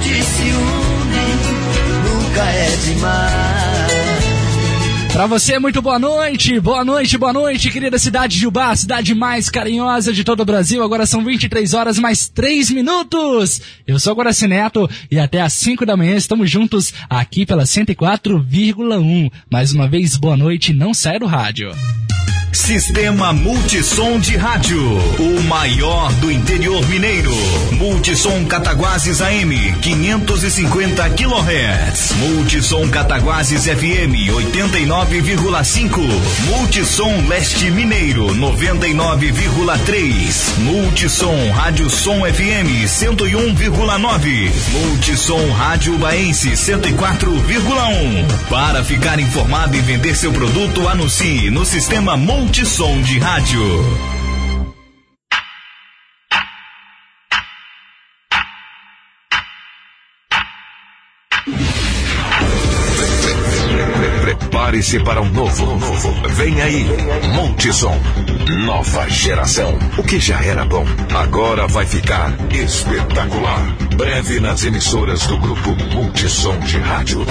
de ciúme nunca é demais. Pra você, muito boa noite, boa noite, boa noite, querida cidade de Ubá, cidade mais carinhosa de todo o Brasil. Agora são 23 horas mais 3 minutos. Eu sou Guaraci Neto e até às 5 da manhã estamos juntos aqui pela 104,1. Mais uma vez, boa noite, não sai do rádio. Sistema Multissom de Rádio, o maior do interior mineiro. Multissom Cataguases AM, 550 kHz. Multissom Cataguases FM, 89,5. Multissom Leste Mineiro, 99,3. Multissom Rádio Som FM, 101,9. Multissom Rádio Baense, 104,1. Para ficar informado e vender seu produto, anuncie no Sistema Multissom Multissom de Rádio. Prepare-se para um novo, novo. Vem aí, Multissom. Nova geração. O que já era bom, agora vai ficar espetacular. Breve nas emissoras do grupo Multissom de Rádio.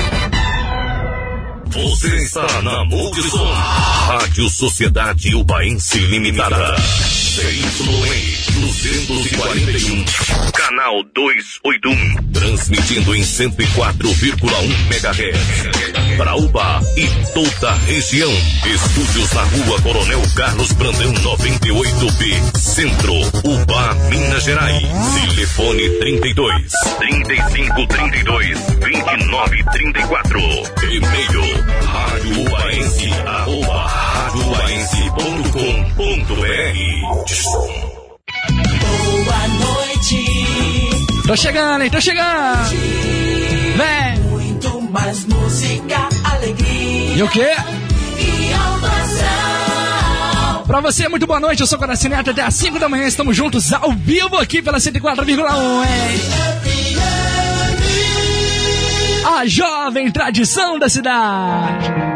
Você está na Multissom. Rádio Sociedade Ubaense Limitada. CYN 241. Canal 281. Transmitindo em 104,1 MHz. Para Uba e toda a região. Estúdios na rua Coronel Carlos Brandão 98B. Centro, Uba, Minas Gerais. Telefone 32 35 32 29 34. E-mail Rádio arroba Boa noite. Tô chegando, hein? Tô chegando. Vem. Muito mais música, alegria. E o quê? E emoção. Pra você, muito boa noite. Eu sou o Coraci Neto. Até às 5 da manhã estamos juntos ao vivo aqui pela 104,1, hein? A jovem tradição da cidade.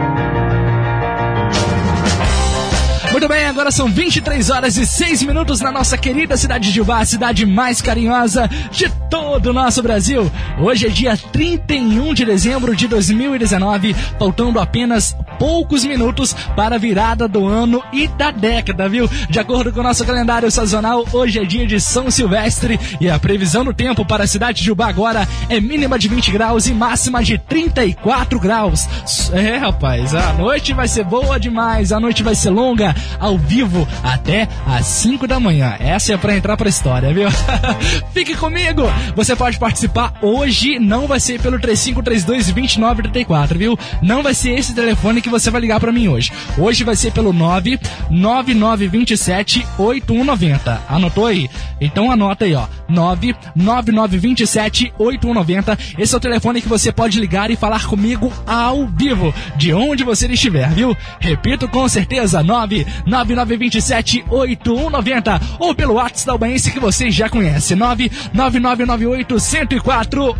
Muito bem, agora são 23 horas e 6 minutos na nossa querida cidade de Ubá, a cidade mais carinhosa de todo o nosso Brasil. Hoje é dia 31 de dezembro de 2019, faltando apenas poucos minutos para a virada do ano e da década, viu? De acordo com o nosso calendário sazonal, hoje é dia de São Silvestre e a previsão do tempo para a cidade de Ubá agora é mínima de 20 graus e máxima de 34 graus. É, rapaz, a noite vai ser boa demais, a noite vai ser longa, ao vivo até às 5 da manhã. Essa é para entrar pra história, viu? Fique comigo! Você pode participar hoje, não vai ser pelo 3532-2934, viu? Não vai ser esse telefone que você vai ligar para mim hoje. Hoje vai ser pelo 99927-8190. Anotou aí? Então anota aí, ó. 99927-8190. Esse é o telefone que você pode ligar e falar comigo ao vivo, de onde você estiver, viu? Repito com certeza, 99927-8190 ou pelo WhatsApp da Ubaense que você já conhece, 99998-1041.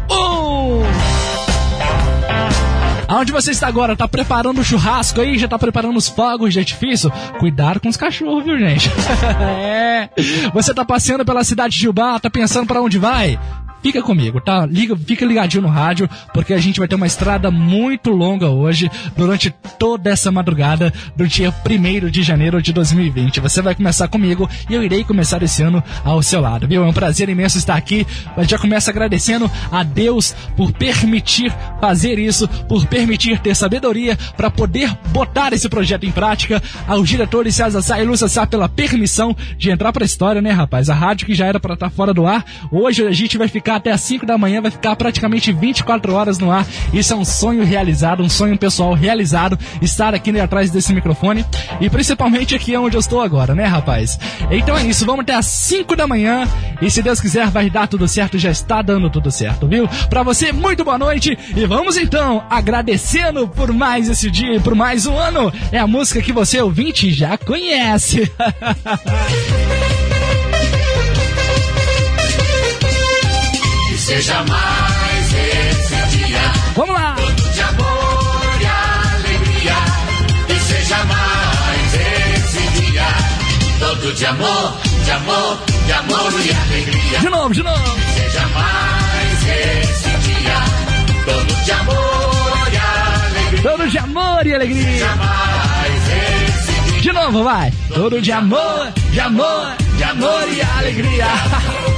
Aonde você está agora? Tá preparando o churrasco aí? Já tá preparando os fogos de artifício? Cuidado com os cachorros, viu, gente? é. Você tá passeando pela cidade de Ubá, tá pensando para onde vai? Fica comigo, tá? Liga, fica ligadinho no rádio, porque a gente vai ter uma estrada muito longa hoje, durante toda essa madrugada, do dia 1 de janeiro de 2020. Você vai começar comigo e eu irei começar esse ano ao seu lado, viu? É um prazer imenso estar aqui. Gente já começa agradecendo a Deus por permitir fazer isso, por permitir ter sabedoria para poder botar esse projeto em prática. Aos diretores César Sá e Lúcia Sá pela permissão de entrar pra história, né, rapaz? A rádio que já era para estar fora do ar, hoje a gente vai ficar até às 5 da manhã, vai ficar praticamente 24 horas no ar. Isso é um sonho realizado, um sonho pessoal realizado, estar aqui né, atrás desse microfone e principalmente aqui onde eu estou agora, né, rapaz? Então é isso, vamos até às 5 da manhã e se Deus quiser vai dar tudo certo, já está dando tudo certo, viu? Pra você, muito boa noite e vamos então agradecendo por mais esse dia, por mais um ano. É a música que você ouvinte já conhece. seja mais esse é dia. Vamos lá! Todo de amor e alegria, e seja mais esse dia. Todo de amor, de amor, de amor e alegria. De novo, de novo! E seja mais esse dia. Todo de amor e alegria. Todo de amor e alegria. E seja mais esse dia. De novo, vai! Todo, Todo de amor, de amor, de amor e alegria.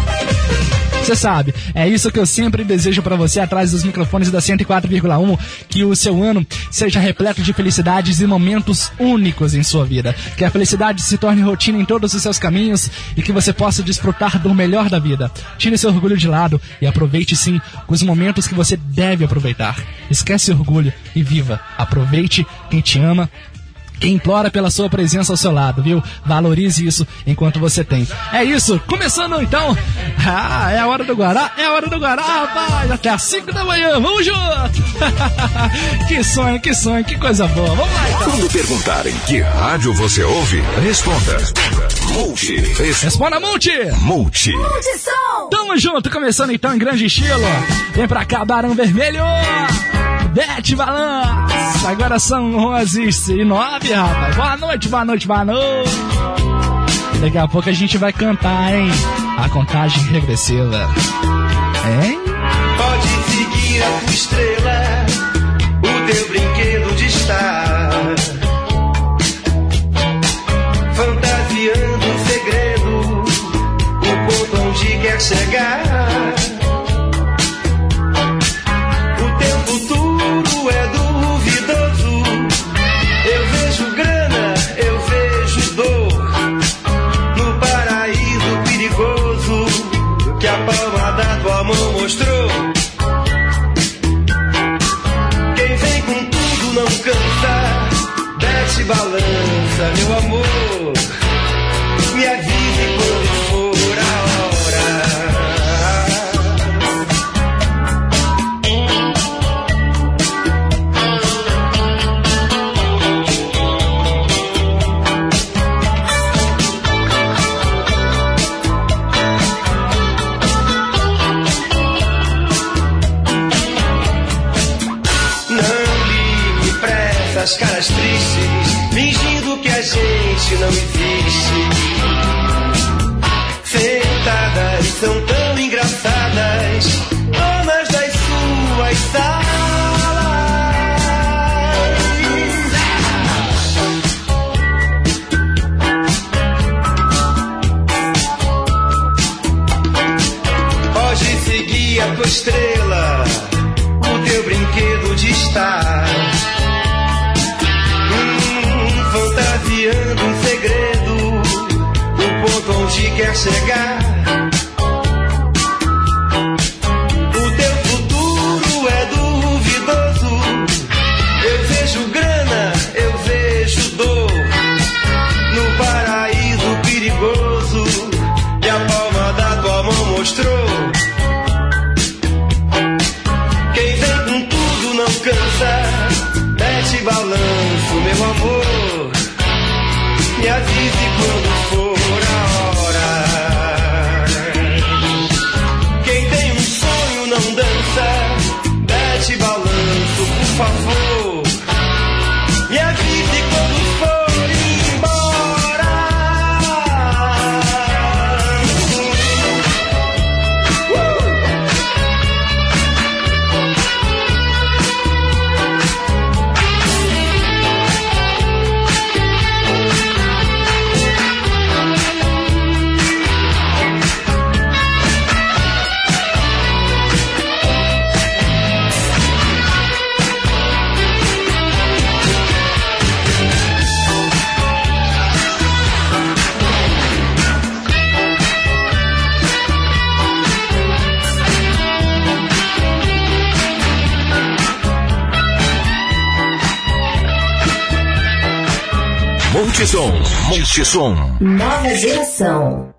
Você sabe, é isso que eu sempre desejo para você atrás dos microfones da 104,1, que o seu ano seja repleto de felicidades e momentos únicos em sua vida. Que a felicidade se torne rotina em todos os seus caminhos e que você possa desfrutar do melhor da vida. Tire seu orgulho de lado e aproveite sim os momentos que você deve aproveitar. Esquece orgulho e viva. Aproveite quem te ama que implora pela sua presença ao seu lado, viu? Valorize isso enquanto você tem. É isso, começando então. Ah, é a hora do Guará, é a hora do Guará, rapaz. Até às 5 da manhã, vamos junto! que sonho, que sonho, que coisa boa. Vamos lá então. Quando perguntarem que rádio você ouve, responda. Multi. Responda, Multi! Multi. Tamo junto, começando então em grande estilo. Vem pra cá, Barão Vermelho! Bete Balanço! Agora são 11 e 9, rapaz. Boa noite, boa noite, boa noite. Daqui a pouco a gente vai cantar, hein? A contagem regressiva. Hein? Pode seguir a tua estrela, o teu brinquedo estar. Hum, fantasiando um segredo, o ponto onde quer chegar. Multissom. Multissom. Nova geração.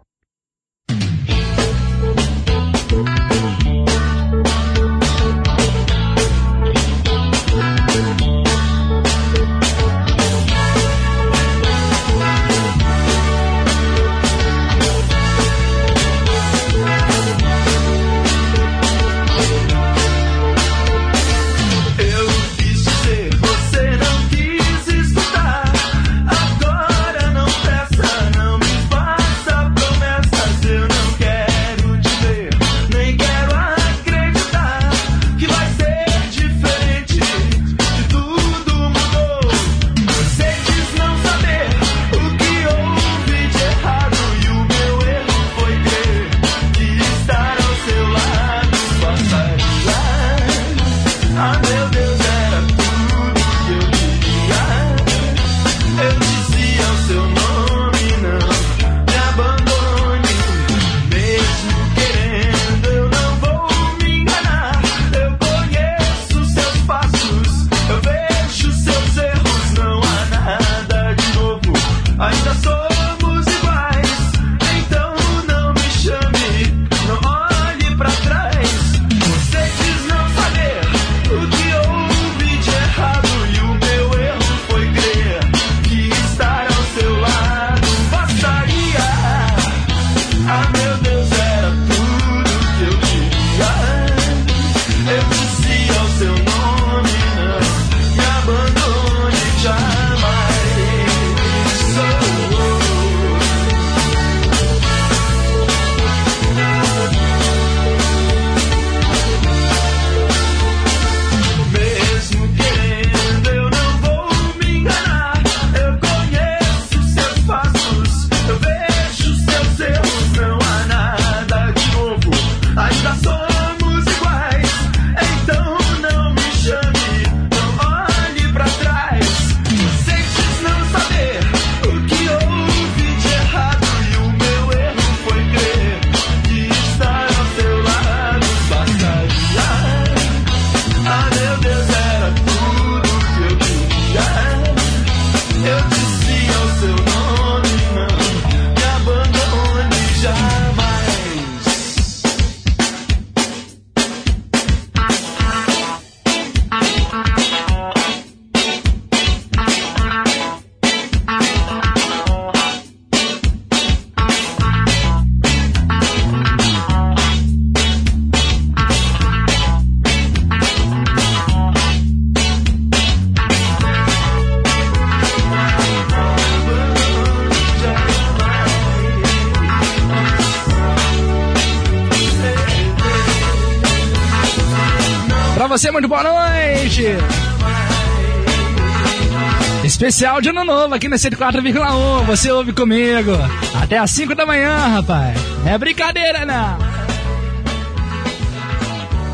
Especial de ano novo aqui na 104,1. Você ouve comigo. Até às 5 da manhã, rapaz. Não é brincadeira, não.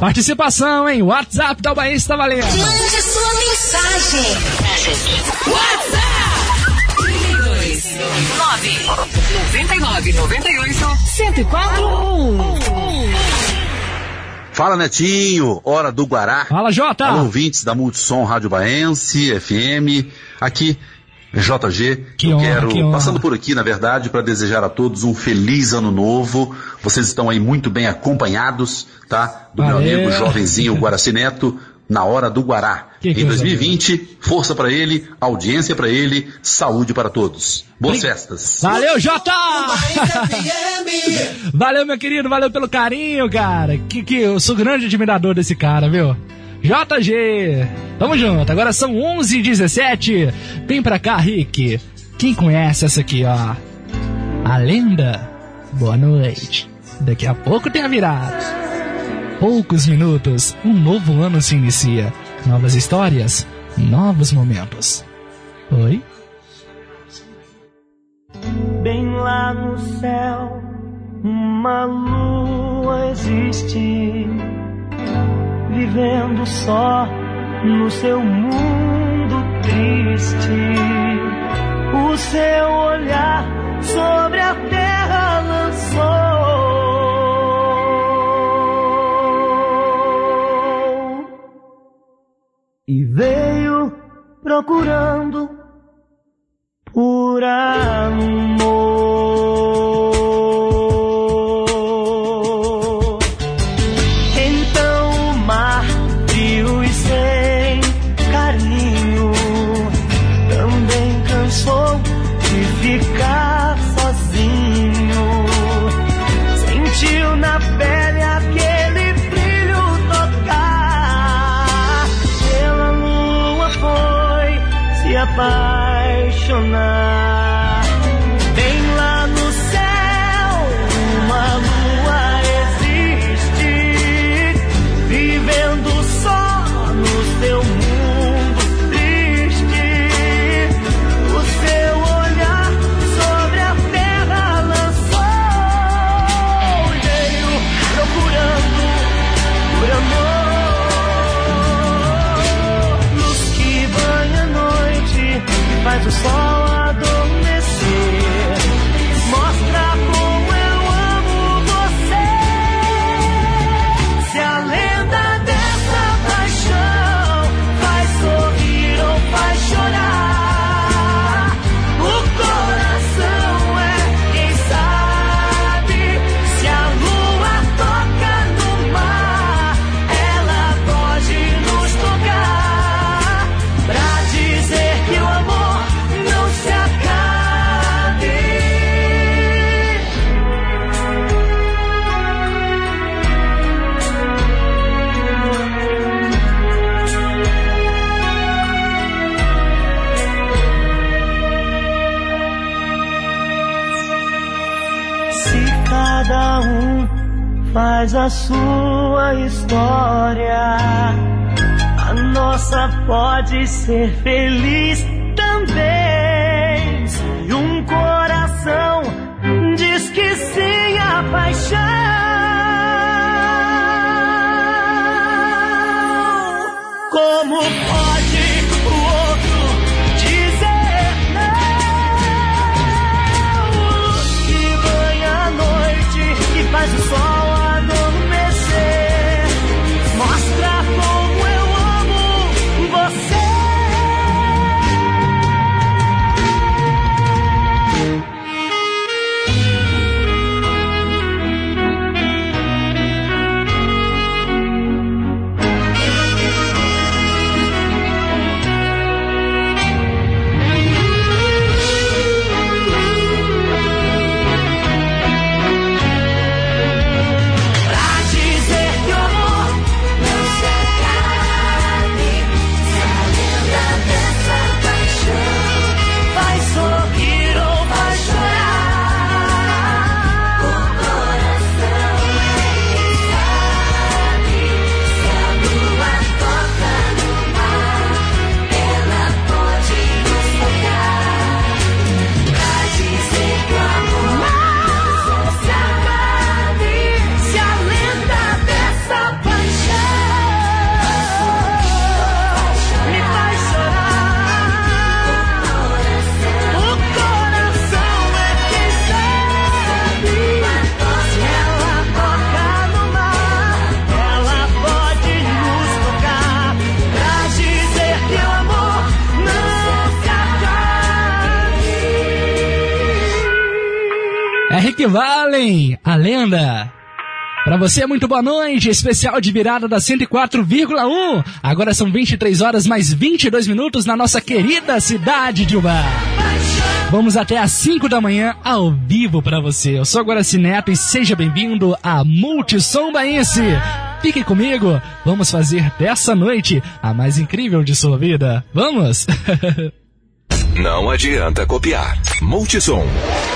Participação, hein? WhatsApp da Bahia está valendo. Mande sua mensagem. WhatsApp 32 9 99 98 1041 Fala Netinho, hora do Guará. Fala, Jota. Ouvintes da Multissom Rádio Baense, FM. Aqui, JG. Que eu honra, quero, que passando por aqui, na verdade, para desejar a todos um feliz ano novo. Vocês estão aí muito bem acompanhados, tá? Do meu Valeu. amigo jovenzinho Guaraci Neto, na hora do Guará. Que em coisa 2020, força para ele, audiência para ele, saúde para todos. Boas festas. Valeu, Jota! valeu, meu querido, valeu pelo carinho, cara. Que, que eu sou grande admirador desse cara, viu? JG, tamo junto. Agora são 11 h 17 Vem pra cá, Rick. Quem conhece essa aqui, ó? A lenda. Boa noite. Daqui a pouco tem a virada. Poucos minutos, um novo ano se inicia. Novas histórias, novos momentos. Oi? Bem lá no céu, uma lua existe, vivendo só no seu mundo triste. O seu olhar sobre a terra lançou e veio procurando por amor. História, a nossa pode ser feliz também. Se um coração diz que sim à paixão, como Rick Valen, a lenda. Pra você, muito boa noite, especial de virada da 104,1. Agora são 23 horas mais 22 minutos na nossa querida cidade de Ubá. Vamos até às 5 da manhã ao vivo pra você. Eu sou Guaraci Neto e seja bem-vindo a Multissom Baense. Fique comigo, vamos fazer dessa noite a mais incrível de sua vida. Vamos? Não adianta copiar. Multissom,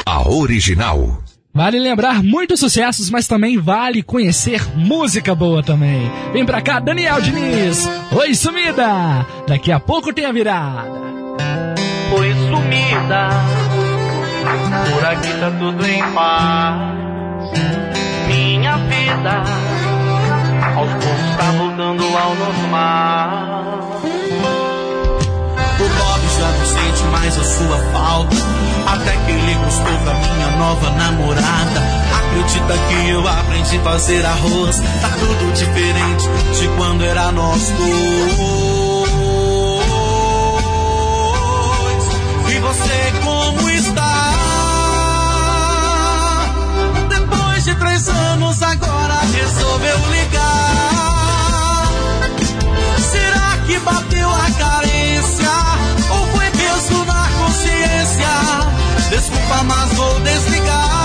a original. Vale lembrar muitos sucessos, mas também vale conhecer música boa também. Vem pra cá, Daniel Diniz. Oi, sumida. Daqui a pouco tem a virada. Oi, sumida. Por aqui tá tudo em paz. Minha vida aos poucos tá voltando ao normal. O Bob já não sente mais a sua falta. Até que ele gostou da minha nova namorada. Acredita que eu aprendi a fazer arroz. Tá tudo diferente de quando era nós dois. E você como está? Depois de três anos agora resolveu ligar. Será que bateu a carência? Desculpa, mas vou desligar.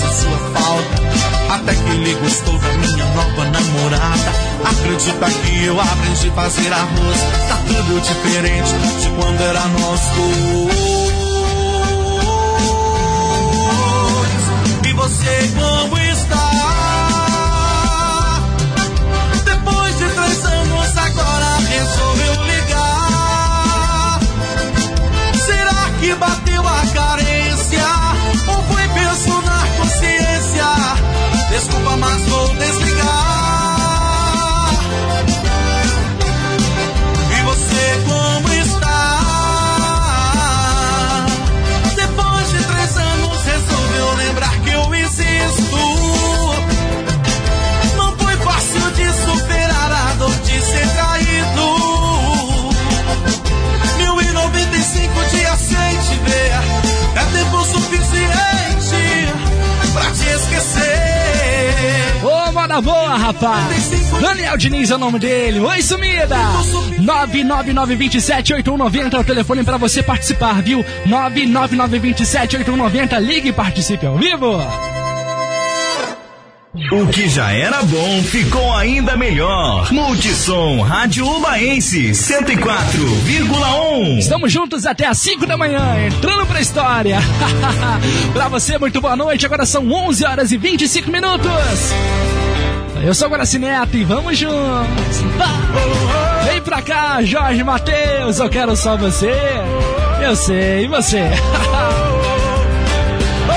A sua falta. Até que ele gostou da minha nova namorada. Acredita que eu aprendi a fazer arroz. Tá tudo diferente de quando era nós dois. E você como está? Depois de três anos agora resolveu ligar. Será que bateu Desculpa, mas vou desligar. Ô, moda boa, rapaz! Daniel Diniz é o nome dele. Oi, sumida! 999278190 é o telefone pra você participar, viu? 999278190. Ligue e participe ao vivo! O que já era bom ficou ainda melhor. Multissom Rádio Ubaense 104,1. Estamos juntos até às 5 da manhã, entrando pra história. pra você, muito boa noite. Agora são 11 horas e 25 minutos. Eu sou o Neto e vamos juntos. Vem pra cá, Jorge Matheus. Eu quero só você. Eu sei, e você?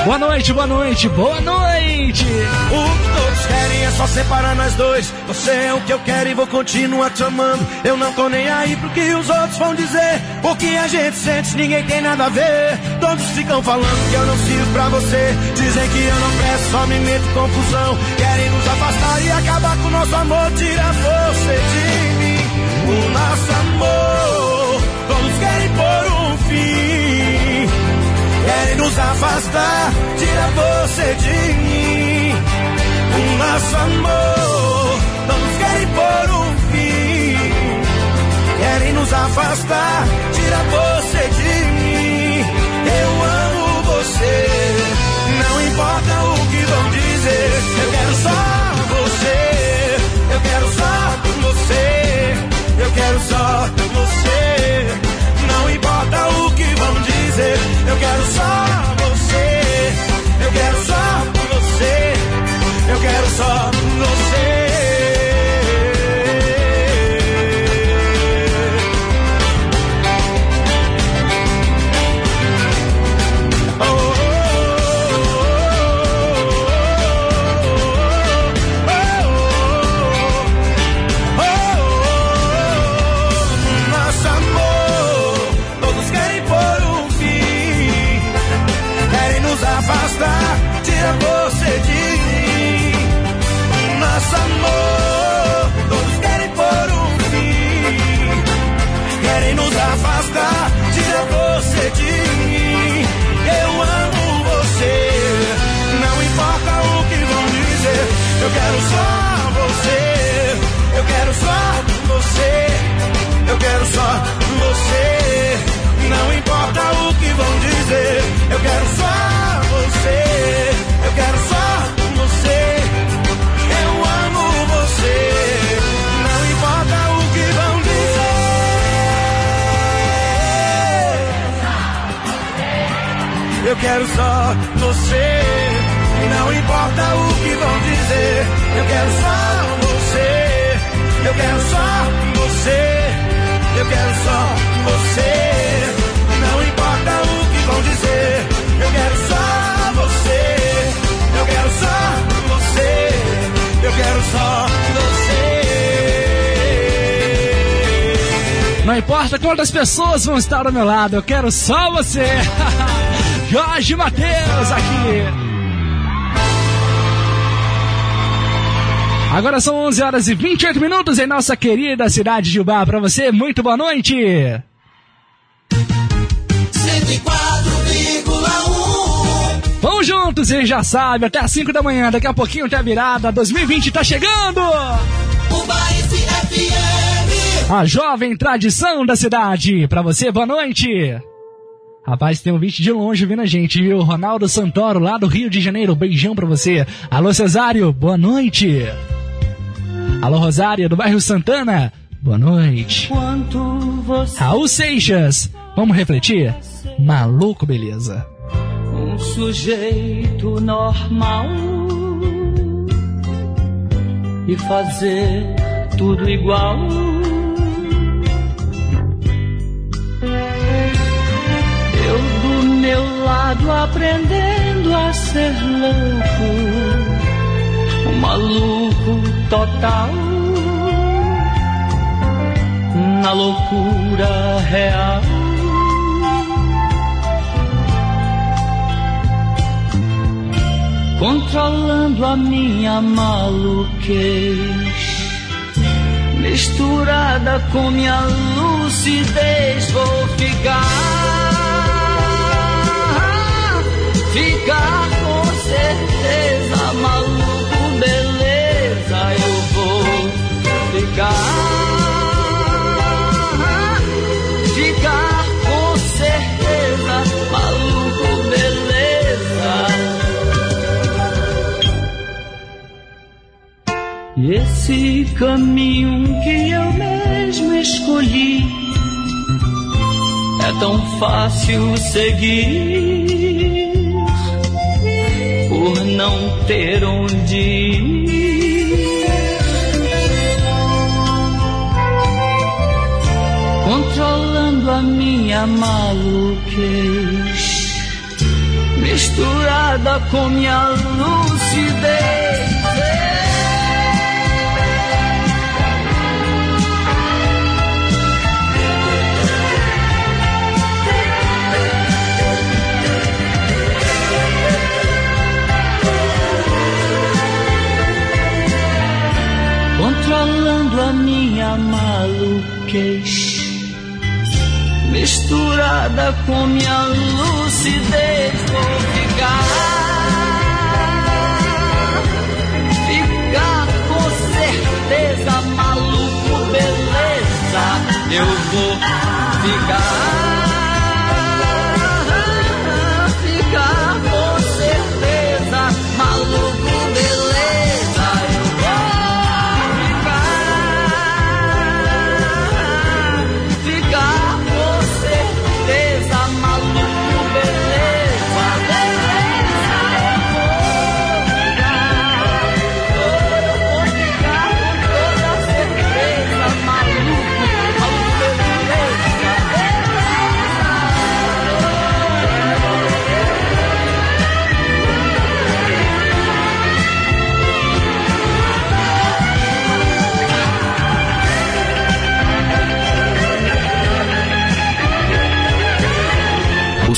boa noite, boa noite, boa noite. O que todos querem é só separar nós dois. Você é o que eu quero e vou continuar te amando. Eu não tô nem aí pro que os outros vão dizer. O que a gente sente, ninguém tem nada a ver. Todos ficam falando que eu não sirvo pra você. Dizem que eu não presto, só me meto em confusão. Querem nos afastar e acabar com o nosso amor. Tira você de mim, o nosso amor. Todos querem pôr um fim querem nos afastar. Tira você de mim, o nosso amor. Não querem pôr um fim, querem nos afastar. Tira você de mim, eu amo você. Não importa o que vão dizer, eu quero só você. Eu quero só você. Eu quero só você. Não importa o que eu quero só você, eu quero só você, eu quero só E não importa o que vão dizer, eu quero só você. Eu quero só você. Eu quero só você. Não importa o que vão dizer, eu quero só você. Eu quero só você. Eu quero só você. Não importa quantas pessoas vão estar ao meu lado, eu quero só você. Jorge Matheus aqui. Agora são 11 horas e 28 minutos em nossa querida cidade de Ubá. Para você, muito boa noite. 104,1 Vamos juntos, e já sabe, até às 5 da manhã. Daqui a pouquinho tem a virada. 2020 tá chegando. Ubaense FM. A jovem tradição da cidade. Para você, boa noite. Rapaz, tem um vídeo de longe vindo a gente, viu? Ronaldo Santoro, lá do Rio de Janeiro. Beijão pra você. Alô, Cesário, boa noite. Alô, Rosária, do bairro Santana. Boa noite. Quanto você Raul Seixas, vamos refletir? Maluco, beleza. um sujeito normal e fazer tudo igual. Lado aprendendo a ser louco, um maluco total. Na loucura real. controlando a minha maluquez. Misturada com minha lucidez, vou ficar, ficar com certeza, maluco, beleza, eu vou ficar, ficar com certeza, maluco, beleza. E esse caminho que eu mesmo escolhi é tão fácil seguir não ter onde ir. Controlando a minha maluquez, misturada com minha lucidez. A minha maluquez, misturada com minha lucidez, vou ficar, ficar com certeza, maluco, beleza, eu vou. Ficar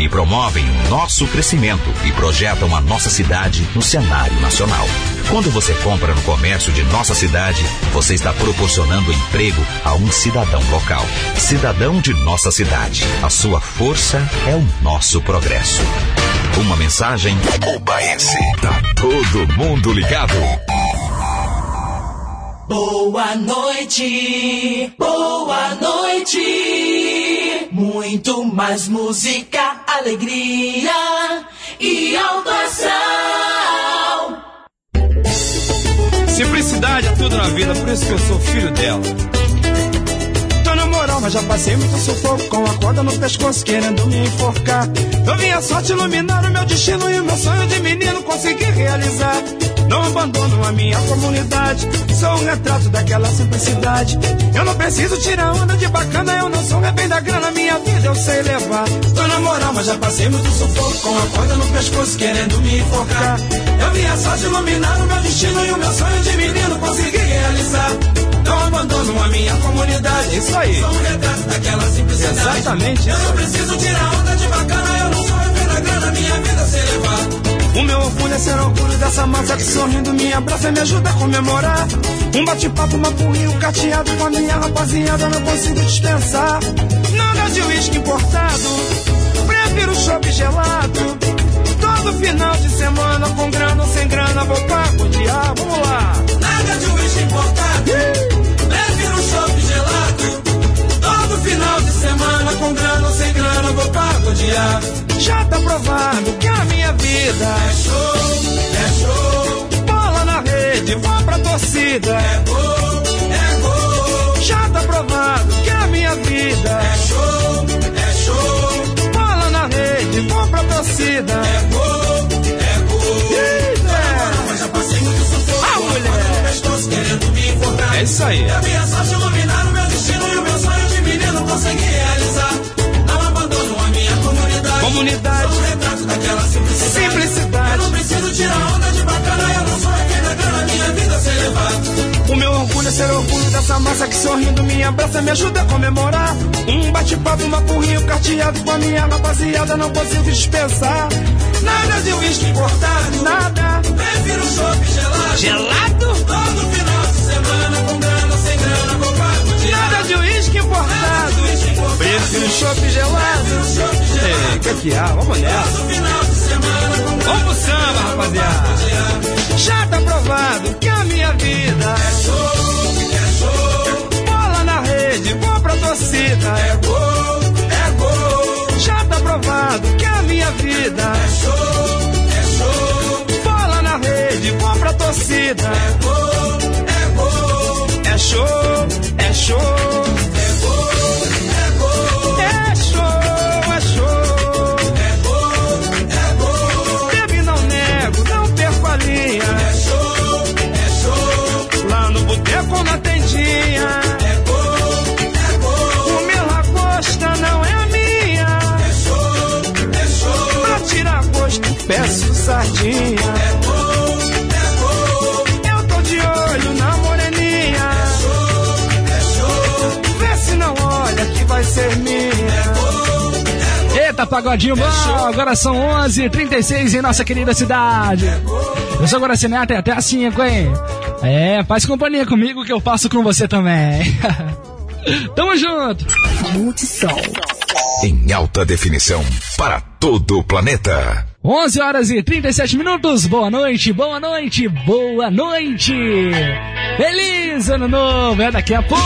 e promovem o nosso crescimento e projetam a nossa cidade no cenário nacional. Quando você compra no comércio de nossa cidade, você está proporcionando emprego a um cidadão local. Cidadão de nossa cidade. A sua força é o nosso progresso. Uma mensagem Ubaense. Tá todo mundo ligado. Boa noite, boa noite. Muito mais música, alegria e alto astral. Simplicidade é tudo na vida, por isso que eu sou filho dela. Mas já passei muito sufoco com a corda no pescoço querendo me enforcar. Eu vi a sorte iluminar o meu destino e o meu sonho de menino consegui realizar. Não abandono a minha comunidade, sou um retrato daquela simplicidade. Eu não preciso tirar onda de bacana, eu não sou refém da grana, minha vida eu sei levar. Tô na moral, mas já passei muito sufoco com a corda no pescoço querendo me enforcar. Eu vi a sorte iluminar o meu destino e o meu sonho de menino consegui realizar. Abandono a minha comunidade, isso aí. Sou um retrato daquela simplicidade. Exatamente. Eu não preciso tirar onda de bacana, eu não sou refém da grana, minha vida eu sei levar. O meu orgulho é ser orgulho dessa massa que sorrindo me abraça e me ajuda a comemorar. Um bate-papo, uma porrinho cateado com a minha rapaziada, não consigo dispensar. Nada de uísque importado, prefiro chopp gelado. Todo final de semana, com grana ou sem grana, vou pagodear. Vamos lá. Nada de uísque importado, vou pagodear. Já tá provado que a minha vida é show, é show. Bola na rede, vou pra torcida. É gol, é gol. Já tá provado que a minha vida é show, é show. Bola na rede, vou pra torcida. É gol, é gol. Querendo me enforcar. É isso aí. E a minha sorte iluminar o meu destino e o meu sonho de menino consegui realizar. Comunidade. Sou um retrato daquela simplicidade. Simplicidade. Eu não preciso tirar onda de bacana, eu não sou aquele da grana, minha vida ser levado. O meu orgulho é ser orgulho dessa massa que sorrindo me abraça, me ajuda a comemorar. Um bate-papo, uma porrinho carteado com a minha rapaziada, não consigo dispensar. Nada de uísque importado, nada. Prefiro chopp gelado. Gelado? Todo final de semana, com grana sem grana, vou pago Nada de uísque importado. Prefiro chopp gelado. Ei, que há? Vamos nessa. Vamos samba, rapaziada. Já tá provado que a minha vida é show, é show. Bola na rede, vou pra torcida. É gol, é gol. Já tá provado que a minha vida é show, é show. Bola na rede, vou pra torcida. É gol, é gol. É show, é show. Peço sardinha. É gol, é gol. Eu tô de olho na moreninha. É show, é show. Vê se não olha que vai ser minha. É gol, Eita, pagodinho bom! Agora são 11h36 em nossa querida cidade. Eu sou agora Cineata até às 5, hein? É, faz companhia comigo que eu passo com você também. Tamo junto! Multissom. Em alta definição para todo o planeta. 11 horas e 37 minutos. Boa noite, boa noite, boa noite. Feliz ano novo, é daqui a pouco.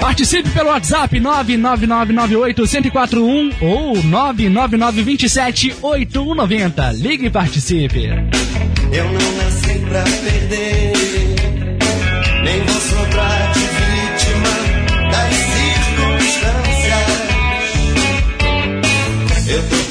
Participe pelo WhatsApp 99998-1041 ou 99927-8190. Ligue e participe. Eu não nasci pra perder, Eu tô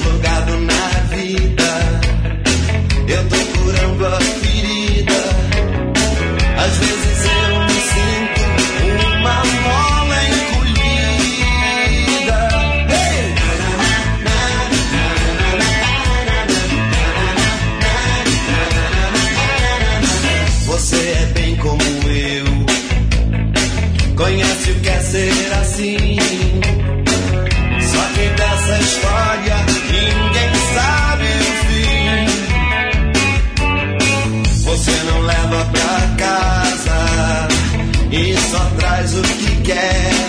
again.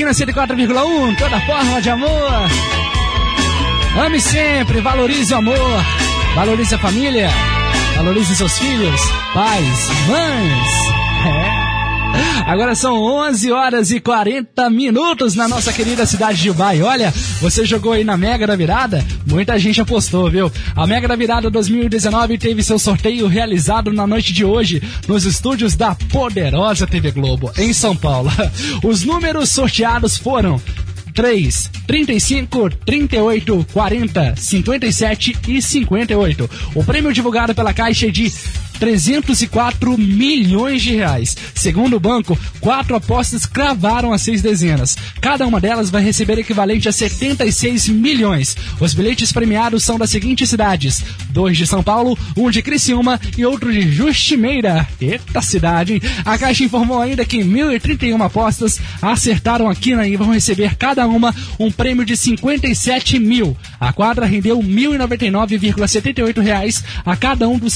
Aqui na 104,1, toda forma de amor. Ame sempre, valorize o amor, valorize a família, valorize seus filhos, pais, mães. É. Agora são 11 horas e 40 minutos na nossa querida cidade de Dubai. Olha, você jogou aí na Mega da Virada? Muita gente apostou, viu? A Mega da Virada 2019 teve seu sorteio realizado na noite de hoje nos estúdios da poderosa TV Globo, em São Paulo. Os números sorteados foram 3, 35, 38, 40, 57 e 58. O prêmio divulgado pela Caixa é de 304 milhões de reais. Segundo o banco, quatro apostas cravaram as seis dezenas. Cada uma delas vai receber equivalente a 76 milhões. Os bilhetes premiados são das seguintes cidades: dois de São Paulo, um de Criciúma e outro de Justimeira. Eita cidade, hein? A Caixa informou ainda que 1.031 apostas acertaram a quina e vão receber cada uma um prêmio de 57 mil. A quadra rendeu 1.099,78 reais a cada um dos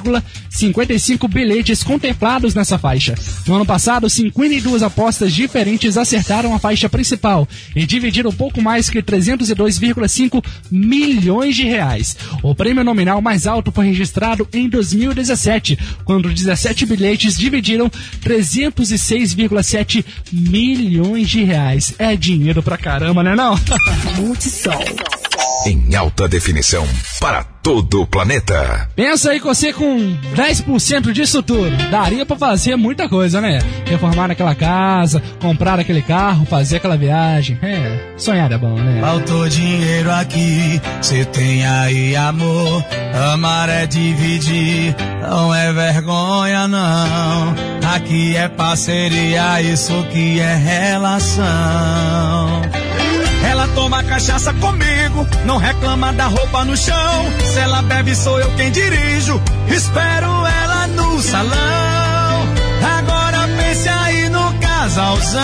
77,55 bilhetes contemplados nessa faixa. No ano passado, 52 apostas diferentes acertaram a faixa principal e dividiram pouco mais que 302,5 milhões de reais. O prêmio nominal mais alto foi registrado em 2017, quando 17 bilhetes dividiram 306,7 milhões de reais. É dinheiro pra caramba, né não? Multisol. Em alta definição para todo o planeta. Pensa aí que você com 10% disso tudo, daria pra fazer muita coisa, né? Reformar aquela casa, comprar aquele carro, fazer aquela viagem. É, sonhar é bom, né? Faltou dinheiro aqui, cê tem aí amor. Amar é dividir, não é vergonha não. Aqui é parceria, isso que é relação. Toma cachaça comigo, não reclama da roupa no chão. Se ela bebe, sou eu quem dirijo. Espero ela no salão. Agora pense aí no casalzão.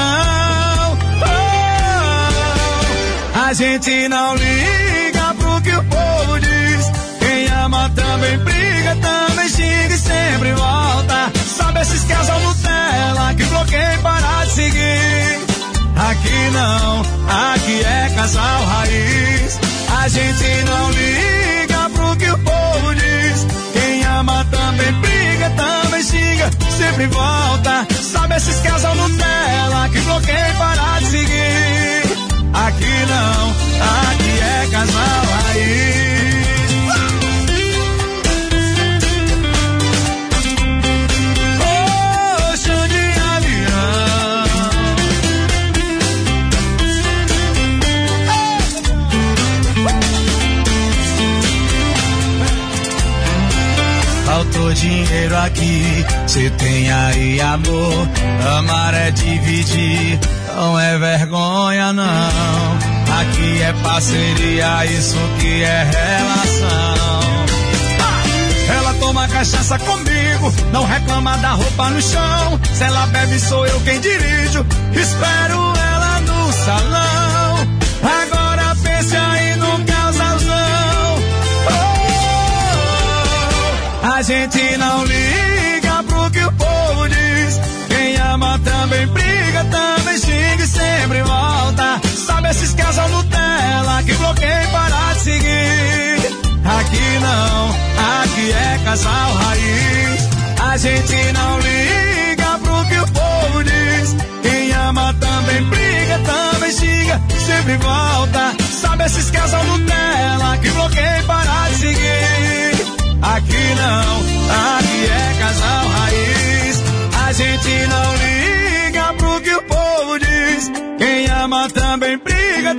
Oh, a gente não liga pro que o povo diz. Quem ama também briga, também xinga e sempre volta. Sabe esses casal Nutella que bloqueia para. Aqui não, aqui é casal raiz. A gente não liga pro que o povo diz. Quem ama também briga, também xinga, sempre volta. Sabe esses casal Nutella que bloqueia para de seguir. Aqui não, aqui é casal raiz. Dinheiro aqui, cê tem aí amor. Amar é dividir, não é vergonha não. Aqui é parceria, isso que é relação. Ela toma cachaça comigo, não reclama da roupa no chão. Se ela bebe, sou eu quem dirijo. Espero ela no salão. A gente não liga pro que o povo diz. Quem ama também briga, também xinga e sempre volta. Sabe esses casal Nutella que bloqueia para de seguir. Aqui não, aqui é casal raiz. A gente não liga pro que o povo diz. Quem ama também briga, também xinga, sempre volta. Sabe esses casal Nutella que bloqueia para de seguir. Aqui não, aqui é casal raiz. A gente não liga pro que o povo diz. Quem ama também briga.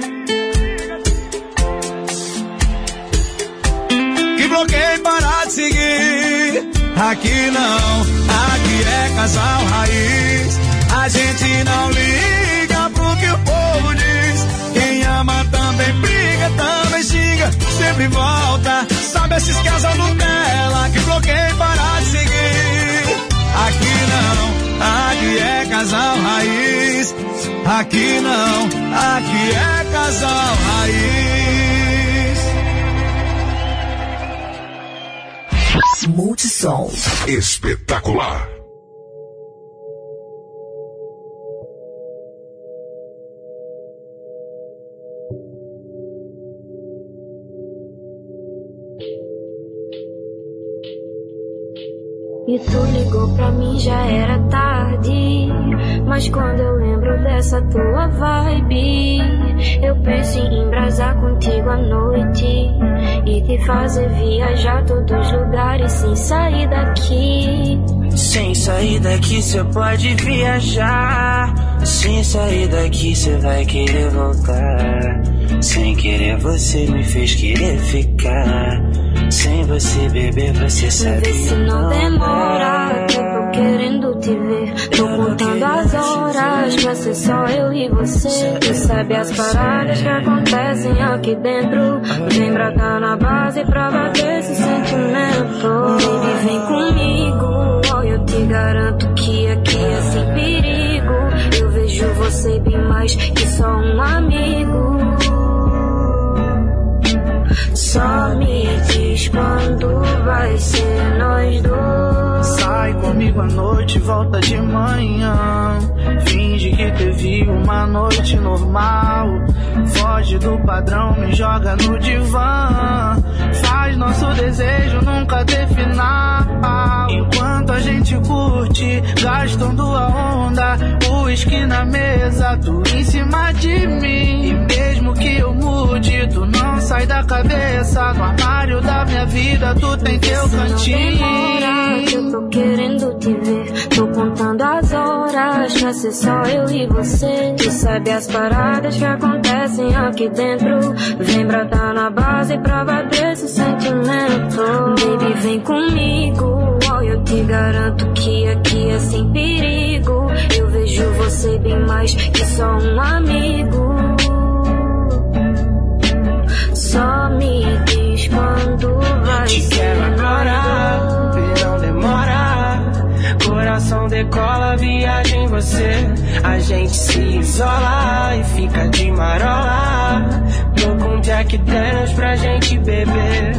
que bloqueei parar de seguir. Aqui não, aqui é casal raiz. A gente não liga pro que o povo sempre volta. Sabe esses casal Nutella que bloqueei parar de seguir. Aqui não, aqui é casal raiz. Aqui não, aqui é casal raiz. Multisol. Espetacular. E tu ligou pra mim, já era tarde. Mas quando eu lembro dessa tua vibe, eu penso em embrasar contigo à noite. E te fazer viajar todos os lugares sem sair daqui. Sem sair daqui cê pode viajar. Sem sair daqui cê vai querer voltar. Sem querer você me fez querer ficar. Sem você beber você sabe. Vê se não demora, que eu tô querendo te ver. Tô contando as horas pra ser só eu e você. Tu sabe as paradas que acontecem aqui dentro. Vem pra cá na base pra bater esse sentimento. Baby, vem comigo. Te garanto que aqui é sem perigo. Eu vejo você bem mais que só um amigo. Só me diz quando vai ser nós dois. Sai comigo à noite, volta de manhã. Finge que teve uma noite normal. Foge do padrão, me joga no divã. Faz nosso desejo nunca ter final. Enquanto a gente curte, gastando a onda. O uísque na mesa, tu em cima de mim. E mesmo que eu mude, tu não sai da cabeça. No armário da minha vida, tu tem teu cantinho. Demora, que eu tô querendo te ver. Tô contando as horas pra ser só eu e você. Tu sabe as paradas que acontecem aqui dentro. Vem brotar na base pra bater esse sentimento. Baby, vem comigo. Oh, eu te garanto que aqui é sem perigo. Eu vejo você bem mais que só um amigo. Só me diz quando vai Te ser quero agora, nós não demora. Coração decola, viaja em você. A gente se isola e fica de marola. Tô com Jack Daniels pra gente beber.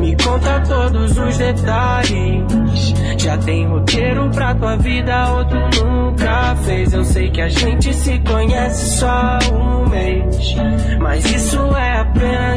Me conta todos os detalhes. Já tem roteiro pra tua vida, outro nunca fez. Eu sei que a gente se conhece só um mês. Mas isso é apenas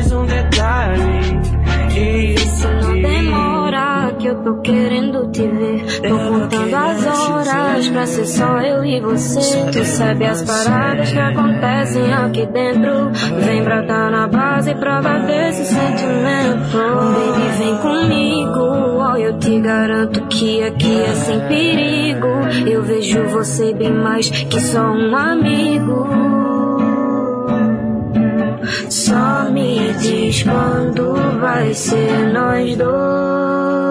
eu tô querendo te ver. Tô contando as horas pra ser só eu e você. Tu sabe as paradas que acontecem aqui dentro. Vem brotar na base pra bater esse sentimento. Baby, vem comigo. Oh, eu te garanto que aqui é sem perigo. Eu vejo você bem mais que só um amigo. Só me diz quando vai ser nós dois.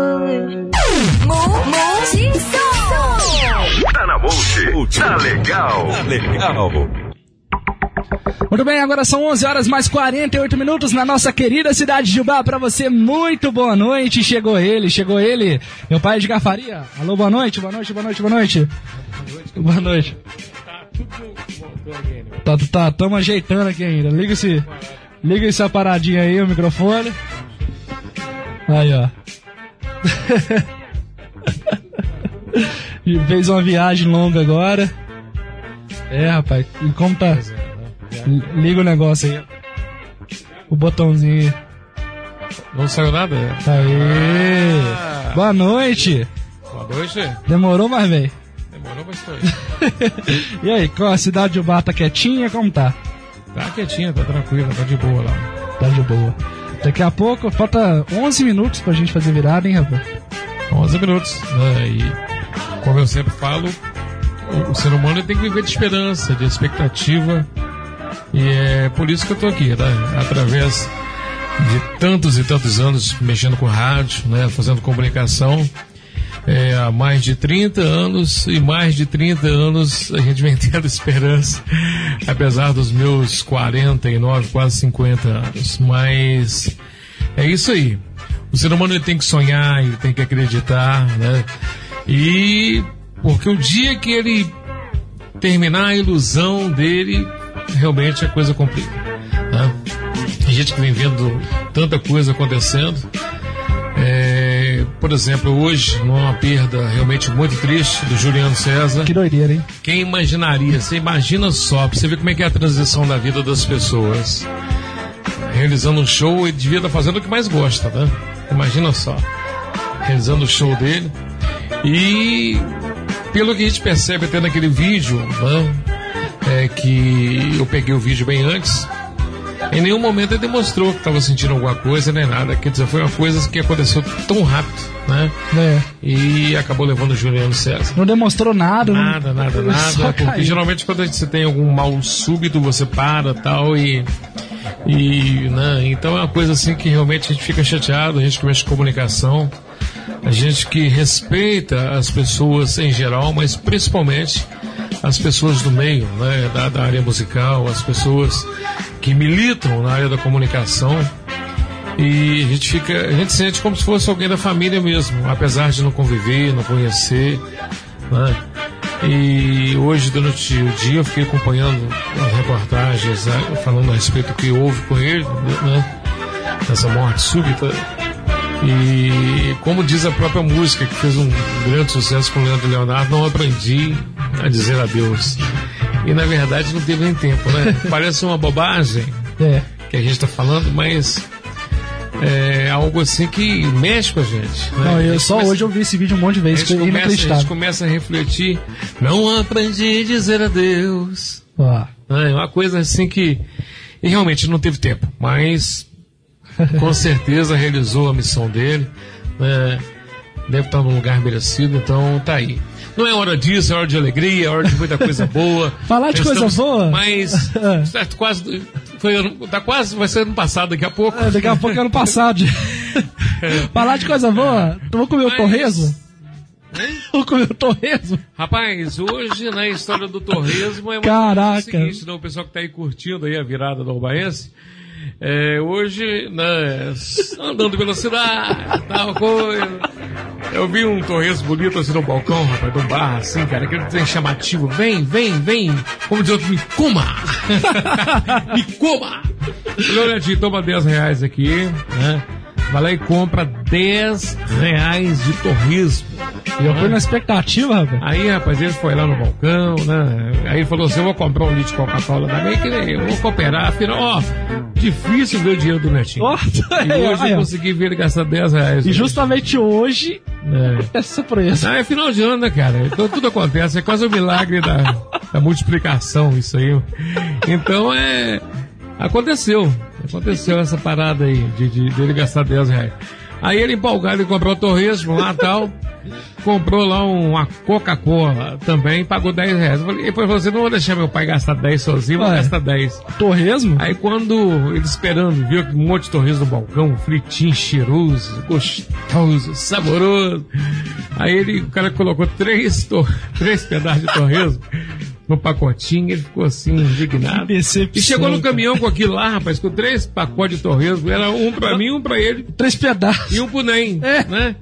Tá na Multi. Tá legal. Tá legal. Muito bem, agora são 11 horas mais 48 minutos na nossa querida cidade de Ubá. Pra você, muito boa noite. Chegou ele, chegou ele, meu pai de Gafaria. Alô, boa noite, boa noite, boa noite, boa noite. Boa noite. Tá, tá, tamo ajeitando aqui ainda. Liga esse, liga essa paradinha aí, o microfone. Aí, ó. E Fez uma viagem longa agora. É, rapaz, e como tá? Liga o negócio aí. O botãozinho. Não saiu nada? Aê! Ah. Boa noite! Boa noite. Demorou, mas veio. Demorou, mas aí. E aí, qual a cidade de Ubá tá quietinha? Como tá? Tá quietinha, tá tranquila, tá de boa lá. Tá de boa. Daqui a pouco, falta 11 minutos pra gente fazer virada, hein, rapaz? 11 minutos, né? E como eu sempre falo, o, o ser humano tem que viver de esperança, de expectativa. E é por isso que eu tô aqui, né? Através de tantos e tantos anos mexendo com rádio, né? Fazendo comunicação. É, há mais de 30 anos e mais de 30 anos a gente vem tendo esperança, apesar dos meus 49, quase 50 anos. Mas é isso aí. O ser humano ele tem que sonhar, ele tem que acreditar, né? E porque o dia que ele terminar a ilusão dele, realmente a coisa complica. Né? Tem gente que vem vendo tanta coisa acontecendo. Por exemplo, hoje, numa perda realmente muito triste do Juliano César. Que doideira, hein? Quem imaginaria? Você imagina só, pra você ver como é que é a transição da vida das pessoas. Realizando um show, ele devia estar fazendo o que mais gosta, né? Imagina só. Realizando o show dele. E pelo que a gente percebe até naquele vídeo, né, é que eu peguei o vídeo bem antes, em nenhum momento ele demonstrou que estava sentindo alguma coisa, nem nada. Quer dizer, foi uma coisa que aconteceu tão rápido, né? É. E acabou levando o Juliano César. Não demonstrou nada. Nada, não... nada, nada. Porque caiu. geralmente quando você tem algum mal súbito, você para tal e. E, né? Então é uma coisa assim que realmente a gente fica chateado, a gente que mexe com comunicação, a gente que respeita as pessoas em geral, mas principalmente as pessoas do meio, né? Da, da área musical, as pessoas que militam na área da comunicação. E a gente fica, a gente sente como se fosse alguém da família mesmo, apesar de não conviver, não conhecer, né? E hoje, durante o dia, eu fiquei acompanhando as reportagens falando a respeito do que houve com ele, né? Essa morte súbita. E como diz a própria música, que fez um grande sucesso com o Leandro Leonardo, não aprendi a dizer adeus. E na verdade não teve nem tempo, né? Parece uma bobagem É. que a gente está falando, mas é algo assim que mexe com a gente. Né? Não, A eu gente só começa- hoje eu vi esse vídeo um monte de a vezes, gente, foi começa, a gente começa a refletir. Não aprendi a dizer adeus. Ó. É uma coisa assim que e realmente não teve tempo, mas com certeza realizou a missão dele. né? Deve estar num lugar merecido, então tá aí. Não é hora disso, é hora de alegria, é hora de muita coisa boa. Falar de coisa boa? Mas certo, quase foi tá quase vai ser ano passado daqui a pouco. É, daqui a pouco é ano passado. Falar de coisa boa, tu vou comer o torresmo? Vou comer o torresmo? Rapaz, hoje na história do torresmo é mais Caraca. o seguinte, né, o pessoal que está aí curtindo aí a virada do Albaense, é, hoje, né, andando pela cidade, tal coisa, eu vi um torresmo bonito assim no balcão, rapaz, do bar, assim, cara, aquele trem chamativo, vem, vem, vem, como diz outro, me coma, me coma. Olha, toma 10 reais aqui, né, vai lá e compra 10 reais de torresmo. E eu fui na expectativa, rapaz. Aí, rapaz, ele foi lá no balcão, né? Aí ele falou assim: eu vou comprar um litro de Coca-Cola também, que eu vou cooperar. Afinal, ó, difícil ver o dinheiro do Netinho. Ó, e hoje eu consegui ver ele gastar 10 reais. E justamente hoje, É. essa surpresa. Ah, é final de ano, né, cara? Então tudo acontece, é quase um milagre da, da multiplicação, isso aí. Então é. Aconteceu. Aconteceu essa parada aí de, de, dele gastar 10 reais. Aí ele empolgado, ele comprou o torresmo lá tal. Comprou lá um- uma Coca-Cola também, pagou 10 reais. Eu falei, depois falou assim: não vou deixar meu pai gastar 10 sozinho, vou Ué. gastar 10. Torresmo? Aí quando ele esperando, viu um monte de torresmo no balcão, fritinho, cheiroso, gostoso, saboroso. Aí ele, o cara colocou três, três pedaços de torresmo no pacotinho, ele ficou assim, indignado. E chegou no caminhão com aquilo lá, rapaz, com três pacotes de torresmo. Era um pra mim, um pra ele. Três pedaços. E um pro Ney, né?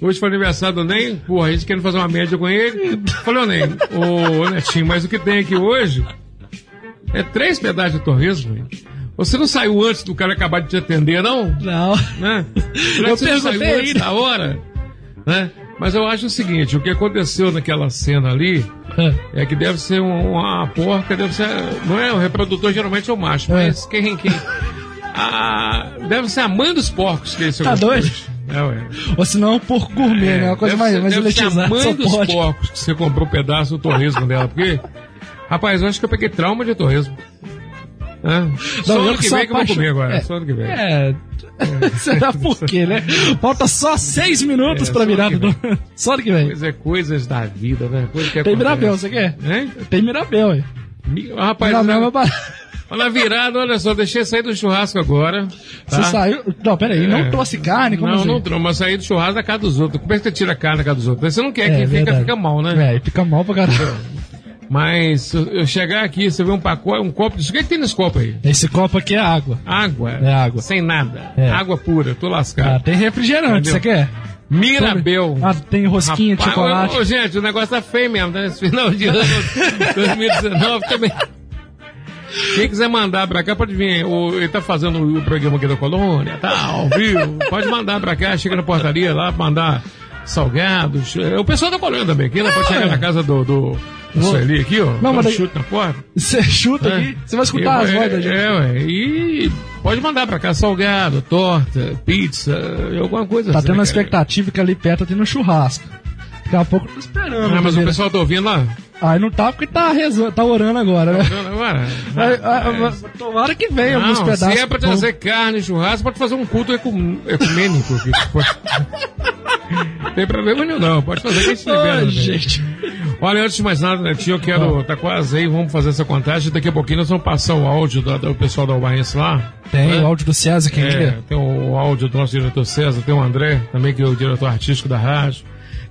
Hoje foi aniversário do Ney, porra, a gente querendo fazer uma média com ele. Falei, ô Ney, ô Netinho, mas o que tem aqui hoje é três pedaços de torresmo. Você não saiu antes do cara acabar de te atender, não? Não. Né? Eu não saiu perguntei antes da hora? Né? Mas eu acho o seguinte, o que aconteceu naquela cena ali é que deve ser um- uma porca, deve ser. Não é o reprodutor, geralmente é o macho, mas quem. quem a- deve ser a mãe dos porcos que esse Tá doido? É, ué. Ou senão é um porco gourmet, né? Uma coisa mais, ser, mais deve ser a mãe dos pode. porcos que você comprou um pedaço do torresmo dela, porque. Rapaz, eu acho que eu peguei trauma de torresmo. Só Não, ano que vem que eu vou comer agora. É. Só ano que vem. É. Será por quê, né? Falta só seis minutos É, pra virar do. que Só ano que vem. Pois é, coisas da vida, né? Coisa que Tem. Mirabel, você quer? Hein? Tem Mirabel, hein? Mi- Rapaz, Mirabel é barato. na virada, olha só, deixei sair do churrasco agora. tá? Você saiu. Não, peraí, não É. trouxe carne? Como não, assim? não trouxe, mas saí do churrasco da casa dos outros. Como é que você tira a carne da casa dos outros? Você não quer É, que fica, fica mal, né? É, fica mal pra caramba. Mas eu chegar aqui, você vê um pacote, um copo disso. O que, é que tem nesse copo aí? Esse copo aqui é água. Água. É água. Sem nada. É. Água pura, tô lascado. Ah, tem refrigerante, Entendeu? você quer? Mirabel. Ah, tem rosquinha de Rapaz, chocolate. ô, ô, gente, o negócio tá feio mesmo, né? Esse final de ano 2019 também. Quem quiser mandar pra cá, pode vir. O- ele tá fazendo o programa aqui da Colônia, tal, viu? Pode mandar pra cá, chega na portaria lá, mandar salgados. É, O pessoal da Colônia também aqui, né? Pode chegar na casa do, do, Vou- Sueli aqui, ó. Não, um mas daí- chute na porta. Você chuta É. aqui, você vai escutar E, as vozes da gente. É, ué. E pode mandar pra cá salgado, torta, pizza, alguma coisa Tá assim. tendo uma expectativa que ali perto tem no churrasco. Daqui a pouco eu tô esperando. Ah, mas o pessoal tá ouvindo lá? Aí não tá porque tá, rezando, tá orando agora, né? Agora? Aí, ah, mas Tomara que venha alguns Não, pedaços. se é pra trazer carne churrasco, pode fazer um culto ecum- ecumênico. Não tem problema nenhum, não. Pode fazer que a gente libera. Gente. Olha, antes de mais nada, Netinho, eu quero. Tá quase aí, vamos fazer essa contagem. Daqui a pouquinho nós vamos passar o áudio do, do pessoal da Ubaense lá. Tem né? o áudio do César, quem É, liga? tem o áudio do nosso diretor César, tem o André, também que é o diretor artístico da rádio.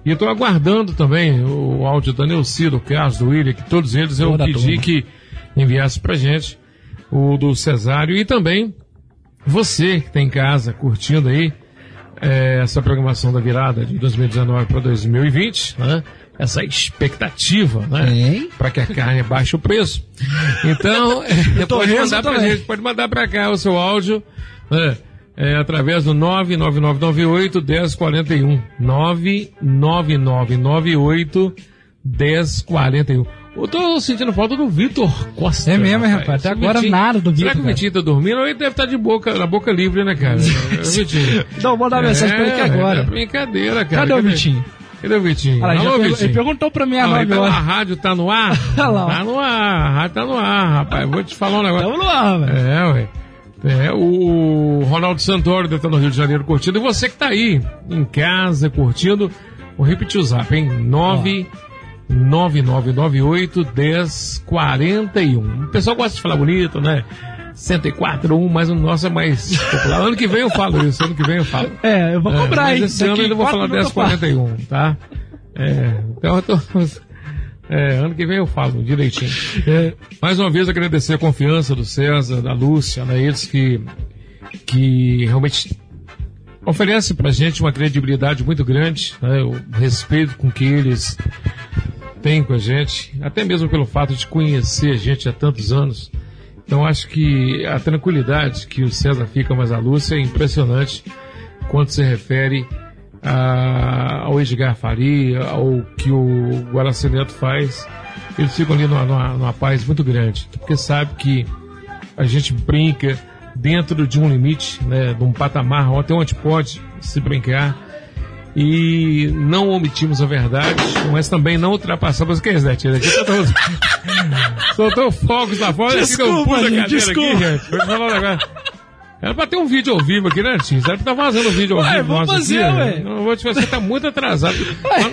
E estou aguardando também o áudio da Neuci, do Carlos, do William, que todos eles eu pedi que enviasse pra gente, o do Cesário e também você que está em casa curtindo aí é, essa programação da virada de 2019 para 2020, né? Essa expectativa, né? Para que a carne baixe o preço. Então, é, pode mandar também. gente, pode mandar para cá o seu áudio, né? É, através do 99998 1041. 99998 1041. Eu tô sentindo falta do Vitor Costa. É mesmo, hein, rapaz? Até O agora Vitinho- nada do Será Vitor, que o Vitinho tá dormindo ou ele deve estar de boca, na boca livre, né, cara? É, Vitinho. Não, vou mandar mensagem pra ele aqui agora. É brincadeira, cara. Cadê o Vitinho? Cadê o Vitinho? Olha, Alô, Vitinho. ele perguntou pra mim a nove tá na horas. rádio, tá no ar? Olha lá, tá no ar, a rádio tá no ar, rapaz. Vou te falar um negócio. Tamo no ar, velho. É, ué. É, o Ronaldo Santoro estar no Rio de Janeiro curtindo. E você que tá aí, em casa, curtindo, vou repetir o zap, hein? 99998 1041. O pessoal gosta de falar bonito, né? 104.1, mas o nosso é mais popular. Ano que vem eu falo isso, ano que vem eu falo. É, eu vou cobrar, mas hein? Esse ano eu vou falar minutos eu falo. 1041, tá? É, então eu tô. É, ano que vem eu falo direitinho. É, mais uma vez agradecer a confiança do César, da Lúcia, né? Eles que, que realmente oferece pra gente uma credibilidade muito grande, né? O respeito com que eles têm com a gente, até mesmo pelo fato de conhecer a gente há tantos anos. Então acho que a tranquilidade que o César fica, mas a Lúcia é impressionante quando se refere a- ao Edgar Faria, ao que o Guaraci Neto faz. Eles ficam ali numa, numa, numa paz muito grande, porque sabe que a gente brinca dentro de um limite, né, de um patamar até onde pode se brincar e não omitimos a verdade, mas também não ultrapassamos. O que é isso, Netinho? Aqui soltou, soltou fogos lá fora e fica um Desculpa, gente, cadeira desculpa. aqui, gente. Era pra ter um vídeo ao vivo aqui, né? Será que tá fazendo um vídeo ao Ué, vivo? vamos fazer, aqui? ué. Não vou te fazer, você tá muito atrasado.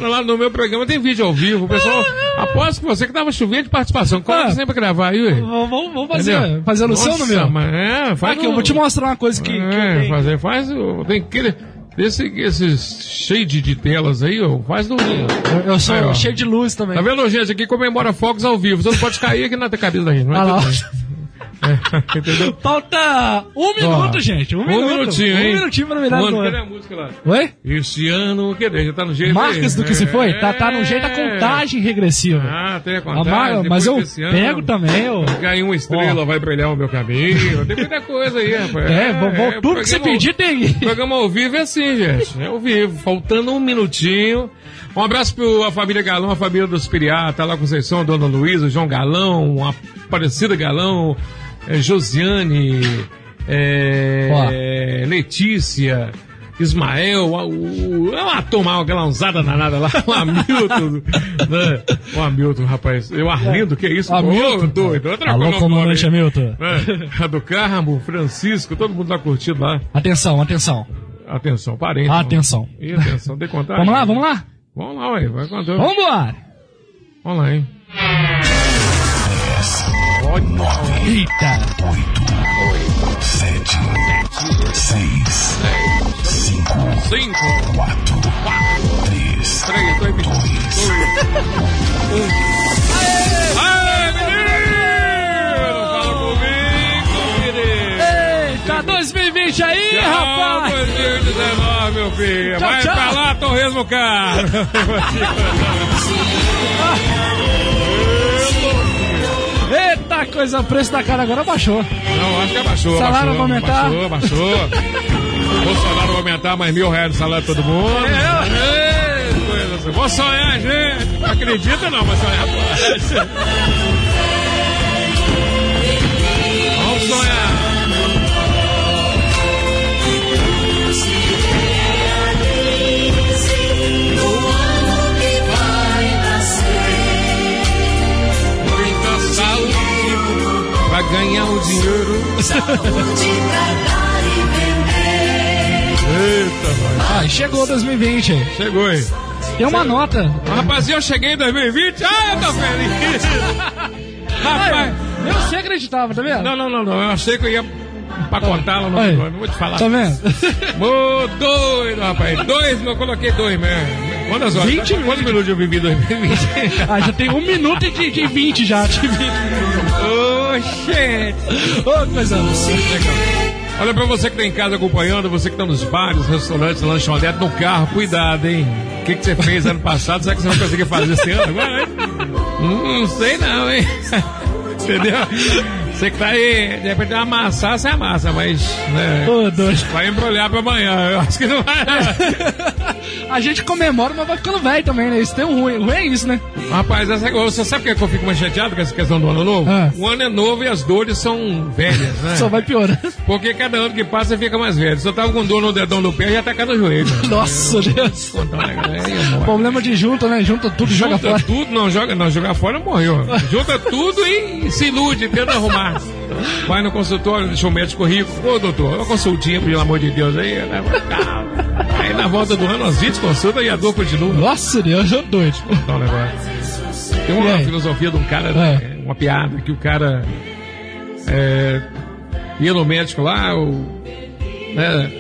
Lá, lá no meu programa tem vídeo ao vivo. O pessoal, aposto que você que tava chovendo de participação. Coloca Ah. sempre pra gravar aí, ué. Vamos, fazer, Entendeu? fazer a Luciano, Nossa, meu. mas é, faz Aqui, eu vou te mostrar uma coisa que, que é, tenho. fazer, faz, o- tem aquele, esse, esses cheio de, telas aí, ó, faz no... Eu, eu sou Aí, cheio de luz também. Tá vendo, gente? Aqui comemora fogos ao vivo. Você não pode cair aqui na cabeça da gente, não é? Ah É, entendeu? Falta um minuto, gente. Um, Um minuto. minutinho, um hein? minutinho pra virar Mano, no cadê a música lá? Oi? Esse ano, cadê? Já tá no jeito Marcas do que se foi? Tá, tá no É. jeito da contagem regressiva. Ah, tem a A contagem. depois mas eu ano, pego também, eu... Ganhei uma estrela, Ó. vai brilhar o meu cabelo. Tem muita coisa aí, rapaz. É, vou- vou- tudo que você pedir tem. Programa ao vivo é assim, gente. É ao vivo. Faltando um minutinho. Um abraço pra família Galão, a família dos Piriá, tá lá com Conceição, Dona Luísa, João Galão, a Aparecida Galão, eh, Josiane, eh, Letícia. Ismael, a- o, é uma turma, aquela usada danada lá, o Hamilton, né? O Hamilton, rapaz, eu Arlindo, que é isso? Hamilton. Doido, outra Alô, comandante nome aí. Hamilton. É, a do Carmo, Francisco, todo mundo tá curtindo lá. Atenção, atenção. Atenção, parente. Atenção. E atenção, dê contagem. Vamos lá, vamos lá? Vamos lá, ué, vai contando. Vambora! Vamos lá, hein? Pode. Eita! 8, 7, 6, 5, 5, 4, 4, 3, 3, 2, 2, 1. Eita, 2020 aí, Tchau, rapaz. 2019, meu filho. Tchau, Vai tchau. pra lá, Torresmo Caro. Eita, coisa, o preço da cara agora baixou. Não, acho que abaixou. Salário abaixou, vai aumentar? Abaixou, abaixou. Bolsonaro vai aumentar mais mil reais no salário de todo mundo. É, coisa assim. Vou sonhar, gente. Não acredita não, mas sonhar pode. Eita, nós. Ah, chegou 2020 aí. Chegou aí. Tem uma nota. Rapaz, eu cheguei em 2020. Ah, eu tô feliz. Rapaz. Eu sei acreditava, tá vendo? Não, não, não, não. Eu achei que eu ia empacotá-la no Aí. não vou te falar. Tá vendo? Ô, doido, rapaz. Dois, eu coloquei dois mesmo. Quantas horas? 20 Quantos minutos eu vivi em 2020? Ah, já tem um minuto e de, de 20 já. De 20. Oxê. Ô, coisa boa. Olha pra você que tá em casa acompanhando, você que tá nos bares, restaurantes, lanchonete, no carro, cuidado, hein? O que, que você fez ano passado? Será que você vai conseguir fazer esse ano agora, hein? Hum, não sei não, hein? Entendeu? Você que tá aí, de repente amassar, você amassa, mas, né? Doido. Vai embrulhar pra amanhã, eu acho que não vai. A gente comemora, mas vai ficando velho também, né? Isso tem um ruim. O ruim é isso, né? Rapaz, essa, você sabe por que eu fico mais chateado com essa questão do ano novo? Ah. O ano é novo e as dores são velhas, né? Só vai piorando. Porque cada ano que passa você fica mais velho. Se eu tava com dor no dedão do pé, já tá no joelho. Nossa, Deus. Aí. Problema de junta, né? Junta tudo e joga Junta fora. tudo, não joga, não, jogar fora morreu. Junta tudo e se ilude, tenta arrumar. Vai no consultório, deixa o médico rico. Ô, doutor, uma consultinha, pelo amor de Deus, aí. Né? Aí na volta do ano, as 20 consultas e a dor continua. Nossa, Deus, eu doido. Então, negócio. Tem uma filosofia de um cara, É. uma piada, que o cara é, ia no médico lá, o, né,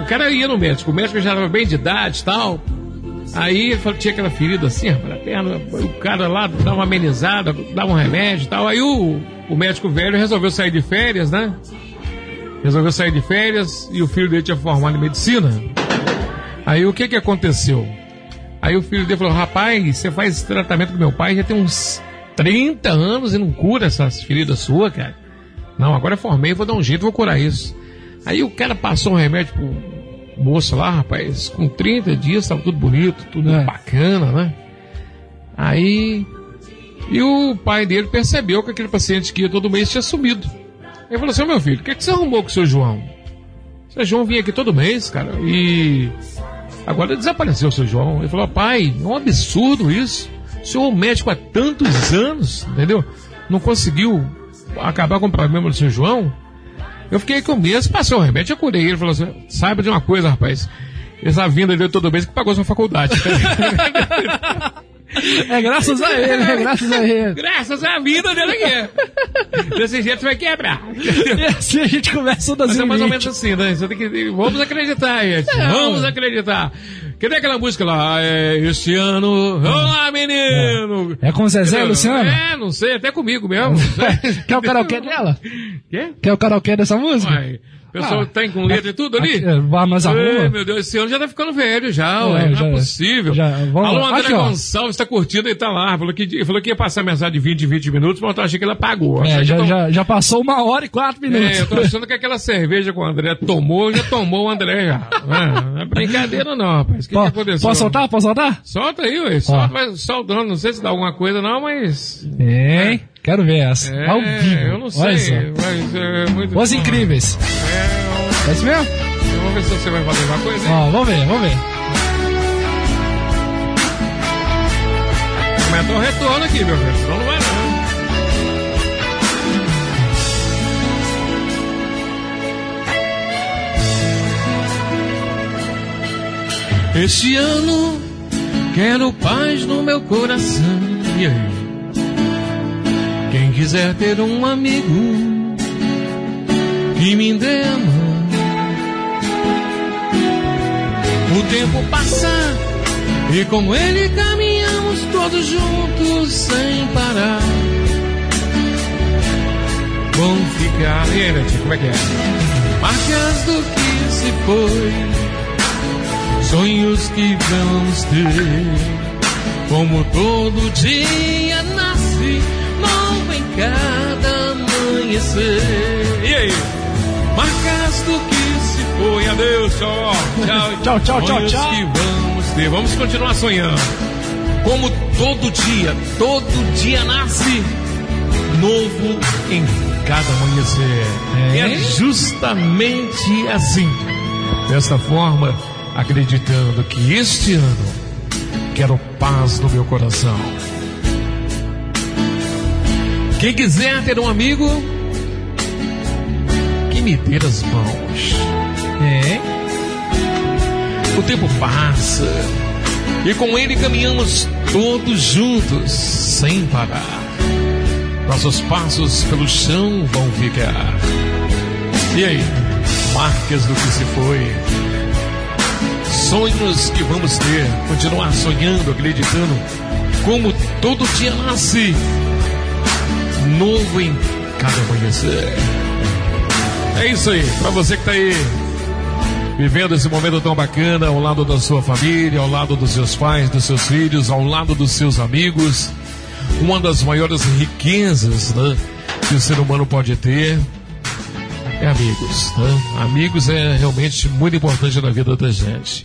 o cara ia no médico, o médico já estava bem de idade e tal. Aí ele falou, tinha aquela ferida assim, na perna, o cara lá dava uma amenizada, dava um remédio e tal. Aí o, o médico velho resolveu sair de férias, né? Resolveu sair de férias e o filho dele tinha formado em medicina. Aí o que que aconteceu? Aí o filho dele falou: Rapaz, você faz esse tratamento com meu pai já tem uns 30 anos e não cura essas feridas suas, cara. Não, agora eu formei, vou dar um jeito, vou curar isso. Aí o cara passou um remédio pro moço lá, rapaz, com 30 dias, tava tudo bonito, tudo É. bacana, né? Aí. E o pai dele percebeu que aquele paciente que ia todo mês tinha sumido. Ele falou assim: "Ô, meu filho, o que, que você arrumou com o seu João? O seu João vinha aqui todo mês, cara, e Agora desapareceu o seu João. Ele falou, pai, é um absurdo isso. O senhor é um médico há tantos anos, entendeu? Não conseguiu acabar com o problema do seu João. Eu fiquei com medo, passou o remédio, eu curei ele. Falou assim, saiba de uma coisa, rapaz. Essa vinda dele todo mês que pagou sua faculdade. É graças a ele, é graças a ele. Graças à vida dele aqui. Desse jeito vai quebrar. E assim a gente começa o Mas é mais ou 2020. menos assim, né? Você tem que... Vamos acreditar, gente. Vamos acreditar. Cadê aquela música lá? É, este ano. Olá, menino! É com o Zezé? Luciano? É, não sei, até comigo mesmo. Quer o karaokê dela? Quê? Quer o karaokê dessa música? Uai, o pessoal Ah. tem com letra e tudo ali? Ah, mas arruma. Ei, meu Deus, esse ano já tá ficando velho já, É, ué, não já- é possível. já, vamos Alô. André Aqui. Gonçalves tá curtindo e tá lá. Falou que, falou que ia passar mensagem de 20 em 20 minutos, mas eu achei que ela pagou. É, já, que tô- já, já passou uma hora e quatro minutos. É, eu tô achando que aquela cerveja que o André tomou, já tomou o André já. É, não é brincadeira não, rapaz. O que, que Po- aconteceu? Posso soltar? Posso soltar? Solta aí, ué. Solta, vai soltando. Não sei se dá alguma coisa não, mas... Hein? Quero ver essa. É, Ao vivo. eu não Olha sei, mas é muito... Os incríveis. É, É isso mesmo? vamos ver se você vai fazer alguma coisa. hein? Ó, vamos ver, vamos ver. Aumenta o retorno aqui, meu filho. Senão não vai não. Este ano quero paz no meu coração. E aí? Quiser ter um amigo que me dê a mão. O tempo passa e com ele caminhamos todos juntos sem parar. Vão ficar. E aí, como é que é? Marcas do que se foi sonhos que vamos ter. Como todo dia nasce cada amanhecer. E aí? Marcas do que se foi. Adeus, tchau. Tchau, Tchau, tchau, tchau, tchau. que vamos ter. Vamos continuar sonhando. Como todo dia, todo dia nasce novo em cada amanhecer. É. É justamente assim. Desta forma, acreditando que este ano quero paz no meu coração. Quem quiser ter um amigo e me ter as mãos. É. O tempo passa e com ele caminhamos todos juntos, sem parar. Nossos passos pelo chão vão ficar. E aí? Marcas do que se foi. Sonhos que vamos ter, continuar sonhando, acreditando, como todo dia nasce, novo em cada amanhecer. É isso aí, para você que tá aí vivendo esse momento tão bacana ao lado da sua família, ao lado dos seus pais, dos seus filhos, ao lado dos seus amigos. Uma das maiores riquezas né, que o ser humano pode ter é amigos. Né? Amigos é realmente muito importante na vida da gente.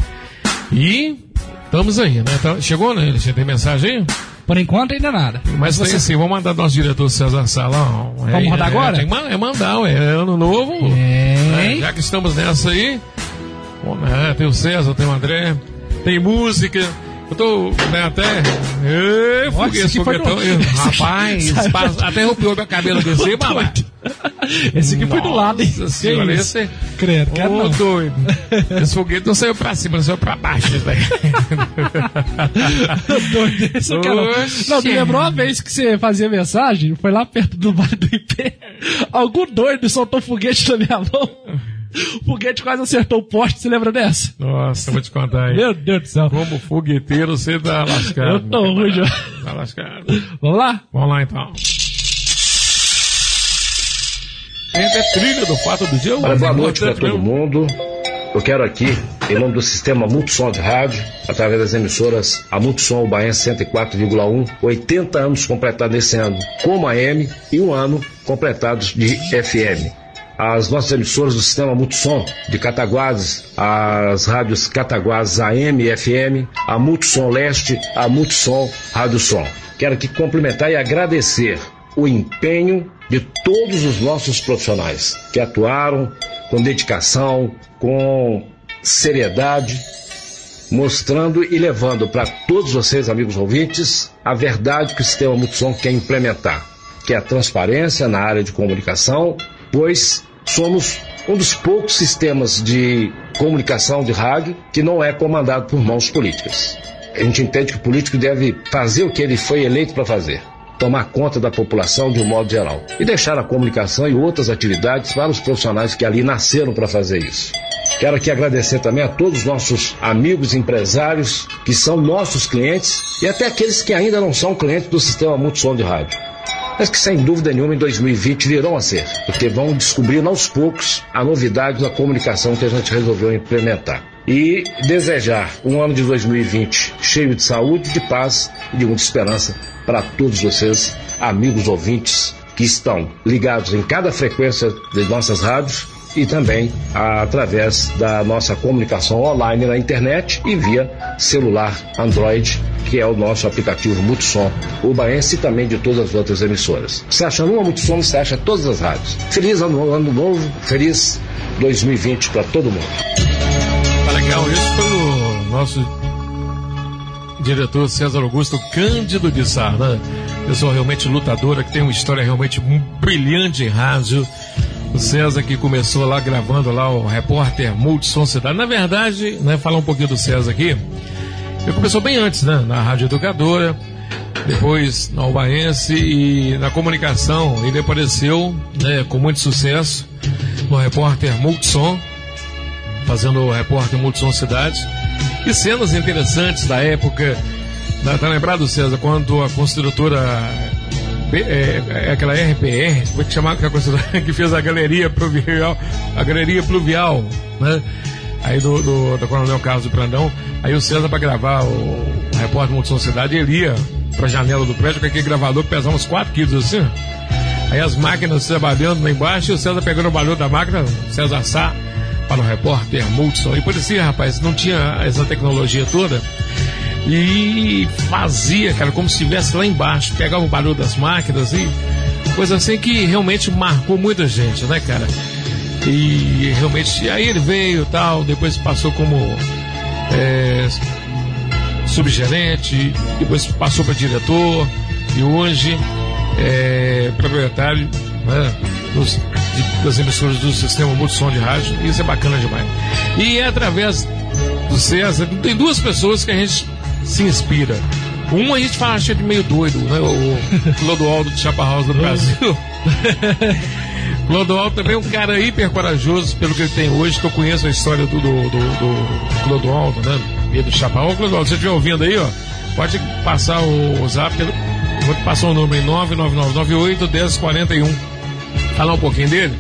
E estamos aí, né? Tá, chegou, né? Você tem mensagem aí? Por enquanto ainda nada. Mas tem assim, vamos mandar nosso diretor César Salão. Vamos rodar é, agora? Tem, é mandar, é ano novo. É, já que estamos nessa aí. Bom, é, tem o César, tem o André, tem música. Eu tô né, até. Ei, foguete, foguetão. Do... Rapaz, passa, até arrepiou meu cabelo desse, mamãe. Esse aqui foi do lado, hein? Nossa senhora, esse. Credo, quero Ô, não. doido. Esse foguete não saiu pra cima, não saiu pra baixo, velho. doido, esse eu quero não. Não, me lembrou uma vez que você fazia mensagem, foi lá perto do bar do IP. Algum doido soltou foguete na minha mão. O foguete quase acertou o poste, você lembra dessa? Nossa, vou te contar aí. Meu Deus do céu. Como fogueteiro, você tá lascado. Eu tô ruim já. Tá lascado. Vamos lá? Vamos lá então. Entra a trilha do fato do dia. Olha, boa noite para todo mundo. Eu quero aqui, em nome do sistema Multissom de Rádio, através das emissoras a Multissom Ubaense 104,1, 80 anos completados nesse ano como AM e um ano completados de FM as nossas emissoras do sistema Multissom de Cataguases, as rádios Cataguases AM FM, a Multissom Leste, a Multissom Rádio Som. Quero aqui cumprimentar e agradecer o empenho de todos os nossos profissionais que atuaram com dedicação, com seriedade, mostrando e levando para todos vocês, amigos ouvintes, a verdade que o sistema Multissom quer implementar, que é a transparência na área de comunicação, pois somos um dos poucos sistemas de comunicação de rádio que não é comandado por mãos políticas. A gente entende que o político deve fazer o que ele foi eleito para fazer. Tomar conta da população de um modo geral. E deixar a comunicação e outras atividades para os profissionais que ali nasceram para fazer isso. Quero aqui agradecer também a todos os nossos amigos empresários que são nossos clientes e até aqueles que ainda não são clientes do sistema Multissom de Rádio mas que sem dúvida nenhuma em 2020 virão a ser, porque vão descobrir aos poucos a novidade da comunicação que a gente resolveu implementar. E desejar um ano de 2020 cheio de saúde, de paz e de muita esperança para todos vocês, amigos ouvintes que estão ligados em cada frequência de nossas rádios e também através da nossa comunicação online na internet e via celular Android, que é o nosso aplicativo Multissom Ubaense e também de todas as outras emissoras. Você acha uma Multissom, você acha todas as rádios. Feliz ano, ano novo, feliz 2020 para todo mundo. Tá legal, isso pelo nosso diretor César Augusto Cândido de Sá, né? Pessoa realmente lutadora, que tem uma história realmente brilhante em rádio. O César que começou lá gravando lá o repórter Multissom Cidade. Na verdade, né, falar um pouquinho do César aqui. Ele começou bem antes, né? Na Rádio Educadora, depois na Albaense e na comunicação. Ele apareceu né, com muito sucesso no repórter Multissom, fazendo o repórter Multissom Cidade. E cenas interessantes da época. Tá, lembrado, César, quando a construtora é, é, aquela RPR, como é que aquela coisa que fez a galeria pluvial, a galeria pluvial, né? Aí do, do, do Coronel Carlos Brandão, aí o César para gravar o, o repórter Multissom Cidade, ele ia pra janela do prédio com aquele gravador que pesava uns 4 quilos assim. Aí as máquinas trabalhando lá embaixo, e o César pegando o barulho da máquina, César Sá, para o repórter Multissom. E parecia, rapaz, não tinha essa tecnologia toda e fazia, cara, como se estivesse lá embaixo, pegava o barulho das máquinas e coisa assim que realmente marcou muita gente, né, cara? E realmente, aí ele veio tal, depois passou como é, subgerente, depois passou para diretor e hoje é proprietário né, dos de- das emissoras do sistema Multissom de rádio. Isso é bacana demais. E é através do César, tem duas pessoas que a gente se inspira. Um a gente fala acha de meio doido, né? O Clodoaldo de Chaparral do Brasil. Clodoaldo também é um cara hiper corajoso pelo que ele tem hoje, que eu conheço a história do, do, do, do Clodoaldo, né? E do Chaparral. Ô, Clodoaldo, se você estiver ouvindo aí, ó, pode passar o, o zap, vou te passar o número em 99998 1041. Falar um pouquinho dele.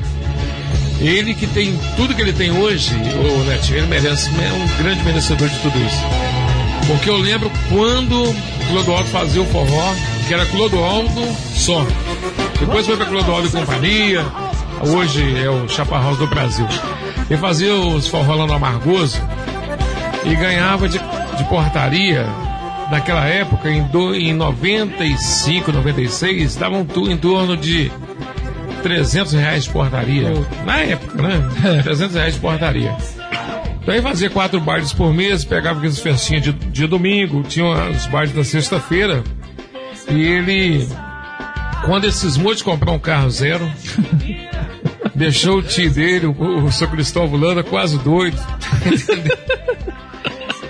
Ele que tem tudo que ele tem hoje, o Netinho, ele merece, é um grande merecedor de tudo isso. Porque eu lembro quando Clodoaldo fazia o forró, que era Clodoaldo só. Depois foi para Clodoaldo e Companhia, hoje é o Chaparral do Brasil. Ele fazia os forró lá no Amargoso e ganhava de, de portaria, naquela época, em, do, em 95, 96, davam tu, em torno de 300 reais de portaria. Na época, né? 300 reais de portaria. Daí fazia quatro bailes por mês, pegava aqueles festinhas de, de domingo, tinha os bailes da sexta-feira. E ele, quando ele cismou de comprar um carro zero, deixou o tio dele, o, o seu Cristóvão Landa, quase doido.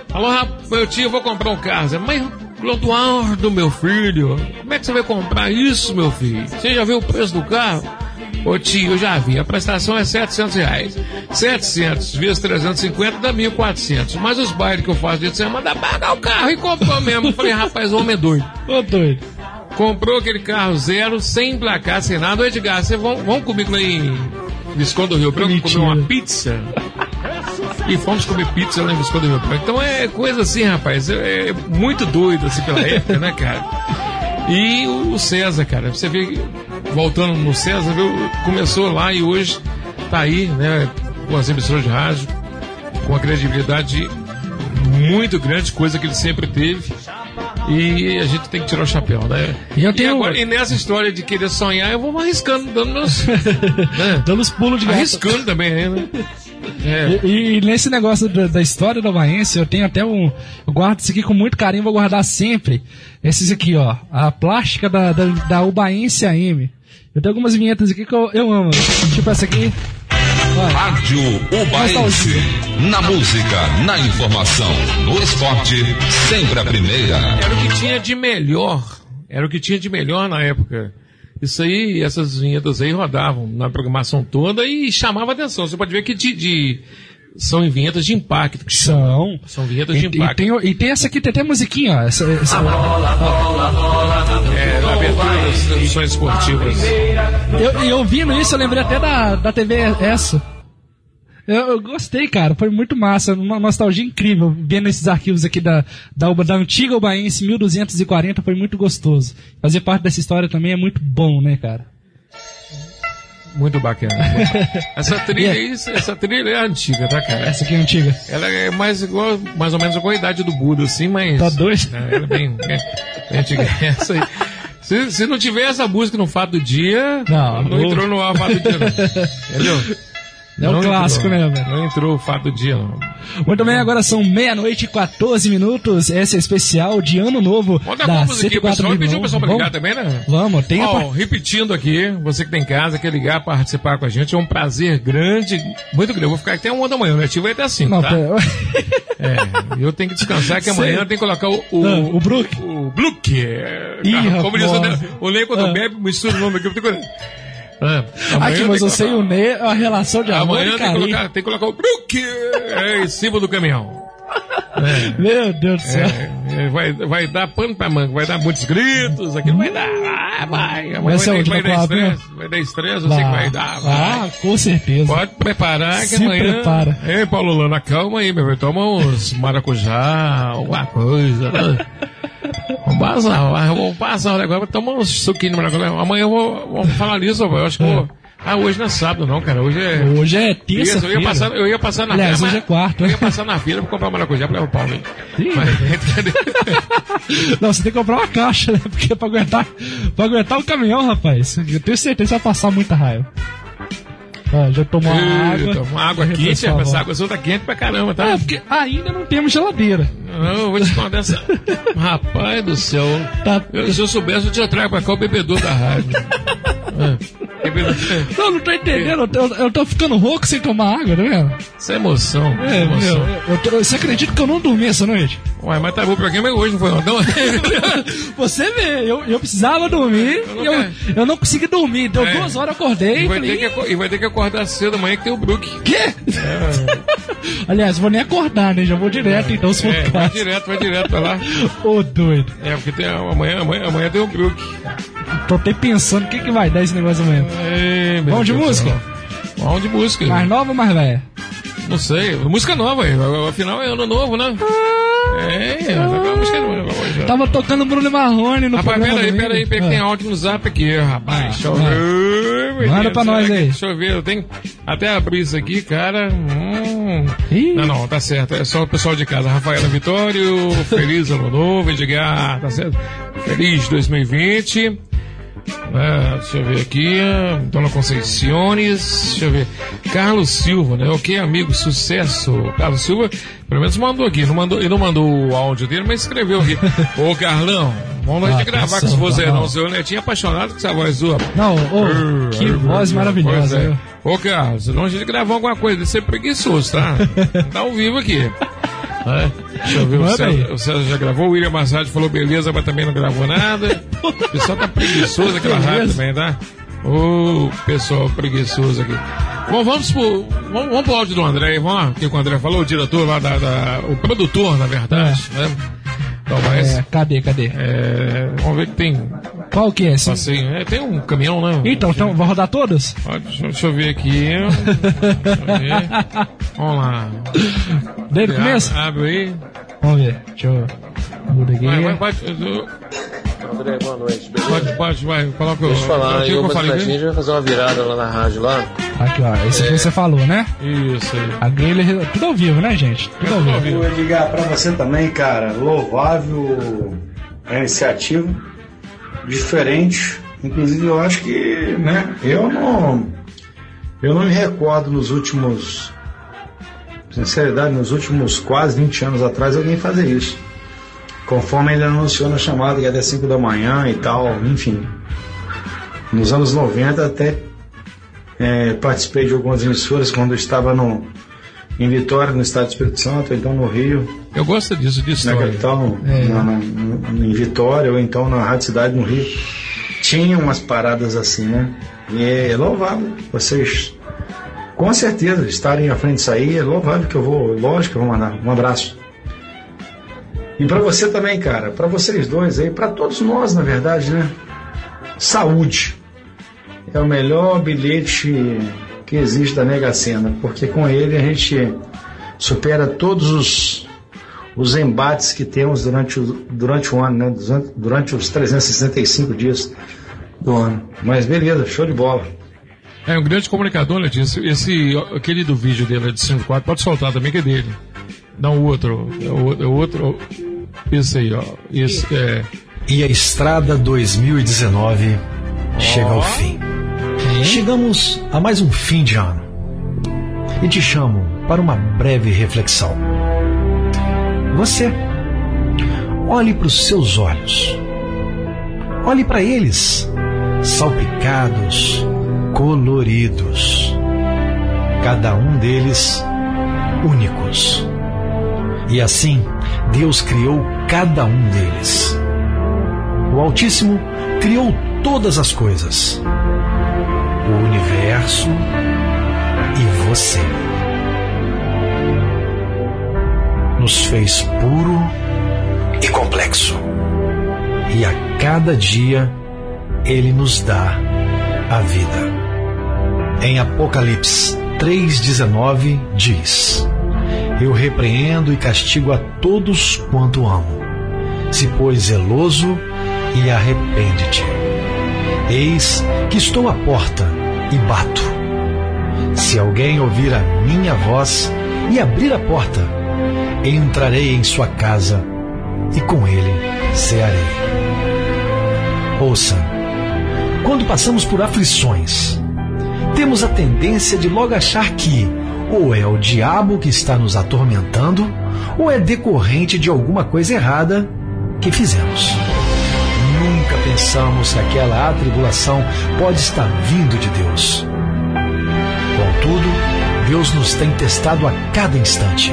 Falou, rapaz, meu tio, eu vou comprar um carro. zero. Mas, Clodoaldo, meu filho, como é que você vai comprar isso, meu filho? Você já viu o preço do carro? Ô tio, eu já vi, a prestação é 700 reais. 700 vezes 350 dá 1.400. Mas os bailes que eu faço de semana, dá pagar o carro e comprou mesmo. Eu falei, rapaz, o homem é doido. Ô doido. Comprou aquele carro zero, sem placar, sem nada. Ô Edgar, vocês vão, vão comigo lá em Visconde do Rio Branco comer uma pizza? E fomos comer pizza lá em Visconde do Rio Branco. Então é coisa assim, rapaz, é, é muito doido assim pela época, né, cara? E o César, cara, você vê, voltando no César, viu, começou lá e hoje tá aí, né, com as emissoras de rádio, com a credibilidade muito grande, coisa que ele sempre teve. E a gente tem que tirar o chapéu, né? E eu tenho- agora, e nessa história de querer sonhar, eu vou arriscando, dando meus. né? Dando os pulos de gato. Arriscando também, né? É. E, e nesse negócio da, da história do Baense, eu tenho até um. Eu guardo isso aqui com muito carinho, vou guardar sempre. Esses aqui, ó. A plástica da, da, da Ubaense AM. Eu tenho algumas vinhetas aqui que eu, eu amo. Tipo essa aqui. Rádio Ubaense. Na música, na informação, no esporte, sempre a primeira. Era o que tinha de melhor. Era o que tinha de melhor na época. Isso aí, essas vinhetas aí rodavam na programação toda e chamava atenção. Você pode ver que de, de- são vinhetas de impacto. que São. São vinhetas de E, e, impacto. tem, e tem essa aqui, tem até musiquinha, ó. Essa, essa, É, na abertura das transmissões esportivas. Eu, e ouvindo isso, eu lembrei até da, da TV essa. Eu, eu gostei, cara. Foi muito massa. Uma nostalgia incrível. Vendo esses arquivos aqui da, da, da antiga Ubaense 1240 foi muito gostoso. Fazer parte dessa história também é muito bom, né, cara? Muito bacana. essa trilha aí, essa trilha é antiga, tá, cara? Essa aqui é antiga. Ela é mais igual, mais ou menos igual a idade do Buda, assim, mas. Tá doido? É, ela é bem, é, bem antiga. Essa aí. Se, se não tiver essa música no Fato do Dia, Não, não, entrou no ar Fato do Dia, não. Entendeu? É Não clássico, entrou. né, velho? Não entrou o Fato do Dia, não. Muito bem, agora são meia-noite e 14 minutos. Essa é especial de Ano Novo Manda da vamos aqui, 104 pessoal. Pediu o pessoal pra ligar Vamos? também, né? Vamos, tem a Ó, par- repetindo aqui, você que tem em casa, quer ligar, participar com a gente, é um prazer grande, muito grande. Eu vou ficar até uma da manhã, né? Tio vai até assim, Não, tá? É, eu tenho que descansar, que Sei. amanhã tem que colocar o... O, Ah, o Brook. O Brook. é, Ih, como diz o rapaz. Ne- o Ney quando Ah. bebe, mistura o nome aqui. Eu tenho amanhã Aqui, mas que você e o Ney, a relação de amor Amanhã tem que, colocar, tem que colocar o Brook é, em cima do caminhão. É. Meu Deus do céu. É, é, vai, vai dar pano pra manga, vai dar muitos gritos, aquilo vai dar. Ah, vai, amanhã Vai vai, vai dar né? estresse, vai dar estresse, eu sei que vai dar. Ah, com certeza. Pode preparar que Se amanhã. prepara. Ei, Paulo Lana, calma aí, meu velho. Toma uns maracujá, alguma coisa. né? Vamos passar, vamos passar o negócio, toma uns suquinhos de maracujá. Amanhã eu vou, vamos falar nisso, eu acho que vou. Ah, hoje não é sábado, não, cara. Hoje é. Hoje é Isso, eu ia passar, eu ia passar na Aliás, feira, hoje é quarta. Eu ia passar na fila pra comprar maracujá pra levar o hein? Não, você tem que comprar uma caixa, né? Porque pra aguentar, pra aguentar o caminhão, rapaz, eu tenho certeza que você vai passar muita raiva. Ó, já tomou uma água. Eita, uma água quente, rapaz, essa água sua tá quente pra caramba, tá? É, porque ainda não temos geladeira. Não, eu vou te contar essa. Rapaz do céu. Tá. Eu- se eu soubesse, eu te trago pra cá o bebedor da rádio. É. Não, não tô entendendo. Eu, tô- eu tô ficando rouco sem tomar água, tá vendo? Isso é emoção. É, emoção. meu, eu tô- você acredita que eu não dormi essa noite? Ué, mas tá bom pra quem mas hoje, não foi não? Então, Você vê, eu, eu precisava dormir e eu, eu não consegui dormir. Deu É. duas horas, eu acordei e, vai falei, ter que, e vai ter que acordar cedo amanhã que tem o Brook. Quê? Aliás, vou nem acordar, né? Já vou direto, então, se for É, vai direto, vai direto pra lá. Ô, doido. É, porque tem, amanhã, amanhã, amanhã tem o Brook. Tô até pensando o que, que vai dar esse negócio amanhã. Meu Vamos de Deus música? céu. Vamos de música. Mais nova ou mais velha? Não sei. Música nova aí. Afinal é ano novo, né? É, é música nova. hoje. Tava tocando Bruno Marrone no Rapaz, programa. pera aí, domingo. pera aí, pera aí, que tem Ah. áudio no zap aqui, rapaz. Deixa eu ver. Manda pra nós aí. Deixa eu ver, eu tenho até abrir isso aqui, cara. Hum. Não, não, tá certo. É só o pessoal de casa. Rafaela Vitório, feliz ano novo, Edgar, tá certo? Feliz 2020. É, deixa eu ver aqui, Dona Conceiciones, deixa eu ver, Carlos Silva, né? Ok, amigo, sucesso. Carlos Silva, pelo menos mandou aqui, não mandou, ele não mandou o áudio dele, mas escreveu aqui. Ô Carlão, vamos nós Ah, de gravar com vozeirão, Carlão. seu netinho apaixonado com essa voz sua. Não, ô, que voz maravilhosa. É. Ô Carlos, longe de gravar alguma coisa, de ser preguiçoso, tá? tá ao vivo aqui. É, Deixa eu ver, o César, aí. o César já gravou, o William Massad falou beleza, mas também não gravou nada. O pessoal tá preguiçoso aquela rádio também, tá? Ô, pessoal preguiçoso aqui. Bom, vamos pro, vamos, vamos pro áudio do André, aí, vamos lá, o que o André falou, o diretor lá da, da- o produtor, na verdade, né? Mas, É, cadê, cadê? é, vamos ver que tem, Qual que é esse? é, tem um caminhão, né? Então, então, vou rodar todas? Deixa, eu ver aqui. Deixa eu ver. Vamos lá. Desde o começo? Abre aí. Vamos ver. Deixa eu. Vai, vai, vai. eu- André, boa noite, beleza? Pode, pode, vai. Coloca o. Deixa eu falar, em eu uma falei a gente vai fazer uma virada lá na rádio lá. Aqui, ó. Esse que você falou, né? Isso aí. A Griller, tudo ao vivo, né, gente? Tudo ao vivo. Ô, Edgar, pra você também, cara, louvável a iniciativa, diferente. Inclusive, eu acho que, né, eu não, eu não me recordo nos últimos, sinceridade, nos últimos quase 20 anos atrás, alguém fazer isso. Conforme ele anunciou na chamada que é até 5 da manhã e tal, enfim. Nos anos 90 até é, participei de algumas emissoras quando eu estava no, em Vitória, no estado do Espírito Santo, ou então no Rio, Eu gosto disso, disso. na capital, É. na- na- em Vitória, ou então na Rádio Cidade, no Rio. Tinha umas paradas assim, né? E é louvável vocês, com certeza, estarem à frente disso aí. É louvável que eu vou, lógico que eu vou mandar. Um abraço. E pra você também, cara, pra vocês dois aí, pra todos nós, na verdade, né? Saúde. É o melhor bilhete que existe da Mega Sena, porque com ele a gente supera todos os, os embates que temos durante o, durante o ano, né? Durante, durante os 365 dias do ano. Mas beleza, show de bola. É um grande comunicador, Letícia. Esse, aquele do vídeo dele de 54, pode soltar também, que é dele. Não, o outro. É o, é o outro. Esse aí, ó. Esse é. E a estrada 2019 chega ao fim. Chegamos a mais um fim de ano. E te chamo para uma breve reflexão. Você, olhe para os seus olhos. Olhe para eles, salpicados, coloridos. Cada um deles únicos. E assim, Deus criou cada um deles. O Altíssimo criou todas as coisas: o universo e você. Nos fez puro e complexo. E a cada dia, Ele nos dá a vida. Em Apocalipse 3,19 diz: Eu repreendo e castigo a todos quanto amo. Se pois zeloso e arrepende-te. Eis que estou à porta e bato. Se alguém ouvir a minha voz e abrir a porta, entrarei em sua casa e com ele cearei. Ouça, quando passamos por aflições, temos a tendência de logo achar que ou é o diabo que está nos atormentando, ou é decorrente de alguma coisa errada que fizemos. nunca pensamos que aquela atribulação pode estar vindo de Deus. Contudo, Deus nos tem testado a cada instante.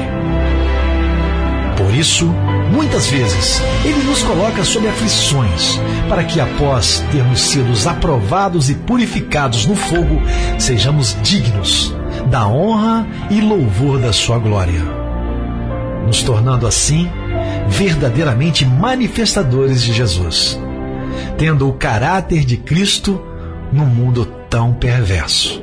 Por isso, muitas vezes, Ele nos coloca sob aflições, para que após termos sido aprovados e purificados no fogo, sejamos dignos da honra e louvor da Sua glória, nos tornando assim verdadeiramente manifestadores de Jesus, tendo o caráter de Cristo num mundo tão perverso.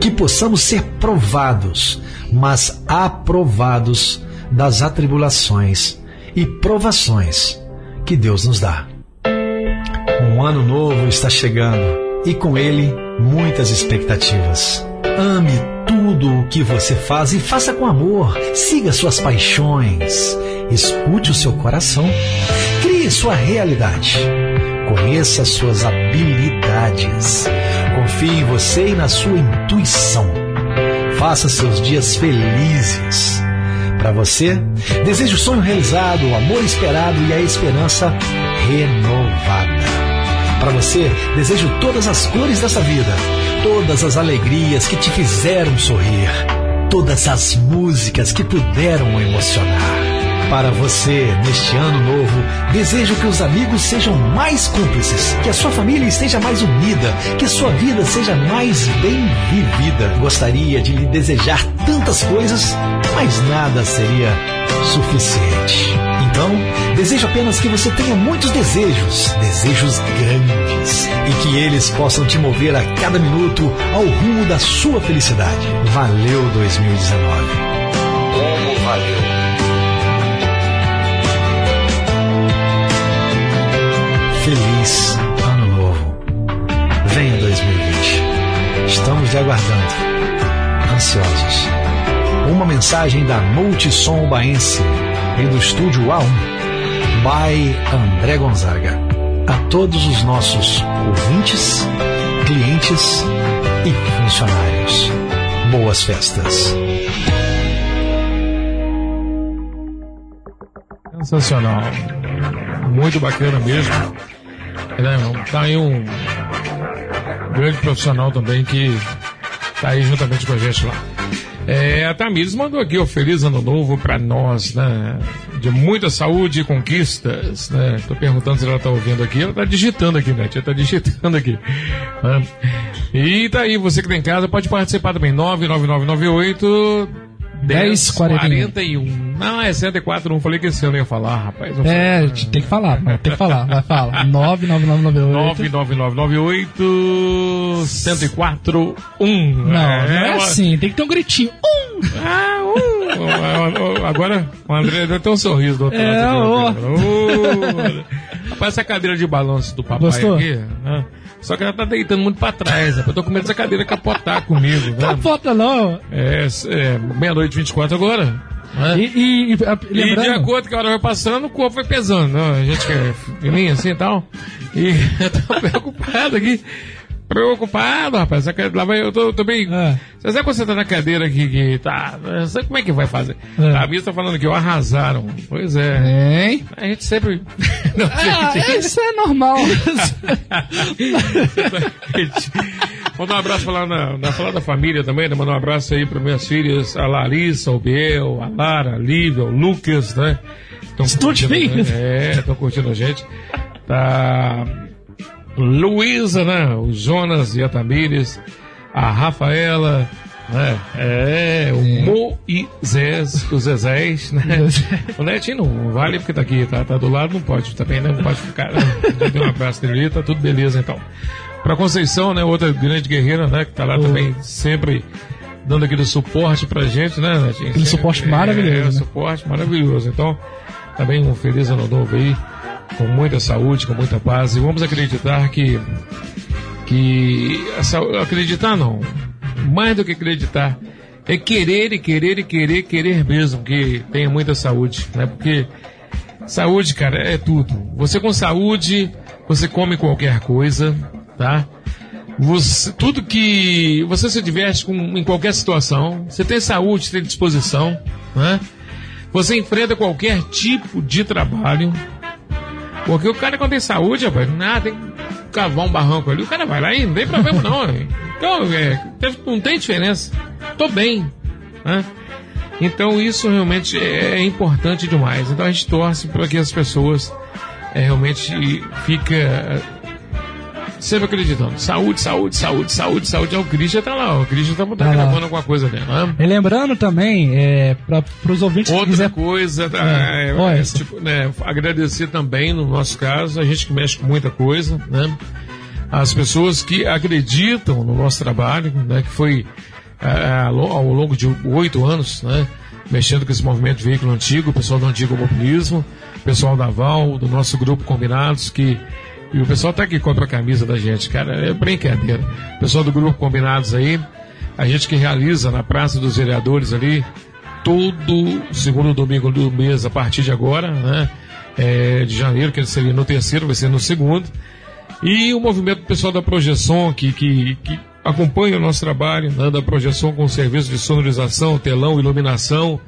Que possamos ser provados, mas aprovados das atribulações e provações que Deus nos dá. Um ano novo está chegando e com ele muitas expectativas. Ame tudo o que você faz e faça com amor. Siga suas paixões. Escute o seu coração. Crie sua realidade. Conheça suas habilidades. Confie em você e na sua intuição. Faça seus dias felizes. Para você, desejo o sonho realizado, o amor esperado e a esperança renovada. Para você, desejo todas as cores dessa vida, todas as alegrias que te fizeram sorrir, todas as músicas que puderam emocionar. Para você, neste ano novo, desejo que os amigos sejam mais cúmplices, que a sua família esteja mais unida, que a sua vida seja mais bem vivida. Gostaria de lhe desejar tantas coisas, mas nada seria suficiente. Então, desejo apenas que você tenha muitos desejos, desejos grandes, e que eles possam te mover a cada minuto ao rumo da sua felicidade. Valeu 2019. Como valeu? Estamos lhe aguardando. Ansiosos. Uma mensagem da Multissom Baense e do estúdio A1. By André Gonzaga. A todos os nossos ouvintes, clientes e funcionários. Boas festas. Sensacional. Muito bacana mesmo. Né? Tá aí um grande profissional também que tá aí juntamente com a gente lá. É, a Tamires mandou aqui o feliz ano novo para nós, né? De muita saúde e conquistas, né? Tô perguntando se ela tá ouvindo aqui. Ela tá digitando aqui, né? Ela tá digitando aqui. Né? E tá aí, você que tá em casa pode participar também. 99998 1041. Não, é 104, não falei que esse ano ia falar, rapaz. É, tem que falar, tem que falar, vai falar. 99998. 99998 1041. Não, não é assim, tem que ter um gritinho. Um! Ah, um! Agora o André deu até um sorriso do outro É, lado. aqui, ó. Rapaz, essa cadeira de balanço do papai Gostou? aqui, né? Só que ela tá deitando muito pra trás, rapaz. Eu tô com medo dessa cadeira capotar comigo? Capota não. É, é meia-noite e 24 agora. né? E, e, e, E de acordo que a hora vai passando, o corpo vai pesando. Né? A gente que é fininho assim e tal. E eu tô preocupado aqui. Preocupado, rapaz. Essa cadeira- Lá vai, eu tô, eu tô bem. Você sabe quando você tá na cadeira aqui que tá. Sabe como é que vai fazer? É. A Misa tá falando que ó, arrasaram. Pois é. Hein? A gente sempre. Não, Ah, gente. isso é normal. Mandar um abraço pra lá na, na falar da família também, né? Mandar um abraço aí para minhas filhas, a Larissa, o Biel, a Lara, a Lívia, o Lucas, né? Estão curtindo, né? É, estão curtindo a gente. Tá. Luísa, né? O Jonas e a Tamires, a Rafaela, né? É, o Moisés, o Zezés, né? O Netinho não vale porque tá aqui, tá, tá do lado, não pode também, né? Não pode ficar. Né? Deu um abraço dele, tá tudo beleza então. Pra Conceição, né? Outra grande guerreira, né? Que tá lá também sempre dando aquele suporte pra gente, né, Netinho? Aquele suporte maravilhoso, É, né? suporte maravilhoso. Então, também um feliz ano novo aí, com muita saúde, com muita paz. E vamos acreditar que. que acreditar não. Mais do que acreditar. É querer e querer e querer, querer mesmo que tenha muita saúde, né? Porque saúde, cara, é tudo. Você com saúde, você come qualquer coisa, tá? Você, tudo que você se diverte com, em qualquer situação, você tem saúde, tem disposição, né? Você enfrenta qualquer tipo de trabalho. Porque o cara, quando tem saúde, rapaz, nada, tem que cavar um barranco ali, o cara vai lá e não tem problema não. Então, é, não tem diferença. Tô bem. Né? Então, isso realmente é importante demais. Então, a gente torce para que as pessoas é, realmente fiquem sempre acreditando. Saúde, saúde, saúde, saúde, saúde. É o Christian tá lá, o Christian tá, tá Tá gravando alguma coisa dele, né? E lembrando também, é, para os ouvintes que Outra quiser... coisa, tá, É, é, é tipo, né, agradecer também, no nosso caso, a gente que mexe com muita coisa, né? As pessoas que acreditam no nosso trabalho, né? Que foi é, ao longo de oito anos, né? Mexendo com esse movimento de veículo antigo, o pessoal do Antigo Mobilismo, o pessoal da Val, do nosso grupo Combinados, que e o pessoal tá aqui compra a camisa da gente, cara, é brincadeira. O pessoal do grupo Combinados aí, a gente que realiza na Praça dos Vereadores ali, todo segundo domingo do mês a partir de agora, né? É, de janeiro, que seria no terceiro, vai ser no segundo. E o movimento pessoal da Projeção, que, que, que acompanha o nosso trabalho, né, da Projeção com serviço de sonorização, telão, iluminação.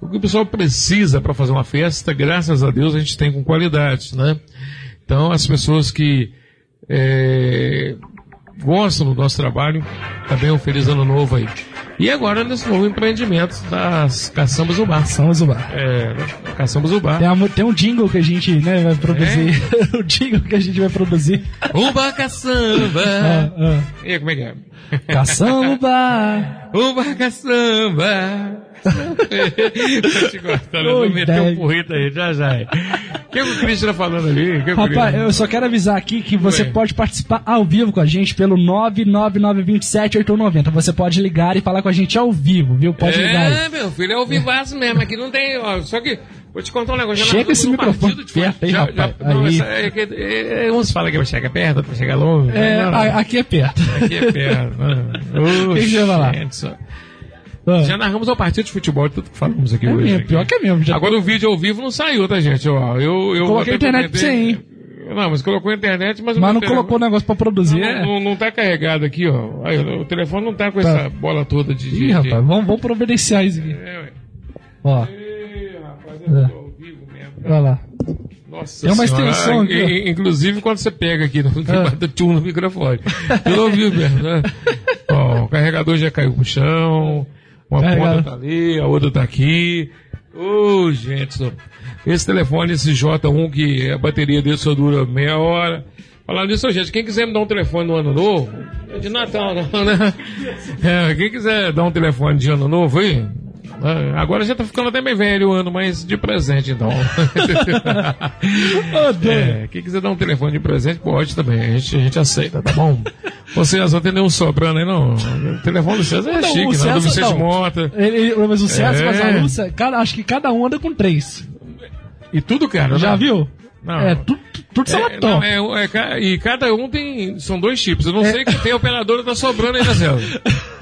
O que o pessoal precisa para fazer uma festa, graças a Deus, a gente tem com qualidade, né? Então, as pessoas que é, gostam do nosso trabalho, também um feliz ano novo aí. E agora nesse novo empreendimento das Caçambas Ubar. Caçambas Ubar. É, Caçambas Ubar. Tem, uma- tem um jingle que a gente né, vai produzir. o jingle que a gente vai produzir. Uba Caçamba! Ah, ah. E aí, como é que é? Caçamba! Uba Caçamba! Tô te cortando, eu vou Oi, meter Deg. um porrito aí, já já. é. O que, o Cristian tá falando ali? Que Rapaz, Cristian- eu só quero avisar aqui que você Oi. pode participar ao vivo com a gente pelo 99927-8190. Você pode ligar e falar com a gente ao vivo, viu? Pode ligar É, meu filho, é o vivaço mesmo. Aqui não tem. Ó, só que. Vou te contar um negócio. já Chega esse microfone perto aí, já- rapaz. já- não, Aí. é que- é- é, uns falam que vai chegar perto, outros vai chegar longe. É, Não, não. a- aqui é perto. Aqui é perto. O que que você vai falar? Ah. Já narramos ao partido de futebol, tudo que falamos aqui É hoje. mesmo, aqui. pior que é mesmo. Agora o vídeo ao vivo não saiu, tá, gente? Ó, eu, eu Coloquei a internet pra você, comentei- hein? Não, mas colocou a internet, mas... o Mas não tele- colocou o negócio pra produzir. Não, é. não, não tá carregado aqui, ó. Aí, o telefone não tá com Tá. essa bola toda de... Ih, de- rapaz, vamos, vamos providenciar isso aqui. É, ué. Ó. Ih, rapaz, É. eu tô ao vivo mesmo. Olha lá. Nossa Tem uma Senhora. extensão aqui, ó. In- Inclusive quando você pega aqui, Ah. bota tchum no microfone. Eu ouvi mesmo, né? Ó, o carregador já caiu pro chão, uma Carregador. ponta tá ali, a outra tá aqui. Ô, gente, só- esse telefone, esse J1, que a bateria dele só dura meia hora. Falando nisso, gente, quem quiser me dar um telefone no ano novo, é de Natal, não, né? É, quem quiser dar um telefone de ano novo aí? Agora já tá ficando até meio velho o ano, mas de presente então. é, quem quiser dar um telefone de presente, pode também, a gente, a gente aceita, tá bom? Você só tem nenhum sobrando aí, não? O telefone do César é Não, chique, o não, do César- Vicente não. Mota. Ele, ele- mas o César, É. mas a Lúcia, cara, acho que cada um anda com três. E tudo caro, Já né? viu? Não. É, tudo, tudo É, salatão. é, é e cada um tem. São dois tipos. Eu não sei que tem operadora tá sobrando aí na célula.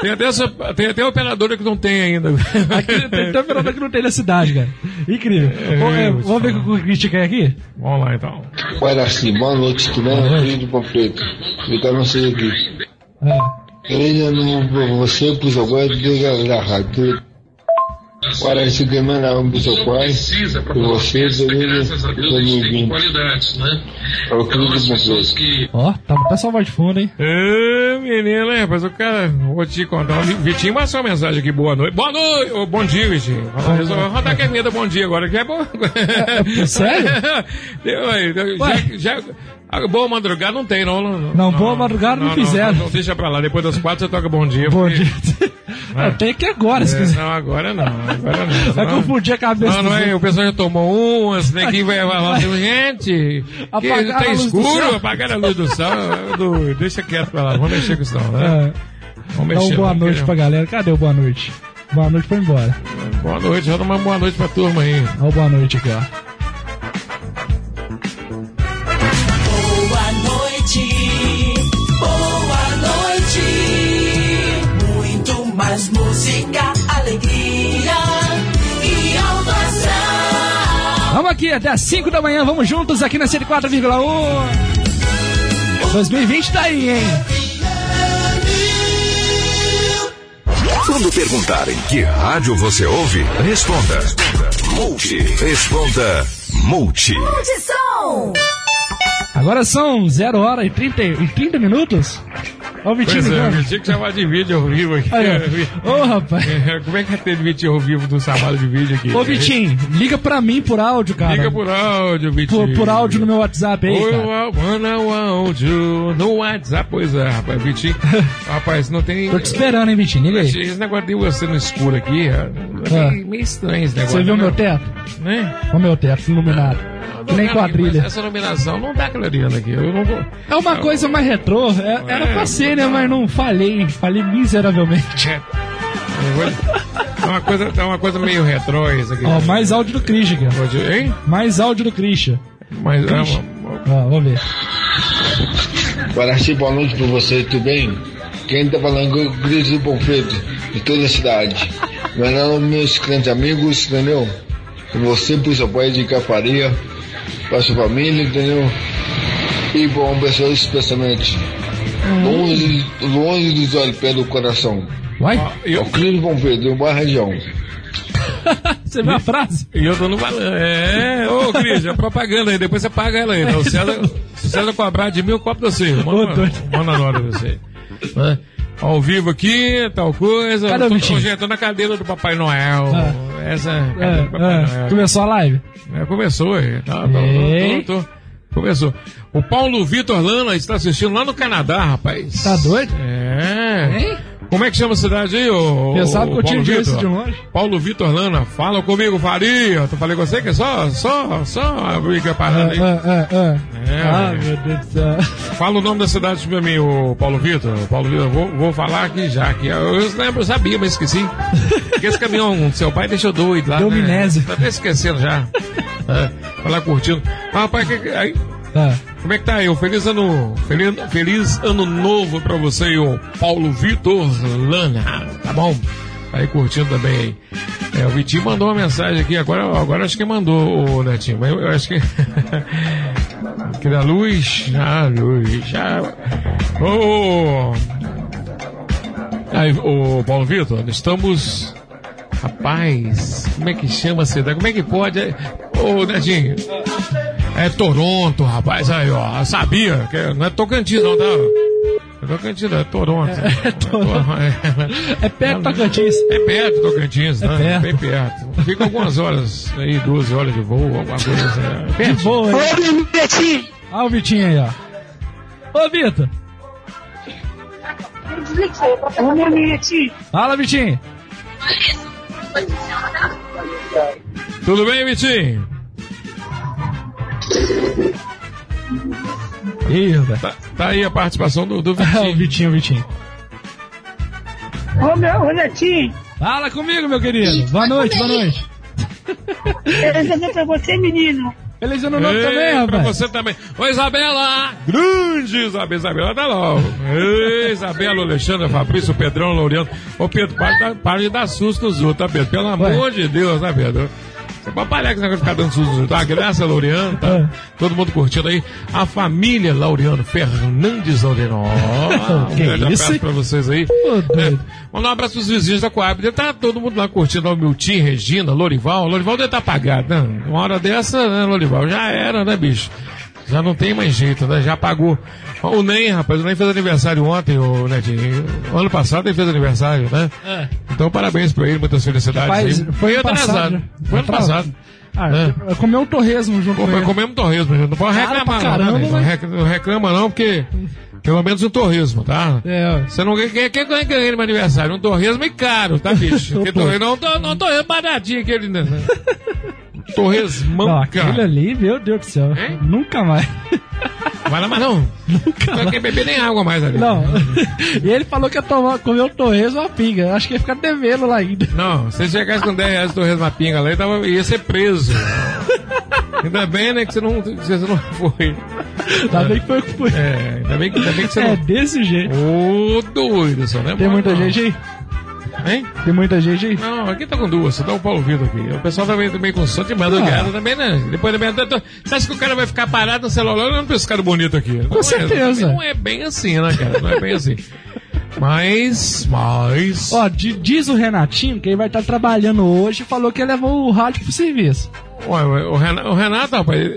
Tem até, essa- tem até operadora que não tem ainda. Aqui, tem até operador que não tem na cidade, cara. Incrível. Ô, é, vamos ver o que o Christian quer aqui? Vamos lá então. Olha assim, boa noite, tudo bem? Filho de Panfleto. Vitor não sei aqui. Querendo não por você, por eu gosto de da rádio. Olha, esse demanda um pro pai, por você, beleza? 2020. É o filho de Panfleto. Ó, tá até só voz de fundo, hein? Ê, menino, rapaz, o cara, vou te contar. Vitinho passou uma mensagem aqui, boa noite. Boa noite, ô, bom dia, Vitinho. Vou rodar a vinheta bom dia agora, que é bom. sério? Deu aí, deu- já, já, a boa madrugada não tem, não. Não, Não, boa madrugada não fizeram. Não, deixa pra lá, depois das quatro você toca bom dia. Bom porque- dia. Ah, tem que agora, se É, quiser. não, agora não, agora não. Vai Não. confundir a cabeça Não, não é, o pessoal já tomou umas, daqui vai falar assim, gente, que Apagaram tá a luz do escuro, céu. apagaram a luz do céu, doido, deixa quieto pra lá, vamos mexer com isso não, né? É. Vamos Dá mexer. um boa não, noite pra galera. Cadê o boa noite? Boa noite foi embora. Boa noite, vamos dar uma boa noite pra turma aí. Olha boa noite aqui, ó. Vamos aqui até as 5 da manhã, vamos juntos aqui na 104,1. 2020 tá aí, hein? Quando perguntarem que rádio você ouve, responda. Multi. Responda Multi. Multissom! Agora são 0 hora e 30, e 30 minutos? O Vitinho Pois é, eu tinha que chamar de vídeo ao vivo aqui. Ô, rapaz. Como é que é ter vídeo ao vivo do trabalho de vídeo aqui? Ô, Vitinho, liga pra mim por áudio, cara. Liga por áudio, Vitinho. Por, por áudio no meu WhatsApp aí, Oi, cara. manda o áudio no WhatsApp. Pois é, rapaz, Vitinho. rapaz, não tem. Tô te esperando, hein, Vitinho? Liga aí. Esse negócio de você no escuro aqui, é Ah. meio, meio estranho esse negócio. Você viu né? meu teto? Né? O meu teto iluminado. Que nem Mas quadrilha. Essa iluminação não dá clareando aqui. Eu não vou. É uma coisa mais retrô. É- era pra ser, né? Mas não falhei. Falhei miseravelmente. Vou- É uma coisa, é uma coisa meio retrô isso aqui. Ó, mais áudio do Christian, Hein? Mais áudio do Christian. Mas, Christian. Ó, vamos ver. Guaraci, boa noite pra você, tudo bem? Quem tá falando é o Cris do Bonfeito, de toda a cidade. Meu nome, meus grandes amigos, entendeu? E você, pro seu pai de Cafaria, pra sua família, entendeu? E bom, pessoas especialmente. Longe, longe dos olhos, pé do coração. Vai? É o Cris do Bonfeito, de uma região. Você viu a frase? E eu tô no balanço. É, ô Cris, é propaganda aí, depois você paga ela aí. Então, se César, se o César cobrar de mim, eu cobro você. Manda, manda na hora você. Né? Ao vivo aqui, tal coisa. Cadê o tô, Vitinho? hoje eu tô na cadeira do Papai Noel. Essa é É, é. Noel. Começou a live? É, começou aí. Tá, tá, Ei. tô- tô- tô- Começou. O Paulo Vitor Lana está assistindo lá no Canadá, rapaz. Tá doido? É. Como é que chama a cidade aí, ô? Pensava ô, que eu tinha Paulo visto Vitor? de longe. Paulo Vitor Lana, fala comigo, Faria. Eu falei com você que é só, só, só a briga parada aí. Ah, ah, ah. É, ah, meu Deus do céu. Fala o nome da cidade pra mim, o Paulo Vitor. Paulo Vitor, vou, vou falar aqui já. Que eu, eu lembro, eu sabia, mas esqueci. Porque esse caminhão do seu pai deixou doido lá. Deu né? amnésia. Tá até esquecendo já. É, vai lá curtindo. Ah, rapaz, que, aí, Ah. como é que tá aí? Feliz ano, feliz, feliz ano novo pra você e o Paulo Vitor Lana, tá bom? Tá aí curtindo também aí. É, o Vitinho mandou uma mensagem aqui, agora, agora acho que mandou o Netinho, mas eu, eu acho que. que da luz. Ah, luz. Já. Ô! Aí, ô Paulo Vitor, estamos. Rapaz, como é que chama a cidade? Como é que pode? É- Ô, Netinho. É Toronto, rapaz. Aí, ó. Sabia. Que não é Tocantins, não, tá? É Tocantins, não, é Toronto. É Toronto. É perto do Tocantins. É perto do Tocantins, É né? perto. Bem perto. Fica algumas horas aí, 12 horas de voo, alguma coisa assim. É De perto. boa, hein? Olha o Vitinho aí, ó. Ô, Vitor. Fala, Vitinho. Tudo bem, Vitinho? Ih. Tá, tá aí a participação do, do o Vitinho. Vitinho, o Vitinho. Ô, meu, ô, Netinho, Fala comigo, meu querido. Boa noite, boa noite. feliz ano pra você, menino. Feliz ano novo também, Pra rapaz. você também. Ô, Isabela! Grande Isabela. Isabela tá ó. Ei, Isabela, Alexandre, Fabrício, Pedrão, Laureano. Ô, Pedro, para, de dar- para de dar susto nos outros, tá, Pedro? Pelo amor de Deus, né, Pedro? Com esse negócio de ficar dando susto. A graça, Laureano, tá? É. Todo mundo curtindo aí. A família Laureano Fernandes Laureano. Ó, um Que grande isso, abraço pra vocês aí. Doido. Mandar um abraço pros vizinhos da Coab. Tá todo mundo lá curtindo, o Milton, Regina, Lorival. Lorival deve estar apagado, né? Uma hora dessa, né, Lorival? Já era, né, bicho? Já não tem mais jeito, né? Já pagou. O Ney, rapaz, o Ney fez aniversário ontem, o Netinho. Ano passado ele fez aniversário, né? É. Então parabéns pra ele, muitas felicidades. Faz- aí. foi ano atrasado. passado, né? Foi ano Atrasado. passado. Ah, É. comeu um torresmo junto Pô, com ele. comemos torresmo, gente. não pode reclamar pra não, caramba, né? Não reclama não, porque pelo menos um torresmo, tá? É, ó. Você não ganha, quem, ganha, ganha no meu aniversário? Um torresmo e caro, tá, bicho? Porque torresmo, não, não, não torresmo baratinho aquele, né? Torresmão, Não, cara. ali, meu Deus do céu. Hein? Nunca mais. Vai lá, mas não. Não quer beber nem água mais ali. Não. e ele falou que ia tomar, comer o torresmo uma pinga. Acho que ia ficar devendo lá ainda. Não, se você chegasse com 10 reais de torresmo na pinga lá, tava, ia ser preso. Ainda bem, né, que você não, você não foi. Ainda bem que foi o que foi. É, ainda bem, ainda bem que você É não... desse jeito. Ô, doido, só, né? Tem muita não. gente aí? Hein? Tem muita gente aí? Não, aqui tá com duas, só dá o Paulo Vitor aqui. O pessoal também, também com som de madrugada Ah. também, né? Depois também. Você acha que o cara vai ficar parado no celular olhando pra esse cara bonito aqui? Com certeza. não é bem assim, né, cara? Não é bem assim. Mas, mas. Ó, di- diz o Renatinho que ele vai estar trabalhando hoje e falou que ele levou o rádio pro serviço. Ué, o Renato, o Renato rapaz,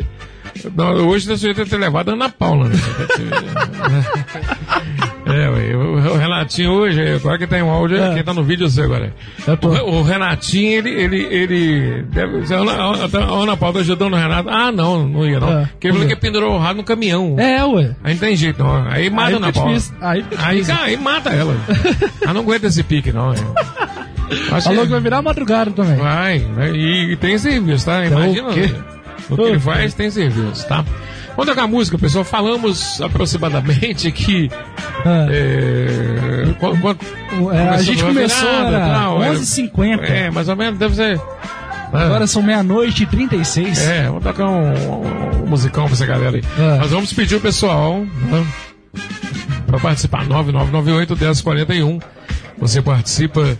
Não, hoje você devia ter levado a Ana Paula, né? É, ué, o, o Renatinho hoje, agora que tem um áudio, É. quem tá no vídeo você agora. O, o Renatinho, ele, ele, ele deve, a Ana, a Ana Paula tá ajudando o Renato. Ah, não, não ia não. É, Porque ele falou que pendurou o rádio no caminhão. É, ué. Aí não tem jeito, não. Aí mata a Ana Paula. Aí Aí, aí mata ela. Ela não aguenta esse pique, não. Acho Falou que vai virar madrugada também. Vai, vai, e, e tem serviço, tá? Então, Imagina. o quê? O que ele O faz tem serviço, tá? Vamos tocar música, pessoal. Falamos aproximadamente que. É, qual- qual- É, a gente começou, era tal, 11h50. É, mais ou menos, deve ser. Agora são meia-noite e 36. É, vamos tocar um, um, um musicão pra essa galera aí. É. Nós vamos pedir o pessoal né, pra participar. 9998-1041. Você participa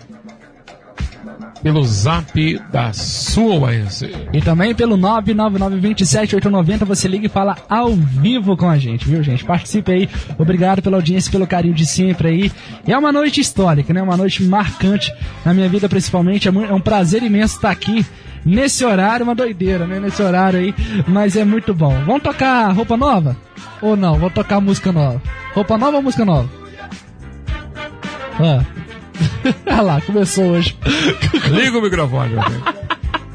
pelo zap da sua UAS. E também pelo 999-27-890 você liga e fala ao vivo com a gente, viu, gente? Participe aí. Obrigado pela audiência, pelo carinho de sempre aí. E é uma noite histórica, né? Uma noite marcante na minha vida, principalmente. É é um prazer imenso estar aqui nesse horário, uma doideira, né? Nesse horário aí, mas é muito bom. Vamos tocar roupa nova? Ou não? Vamos tocar música nova. Roupa nova ou música nova? Ah. Olha lá, começou hoje. Liga o microfone, meu.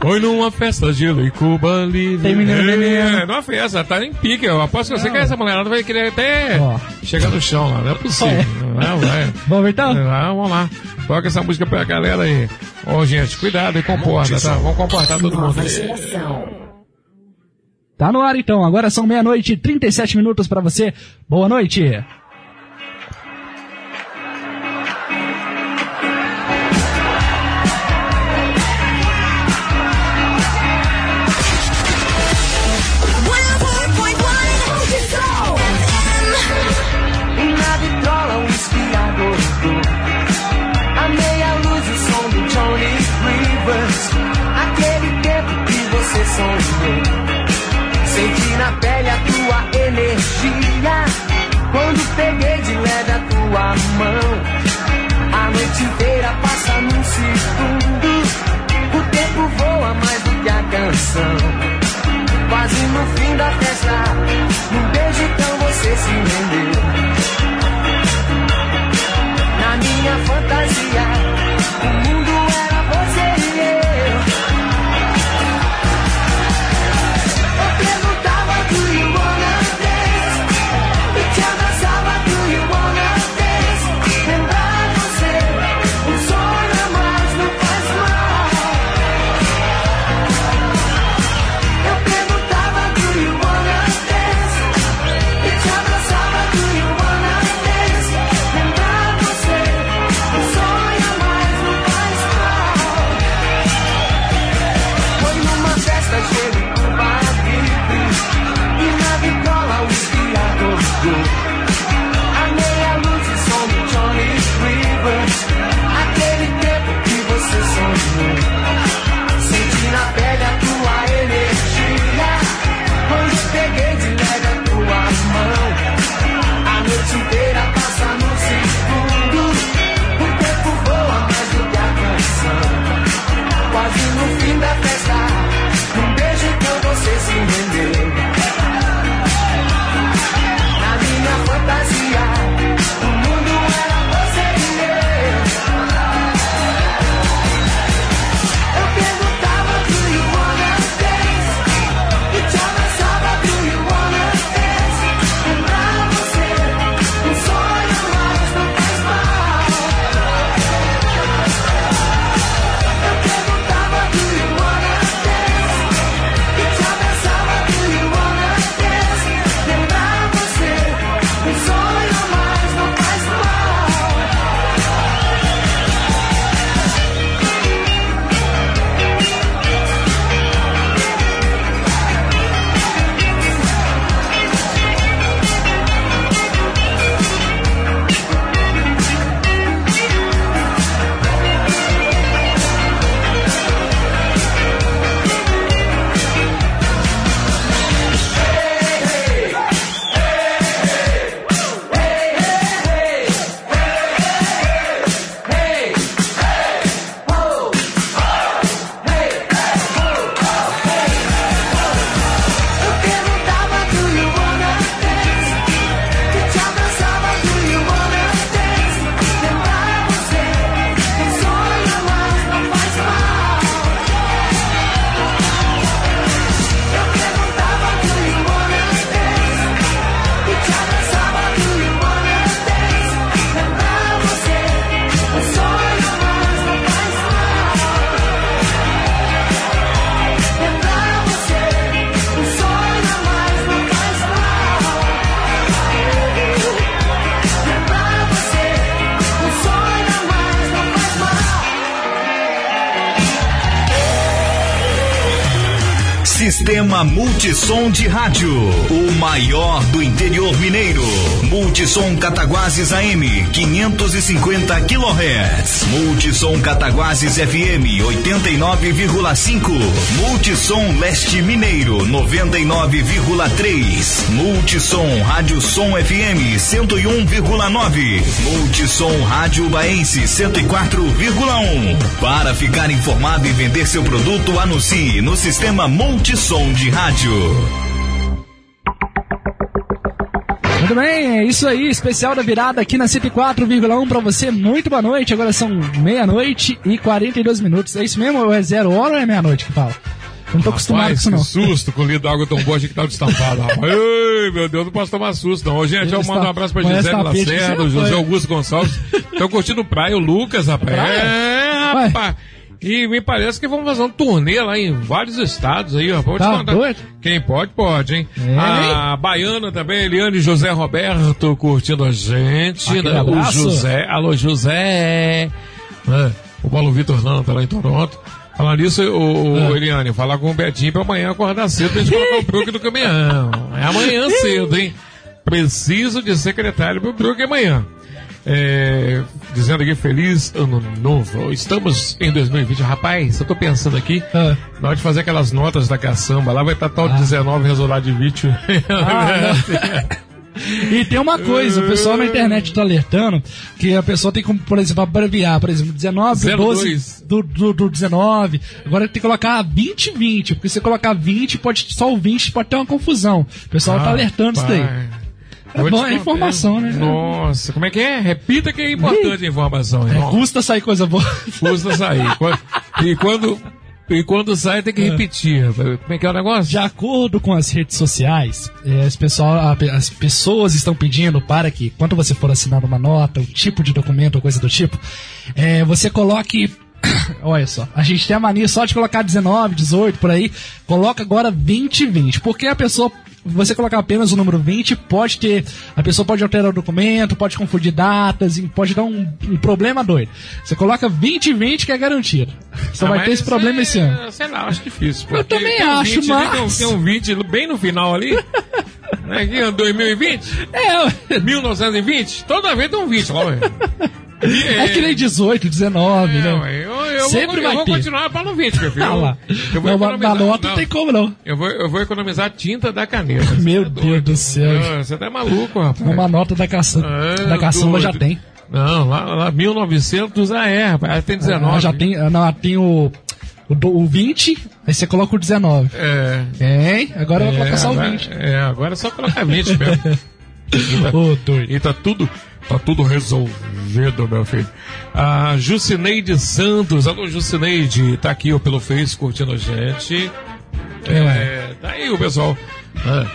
Foi numa festa de e Cuba livre. Tem menino, menino. É, numa festa, tá em pique. Eu aposto que você que essa mulherada vai querer até chegar no chão lá. Não é possível. Não, vai. Vamos ver então? Ah, vamos lá. Toca essa música pra galera aí. Ô, gente, cuidado e comporta, tá? Vamos comportar todo mundo aí. Tá no ar então, agora são meia-noite e 37 minutos pra você. Boa noite. Senti na pele a tua energia. Quando peguei de leve a tua mão A noite inteira passa num segundo. O tempo voa mais do que a canção. Quase no fim da festa Num beijo então você se rendeu. Na minha fantasia. O mundo Multissom de Rádio. O maior do interior mineiro. Multissom Cataguases AM 550 kHz. Multissom Cataguases FM 89,5. Multissom Leste Mineiro 99,3. Multissom Rádio Som FM 101,9. Multissom Rádio Baense 104,1. Para ficar informado e vender seu produto, anuncie no sistema Multissom de Rádio. Muito bem, é isso aí, especial da virada aqui na 104,1 pra você. Muito boa noite. Agora são meia-noite e 42 minutos. É isso mesmo? Ou é zero hora ou é meia-noite que fala? Eu não tô acostumado com isso, não. que susto com o litro d'água tão boa, achei que tava destampado, rapaz. Ei, meu Deus, não posso tomar susto, não. Ô, gente, eu mando um abraço pra Gisele Lacerda, José. Augusto Gonçalves. Estão curtindo praia, o Lucas, rapaz. Praia? É, rapaz. E me parece que vão fazer um turnê lá em vários estados aí, ó. Vou Tá doido? Quem pode, pode, hein? É, a Baiana também, Eliane José Roberto curtindo a gente. Aquele né? O. José. Alô, José. É, o Paulo Vitor Lano tá lá em Toronto. Falar nisso, o, o É. Eliane, falar com o Betinho pra amanhã acordar cedo pra gente colocar o Brook no caminhão. É amanhã cedo, hein? Preciso de secretário pro Brook amanhã. É, dizendo aqui, feliz ano novo. Estamos em 2020. Rapaz, eu tô pensando aqui, Ah. na hora de fazer aquelas notas da caçamba, lá vai estar tal 19 resultado de vídeo. E tem uma coisa, o pessoal na internet tá alertando que a pessoa tem como, por exemplo, abreviar, por exemplo, 19, 12 do, do, do 19. Agora tem que colocar 20 20, porque se colocar 20, pode, só o 20 pode ter uma confusão. O pessoal tá alertando isso daí. É bom, é informação, né? Nossa, como é que é? Repita que é importante a informação. É, custa sair coisa boa. Custa sair. E quando, e quando sai tem que repetir. Como é que é o negócio? De acordo com as redes sociais, as, pessoal, a- as pessoas estão pedindo para que, quando você for assinar uma nota, um tipo de documento ou coisa do tipo, eh, você coloque. Olha só, a gente tem a mania só de colocar 19, 18 por aí. Coloca agora 20, 20. Porque a pessoa. Você colocar apenas o número 20, pode ter. A pessoa pode alterar o documento, pode confundir datas, e pode dar um, um problema doido. Você coloca 20, 20 que é garantido. Você Ah, vai ter esse problema é- esse ano. Sei lá, acho difícil. Eu também acho, 20 ali, tem um- mas- Tem um 20 bem no final ali. né, aqui, ó, 2020? É, 1920? Toda vez tem um 20 lá, É que nem 18, 19, né? ué, eu, eu Sempre vou, eu vai vou ter. continuar para no 20, meu filho. Ah lá. Eu vou Não, na- nota não tem como, não. Eu vou, eu vou economizar tinta da caneta. Meu Deus do céu. Ah, Você tá maluco, rapaz. Uma nota da, caça... É, da caçamba já doido. tem. Não, lá, lá 1900, ah é, rapaz, tem 19. Ah, já tem, ah, não, tem o, o, do- o 20, aí você coloca o 19. É. Hein? Agora eu vou É, colocar só o agora- 20. É, agora é só colocar 20 mesmo. E tá, e tá tudo, tá tudo resolvido, meu filho. A Jucineide Santos, alô Jucineide, tá aqui ó, pelo Face curtindo a gente. É, tá aí o pessoal. né,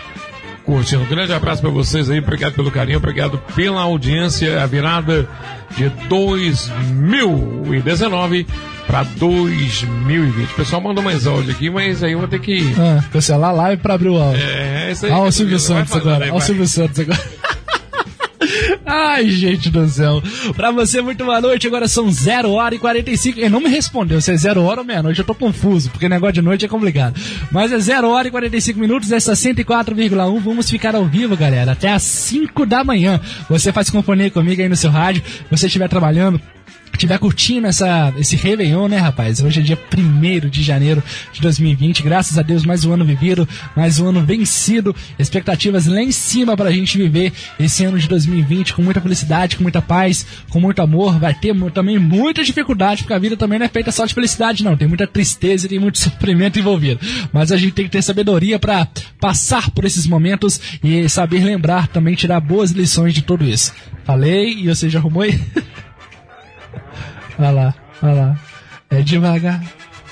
curtindo. Um grande abraço pra vocês aí, obrigado pelo carinho, obrigado pela audiência. A virada de 2019 para 2020. O pessoal mandou mais áudio aqui, mas aí eu vou ter que. Ah, cancelar a live pra abrir o áudio. É, isso aí. Olha o Silvio Santos agora. Olha o. Silvio Santos agora. Ai, gente do céu. Pra você, muito boa noite. Agora são 0 hora e 45. Ele não me respondeu se é 0 hora ou meia-noite. Eu tô confuso, porque negócio de noite é complicado. Mas é 0 hora e 45 minutos dessa 104,1. Vamos ficar ao vivo, galera, até às 5 da manhã. Você faz companhia comigo aí no seu rádio. Você estiver trabalhando, estiver curtindo essa, esse Réveillon, né, rapaz? Hoje é dia 1 de janeiro de 2020. Graças a Deus, mais um ano vivido, mais um ano vencido. Expectativas lá em cima pra gente viver esse ano de 2020 com muita felicidade, com muita paz, com muito amor. Vai ter também muita dificuldade, porque a vida também não é feita só de felicidade, não. Tem muita tristeza e tem muito sofrimento envolvido. Mas a gente tem que ter sabedoria pra passar por esses momentos e saber lembrar também, tirar boas lições de tudo isso. Falei e você já arrumou aí? Olha lá, olha lá. É devagar,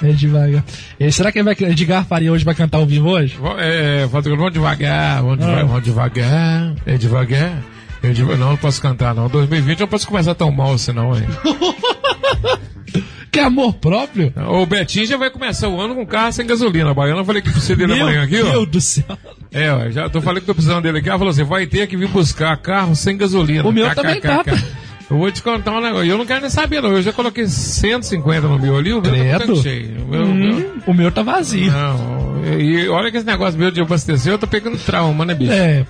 é devagar. E será que vai, Edgar Faria hoje vai cantar ao vivo hoje? É, vamos devagar, vamos devagar, Ah. vamos devagar, é devagar. Eu deva- não, não posso cantar não. 2020 eu não posso começar tão mal assim não, hein? Que amor próprio? O Betinho já vai começar o ano com carro sem gasolina. A Baiana eu falei que precisa dele Meu amanhã aqui, ó. Deus do céu. É, ó, já tô falando que tô precisando dele aqui. Ela falou assim: vai ter que vir buscar carro sem gasolina. O meu também tá. Eu vou te contar um negócio. Eu não quero nem saber, não. Eu já coloquei 150 no meu ali, o meu tá Credo. tanto cheio. O meu, Hum, meu- O meu tá vazio. Não, e e olha que esse negócio meu de abastecer, eu tô pegando trauma, né, bicho? É.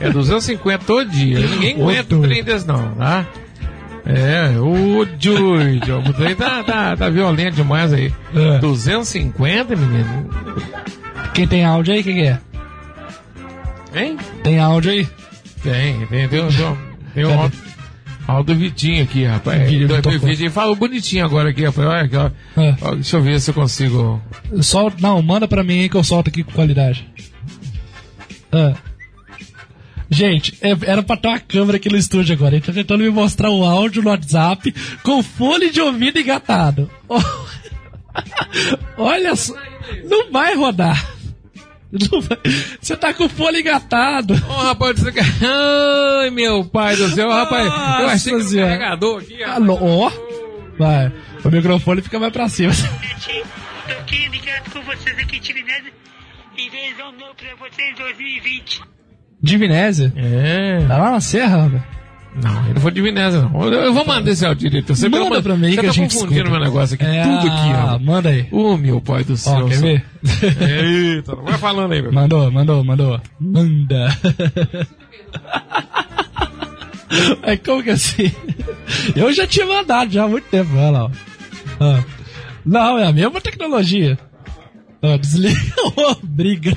É 250 todo dia. Ninguém aguenta um trem desse, não, tá? É, o doido. O trem tá, tá, tá violento demais aí. É. 250, menino? Quem tem áudio aí, quem que é? Hein? Tem áudio aí? Tem, tem, tem, tem, um- tem um áudio, áudio do Vitinho aqui, rapaz. Vitinho O. Vitinho falou bonitinho agora aqui, rapaz. Olha aqui, ó. É. Deixa eu ver se eu consigo. Sol... Não, manda pra mim aí que eu solto aqui com qualidade. Ah. Gente, é- era pra ter uma câmera aqui no estúdio agora. Ele tá tentando me mostrar o áudio no WhatsApp com fone de ouvido engatado. Olha só. Não vai rodar. Você tá com o fone engatado. Ô, rapaz, você quer... Ai, meu pai do céu, rapaz. eu achei que era um carregador aqui. Alô, ó. Vai. O microfone fica mais pra cima. Tô aqui ligado com vocês aqui, Tirinese. Em vez um novo pra vocês 2020. De Vinésia? É. Tá lá na serra, rapaz. Não, ele não foi de Vinésia, não. Eu, eu vou mandar esse áudio direito. Você Manda pelo- pra mim você que tá a gente confundindo escuta. meu negócio aqui. É, tudo aqui, ó. ah, Manda aí. Ô, meu pai do céu. Ó, quer ver? Eita, vai falando aí, meu. Mandou, mandou, mandou. Manda. É como que assim? Eu já tinha mandado já há muito tempo, olha lá. ó. Ah. Não, é a mesma tecnologia. Ó, desliga. Briga.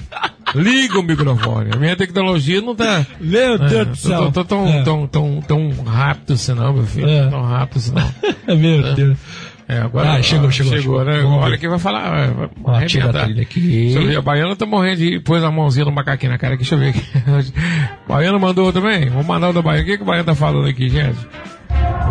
Liga o microfone. A minha tecnologia não tá. Meu Deus É, do céu. Tô, tô tão, É. tão, tão, tão rápido assim, não, meu filho. É. Tão rápido assim, não. Meu É. Deus. É, agora. Ah, chegou, ó, chegou, Chegou, chegou. né? Vamos Olha quem vai falar. vai- vai Ó, tira a trilha aqui. Deixa eu ver. A Baiana tá morrendo de. Pôs a mãozinha no macaquinho na cara aqui. Deixa eu ver aqui. Baiana mandou também? Vou mandar o da Baiana. O que, que o Baiana tá falando aqui, gente?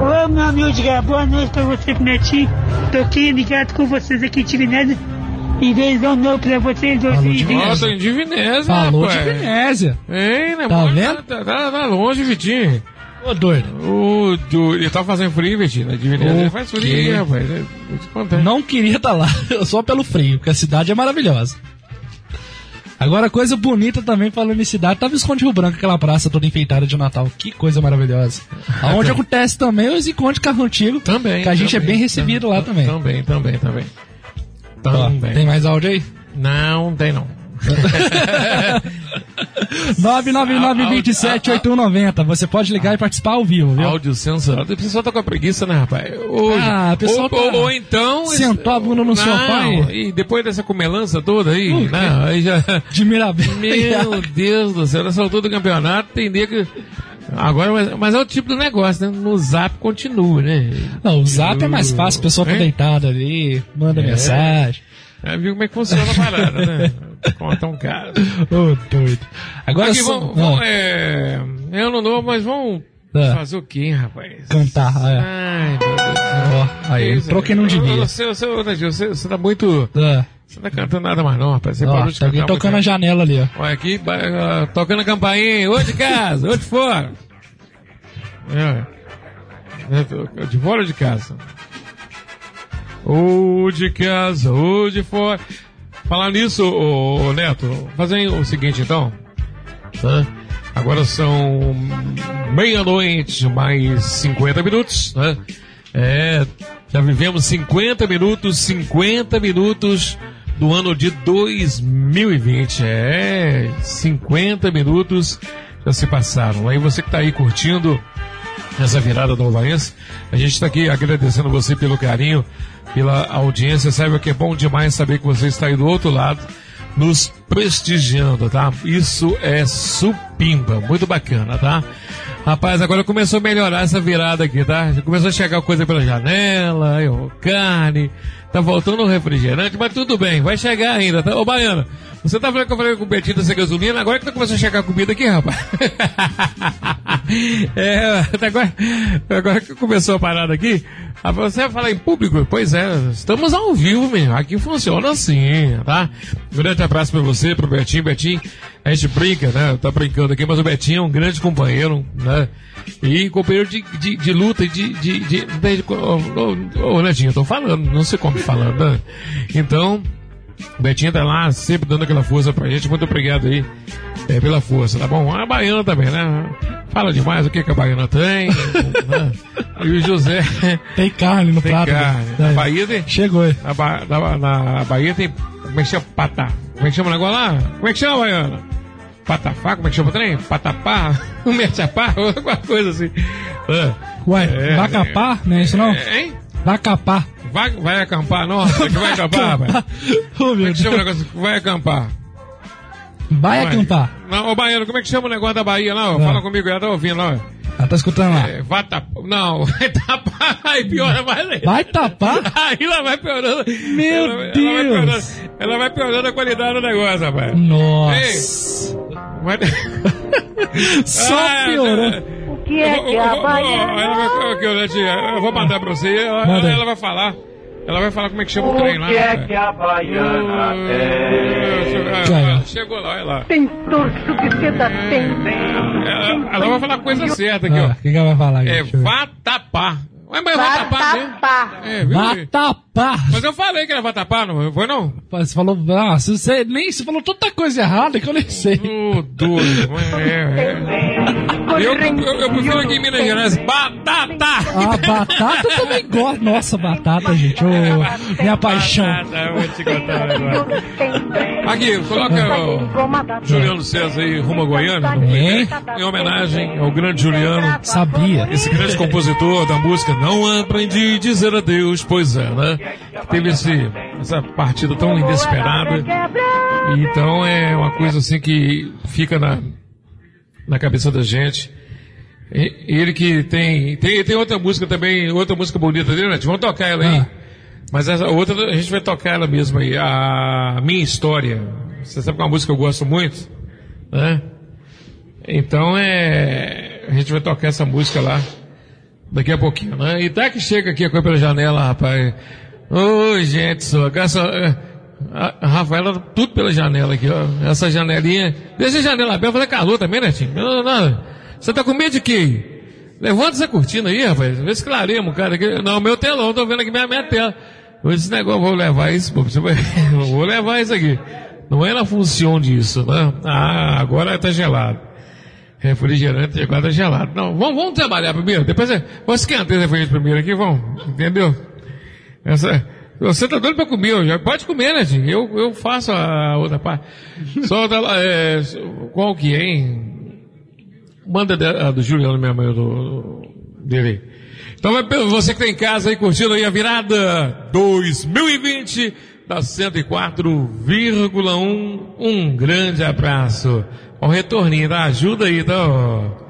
Ô, meu amigo, diga boa noite pra você, Netinho. Tô aqui ligado com vocês aqui. Em vez um novo pra vocês 2020. Ó, tô em Divinésia, Falou rapaz. de Vinésia. Hein, né, Tá mano? vendo? Tá, tá- tá longe, Vitinho. Ô, doido. O, do, ele tá fazendo frio, Vitinho. Na Divinésia ele faz frio, quê? rapaz. É. Não queria estar lá, só pelo frio, porque a cidade é maravilhosa. Agora, coisa bonita também falando em cidade, tava Esconde Rio Branco, aquela praça toda enfeitada de Natal. Que coisa maravilhosa. Aonde acontece também os encontros de carro antigo. Também. Que a gente é também, bem recebido lá também. Também, também, também. Também. tem mais áudio aí? Não, tem não. 999-27-8190. Você pode ligar e participar ao vivo, viu? Áudio censurado. O pessoal tá com a preguiça, né, rapaz? Hoje. Ah, ou, tá- ou, ou então. Sentou a bunda no Não, sofá E depois dessa comelança toda aí, O quê? né? Aí já. De Mirabel. Meu Deus do céu, nessa altura do campeonato tem que. Agora, mas, é o tipo do negócio, né? No zap continua, né? Não, o zap é mais fácil, o pessoal tá É? deitado ali, manda É. mensagem. É, viu como é que funciona a parada, né? Conta um cara. Ô, doido. Agora Aqui, só- vamos, vamos, ah, é, eu não dou, mas vamos Ah. fazer o quê, rapaz? cantar. é. Ai, meu Deus. Ó, aí, entrou quem não devia. Você, você, você, você, você tá muito. Ah. Você não tá cantando nada mais, não, rapaz. Você Ó, parou de tá cantar tocando a janela ali, ó. Olha aqui, ah, tocando a campainha, ou de casa, ou de fora. É. É, De fora ou de casa? Ou de casa, ou de fora. Falar nisso, ô, ô, Neto, fazer o seguinte então. Tá? Agora são meia-noite, mais 50 minutos, né? É, já vivemos 50 minutos, 50 minutos do ano de 2020. É, 50 minutos já se passaram. Aí você que está aí curtindo essa virada do Alvaense, a gente está aqui agradecendo você pelo carinho, pela audiência. Saiba que é bom demais saber que você está aí do outro lado, nos prestigiando, tá? Isso é supimba, muito bacana, tá? Rapaz, agora começou a melhorar essa virada aqui, tá? Começou a chegar coisa pela janela, ó, carne, tá faltando um refrigerante, mas tudo bem, vai chegar ainda, tá? Ô, Baiana, você tá falando que eu falei com o Betinho dessa gasolina, agora que tá começando a chegar comida aqui, rapaz. é, agora, agora que começou a parada aqui, ah, você vai falar em público? Pois é, estamos ao vivo mesmo, aqui funciona assim, tá? Um grande abraço pra você, pro Betinho, Betinho, a gente brinca, né? Tá brincando aqui, mas o Betinho é um grande companheiro, né? E companheiro de, de, luta e de. de, de, de, ô, Netinho, eu tô falando, não sei como falando, né? Então, o Betinho tá lá sempre dando aquela força pra gente. Muito obrigado aí é, pela força, tá bom? A Baiana também, né? Fala demais o que, que a Baiana tem. né? E o José. Tem carne no tem prato. carne. É. Na Bahia tem. Chegou aí. Na, Ba- na- na Bahia tem. Como é que chama? Patá. Como é que chama o negócio lá? Como é que chama, Baiana? Patafá? Como é que chama o trem? Patapá? Um merchapá? Alguma coisa assim. É. Ué, É, vacapá? Não é isso não? É, hein? Vacapá. Vai, vai acampar? Que vai acampar, rapaz? Oh, Como é que chama o negócio? Vai acampar. Vai acampar. Não, ô Baiano, como é que chama o negócio da Bahia lá? ó? Fala comigo, ela tá ouvindo lá. ó. Ela tá escutando lá. É, vai tapar. Não, vai tapar. Aí piora mais ainda. Vai tapar? Aí ela vai piorando. Meu ela, Deus. Ela vai, piorando, ela vai piorando a qualidade do negócio, rapaz. Nossa. Vai... Só Ah, piorou. O que é que é a Baiana? Vai, aqui, ó, tia, eu vou mandar pra você. Ela, ela vai falar. Ela vai falar como é que chama o trem lá. que é que a Baiana Ah, Chegou lá, olha lá. Tem torço que seda tem. Ela, ela vai falar a coisa certa aqui, Ah, ó. O que, que ela vai falar aqui? É eu vatapá. Ué, mas é vatapá mesmo? É, viu? Vatapá. Mas eu falei que era vatapá, não foi não? Você falou, ah, você nem você falou tanta coisa errada que eu nem sei. Ô, doido. É, é. Eu, eu, eu prefiro aqui em Minas Gerais. Batata! Ah, batata eu também gosto. Nossa, batata, gente. Ô, minha paixão. Batata, eu vou te contar negócio. Aqui, coloca o Juliano César aí, rumo a Goiânia. Hein? Em homenagem ao grande Juliano. Sabia. Esse grande compositor da música Não Aprendi a Dizer Adeus, pois é, né? Teve esse, essa partida tão inesperada. Então é uma coisa assim que fica na, na cabeça da gente. E- Ele que tem, tem. Tem outra música também, outra música bonita dele, né? Vamos tocar ela aí. Mas essa outra a gente vai tocar ela mesma aí. A Minha História. Você sabe que é uma música que eu gosto muito, né? Então é. A gente vai tocar essa música lá daqui a pouquinho, né? E tá que chega aqui a coisa pela janela, rapaz. Ô, gente, só, graças a, a, Rafaela, tudo pela janela aqui, ó. Essa janelinha. Deixa a janela aberta, fazer calor também, né, Tim? Não, não. Você tá com medo de quê? Levanta essa cortina aí, rapaz. Vê se clareamos, cara. Aqui- Não, meu telão, tô vendo aqui minha, minha tela. Esse negócio, vou levar isso, pô. Vai, vou levar isso aqui. Não é na função disso, né? Ah, agora tá gelado. Refrigerante agora tá gelado. Não, vamos, vamos trabalhar primeiro. Depois é, vamos esquentar esse refrigerante primeiro aqui, vamos. Entendeu? Essa, você tá doido pra comer, já pode comer, né, Tim? Eu, eu faço a outra parte. Só é, qual que é, hein? Manda a do Juliano mesmo, eu do, dele. Então vai você que tá em casa aí curtindo aí a virada 2020 da 104,1. Um grande abraço. Um retorninho, tá? Ajuda aí, tá? ó.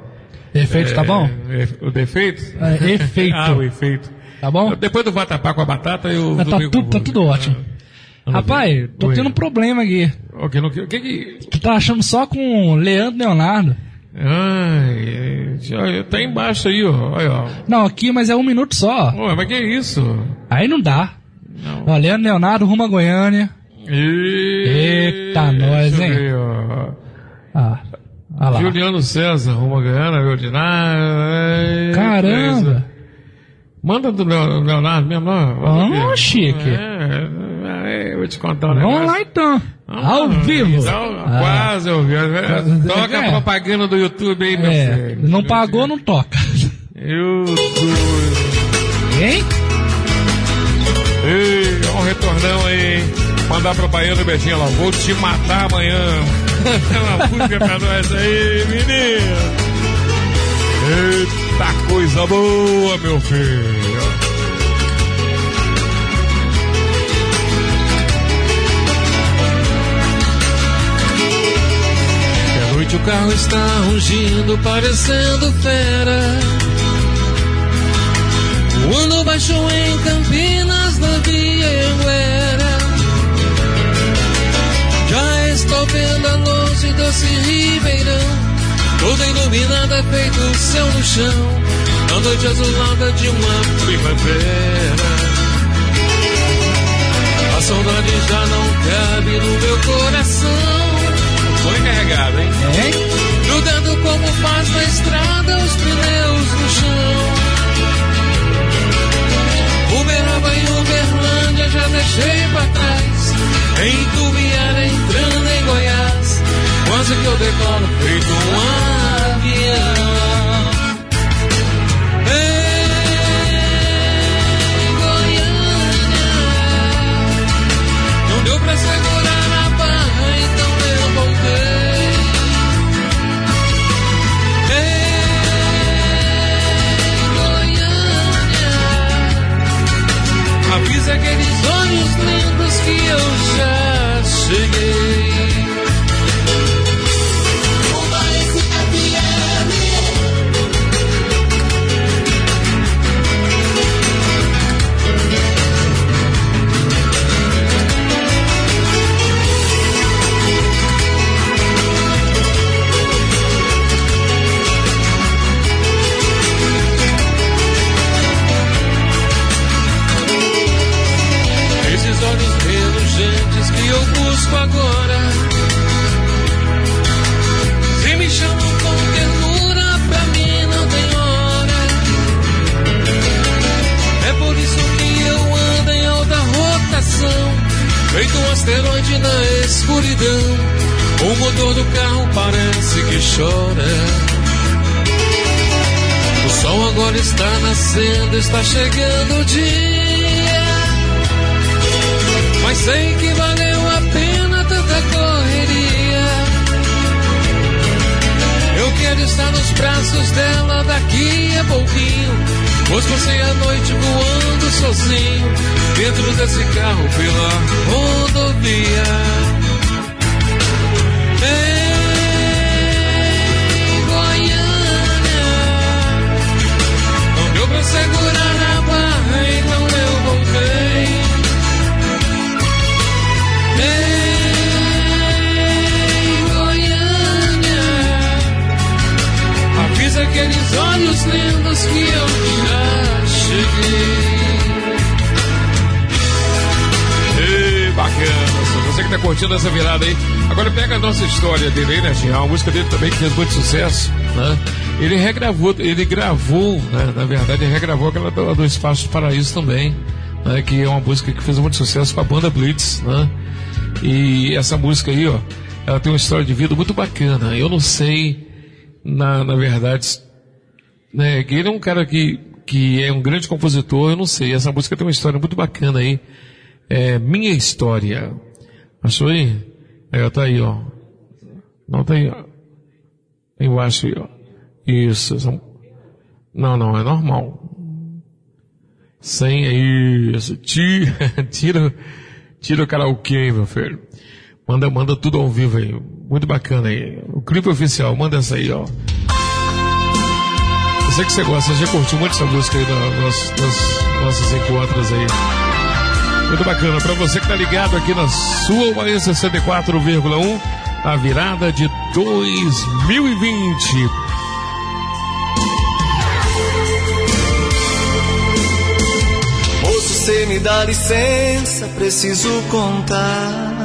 Efeito, tá bom? é, o defeito? É, efeito. ah, o efeito. Tá bom? Depois do vatapá com a batata, eu... Mas tá, tudo, tá tudo ótimo. Rapaz, tô tendo um problema aqui. O que, no que, o que que... Tu tá achando só com o Leandro Leonardo? Ai, tá embaixo aí, ó. Olha, ó. Não, aqui, mas é um minuto só. Ué, mas que isso? Aí não dá. Ó, Leandro Leonardo, rumo a Goiânia. Eita, nós, hein? ver. Ah, ah lá. Juliano César, Roma Goiânia, Ordinário. Caramba. Manda do Leo- Leonardo mesmo, não? Ah, chique. É, é, eu vou te contar um Vamos negócio. lá então. Ah, Ao vivo. Então, Ah. Quase ao vivo. Quase- Toca é. a propaganda do YouTube aí, meu É, filho. não pagou, não toca. YouTube. Hein? Ei, um retornão aí. Mandar pro Baiano Betinho lá. Vou te matar amanhã. Uma música pra nós aí, menino. Eita coisa boa, meu filho. De noite o carro está rugindo, parecendo fera. O ano baixou em Campinas, na Via doce Ribeirão. Toda iluminada, feito o céu no chão. Na noite azulada de uma primavera. A saudade já não cabe no meu coração. Foi carregado, hein? Jogando como faz na estrada os pneus no chão. Uberaba e Uberlândia já deixei pra trás. Em Tubiara entrando distância que eu decoro feito um avião. Ei, Goiânia, não deu pra segurar na barra, então eu voltei. Ei, Goiânia, avisa aqueles olhos lindos que eu já cheguei. Feito um avião. escuridão. O motor do carro parece que chora. O sol agora está nascendo, está chegando o dia. Mas sei que valeu a pena tanta correria. Eu quero estar nos braços dela daqui a pouquinho. Pois passei a noite voando sozinho dentro desse carro pela rodovia. Aqueles olhos lindos que eu já cheguei. Ei, bacana. Você que tá curtindo essa virada aí. Agora pega a nossa história dele aí, né, A música dele também que fez muito sucesso, né? Ele regravou, ele gravou, né? Na verdade, ele regravou aquela do, do Espaço do Paraíso também, né? Que é uma música que fez muito sucesso com a banda Blitz, né? E essa música aí, ó, ela tem uma história de vida muito bacana. Eu não sei, na, na verdade, né? Ele é um cara que, que é um grande compositor, eu não sei. Essa música tem uma história muito bacana aí. É Minha História. Achou aí? É, tá aí, ó. Não tem. Embaixo aí, ó. Isso. Não, não, é normal. Sem é isso. Tira, tira, tira o karaokê, meu filho. Manda, manda tudo ao vivo aí. Muito bacana aí. O clipe oficial, manda essa aí, ó. Eu sei que você gosta, você já curtiu muito essa música aí nos, nos nossos encontros aí. Muito bacana. Para você que tá ligado aqui na sua Bahia 64,1, a virada de 2020. Moço, você me dá licença, preciso contar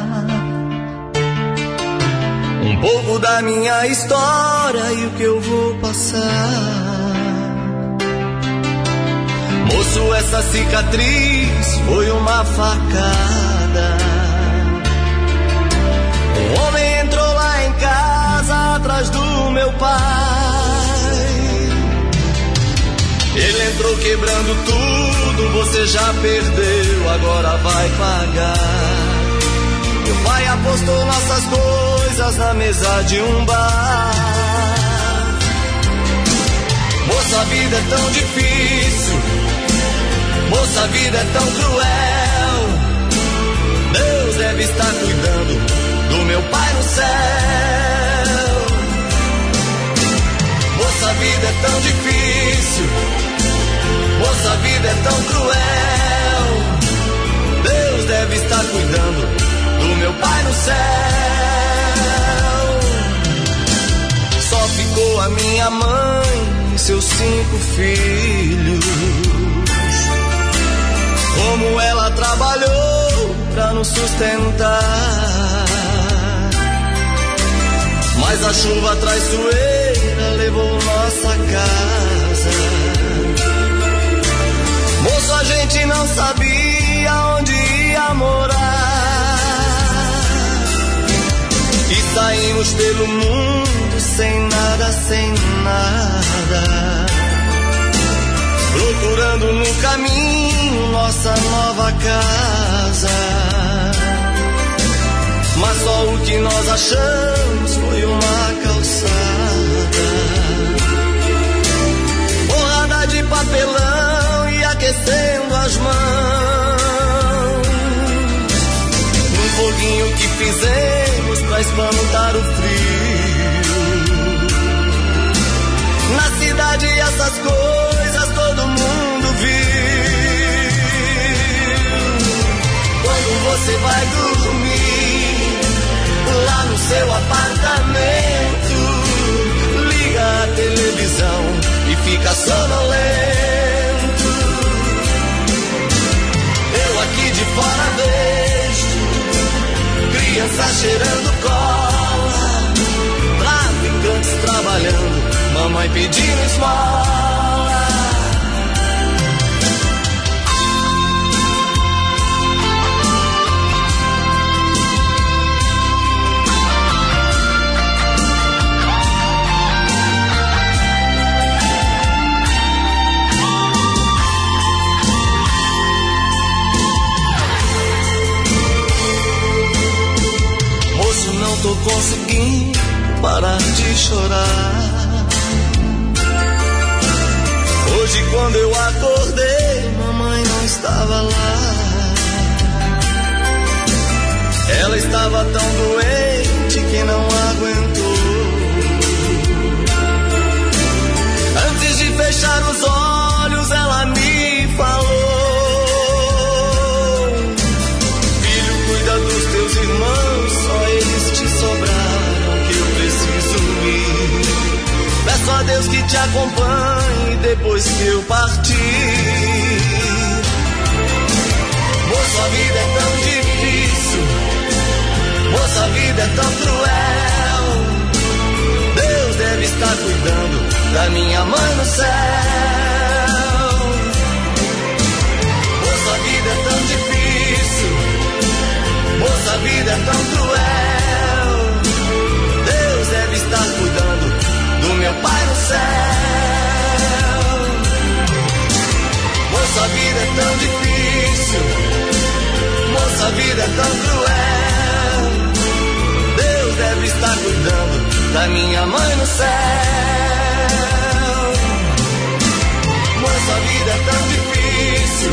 um pouco da minha história e o que eu vou passar. Moço, essa cicatriz foi uma facada. Um homem entrou lá em casa atrás do meu pai. Ele entrou quebrando tudo, você já perdeu, agora vai pagar. Meu pai apostou nossas coisas na mesa de um bar. Moça, a vida é tão difícil. Moça, a vida é tão cruel. Deus deve estar cuidando do meu pai no céu. Moça, a vida é tão difícil. Moça, a vida é tão cruel. Deus deve estar cuidando do meu pai no céu. A minha mãe e seus cinco filhos. Como ela trabalhou pra nos sustentar. Mas a chuva traiçoeira levou nossa casa. Moço, a gente não sabia onde ia morar. E saímos pelo mundo sem nada, sem nada. Procurando no caminho nossa nova casa. Mas só o que nós achamos foi uma calçada. Borrada de papelão e aquecendo as mãos. Um foguinho que fizemos pra espantar o frio. Cidade essas coisas todo mundo viu. Quando você vai dormir lá no seu apartamento, liga a televisão e fica sonolento. Eu aqui de fora vejo criança cheirando cola, traficantes trabalhando, mamãe pedindo esmola. Moço, não tô conseguindo parar de chorar. Hoje, quando eu acordei, mamãe não estava lá. Ela estava tão doente que não aguentou. Antes de fechar os olhos, ela me falou: Filho, cuida dos teus irmãos, só eles te sobraram que eu preciso ir. Peço a Deus que te acompanhe depois que eu partir. Moço, a vida é tão difícil, moça, a vida é tão cruel. Deus deve estar cuidando da minha mãe no céu. Moça, a vida é tão difícil, moça, a vida é tão cruel. Deus deve estar cuidando do meu pai no céu. Moça, a vida é tão difícil, moça, a vida é tão cruel. Deus deve estar cuidando da minha mãe no céu. Moça, a vida é tão difícil,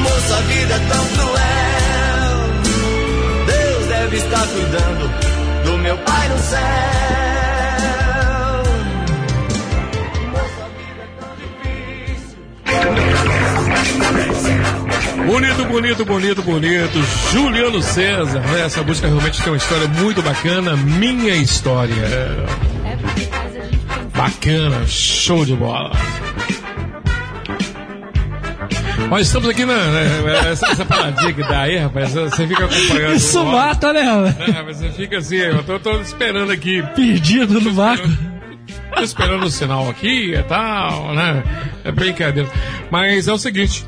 moça, a vida é tão cruel. Deus deve estar cuidando do meu pai no céu. Bonito, bonito, bonito, bonito. Juliano César. né? Essa música realmente tem uma história muito bacana. Minha história. Bacana, show de bola. Nós estamos aqui na. né, essa, essa paradinha que dá aí, rapaz. Você fica acompanhando. Isso o mata, né? É, mas você fica assim, eu tô, tô esperando aqui. Perdido no vácuo. Tô esperando o sinal aqui e tal, né? É brincadeira. Mas é o seguinte.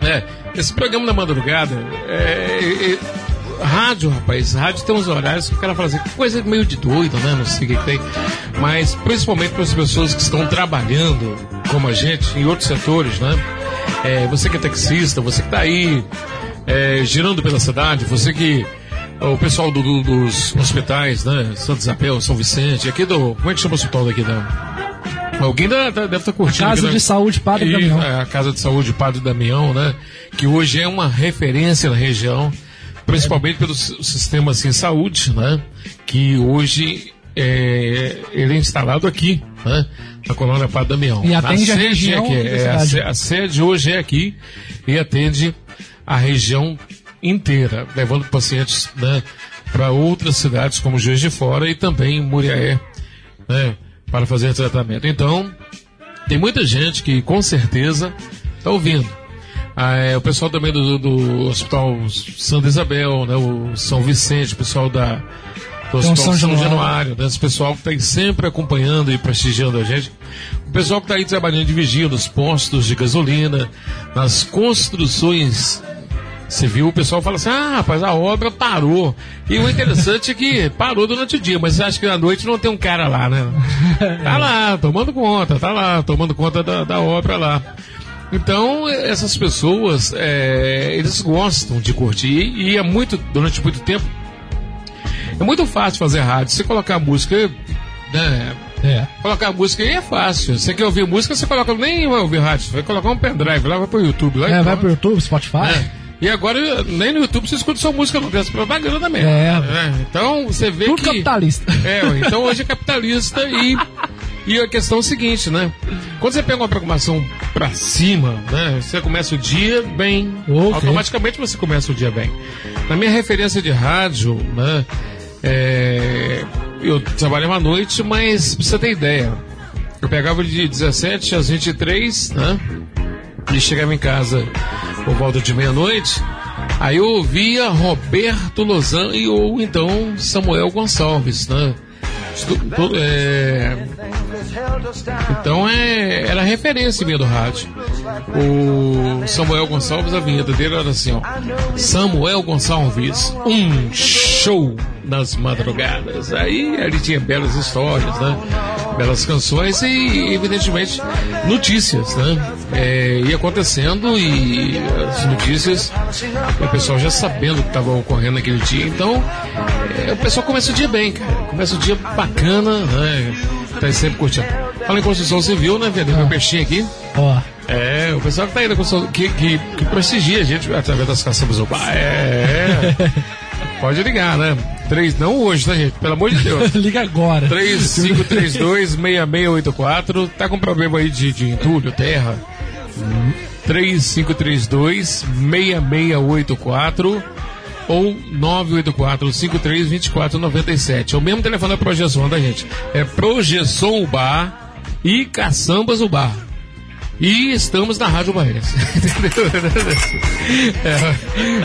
É, esse programa da madrugada, é, é, rádio, rapaz, rádio tem uns horários que o cara fala assim, coisa meio de doido, né? Não sei o que, tem. Mas principalmente para as pessoas que estão trabalhando, como a gente, em outros setores, né? É, você que é taxista, você que tá aí é, girando pela cidade, você que. O pessoal do- do- dos hospitais, né? Santo Isabel, São Vicente, aqui do. Como é que chama o hospital daqui, né? Alguém deve estar curtindo. Casa aqui, né? de Saúde Padre E, Damião. é, a Casa de Saúde Padre Damião, né? Que hoje é uma referência na região, principalmente pelo si- sistema assim, saúde, né? Que hoje é, ele é instalado aqui, né? Na colônia Padre Damião. E atende a sede região é, aqui, é, a, a sede hoje é aqui e atende a região inteira, levando pacientes né, para outras cidades como Juiz de Fora e também Muriaé, né, para fazer tratamento. Então, tem muita gente que com certeza está ouvindo. Ah, é, o pessoal também do, do Hospital Santa Isabel, né, o São Vicente, o pessoal da, do Tem o Hospital São São, Januário. Januário, né, esse pessoal que está sempre acompanhando e prestigiando a gente. O pessoal que está aí trabalhando de vigia nos postos de gasolina, nas construções civil, o pessoal fala assim, ah, rapaz, a obra parou. E o interessante é que parou durante o dia, mas você acha que à noite não tem um cara lá, né? Tá lá, tomando conta, tá lá, tomando conta da, da obra lá. Então, essas pessoas, é, eles gostam de curtir e é muito, durante muito tempo, é muito fácil fazer rádio. Você colocar música, né? É. Colocar música aí é fácil. Você quer ouvir música, você coloca, nem vai ouvir rádio, você vai colocar um pendrive lá, vai pro YouTube. Lá, É, vai pro YouTube, Spotify. é. E agora, nem no YouTube você escuta sua música, não tem essa propaganda mesmo. É. Então, você vê Tudo que... capitalista. É, então hoje é capitalista e... E a questão é o seguinte, né? Quando você pega uma programação pra cima, né? Você começa o dia bem. Automaticamente você começa o dia bem. Na minha referência de rádio, né? é, eu trabalhava à noite, mas pra você ter ideia, eu pegava de 17 às 23, né? E chegava em casa por volta de meia-noite. Aí eu ouvia Roberto Lozan e ou então Samuel Gonçalves, né? É, Então é, era referência minha do rádio. O Samuel Gonçalves, a vinheta dele era assim, ó. Samuel Gonçalves, um show nas madrugadas. Aí ele tinha belas histórias, né? Belas canções e, evidentemente, notícias, né? É, ia acontecendo e as notícias, o pessoal já sabendo o que estava ocorrendo naquele dia. Então, é, o pessoal começa o dia bem, cara. Começa o dia bacana, né? Tá sempre curtindo. Fala em construção civil, né, velho? Meu peixinho aqui. Ó. É, o pessoal que tá aí na construção, que, que, que prestigia a gente através das caçambas do É, é. Pode ligar, né? Três, não hoje, tá, gente? Pelo amor de Deus. Liga agora. 3532-6684. Tá com problema aí de, de entulho, terra? 3532-6684 ou 984-532497. É o mesmo telefone da Projeção, tá, gente? É Projeção Bar e Caçambas o Bar. E estamos na Rádio Baense.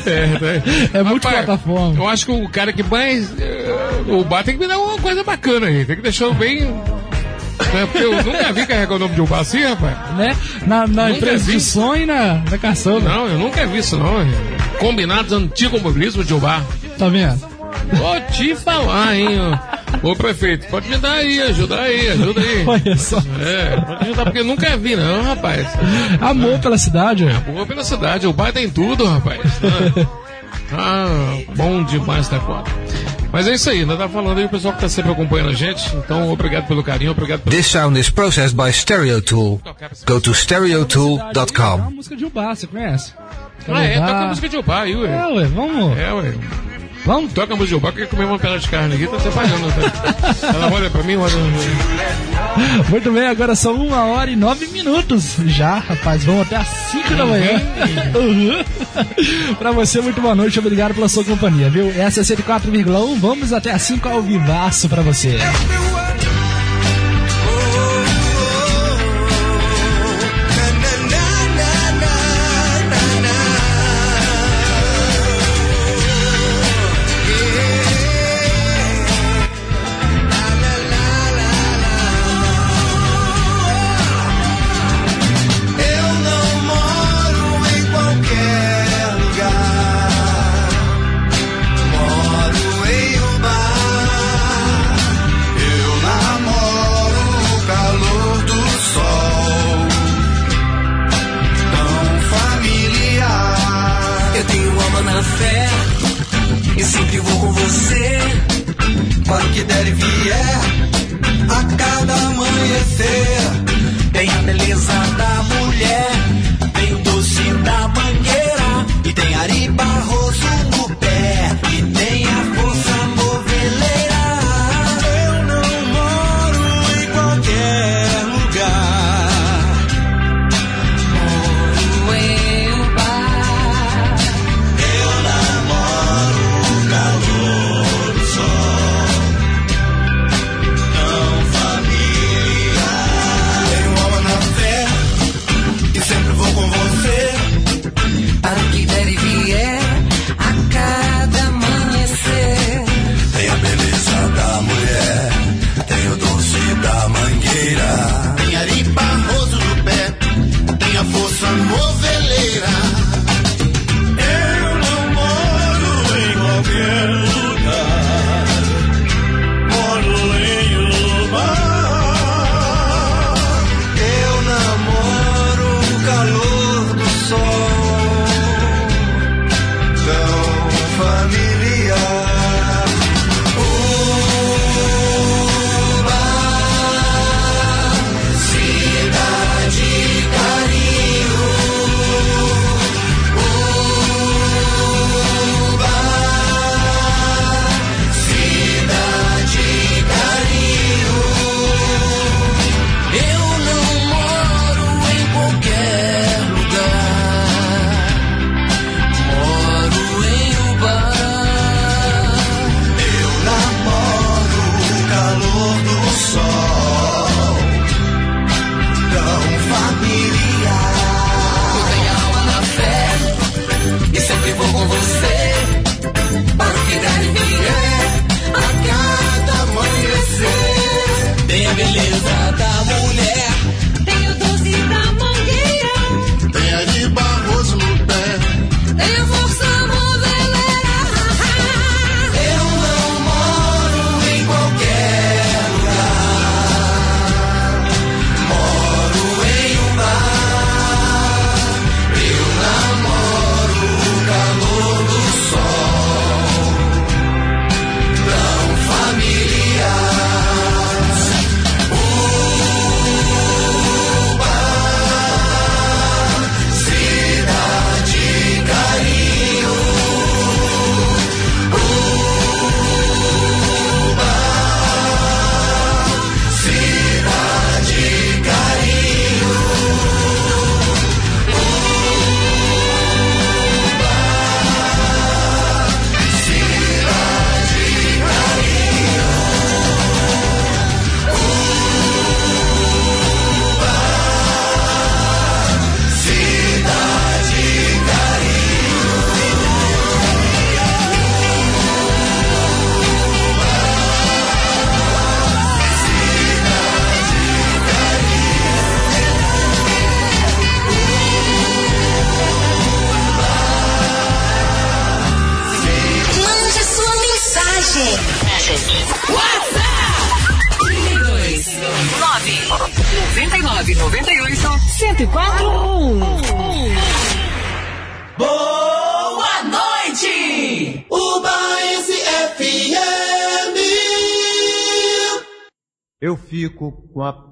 é, é, é muito plataforma. Eu acho que o cara que mais. eh, o bar tem que me dar uma coisa bacana aí. Tem que deixar bem. né, porque eu nunca vi carregar o nome de um bar assim, rapaz. Né? Na, na empresa vi. de e na, na caçamba. Não, eu nunca vi isso, não. Combinados antigo mobilismo de um bar. Tá vendo? Vou te falar, hein? Ô, prefeito, pode me dar aí, ajudar aí, ajuda aí. Olha só. É, pode ajudar, porque eu nunca vi, não, rapaz. Amor pela cidade. Boa pela cidade, o bar tem tudo, rapaz. Ah, bom demais da conta. Mas é isso aí, ainda tá falando aí o pessoal que tá sempre acompanhando a gente. Então, obrigado pelo carinho, obrigado pelo. This sound is processed by Stereo Tool. Go to É stereotool.com. uma música de Ubá, você conhece? Ah, é, toca a música de Ubá aí, ué. É, ué, vamos. É, ué. Vamos? Toca a música Ubá, quer comer uma pedaço de carne aqui, tá separando. Tá? Ela olha pra mim, olha. Muito bem, agora são uma hora e nove minutos. Já, rapaz, vamos até às cinco da manhã. Uhum. pra você, muito boa noite, obrigado pela sua companhia, viu? Essa é 104,1, vamos até às 5 ao vivaço pra você.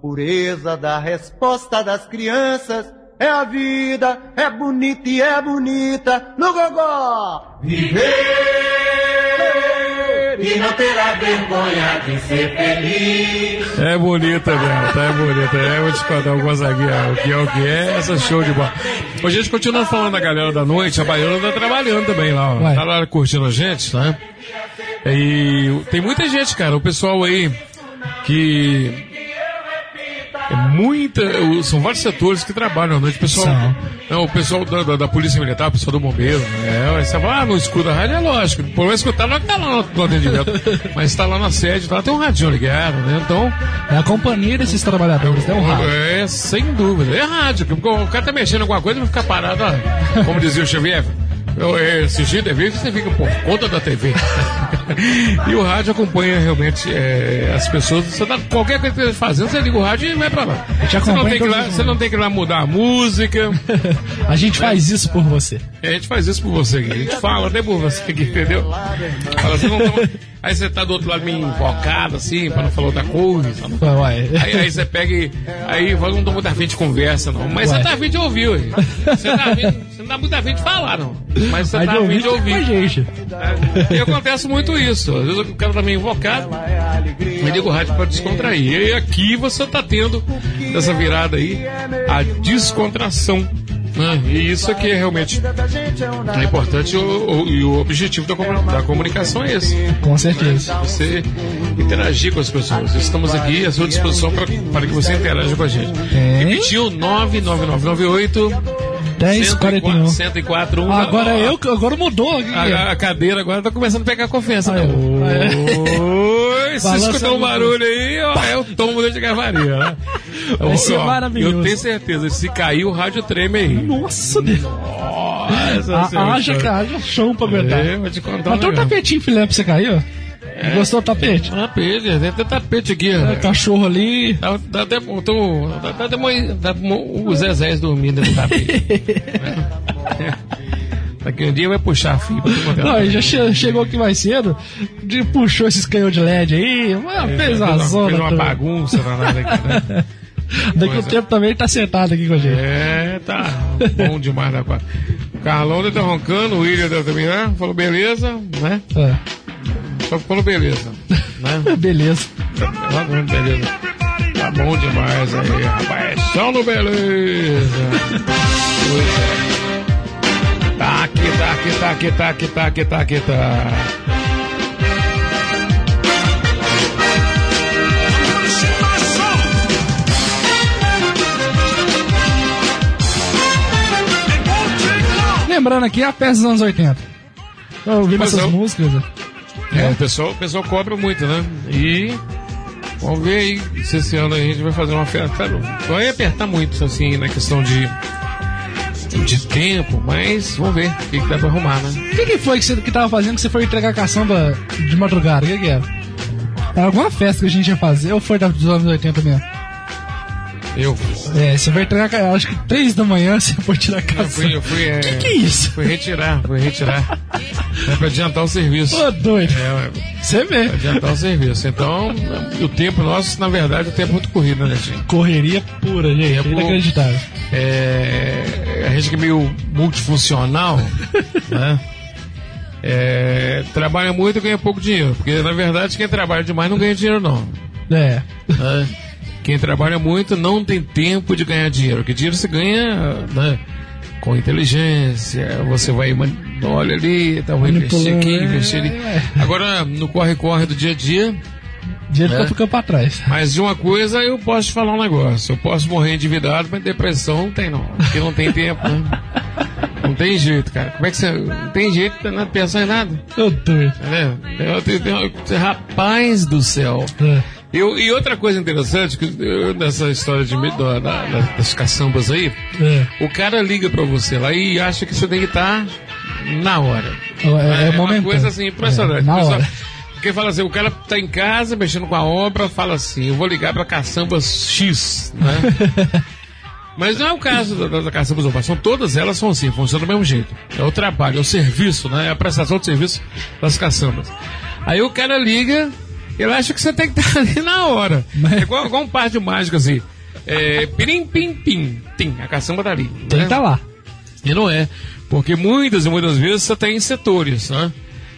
Pureza da resposta das crianças. É a vida, é bonita e é bonita no gogó. Viver e não terá vergonha de ser feliz. É bonita, Beto, é bonita. É, vou te contar algumas aqui, ó, o que é o que é, essa show de bola. Hoje a gente continua falando da galera da noite, a Baiana tá trabalhando também lá, ó. Tá lá curtindo a gente, né? E tem muita gente, cara, o pessoal aí que é muita, são vários setores que trabalham à noite. O pessoal, não, o pessoal da, da- da Polícia Militar, o pessoal do Bombeiro. né? Aí você fala, ah, no escuro da rádio é lógico. Por mais escutar, não é que tá lá no, no atendimento. Mas tá lá na sede, lá tem um radinho ligado, né? Então. É a companhia desses trabalhadores, é um rádio. É, sem dúvida. É rádio, porque o cara tá mexendo em alguma coisa e vai ficar parado, ó, como dizia o Xavier. Eu, é, assistir TV, você fica por conta da TV. e o rádio acompanha realmente é, as pessoas. Você tá, qualquer coisa que você esteja fazendo, você liga o rádio e vai pra lá. Você não, tem que lá você não tem que ir lá mudar a música. A gente faz isso por você. É, A gente faz isso por você. A gente fala até por você entendeu? Fala, você não toma- Aí você tá do outro lado meio invocado, assim, pra não falar outra coisa. Ué. Aí, aí você pega e. Aí eu não dou muita fim de conversa, não. Mas Ué. você tá afim de ouvir. Você, tá afim, você não dá muita fim de falar, não. Mas você Aí tá afim ouvir de ouvir. com a gente. É. E acontece muito isso. Às vezes o cara tá meio invocado, me liga o rádio pra descontrair. E aqui você tá tendo, dessa virada aí, a descontração. Né? E isso aqui é realmente é importante o- o- e o objetivo da, comu- da comunicação é esse. Com certeza. Você interagir com as pessoas. Estamos aqui à sua disposição para que você interaja com a gente. Repetiu 99998 1041. 104 1. Agora eu, agora mudou. A, a cadeira agora tá começando a pegar confiança. né? Oi, se escutar um barulho aí, ó, é o tombo de cavaria, né? Vai ser Ó, maravilhoso. Eu tenho certeza, se cair o rádio treme aí. Nossa Deus. Nossa A-. Haja, haja chão pra aguentar. É, vou te contar um um negócio. tapetinho filé pra você cair, ó. Gostou do tapete? Tapete, deve ter tapete aqui, É, cachorro ali. Dá, dá até, tô, dá, dá até dá o Zezés dormindo no tapete. É. Daqui um dia vai puxar a fibra. Não, ele já che- chegou aqui mais cedo, de, puxou esses canhões de LED aí, mas fez uma zona. Fez uma bagunça danada aqui, né? Daqui um é. tempo também ele tá sentado aqui com a gente. É, tá bom demais da quadra. Carlão tá roncando, o William deve também, né? Falou beleza, né? É. Só falou beleza, né? Beleza. Tá bom, beleza. Tá bom demais aí, rapaz. É só no beleza. Pois é. Tá tá tá tá tá tá tá. Lembrando aqui a peça dos anos 80. Tô ouvindo Pois essas músicas. né? É, o pessoal, o pessoal cobra muito, né? E vamos ver aí se esse ano a gente vai fazer uma festa. Vai apertar muito, assim, na questão de, de tempo, mas vamos ver o que, que dá pra arrumar, né? O que, que foi que você que tava fazendo que você foi entregar a caçamba de madrugada? O que, que era? Era alguma festa que a gente ia fazer ou foi da- dos anos 80 mesmo? Eu. É, você vai entregar, ca- acho que 3 da manhã você foi tirar a Eu fui, eu fui, é, Que que é isso? Fui retirar, fui retirar. É pra adiantar o serviço. Ô, doido. É, Você vê. pra adiantar o serviço. Então, o tempo nosso, na verdade, o tempo é muito corrido, né, gente? Correria pura, gente. Tempo- Inacreditável. É, a gente que é meio multifuncional, né? É, trabalha muito e ganha pouco dinheiro. Porque, na verdade, quem trabalha demais não ganha dinheiro, não. É. né? Quem trabalha muito não tem tempo de ganhar dinheiro. Porque dinheiro você ganha né, com inteligência, você vai, olha ali, tá, vou investir aqui, Manipulando, investir ali. é. Agora, no corre-corre do dia a dia, Dinheiro É. tá ficando pra trás. mas de uma coisa eu posso te falar um negócio. Eu posso morrer endividado, mas depressão não tem não. Porque não tem tempo, né? Não tem jeito, cara. Como é que você. Não tem jeito de não pensar em nada. Eu doido. Eu tenho- tenho- Rapaz do céu. É. Eu, e outra coisa interessante, que eu, nessa história de, da- da- da- das caçambas aí, É. o cara liga pra você lá e acha que você tem que estar na hora. É, é uma momentâneo. coisa assim impressionante. É, na pessoal- hora. Porque fala assim, o cara tá em casa mexendo com a obra, fala assim, eu vou ligar pra caçambas X, né? Mas não é o caso da, da, da caçambas Urbana, são todas elas são assim, funcionam do mesmo jeito. É o trabalho, é o serviço, né? É a prestação de serviço das caçambas. Aí o cara liga, ele acha que você tem que estar ali na hora. É igual, igual um par de mágica assim. É, pirim, pim, pim, tim, a caçamba tá ali. Tem que tá lá. E não é. Porque muitas e muitas vezes você tem em setores, né?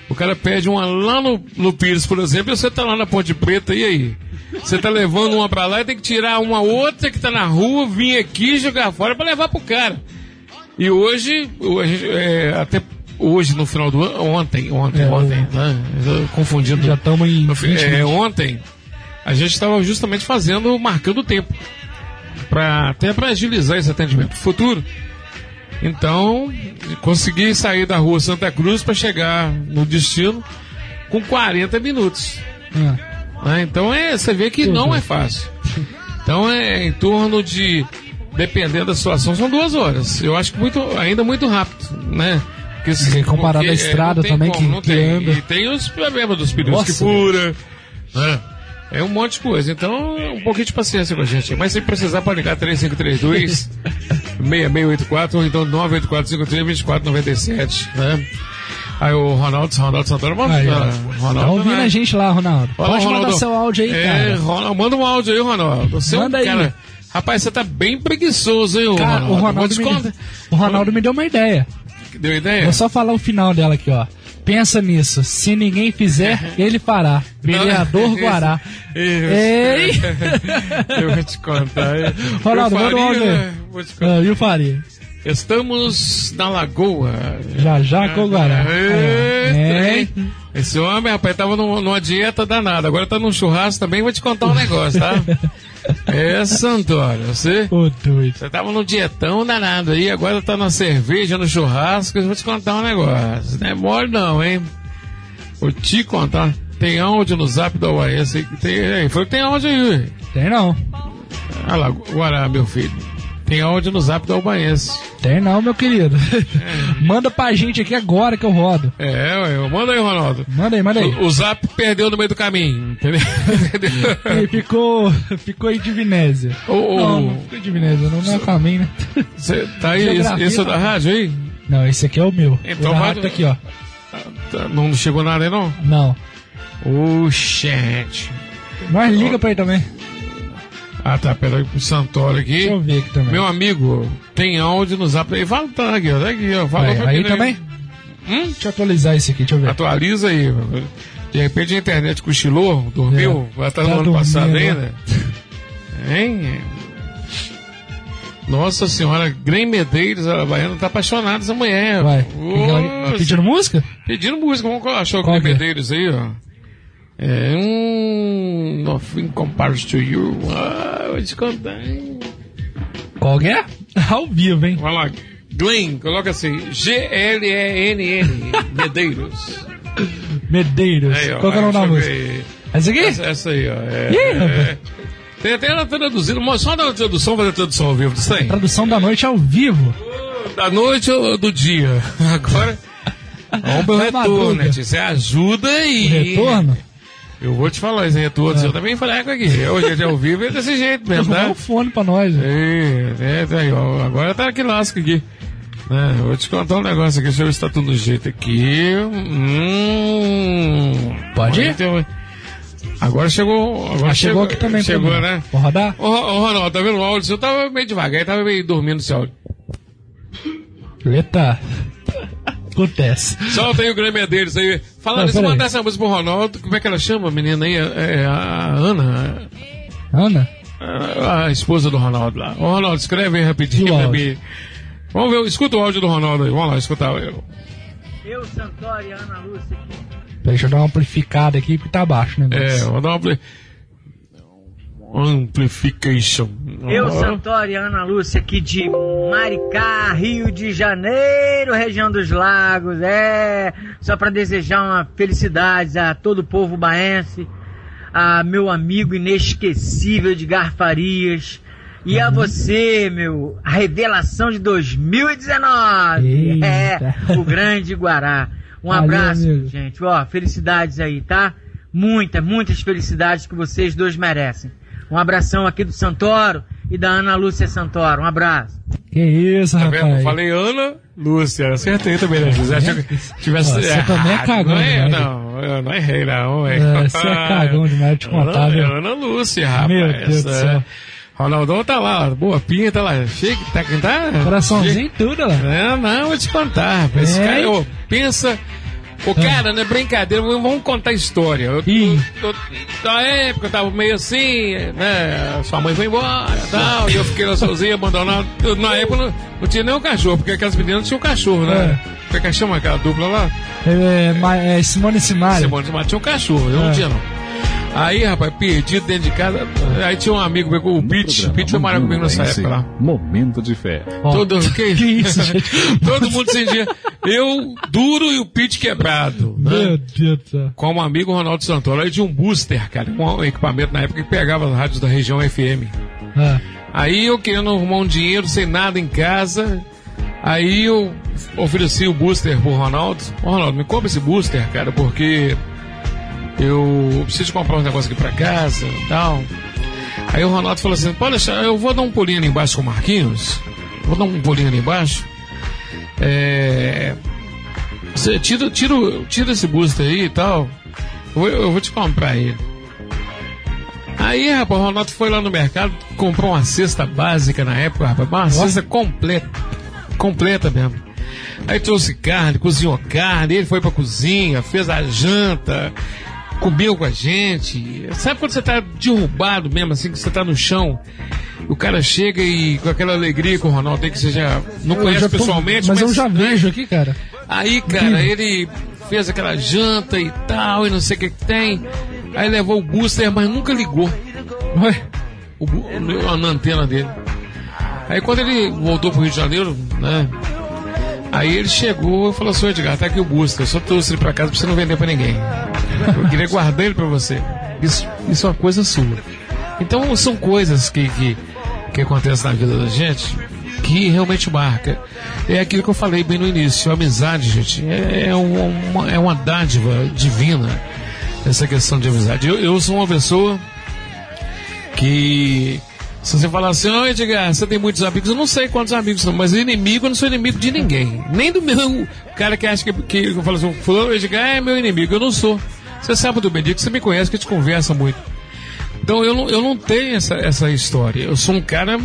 O cara pede uma lá no, no Pires, por exemplo, e você tá lá na Ponte Preta, e aí? Você tá levando uma pra lá e tem que tirar uma outra que tá na rua, vir aqui jogar fora pra levar pro cara. E hoje, hoje é, até hoje no final do ano, ontem, ontem, É, ontem, né? Eu tô Confundindo. Já estamos em. No fi- 20, é, 20. ontem a gente estava justamente fazendo, marcando o tempo. Pra, até para agilizar esse atendimento futuro. Então, consegui sair da rua Santa Cruz para chegar no destino com 40 minutos. Ah, né? Então é, você vê que não é fácil. Então é em torno de, dependendo da situação, são duas horas. Eu acho que muito, ainda muito rápido, né? Porque, se- comparado porque, à é, estrada também, como, que- que tem. anda. E tem os problemas dos pneus Nossa, que fura, né? É um monte de coisa. Então, um pouquinho de paciência com a gente. Mas se precisar, pode ligar 3532 6684 ou então 984 53 2497, né? Aí o Ronaldo, Ronaldo Santana, vamos Aí, ó. ah, Tá ouvindo né? a gente lá, Ronaldo. Pode mandar Ronaldo. seu áudio aí, é, cara. Ronaldo, manda um áudio aí, Ronaldo. Manda é um aí. cara. Rapaz, você tá bem preguiçoso, hein, Cara, Ronaldo? o Ronaldo, me o Ronaldo me deu uma ideia. Deu ideia? Vou só falar o final dela aqui, ó. Pensa nisso. Se ninguém fizer, ele fará. Vereador Não, Guará. Isso. Ei! Eu vou te contar. Ronaldo, Eu manda um faria, áudio aí. né? Vou te contar. Ah, viu, Faria? Estamos na lagoa. Já já com o Guará. É. Esse homem, rapaz, tava num- numa dieta danada. Agora tá num churrasco também. Vou te contar um negócio, tá? É, Santoro, você. Ô, doido. Você tava num dietão danado aí, agora tá na cerveja, no churrasco. Eu vou te contar um negócio. Não é mole, não, hein? Vou te contar. Tem áudio no zap da UAS aí. Tem, foi que tem áudio aí. Tem não. Olha lá, Guará, meu filho. Tem áudio no zap da Ubaense. Tem não, meu querido. Manda pra gente aqui agora que eu rodo. É, ué, manda aí, Ronaldo. Manda aí, manda aí. O, o zap perdeu no meio do caminho, entendeu? Ele ficou, ficou em Divinésia. Ô, ô. Não, não ficou em Divinésia, não, não é o caminho, né? Cê, tá aí, esse, esse é da tá- rádio aí? Não, esse aqui é o meu. Então o da rádio tá aqui, ó. Tá, Não chegou nada aí, não? Não. Ô, gente. Mas liga pra ele também. Ah, tá, peraí pro Santoro aqui. Deixa eu ver aqui também. Meu amigo, tem áudio no zap aí. Fala, tá aqui, ó. Tá aqui, ó. Fala Aí, pra aí também? Hum? Deixa eu atualizar esse aqui, deixa eu ver. Atualiza aí. De repente a internet cochilou, dormiu, É. vai estar Tá no ano dormindo, passado ainda. Hein? Nossa senhora, Grem Medeiros, a Baiana, tá apaixonada essa mulher. Vai. Tá pedindo música? Pedindo música, vamos achar o Grem é? Medeiros aí, ó. É um. Nothing compares to you. Ah, vou te contar. Qual que é? Ao vivo, hein? Vai lá. Glenn, coloca assim: G-L-E-N-N. Medeiros. Medeiros. Aí, ó, Qual que é o nome da música? Essa aqui? Essa, essa aí, ó. É, Ih, é, rapaz. Tem até ela traduzindo. Só da tradução, fazer a tradução ao vivo, aí. Tradução da noite ao vivo. Da noite ou do dia? Agora. Vamos pro retorno, né? Você ajuda aí. O retorno? Eu vou te falar, esse retorno eu também falei aqui. Hoje é ao vivo é desse jeito mesmo, Arrumar tá? o fone pra nós. velho. É, é, tá aí, ó. Agora tá aqui lasca aqui. É, eu vou te contar um negócio aqui, deixa eu ver se tá tudo do jeito aqui. Hum. Pode ir? Agora chegou. Agora Ah, chegou aqui também. Chegou, né? Vou rodar? Ô, Ro- ô, Ronaldo, tá vendo o áudio? Eu tava meio devagar, eu tava meio dormindo esse áudio. Eita. Acontece. Solta aí o Grêmio deles aí. Fala Não, nisso, peraí. manda essa música pro Ronaldo. Como é que ela chama, a menina aí? É a Ana. Ana? A, a esposa do Ronaldo lá. Ô, Ronaldo, escreve aí rapidinho pra mim. Vamos ver, escuta o áudio do Ronaldo aí. Vamos lá, escutar. Eu. Eu, Santori, Ana Lúcia aqui. Deixa eu dar uma amplificada aqui porque tá baixo o É, negócio. vou dar uma ampli- amplification. Eu, Ó. Santori, Ana Lúcia, aqui de Maricá, Rio de Janeiro, região dos lagos, é, só para desejar uma felicidades a todo o povo baense, a meu amigo inesquecível Edgar Farias, e a você, meu, a revelação de 2019, Eita. é, o grande Guará. Um Valeu, abraço, amigo. gente, ó, felicidades aí, tá? muitas, muitas felicidades que vocês dois merecem. Um abração aqui do Santoro e da Ana Lúcia Santoro. Um abraço. Que isso, Tá rapaz. vendo? Eu falei Ana Lúcia, acertei também, né? Se tivesse, Ó, você também é errado, cagão não, é, não, eu não errei, não. É, É, você é cagão demais de contar, Ana, viu? Ana Lúcia, rapaz. Meu Deus do é. céu. Ronaldão tá lá, boa pinha, tá lá, chega, tá, tá Coraçãozinho e tudo lá. É, não, vou te contar, rapaz. Esse É? cara, ô, pensa. Ô, cara, não é brincadeira, vamos contar história. Eu, eu, eu, na época eu tava meio assim, né? Sua mãe foi embora e tal, e eu fiquei lá sozinho, abandonado. Eu, na época não, não tinha nem um cachorro, porque aquelas meninas tinham um cachorro, né? Como é que chama aquela dupla lá? É, ma- é Simone Simaria. Simone Simaria tinha um cachorro, eu É. não tinha não. Aí, rapaz, perdido dentro de casa. Aí tinha um amigo meu, o Pete. O Pete foi morar comigo nessa época lá. Momento de fé. Todo, que, isso, gente? Todo mundo sem dia. Eu duro e o Pete quebrado. né? Meu Deus do céu. Com um amigo Ronaldo Santoro. Aí tinha um booster, cara, um equipamento na época que pegava as rádios da região FM. É. Aí eu querendo arrumar um dinheiro sem nada em casa. Aí eu ofereci o booster pro Ronaldo. Ô Ronaldo, me compra esse booster, cara, porque eu preciso comprar uns negócios aqui pra casa e tal. Aí o Ronaldo falou assim: pode deixar, eu vou dar um pulinho ali embaixo com o Marquinhos. Vou dar um pulinho ali embaixo. É. Você tira, tira, tira esse booster aí e tal. Eu vou, eu vou te comprar ele. Aí, rapaz, o Ronaldo foi lá no mercado, comprou uma cesta básica na época, rapaz, uma cesta completa. Completa mesmo. Aí trouxe carne, cozinhou carne, ele foi pra cozinha, fez a janta, comeu com a gente. Sabe quando você tá derrubado mesmo, assim, que você tá no chão? O cara chega e com aquela alegria que o Ronaldo tem que você já não Eu conhece já tô- pessoalmente, mas, eu já vejo aqui, cara. Aí, cara, ele fez aquela janta e tal, e não sei o que que tem. Aí levou o booster, mas nunca ligou. O, bu- o- na antena dele. Aí quando ele voltou pro Rio de Janeiro, né? Aí ele chegou e falou assim, "Ô, Edgar, tá aqui o booster, eu só trouxe ele pra casa pra você não vender pra ninguém. Eu queria guardar ele pra você. Isso, isso é uma coisa sua. Então são coisas que, que, que acontecem na vida da gente que realmente marca. É aquilo que eu falei bem no início, a amizade, gente, é, é uma, é uma dádiva divina, essa questão de amizade. Eu, eu sou uma pessoa que se você falar assim, ô Edgar, você tem muitos amigos, eu não sei quantos amigos são, mas inimigo eu não sou inimigo de ninguém. Nem do meu cara que acha que, que eu falo assim, fulano Edgar é meu inimigo, eu não sou. Você sabe do Benedito, você me conhece, que a gente conversa muito. Então eu não, eu não tenho essa, essa história. Eu sou um cara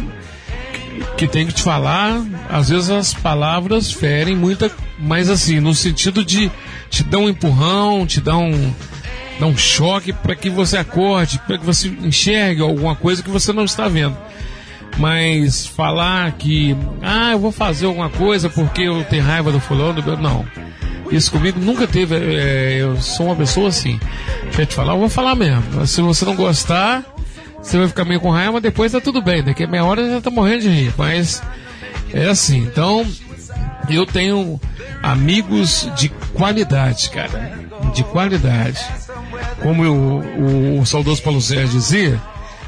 que tem que te falar, às vezes as palavras ferem muita, mas assim, no sentido de te dar um empurrão, te dar um, dar um choque para que você acorde, para que você enxergue alguma coisa que você não está vendo. Mas falar que, ah, eu vou fazer alguma coisa porque eu tenho raiva do fulano, não. Isso comigo nunca teve. é, eu sou uma pessoa assim. Quer te falar, eu vou falar mesmo. Se você não gostar, você vai ficar meio com raiva, mas depois tá tudo bem. Daqui a meia hora já tá morrendo de rir. Mas é assim. Então, eu tenho amigos de qualidade, cara. De qualidade. Como eu- o, o saudoso Paulo Sérgio dizia,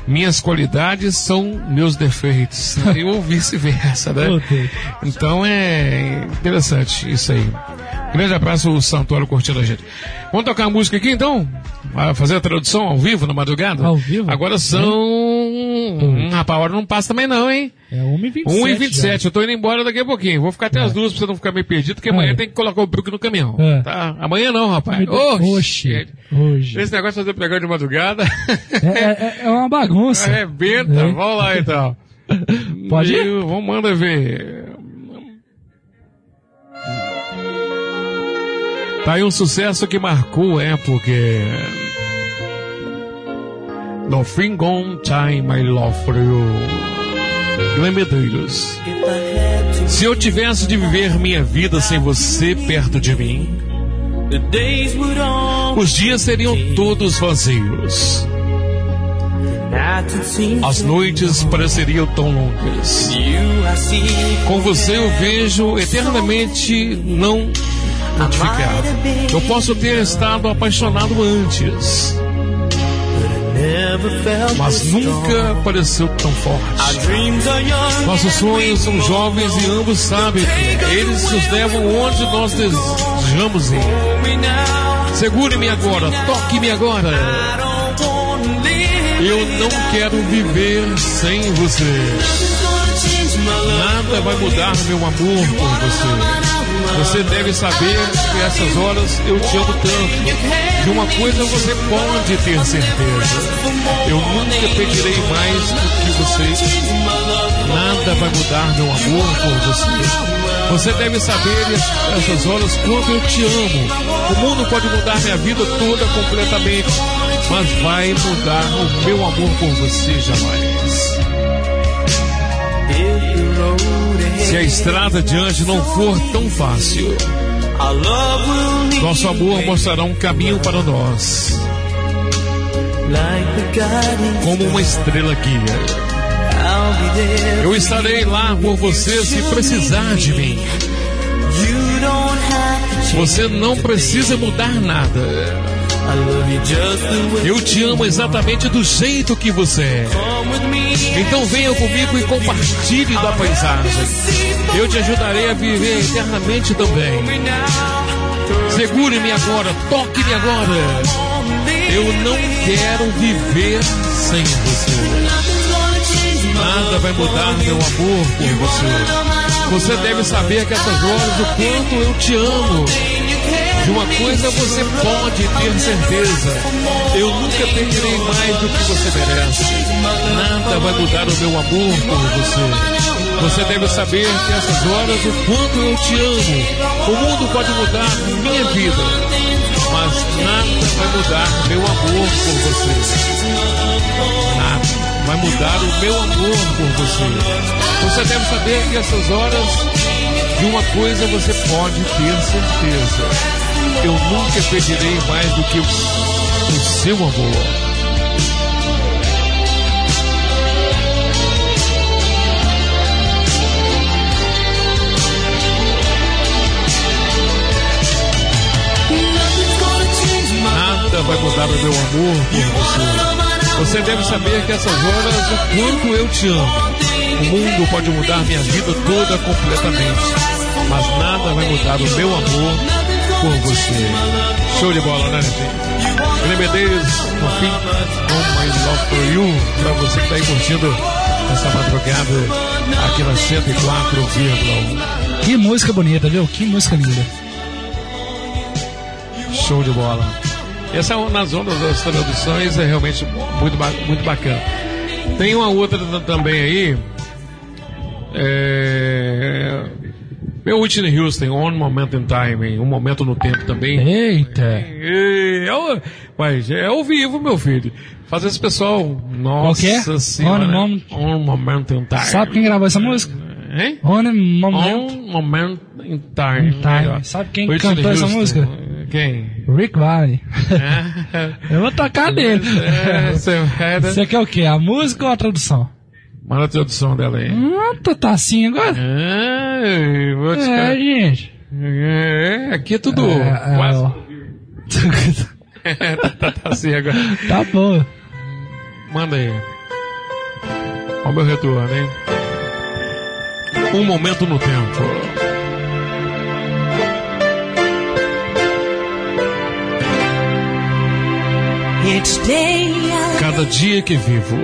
minhas qualidades são meus defeitos. Ou vice-versa, né? Então é interessante isso aí. Grande abraço, o Santoro curtindo a gente. Vamos tocar a música aqui então? Vai fazer a tradução ao vivo na madrugada? Ao vivo? Agora são. Hum, rapaz, a hora não passa também não, hein? É 1h27. 1h27, eu tô indo embora daqui a pouquinho. Vou ficar até as duas pra você não ficar meio perdido, porque amanhã É. tem que colocar o Brook no caminhão. É. Tá? Amanhã não, rapaz. Oxe, hoje. Esse negócio de fazer pregão de madrugada. É, é- é uma bagunça. Arrebenta, É. vamos lá então. Pode ir? Vamos, manda ver. Tá aí um sucesso que marcou época. Nothing gone time my love for you. Glenn Medeiros. Se eu tivesse de viver minha vida sem você perto de mim, os dias seriam todos vazios. As noites pareceriam tão longas. Com você eu vejo eternamente não Eu posso ter estado apaixonado antes, mas nunca pareceu tão forte. Nossos sonhos são jovens e ambos sabem que eles nos levam onde nós desejamos ir. Segure-me agora, toque-me agora. Eu não quero viver sem você. Nada vai mudar meu amor por você. Você deve saber que essas horas eu te amo tanto. De uma coisa você pode ter certeza. Eu nunca pedirei mais do que você. Nada vai mudar meu amor por você. Você deve saber essas horas quanto eu te amo. O mundo pode mudar minha vida toda completamente, mas vai mudar o meu amor por você jamais. Se a estrada adiante não for tão fácil, nosso amor mostrará um caminho para nós, como uma estrela guia. Eu estarei lá por você se precisar de mim. Você não precisa mudar nada. Eu te amo exatamente do jeito que você é. Então venha comigo e compartilhe da paisagem. Eu te ajudarei a viver eternamente também. Segure-me agora, toque-me agora. Eu não quero viver sem você. Nada vai mudar meu amor por você. Você deve saber que essas horas o quanto eu te amo. De uma coisa você pode ter certeza. Eu nunca perderei mais do que você merece. Nada vai mudar o meu amor por você. Você deve saber que essas horas o quanto eu te amo. O mundo pode mudar minha vida, mas nada vai mudar meu amor por você. Nada vai mudar o meu amor por você. Você deve saber que essas horas de uma coisa você pode ter certeza. Eu nunca pedirei mais do que o, o seu amor. Vai mudar o meu amor por você. Você deve saber que essas horas o quanto eu te amo. O mundo pode mudar minha vida toda completamente, mas nada vai mudar o meu amor por você. Show de bola, né, gente? Guilherme Medeiros, no fim, On My Love For You, pra você que tá aí curtindo essa madrugada aqui na 104,1. Que música bonita, viu? Que música linda. Show de bola. Essa é nas ondas das traduções é realmente muito, muito bacana. Tem uma outra também aí. É... Meu Whitney Houston, On Moment in Time, um momento no tempo também. Eita! É, é, mas é ao vivo, meu filho. Faz esse pessoal. Nossa Qual é? senhora. On Moment- On Moment in Time. Sabe quem gravou essa música? Hein? On Moment. On Moment in Time. Time. Aí, ó. Sabe quem Whitney cantou essa música? Quem? Rick Valley. Eu vou tocar dele. É, você é Você quer o quê? A música ou a tradução? Manda a tradução dela aí. Hum, tu tá assim agora? É, vou te É, gente. É, aqui é tudo. É, é, quase. ó. tá, tá assim agora. Tá bom. Manda aí. Olha o meu retorno, hein? Um momento no tempo. Cada dia que vivo,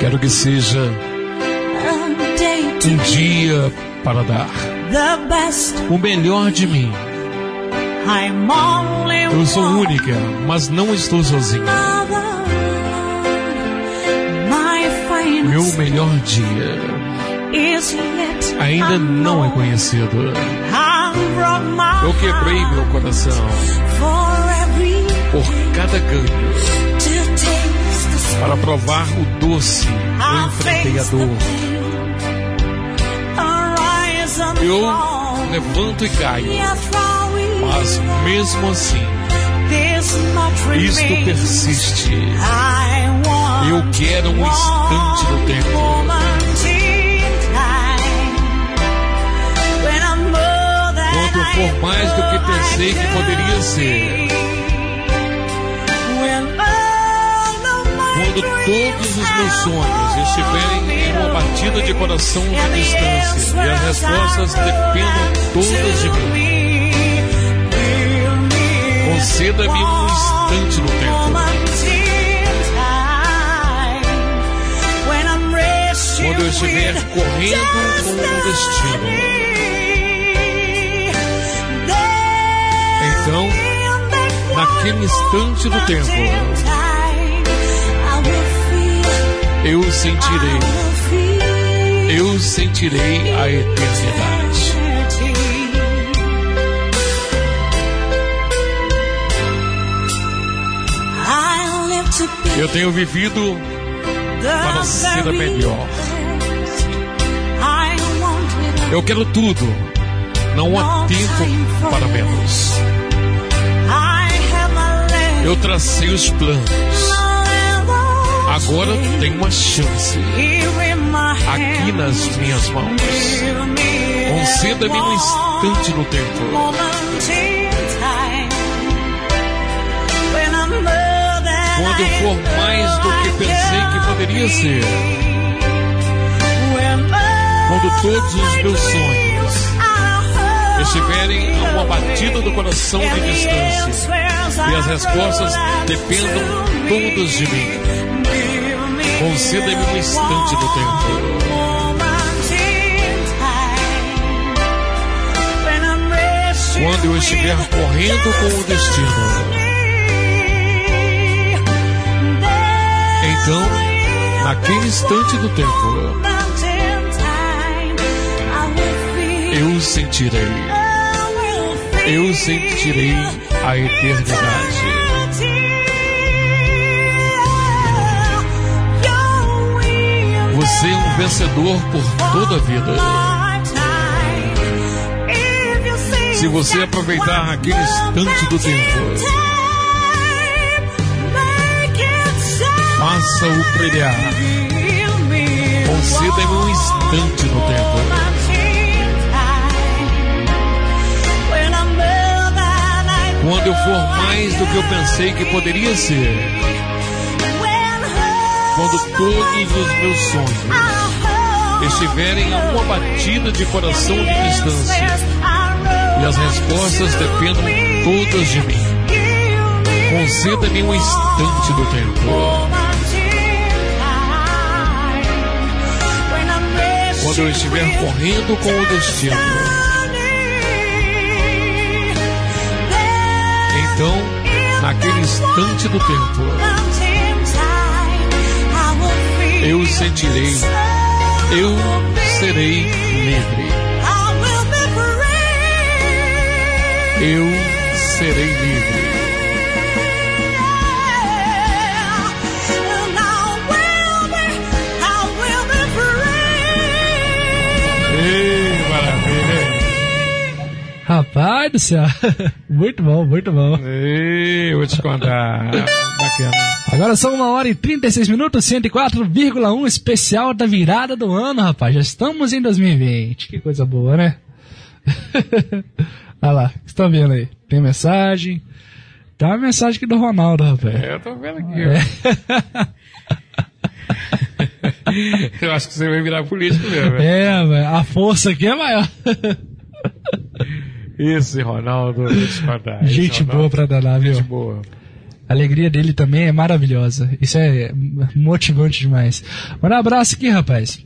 quero que seja um dia para dar o melhor de mim. Eu sou única, mas não estou sozinha. Meu melhor dia ainda não é conhecido. Eu quebrei meu coração por cada ganho. to taste the Para provar o doce, eu enfrentei a dor. Eu levanto e caio, mas mesmo assim, isto persiste. Eu quero um instante no tempo. Quando eu for mais do que pensei que poderia ser. Quando todos os meus sonhos estiverem em uma batida de coração de distância e as respostas dependam todas de mim. Conceda-me um instante no tempo. Quando eu estiver correndo com o destino. Então, naquele instante do tempo, eu sentirei, eu sentirei a eternidade. Eu tenho vivido para ser melhor. Eu quero tudo. Não há tempo para menos. Eu tracei os planos. Agora tenho uma chance. Aqui nas minhas mãos. Conceda-me um instante no tempo. Quando eu for mais do que pensei que poderia ser. Quando todos os meus sonhos estiverem a uma batida do coração de distância e as respostas dependam todas de mim. Conceda-me um instante do tempo. Quando eu estiver correndo com o destino. Então, naquele instante do tempo, eu sentirei, eu sentirei a eternidade. Vencedor por toda a vida. Se você aproveitar aquele instante do tempo, faça-o brilhar. Conceda-me um instante no tempo. Quando eu for mais do que eu pensei que poderia ser. Quando todos os meus sonhos estiverem a uma batida de coração de distância e as respostas dependam todas de mim. Conceda-me um instante do tempo. Quando eu estiver correndo com o destino. Então, naquele instante do tempo, eu sentirei, eu serei livre. Eu serei livre. Ei, maravilha! Rapaz do céu. Muito bom, muito bom. Ei, vou te contar. Bacana. Agora são uma hora e 36 minutos, 104,1 especial da virada do ano, rapaz. Já estamos em 2020. Que coisa boa, né? Olha lá, estão vendo aí? Tem mensagem. Tem uma mensagem aqui do Ronaldo, rapaz. É, eu tô vendo aqui, ó. eu acho que você vai virar político mesmo. É, velho. A força aqui é maior. Esse Ronaldo. Esse Gente Ronaldo, boa pra danar, viu? Gente boa. A alegria dele também é maravilhosa. Isso é motivante demais. Manda um abraço aqui, rapaz.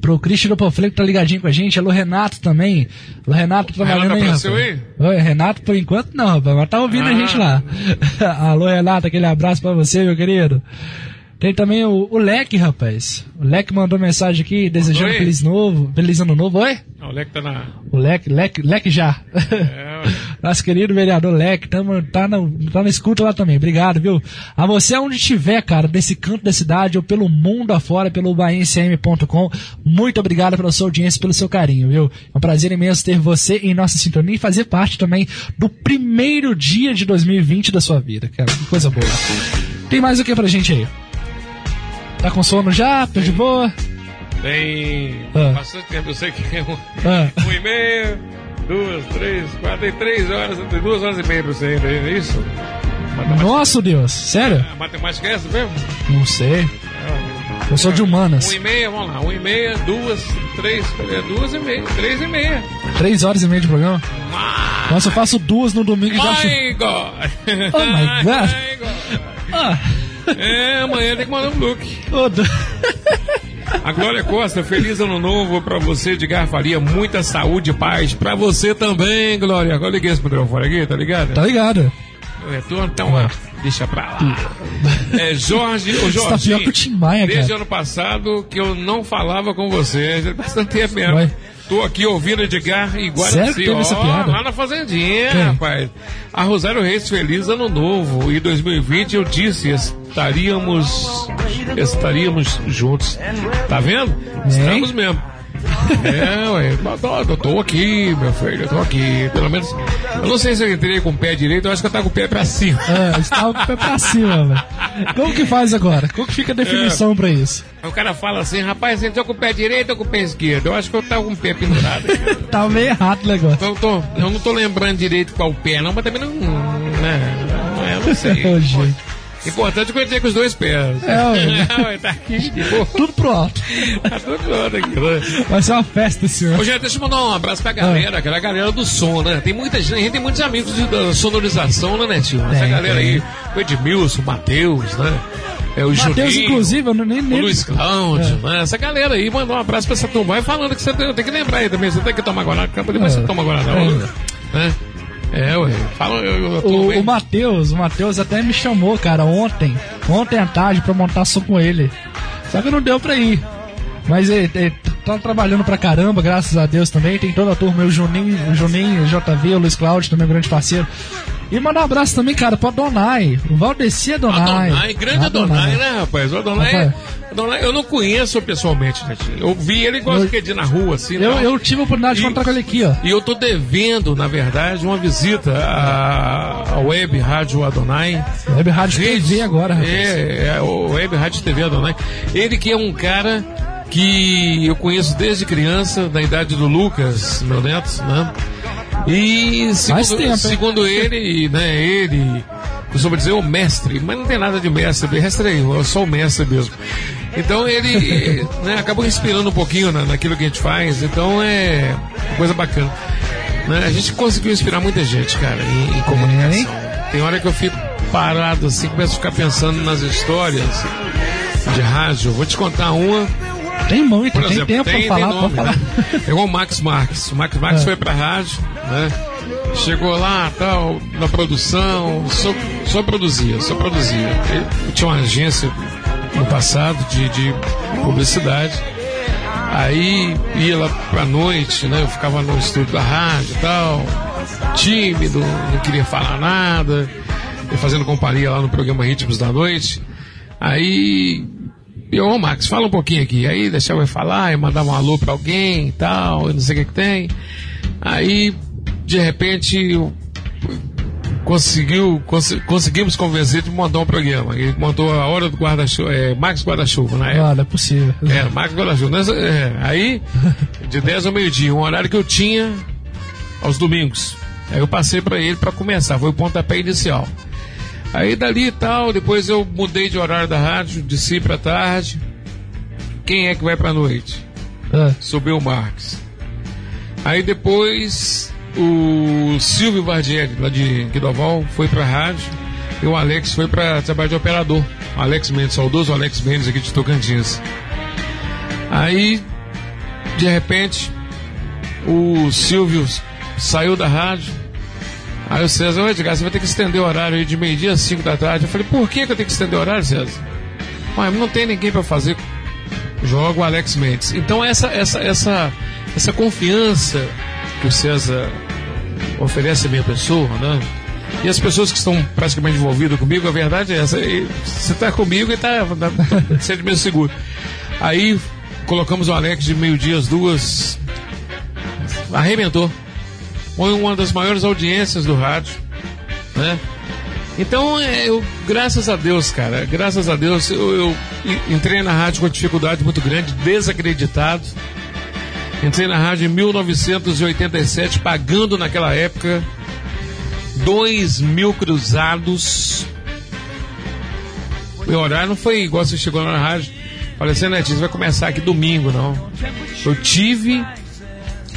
Pro Christian do que tá ligadinho com a gente. Alô, Renato também. Alô, Renato trabalhando Renato aí, rapaz. aí? Oi, Renato, por enquanto não, rapaz. Mas tá ouvindo a Ah. gente lá. Alô, Renato, aquele abraço pra você, meu querido. Tem também o, o Leque, rapaz. O Leque mandou mensagem aqui, desejando feliz novo, feliz ano novo. Oi? Não, o Leque tá na. O Leque, Leque, Leque já. É. Nosso querido vereador Leque, tamo, tá, na, tá na escuta lá também. Obrigado, viu? A você onde estiver, cara, desse canto da cidade ou pelo mundo afora, pelo bahiacm.com, muito obrigado pela sua audiência, pelo seu carinho, viu? É um prazer imenso ter você em nossa sintonia e fazer parte também do primeiro dia de 2020 da sua vida, cara. Que coisa boa. Tem mais o que pra gente aí? Tá com sono já? Tá de boa? Tem Ah. bastante tempo, eu sei que é um, Ah. um e meio, duas, três, quatro, tem três horas, tem duas horas e meia pra você ainda, é isso? Nossa Deus, sério? A matemática é essa mesmo? Não sei. Ah, Eu sou de humanas. Um e meia, vamos lá. Um e meia, duas, três, é, duas e meia, três e meia. Três horas e meia de programa? Nossa, eu faço duas no domingo e já acho. My God! Oh my God! Ah. É, amanhã tem que mandar um look. A Glória Costa, feliz ano novo pra você, Edgar Faria. Muita saúde e paz pra você também, Glória. Agora liguei esse microfone aqui, tá ligado? Tá ligado? O retorno, então, ó, deixa pra lá. É, Jorge, ô Você tá Jorge, pior que o Tim Maia, desde cara. ano passado que eu não falava com você, já tem bastante tempo mesmo. Vai. Tô aqui ouvindo Edgar e Guaraci, Sério ó, essa piada? lá na Fazendinha, Quem? rapaz. A Rosário Reis, feliz ano novo. E 2020 eu disse, estaríamos, estaríamos juntos. Tá vendo? Estamos mesmo. É, ué, eu tô, eu aqui, meu filho, eu tô aqui. Pelo menos, eu não sei se eu entrei com o pé direito, eu acho que eu tava com o pé pra cima. É, estava com o pé pra cima, velho. Como que faz agora? Como que fica a definição pra isso? O cara fala assim, rapaz, você entrou com o pé direito ou com o pé esquerdo? Eu acho que eu tava com o pé pendurado. Tá meio errado o negócio. Então, eu, tô, eu não tô lembrando direito qual pé, não, mas também não. Né, não é, eu não sei. Importante é que eu entrei com os dois pés. É, ué. ué, tá aqui. Tudo pro alto. Tá tudo pronto aqui, né? Vai ser uma festa ano. Ô, gente, deixa eu mandar um abraço pra galera, aquela galera do som, né? Tem muita gente, a gente tem muitos amigos de, da sonorização, né, Netinho? Essa Tem, galera tem. aí, o Edmilson, o Matheus, né? É o Matheus, Juninho, inclusive, eu nem, o nem Luiz Cláudio, né? Essa galera aí, mandou um abraço pra essa turma. Vai falando que você tem, tem que lembrar aí também, você tem que tomar Guaraná, depois você toma Guaraná, né? É, ué, fala, eu, eu, O, Matheus, o Matheus até me chamou, cara, ontem, ontem à tarde pra montar som com ele. Só que não deu pra ir. Mas ele, ele tá trabalhando pra caramba, graças a Deus também. Tem toda a turma, o Juninho, o Juninho, o JV, o Luiz Cláudio também, um grande parceiro. E mandar um abraço também, cara, pro Adonai. O Valdeci Adonai. Adonai, grande Adonai, né, rapaz? O Adonai, Rapaz. Adonai, eu não conheço pessoalmente, né? Eu vi ele igual Eu- que de na rua, assim. Eu, tal. eu tive a oportunidade de encontrar com ele aqui, ó. E eu tô devendo, na verdade, uma visita à, à Web Rádio Adonai. Web Rádio TV agora, rapaz. É, é, o Web Rádio TV Adonai. Ele que é um cara que eu conheço desde criança, da idade do Lucas, meu neto, né? E segundo, tempo, segundo ele, né, ele costuma dizer o mestre, mas não tem nada de mestre, mestre é eu, eu sou o mestre mesmo. Então ele né, acabou inspirando um pouquinho na, naquilo que a gente faz, então é coisa bacana. Né? A gente conseguiu inspirar muita gente, cara, em, em comunicação. Tem hora que eu fico parado assim, começo a ficar pensando nas histórias de rádio. Vou te contar uma. Tem muito, Por tem exemplo, tempo tem, pra falar, tem nome, falar. né? É igual o Max Marques. O Max Marques É. foi pra rádio, né? Chegou lá, tal, na produção, só, só produzia, só produzia. Ele tinha uma agência no passado de, de publicidade. Aí ia lá pra noite, né? Eu ficava no estúdio da rádio e tal, tímido, não queria falar nada, fazendo companhia lá no programa Ritmos da Noite. Aí eu, ô Max, fala um pouquinho aqui. Aí deixava eu falar, eu mandava um alô pra alguém e tal, eu não sei o que que tem. Aí, de repente, eu- conseguiu, cons- conseguimos convencer de montar um programa. Ele montou a hora do guarda-chuva, é, Max Guarda-Chuva, na época. Ah, não é possível. É, Max Guarda-Chuva. Nessa- é, aí, de 10 ao meio-dia, um horário que eu tinha aos domingos. Aí eu passei pra ele pra começar, foi o pontapé inicial. Aí dali e tal, depois eu mudei de horário da rádio, de si pra tarde. Quem é que vai pra noite? Ah, Subiu o Marques. Aí depois o Silvio Vardieri, lá de Guidoval, foi pra rádio. E o Alex foi pra trabalho de operador. O Alex Mendes, saudoso Alex Mendes aqui de Tocantins. Aí, de repente, o Silvio saiu da rádio. Aí o César, ô Edgar, você vai ter que estender o horário de meio-dia às 5 da tarde. Eu falei, por que, que eu tenho que estender o horário, César? Mas não tem ninguém pra fazer. Joga o Alex Mendes. Então essa, essa, essa, essa confiança que o César oferece à minha pessoa, né? E as pessoas que estão praticamente envolvidas comigo, a verdade é essa. Você está comigo e está tá, sendo meio seguro. Aí colocamos o Alex de meio-dia às duas. Arrebentou. Foi uma das maiores audiências do rádio. Né? Então, é, eu, graças a Deus, cara, graças a Deus, eu, eu en- entrei na rádio com dificuldade muito grande, desacreditado. Entrei na rádio em 1987, pagando naquela época dois mil cruzados. Meu horário não foi igual você chegou na rádio. Falei assim, Netinho, vai começar aqui domingo, não. Eu tive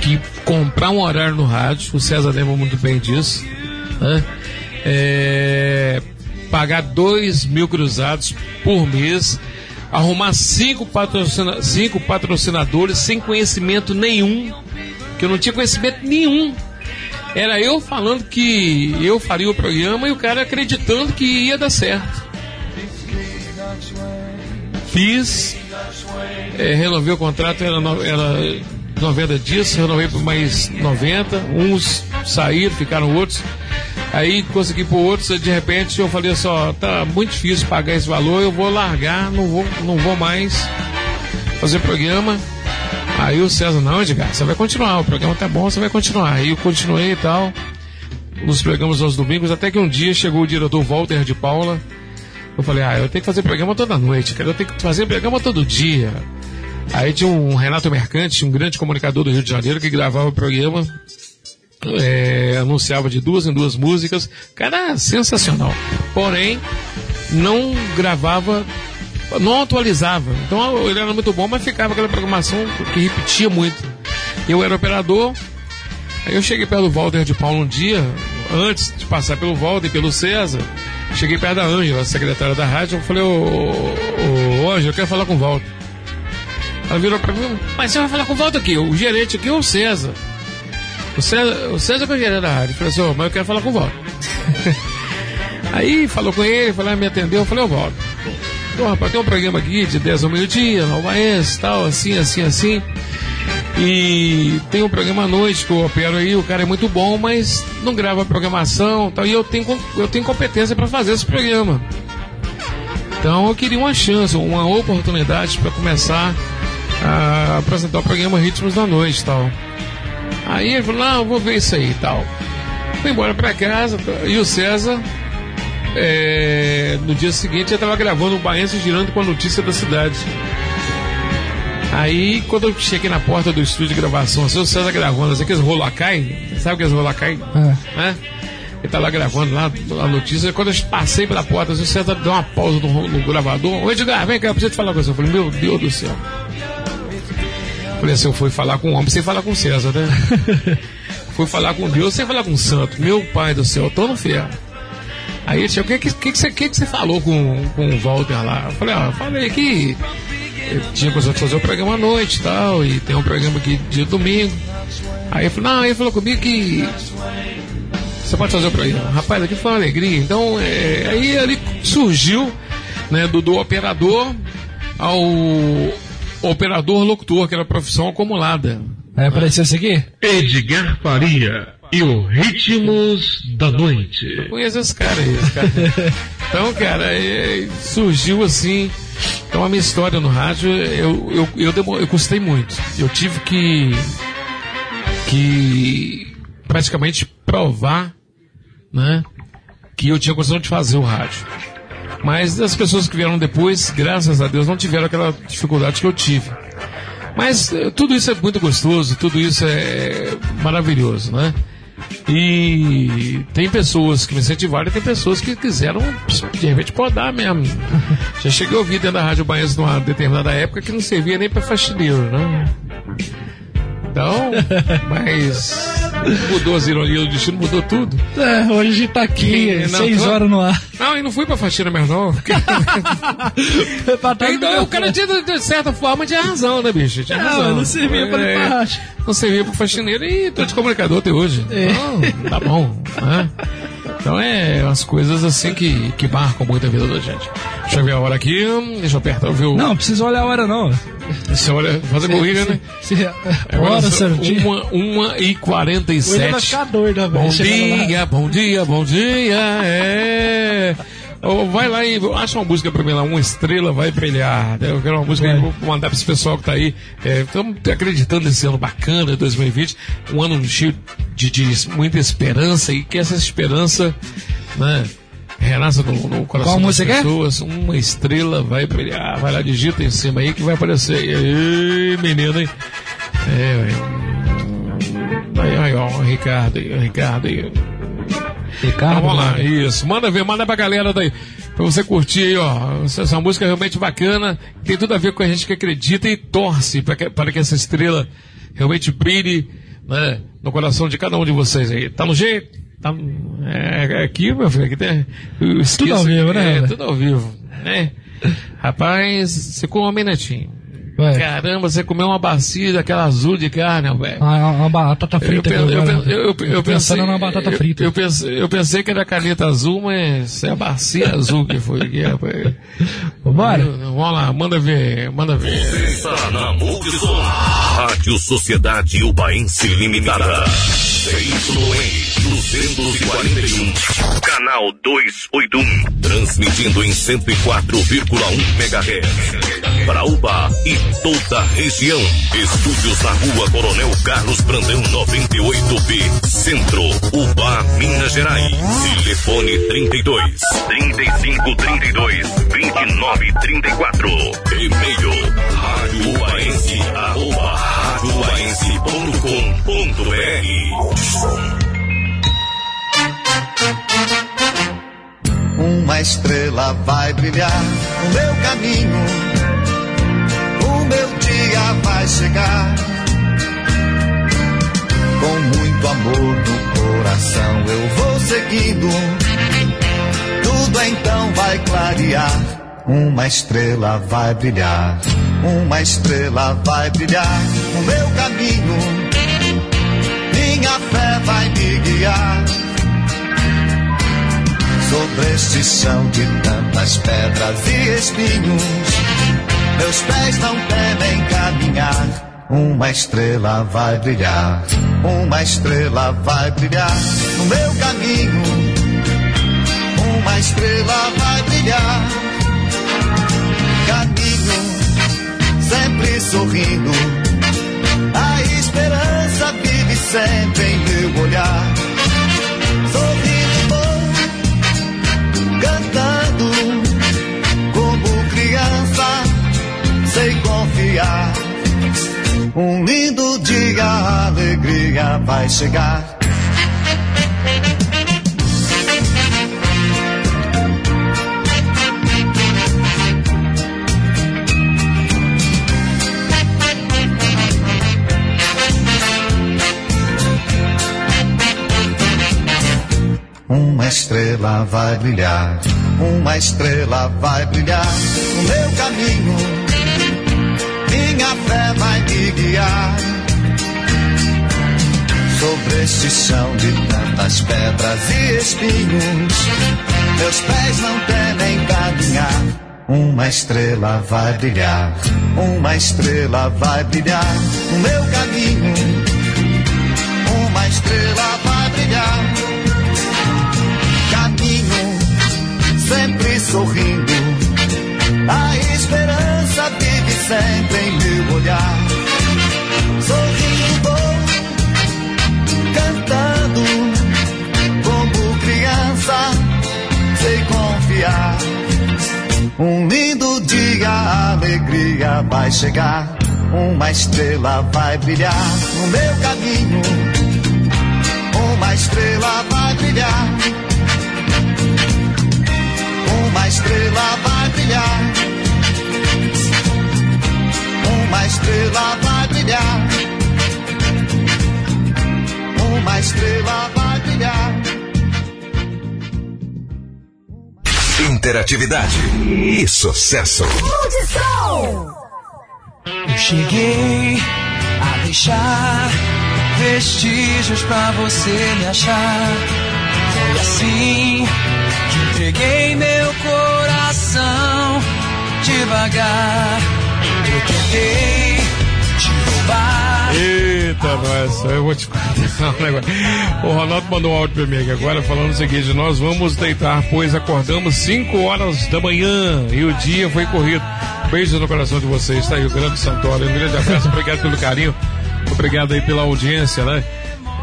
que comprar um horário no rádio, o César lembra muito bem disso, né? É, pagar dois mil cruzados por mês, arrumar cinco, patrocina, cinco patrocinadores sem conhecimento nenhum, que eu não tinha conhecimento nenhum. Era eu falando que eu faria o programa e o cara acreditando que ia dar certo. Fiz, é, renovei o contrato, era, era 90 dias, renovei por mais 90, uns saíram, ficaram outros. Aí consegui por outros, de repente eu falei assim, ó, tá muito difícil pagar esse valor, eu vou largar, não vou, não vou mais fazer programa. Aí o César, não, Edgar, você vai continuar, o programa tá bom, você vai continuar. Aí eu continuei e tal, nos programas aos domingos, até que um dia chegou o diretor Walter de Paula. Eu falei, ah, eu tenho que fazer programa toda noite, cara, eu tenho que fazer programa todo dia. Aí tinha um Renato Mercante, um grande comunicador do Rio de Janeiro, que gravava o programa, é, anunciava de duas em duas músicas, cara, sensacional. Porém, não gravava, não atualizava. Então ele era muito bom, mas ficava aquela programação que repetia muito. Eu era operador, aí eu cheguei perto do Walter de Paulo um dia, antes de passar pelo Walter e pelo César, cheguei perto da Ângela, secretária da rádio, eu falei, ô, ô, ô Ângela, eu quero falar com o Walter. Ela virou pra mim, mas você vai falar com Walter aqui, o gerente aqui é o César. O César, o César que é o gerente da rádio. Falei assim, oh, mas eu quero falar com o Walter. Aí falou com ele, falou, me atendeu, eu falei, ô Walter, pô, rapaz, tem um programa aqui de 10 ao meio-dia, Alvaense, tal, assim, assim, assim. E tem um programa à noite que eu opero aí, o cara é muito bom, mas não grava programação tal, e eu tenho, eu tenho competência para fazer esse programa. Então eu queria uma chance, uma oportunidade para começar a apresentar o programa Ritmos da Noite tal. Aí ele falou, não, eu vou ver isso aí e tal. Fui embora pra casa e o César, é, no dia seguinte, já estava gravando o Baense girando com a notícia da cidade. Aí, quando eu cheguei na porta do estúdio de gravação, assim, o César gravando, assim, aqueles rolacai, sabe aqueles rolacai? É. Né? Ele tá lá gravando lá a notícia. Quando eu passei pela porta, assim, o César deu uma pausa no, no gravador. Ô Edgar, vem cá, eu preciso te falar com você. Eu falei, meu Deus do céu. Falei assim, eu fui falar com um homem sem falar com César, né? fui falar com Deus sem falar com o santo. Meu pai do céu, eu tô no ferro. Aí ele disse, o que, que, que, você, que, que você falou com, com o Walter lá? Eu falei, eu falei que eu tinha de fazer o programa à noite e tal, e tem um programa aqui dia domingo. Aí ele falou, não, ele falou comigo que você pode fazer o programa. Rapaz, aqui foi uma alegria. Então, é, aí ali surgiu, né, do, do operador ao operador locutor, que era a profissão acumulada. Aí apareceu isso aqui? Edgar Faria e o Ritmos da Noite. Eu conheço esse cara aí. Esse cara. então, cara, é, surgiu assim. Então, a minha história no rádio, eu, eu, eu, eu, eu custei muito. Eu tive que. que. praticamente provar, né? Que eu tinha condição de fazer o rádio. Mas as pessoas que vieram depois, graças a Deus, não tiveram aquela dificuldade que eu tive. Mas eh, tudo isso é muito gostoso, tudo isso é maravilhoso, né? E tem pessoas que me incentivaram e tem pessoas que quiseram, de repente, podar mesmo. Já cheguei a ouvir dentro da Rádio Baiana numa determinada época que não servia nem para faxineiro, né? Então, mas mudou as ironias do destino, mudou tudo. É, hoje a gente tá aqui, E- não, seis tô- horas no ar. Não, e não fui pra faxina mais não. então, o cara tinha, de certa forma, tinha razão, né, bicho? Tinha Não, razão. não servia pra limpar a rádio. Não servia pro faxineiro e tô de comunicador até hoje. É. Então, tá bom, né? Então é umas coisas assim que, que marcam muito a vida da gente. Deixa eu ver a hora aqui, deixa eu apertar o viu. Não, precisa olhar a hora não. Você olha, faz a corrida, né? Se, se, Agora hora são certinho. uma, uma e quarenta e sete. ficar doido, velho? Bom dia, bom dia, bom dia, é. Vai lá e acha uma música pra mim lá, uma estrela vai brilhar. né? Eu quero uma música que eu vou mandar pra esse pessoal que tá aí. Estamos acreditando nesse ano bacana, 2020, um ano cheio de, de muita esperança e que essa esperança, né? Renasça no, no coração Qual das é? pessoas. Uma estrela vai brilhar. Vai lá, digita em cima aí que vai aparecer. Ei, menino, hein? É. Aí, aí, ó, Ricardo Ricardo aí. Ricardo, Então, vamos lá, né? isso. Manda ver, manda pra galera daí. Pra você curtir aí, ó. Essa, essa música é realmente bacana. Tem tudo a ver com a gente que acredita e torce para que, para que essa estrela realmente brilhe né, no coração de cada um de vocês aí. Tá no jeito? Tá, é, é aqui, meu filho, aqui tem. esqueço- Tudo ao vivo, né, É, tudo ao vivo. Né? Rapaz, você com um minutinho. Ué. Caramba, você comeu uma bacia daquela azul de carne, velho. Ah, uma batata frita. Eu, eu, eu, eu, pensei, pensando numa batata frita. Eu, pensei, eu pensei que era caneta azul, mas é a bacia azul que foi aqui, rapaz. Vambora? Vamos lá, manda ver, manda ver. Está na. Rádio Sociedade Ubaense Limitada. CYN 241. Canal 281. Transmitindo em 104,1 MHz. Para Uba e toda a região. Estúdios na rua Coronel Carlos Brandão 98B. Centro, Uba, Minas Gerais. Telefone 32 35 32 29 34. E-mail rádio Uma estrela vai brilhar no meu caminho. O meu dia vai chegar. Com muito amor no coração eu vou seguindo. Tudo então vai clarear. Uma estrela vai brilhar. Uma estrela vai brilhar no meu caminho. Minha fé vai me guiar sobre este chão de tantas pedras e espinhos. Meus pés não temem caminhar. Uma estrela vai brilhar, uma estrela vai brilhar no meu caminho. Uma estrela vai brilhar. Caminho sempre sorrindo. A esperança vive sempre em meu olhar. Vai chegar. Uma estrela vai brilhar, uma estrela vai brilhar no meu caminho. Minha fé vai me guiar este chão de tantas pedras e espinhos. Meus pés não temem caminhar. Uma estrela vai brilhar, uma estrela vai brilhar no meu caminho. Uma estrela vai brilhar caminho, sempre sorrindo. A esperança vive sempre em meu olhar. Sorrindo Um lindo dia, a alegria vai chegar. Uma estrela vai brilhar no meu caminho. Uma estrela vai brilhar. Uma estrela vai brilhar. Uma estrela vai brilhar. Uma estrela vai brilhar. Interatividade e sucesso. Eu cheguei a deixar vestígios pra você me achar. Foi assim que entreguei meu coração devagar. Eu tentei te roubar. Eita, nossa, eu vou te contar um negócio. O Ronaldo mandou um áudio pra mim agora falando o seguinte: nós vamos deitar, pois acordamos 5 horas da manhã e o dia foi corrido. Beijos no coração de vocês, tá aí o grande Santoro. Um grande abraço, obrigado pelo carinho, obrigado aí pela audiência, né?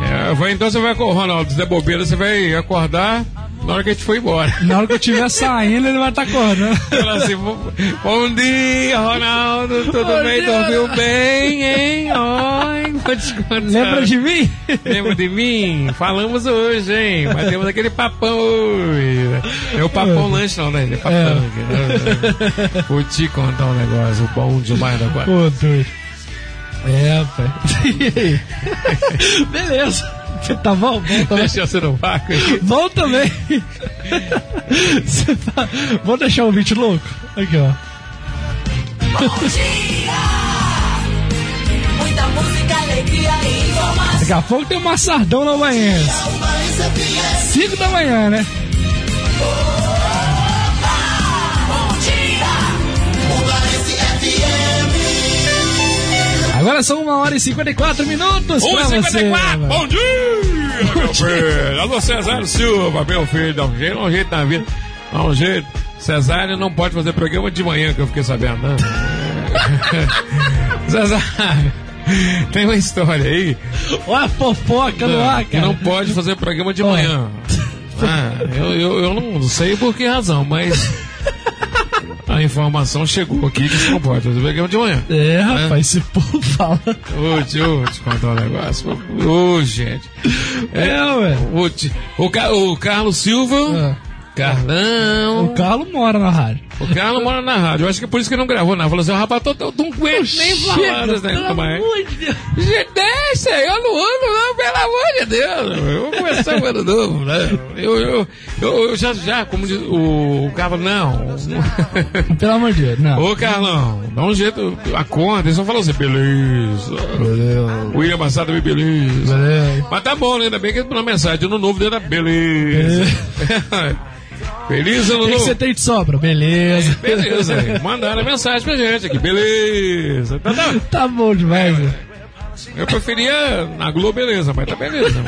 É, vai, então você vai, Ronaldo, se der bobeira, você vai acordar na hora que a gente foi embora. Na hora que eu estiver saindo, ele vai estar tá assim, bom, bom dia, Ronaldo, tudo bom bem? Dia. Dormiu bem, hein? Oi, vou te contar. Lembra de mim? Lembra de mim? Falamos hoje, hein? Batemos aquele papão hoje. É o papão é. lanche, não, né? É papão. É. Vou te contar um negócio bom demais agora. Pô, doido. É, pai. Beleza. Tá bom? Bom também. Deixa você no vácuo. Bom também. Tá... Vamos deixar o vídeo louco? Aqui, ó. Bom dia! Muita música, alegria e informação. Daqui a pouco tem um maçardão na manhã. 5 da manhã, né? Agora são 1 hora e 54 minutos 1 pra 54, você. Bom dia, meu filho. Alô, Cesário Silva, meu filho. Dá um jeito, dá um jeito na vida. Dá um jeito. Cesário não pode fazer programa de manhã, que eu fiquei sabendo, né? Cesário. Tem uma história aí. Olha a fofoca no ar, cara. Que não pode fazer programa de manhã. Ah, eu, eu, eu não sei por que razão, mas a informação chegou aqui que não pode fazer programa de manhã. É, né? rapaz, esse povo fala. Ô, tio, te contar um negócio. Ô, gente. É, é ué. O, o, o Carlos Silva. É Carlão. O Carlos mora na rádio. O Carlos mora na rádio. Eu acho que é por isso que ele não gravou, não. Falou assim, rapaz, tô, tô, não aguento nem falar desse negócio mais. Gente, deixa, eu não ando, não, pelo amor de Deus. Eu vou começar com ano novo, né? Eu, eu, eu, eu, já, já, como diz o, o Carlos, não. Pelo amor de Deus, não. Ô, Carlão, dá um jeito, acorda. Ele só falou assim, beleza. Beleza. O William Massado também, beleza. beleza. Mas tá bom, né? Ainda bem que na mensagem no novo dele era beleza. beleza. Feliz ano novo. O que você tem de sobra? Beleza. É, beleza. Mandaram mensagem pra gente aqui. Beleza. Tá, tá. tá bom demais. É, eu preferia na Globo, beleza, mas tá beleza.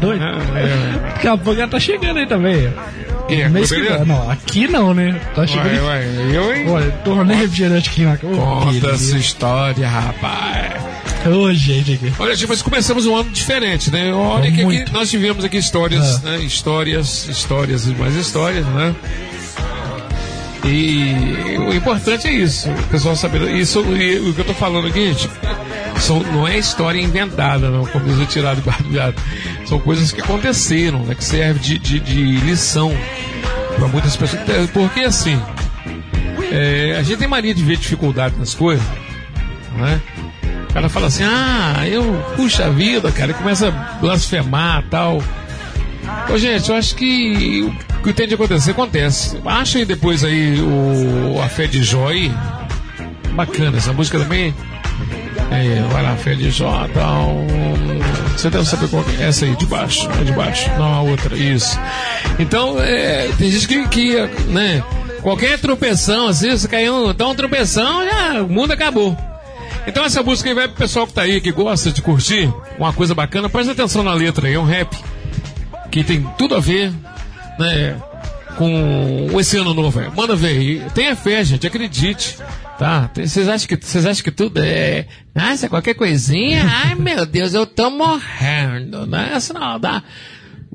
Doido. É, é. Daqui a pouco ela tá chegando aí também. É? Mês que Não, aqui não, né? Tá chegando. Ué, ué, eu, hein? Olha, tornei refrigerante aqui na Conta essa história, rapaz. Ô, gente aqui. Olha, tipo, começamos um ano diferente, né? Olha que aqui, nós tivemos aqui histórias, é. né? Histórias, histórias e mais histórias, né? E o importante é isso, o pessoal saber. Isso, e, o que eu tô falando aqui, gente, são, não é história inventada, não, como diz o tirado guardado. São coisas que aconteceram, né? Que servem de, de, de lição para muitas pessoas. Porque assim, é, a gente tem mania de ver dificuldade nas coisas, né? O cara fala assim, ah, eu, puxa vida, cara, e começa a blasfemar tal. Ô, gente, eu acho que o que tem de acontecer, acontece. Acha aí depois aí o, a fé de aí. Bacana, essa música também. É, vai lá, Jó, tal. Você deve saber qual é essa aí, de baixo. É de baixo. Não, a outra, isso. Então, é, tem gente que, que, né, qualquer tropeção, assim, você caiu, dá um tropeção, já, o mundo acabou. Então essa música aí vai pro pessoal que tá aí, que gosta de curtir uma coisa bacana, presta atenção na letra aí, é um rap que tem tudo a ver, né, com esse ano novo. Véio. Manda ver, tenha fé, gente, acredite. Tá, vocês acham que vocês acham que tudo é. Nossa, qualquer coisinha? Ai meu Deus, eu tô morrendo. Não é assim não, dá.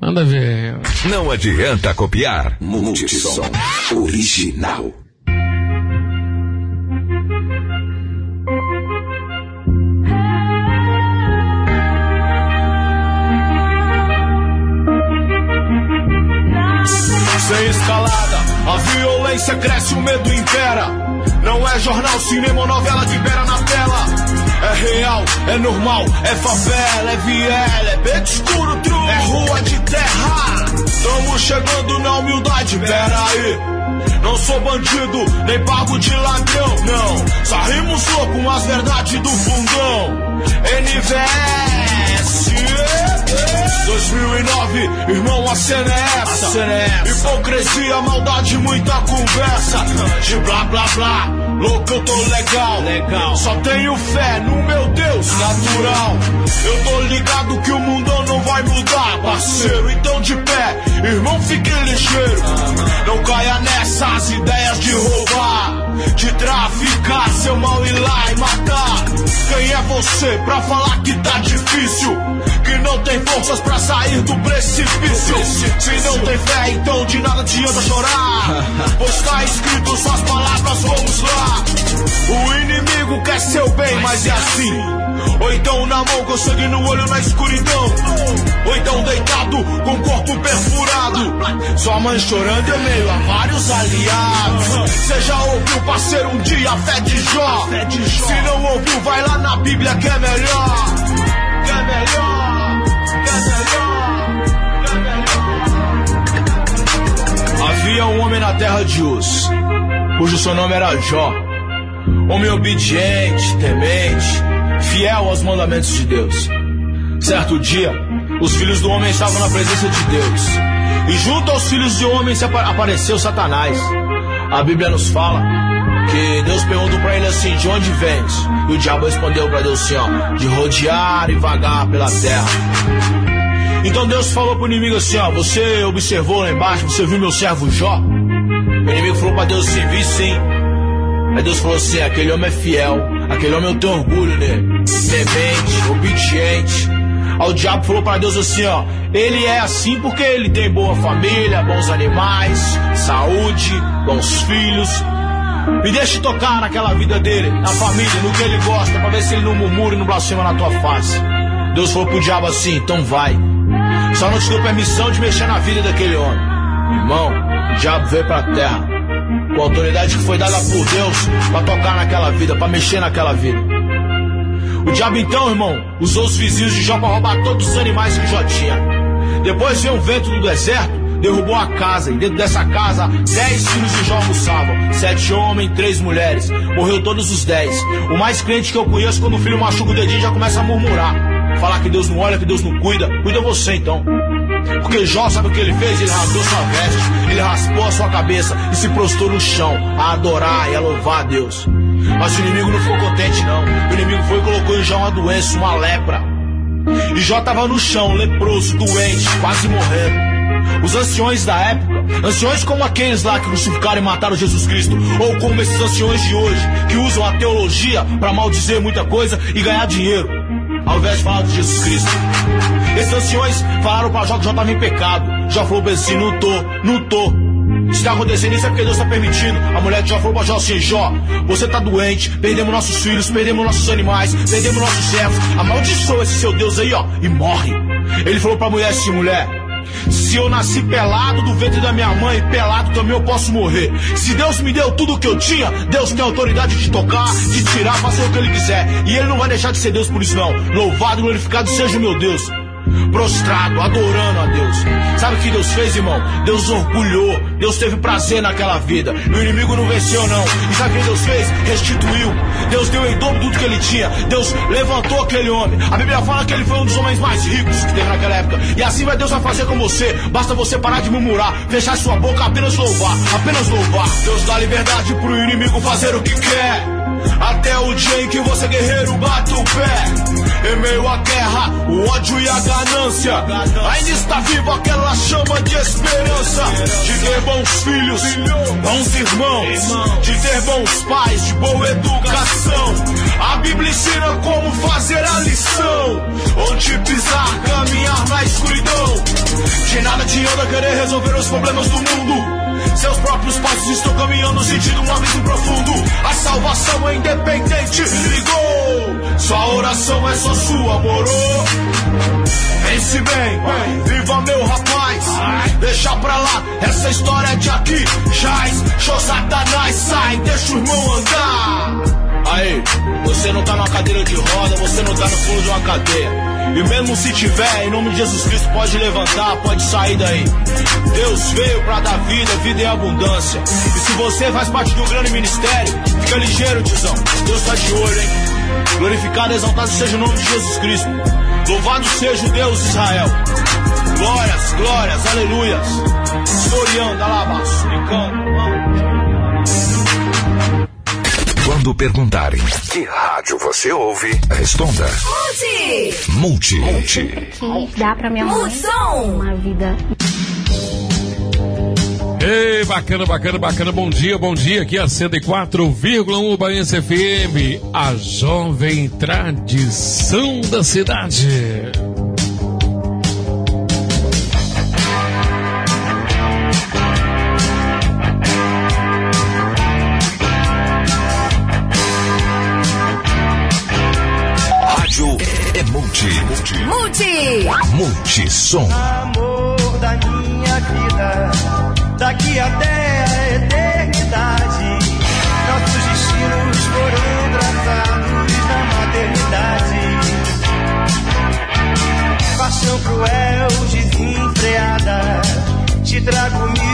Manda ver. Não adianta copiar. Multissom original. Escalada, a violência cresce, o medo impera. Não é jornal, cinema ou novela de beira na tela. É real, é normal, é favela, é viela, é beco escuro, true, é rua de terra. Tamo chegando na humildade, pera aí. Não sou bandido, nem pago de ladrão, não. Só rimos louco com as verdades do fundão. NVS. 2009, irmão, a cena é essa. Cena é essa. Hipocrisia, maldade, muita conversa. De blá blá blá, louco, eu tô legal. legal. Só tenho fé no meu Deus natural. Eu tô ligado que o mundo não vai mudar, parceiro. Então de pé, irmão, fique ligeiro. Não caia nessas ideias de roubar, de traficar, seu mal ir lá e matar. Quem é você pra falar que tá difícil? Que não tem forças pra sair do precipício? Se não tem fé, então de nada adianta chorar. Pois tá escrito suas palavras, vamos lá. O inimigo quer seu bem, mas é assim. Ou então na mão com sangue no olho na escuridão. Ou então deitado com o corpo perfurado. Sua mãe chorando em meio a vários aliados. Você já ouviu, parceiro, um dia a fé de Jó? Se não ouviu, vai lá na Bíblia que é melhor. Que é melhor. Havia um homem na terra de Uz, cujo seu nome era Jó. Homem obediente, temente, fiel aos mandamentos de Deus. Certo dia, os filhos do homem estavam na presença de Deus. E junto aos filhos de homem apareceu Satanás. A Bíblia nos fala que Deus perguntou para ele assim: De onde vens? E o diabo respondeu para Deus assim: ó, De rodear e vagar pela terra. Então Deus falou pro inimigo assim: Ó, você observou lá embaixo, você viu meu servo Jó? O inimigo falou para Deus assim: Vi sim. Aí Deus falou assim: aquele homem é fiel, aquele homem eu tenho orgulho nele, temente, obediente. Aí o diabo falou para Deus assim: ó, ele é assim porque ele tem boa família, bons animais, saúde, bons filhos. Me deixe tocar naquela vida dele, na família, no que ele gosta, para ver se ele não murmura e não blasfema na tua face. Deus falou pro diabo assim: então vai. Só não te dou permissão de mexer na vida daquele homem. Irmão, o diabo veio pra terra com a autoridade que foi dada por Deus para tocar naquela vida, para mexer naquela vida. O diabo então, irmão, usou os vizinhos de Jó para roubar todos os animais que Jó tinha. Depois veio um vento do deserto, derrubou a casa, e dentro dessa casa, dez filhos de Jó almoçavam. Sete homens, três mulheres. Morreu todos os dez. O mais crente que eu conheço, quando o filho machuca o dedinho, já começa a murmurar. Falar que Deus não olha, que Deus não cuida. Cuida você então. Porque Jó sabe o que ele fez? Ele rasgou sua veste, ele raspou a sua cabeça e se prostrou no chão a adorar e a louvar a Deus. Mas o inimigo não ficou contente, não. O inimigo foi e colocou em Jó uma doença, uma lepra. E Jó estava no chão, leproso, doente, quase morrendo. Os anciões da época, anciões como aqueles lá que crucificaram e mataram Jesus Cristo, ou como esses anciões de hoje, que usam a teologia para maldizer muita coisa e ganhar dinheiro, ao invés de Jesus Cristo. Esses anciões falaram para Jó que Jó estava em pecado. Jó falou assim: não tô, não tô. Se está acontecendo isso é porque Deus está permitindo. A mulher de Jó falou para Jó assim: Jó, você está doente, perdemos nossos filhos, perdemos nossos animais, perdemos nossos servos. Amaldiçoa esse seu Deus aí, ó, e morre. Ele falou para a mulher assim: mulher, se eu nasci pelado do ventre da minha mãe, pelado também eu posso morrer. Se Deus me deu tudo o que eu tinha, Deus tem autoridade de tocar, de tirar, fazer o que Ele quiser. E Ele não vai deixar de ser Deus por isso, não. Louvado e glorificado seja o meu Deus. Prostrado, adorando a Deus. Sabe o que Deus fez, irmão? Deus orgulhou. Deus teve prazer naquela vida. O inimigo não venceu, não. E sabe o que Deus fez? Restituiu. Deus deu em dobro tudo que ele tinha. Deus levantou aquele homem. A Bíblia fala que ele foi um dos homens mais ricos que teve naquela época. E assim vai Deus vai fazer com você. Basta você parar de murmurar, fechar sua boca, apenas louvar, apenas louvar. Deus dá liberdade pro inimigo fazer o que quer. Até o dia em que você guerreiro bate o pé Em meio à guerra, o ódio e a ganância. Ainda está viva aquela chama de esperança. De ter bons filhos, bons irmãos. De ter bons pais, de boa educação. A Bíblia ensina como fazer a lição. Onde pisar, caminhar na escuridão. De nada adianta querer resolver os problemas do mundo seus próprios passos estão caminhando no sentido um abismo profundo. A salvação é independente. Ligou. Sua oração é só sua, moro. Pense bem, viva meu rapaz. Deixa pra lá essa história de aqui. Jaz, show satanás, sai, deixa o irmão andar. Aí, você não tá numa cadeira de roda, você não tá no fundo de uma cadeia. E mesmo se tiver, em nome de Jesus Cristo, pode levantar, pode sair daí. Deus veio pra dar vida, vida em abundância. E se você faz parte um grande ministério, fica ligeiro, tiozão. Deus tá de olho, hein? Glorificado, exaltado seja o nome de Jesus Cristo. Louvado seja o Deus de Israel. Glórias, glórias, aleluias. Soriando, alabaço, brincando. Quando perguntarem que rádio você ouve, responda. Multi! Multi. Multi. Que dá pra minha mãe uma vida Ei, bacana, bacana, bacana. Bom dia, bom dia. Aqui é a 104,1 Baense FM, a jovem tradição da cidade. Multissom. Amor da minha vida, daqui até a eternidade. Nossos destinos foram traçados na maternidade. Paixão cruel, desenfreada. Te trago mil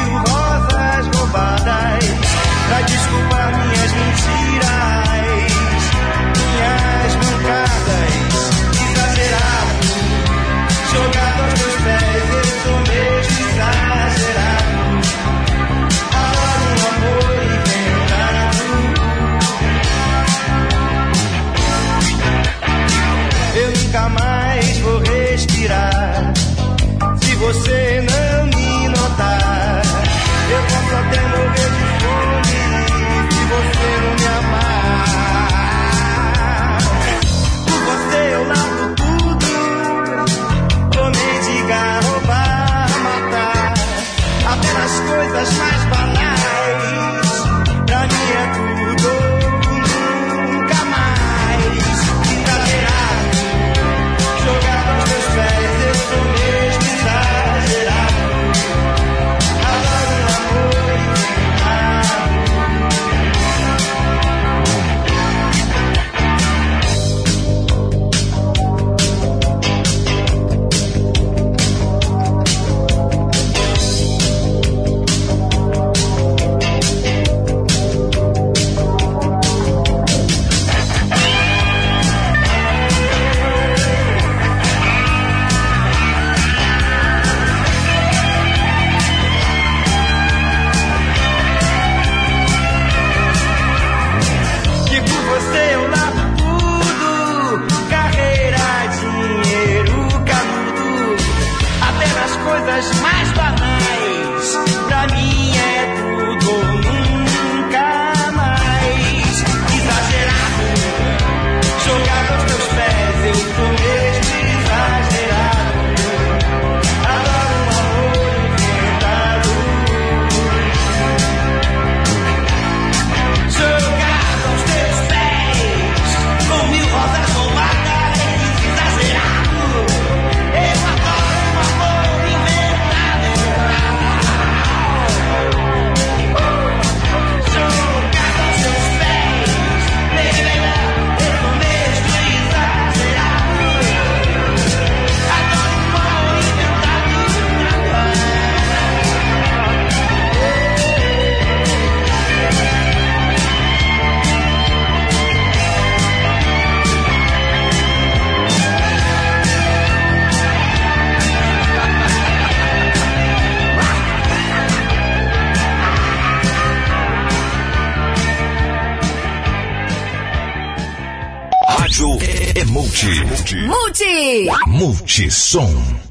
multi. Multi. Multissom.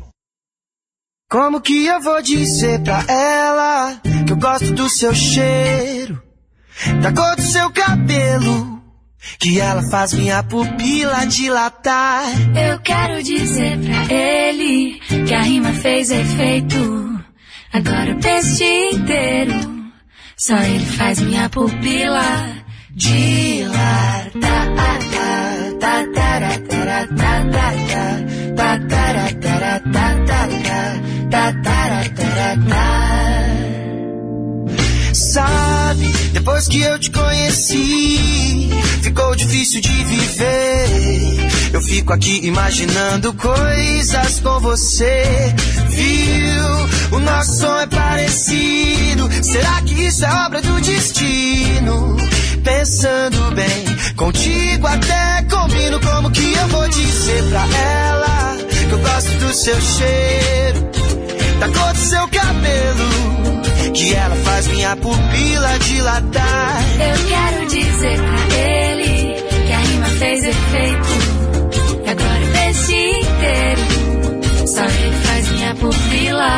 Como que eu vou dizer pra ela que eu gosto do seu cheiro, da cor do seu cabelo, que ela faz minha pupila dilatar? Eu quero dizer pra ele que a rima fez efeito. Agora o dia inteiro. Só ele faz minha pupila dilatar. Sabe, depois que eu te conheci, ficou difícil de viver. Eu fico aqui imaginando coisas com você. Viu? O nosso som é parecido. Será que isso é obra do destino? Pensando bem, contigo até combino. Como que eu vou dizer pra ela que eu gosto do seu cheiro, da cor do seu cabelo? Que ela faz minha pupila dilatar. Eu quero dizer pra ele que a rima fez efeito. E agora o dia inteiro. Só ele faz minha pupila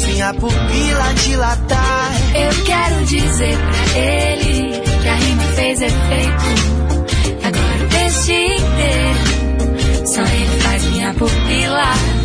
faz minha pupila dilatar? Eu quero dizer pra ele que a rima fez efeito. Agora o texto inteiro, só ele faz minha pupila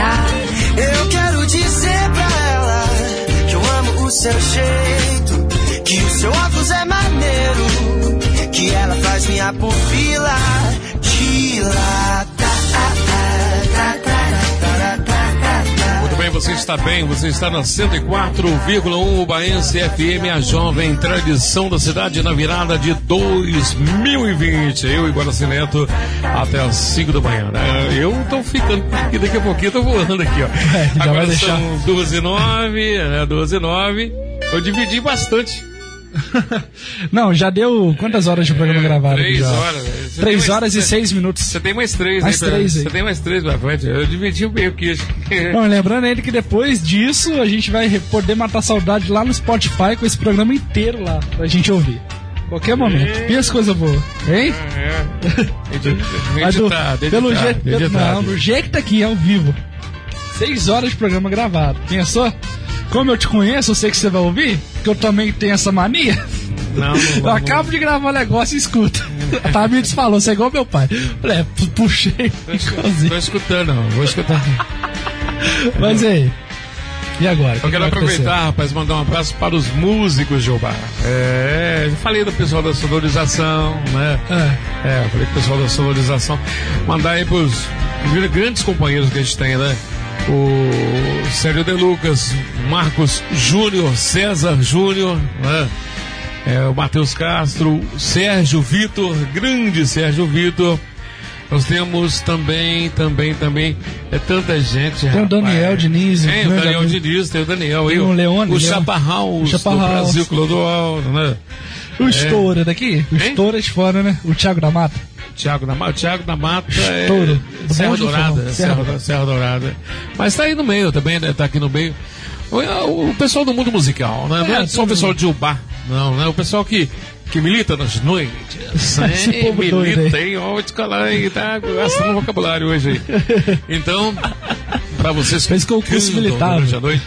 Eu quero dizer pra ela que eu amo o seu jeito, que o seu óculos é maneiro, que ela faz minha pupila dilatar. Você está bem, você está na 104,1 Baense FM, a jovem tradição da cidade na virada de 2020. Eu e Guaraci Neto até as 5 da manhã. né? Eu tô ficando, e daqui a pouquinho tô voando aqui, ó. É, Agora são 12 e 9, né, 12 e 9. Eu dividi bastante. Não, já deu quantas horas de programa gravado? aqui Três já? horas. Você Três mais- horas e você- seis minutos. Você tem mais três Mais aí. pra- três aí. Você tem mais três pra frente. Eu dividi o meio aqui. Bom, lembrando ainda que depois disso a gente vai poder matar saudade lá no Spotify com esse programa inteiro lá pra gente ouvir. Qualquer momento. Pensa coisa boa. Hein? É. Mas do- Editado, pelo jeito, editado. não, do jeito que tá aqui, ao vivo. Seis horas de programa gravado. Pensou? Como eu te conheço, eu sei que você vai ouvir, que eu também tenho essa mania. Não, não, Eu não. acabo de gravar um negócio e escuta. A Tamires falou, você é igual meu pai. Falei, é, pu- puxei. Tô escutando, não. Vou escutar. Mas aí? E agora? Eu que quero acontecer? aproveitar, rapaz, mandar um abraço para os músicos de Obar. É, falei do pessoal da sonorização, né? É, eu falei do pessoal da sonorização. Mandar aí pros grandes companheiros que a gente tem, né? O Sérgio De Lucas, Marcos Júnior, César Júnior, né? É, o Matheus Castro, Sérgio Vitor, grande Sérgio Vitor. Nós temos também, também, também, é tanta gente. Tem o rapaz. Daniel Diniz, Tem o grande Daniel. Diniz, tem o Daniel. Tem o. Leone, O Leone. Chaparral, O Chaparral. do Brasil, Clodoaldo, né? O É. estouro daqui? O estouro é de fora, né? O Thiago da Mata. Thiago da Mata, Thiago da Mata é Estouro. Serra Dourada. Serra, Serra. Serra Dourada. Mas tá aí no meio também, né? Tá aqui no meio. O, o pessoal do mundo musical, né? Não é, É, só o pessoal de Ubá, não, né? O pessoal que, que milita nas noites. Esse Sim, povo milita, aí. hein? Ó, te colar aí, tá gastando vocabulário hoje aí. Então, pra vocês que Fez concurso militar, durante a né? noite,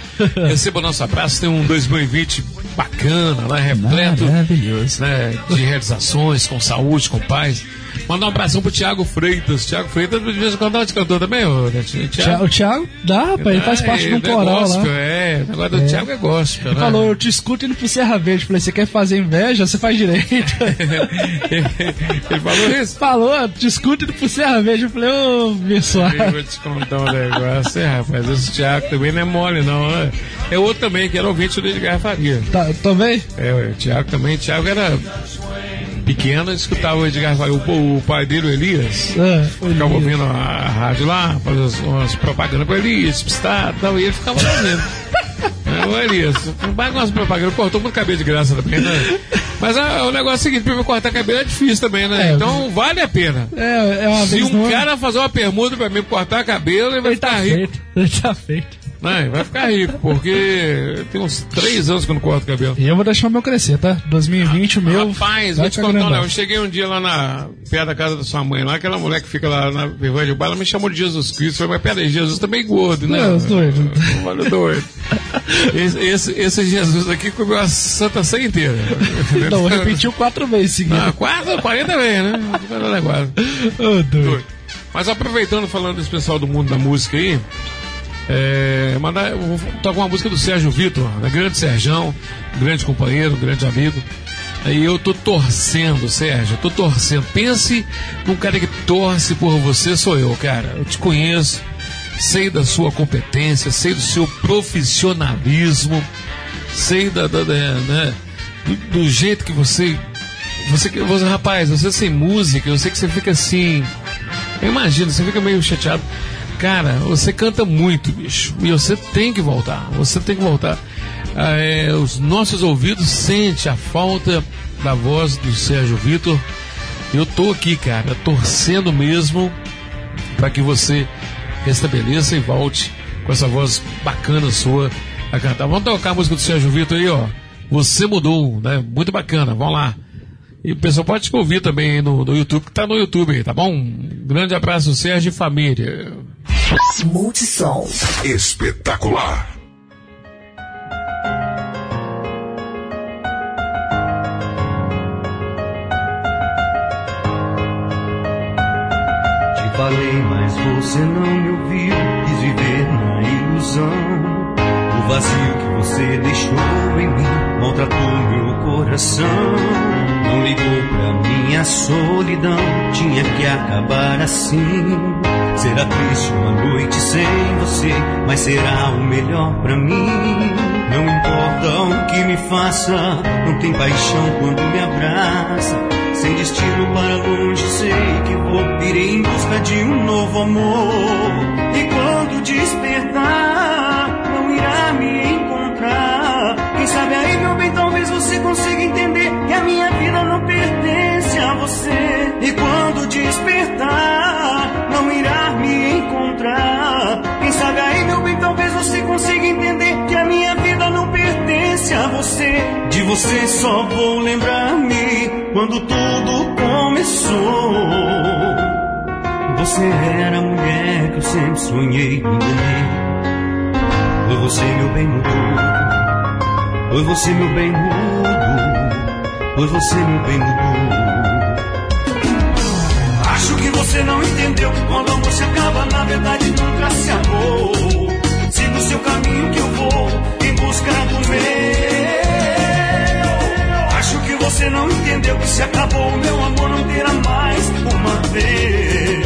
receba o nosso abraço. Tem um 2020 bacana, né? Repleto Maravilhoso. né, de realizações, com saúde, com paz. Mandar um abração pro Thiago Freitas. Thiago Freitas, de vez em quando, de cantor também, ô, Netinho? Thiago, o Thiago dá, rapaz, ele faz Ah, parte de um é coral gospel, lá. É, o negócio do É. Thiago é gospel, Ele né? falou, eu te escuto indo pro Serra Verde. Falei, você quer fazer inveja? Você faz direito. Ele falou isso? Falou, eu te escuto indo pro Serra Verde. Eu falei, ô, pessoal. Eu vou te contar um negócio, é, rapaz. Esse Thiago também não é mole, não. né? É outro também, que era ouvinte do Edgar Faria. Tá, também? É, o Thiago também. O Thiago era pequeno, escutava o Edgar Faria. O, o pai dele, o Elias, É, ficava ouvindo a rádio lá, fazia umas, umas propagandas o Elias, pistado e tal, e ele ficava lá. É, o Elias, não vai com umas propagandas, cortou muito cabelo de graça também, né? Mas ah, o negócio é o seguinte, pra mim cortar cabelo é difícil também, né? É, então vale a pena. É, é Se um cara fazer uma permuta pra mim cortar cabelo, ele vai Ele tá ficar rico. feito. Ele tá feito. Não, ele vai ficar rico, porque tem uns três anos que eu não corto cabelo. E eu vou deixar o meu crescer, tá? 2020 o meu. Rapaz, vai vou te contar, não. Eu cheguei um dia lá na, perto da casa da sua mãe, lá, aquela mulher que fica lá na Vergonha de Bar, ela me chamou de Jesus Cristo. Falei, mas peraí, Jesus também é gordo, né? Não, doido. Olha, doido. Esse, esse, esse Jesus aqui comeu a Santa Ceia inteira. Não, repetiu quatro vezes seguidas. Ah, quase 40 vezes, né? Negócio. Ô, doido. Mas aproveitando, falando desse pessoal do mundo da música aí, é, mandar, vou tocar uma música do Sérgio Vitor, né? grande Serjão, grande companheiro, grande amigo. E eu tô torcendo, Sérgio, tô torcendo. Pense num cara que torce por você, sou eu, cara. Eu te conheço, sei da sua competência, sei do seu profissionalismo, sei da, da, da né, do, do, jeito que você, você, você, rapaz, você sem música, eu sei que você fica assim. Eu imagino, você fica meio chateado. Cara, você canta muito, bicho. E você tem que voltar. Você tem que voltar. Ah, é, os nossos ouvidos sentem a falta da voz do Sérgio Vitor. Eu tô aqui, cara, torcendo mesmo para que você restabeleça e volte com essa voz bacana sua a cantar. Vamos tocar a música do Sérgio Vitor aí, ó. Você mudou, né? Muito bacana. Vamos lá. E o pessoal pode te ouvir também no, no YouTube, que tá no YouTube aí, tá bom? Um grande abraço, Sérgio e família. Multissom. Espetacular. Te falei, mas você não me ouviu. Quis viver na ilusão. O vazio que você deixou em mim maltratou meu coração. Não ligou pra minha solidão, tinha que acabar assim. Será triste uma noite sem você, mas será o melhor pra mim. Não importa o que me faça, não tem paixão quando me abraça. Sem destino para longe, sei que vou. Irei em busca de um novo amor. E quando despertar, não irá me encontrar. Quem sabe aí, meu bem, talvez você consiga entender De você só vou lembrar-me quando tudo começou. Você era a mulher que eu sempre sonhei, me enganei. Foi você, meu bem, mudou. Foi você, meu bem, mudou. Foi você, meu bem, mudou. Acho que você não entendeu que quando amor se acaba, na verdade nunca se amou. Siga o seu caminho que eu vou em busca do meu. Você não entendeu que se acabou o meu amor, não terá mais uma vez.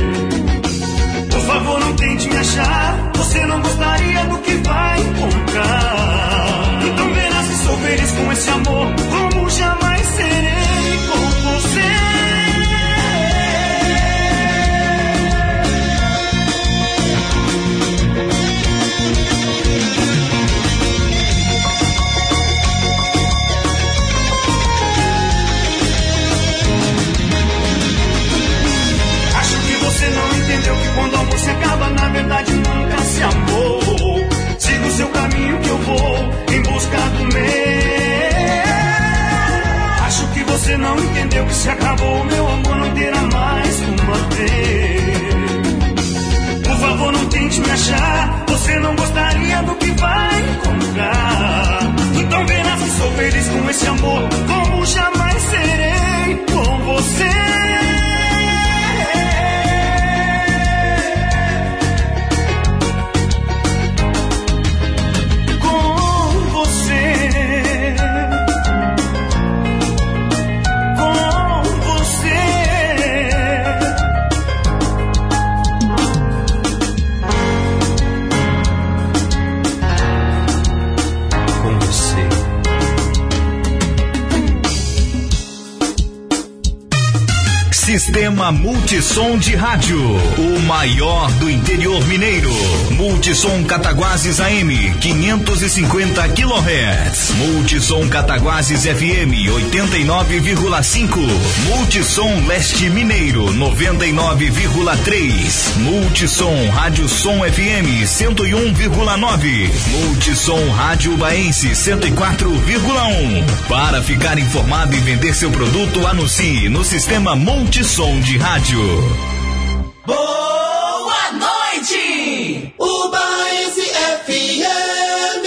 Por favor, não tente me achar. Você não gostaria do que vai encontrar. Então verá se sou feliz com esse amor, se acaba, na verdade nunca se amou. Siga o seu caminho que eu vou em busca do meu. Acho que você não entendeu que se acabou meu amor, não terá mais uma vez. Por favor, não tente me achar. Você não gostaria do que vai encontrar. Então verá se sou feliz com esse amor, como jamais serei com você. Sistema Multissom de Rádio. O maior do interior mineiro. Multissom Cataguases AM 550 kHz. Multissom Cataguases FM 89,5. Multissom Leste Mineiro 99,3. Multissom Rádio Som FM 101,9. Multissom Rádio Baense 104,1. Para ficar informado e vender seu produto, anuncie no sistema Multissom de Rádio. Boa noite! Ubaense FM.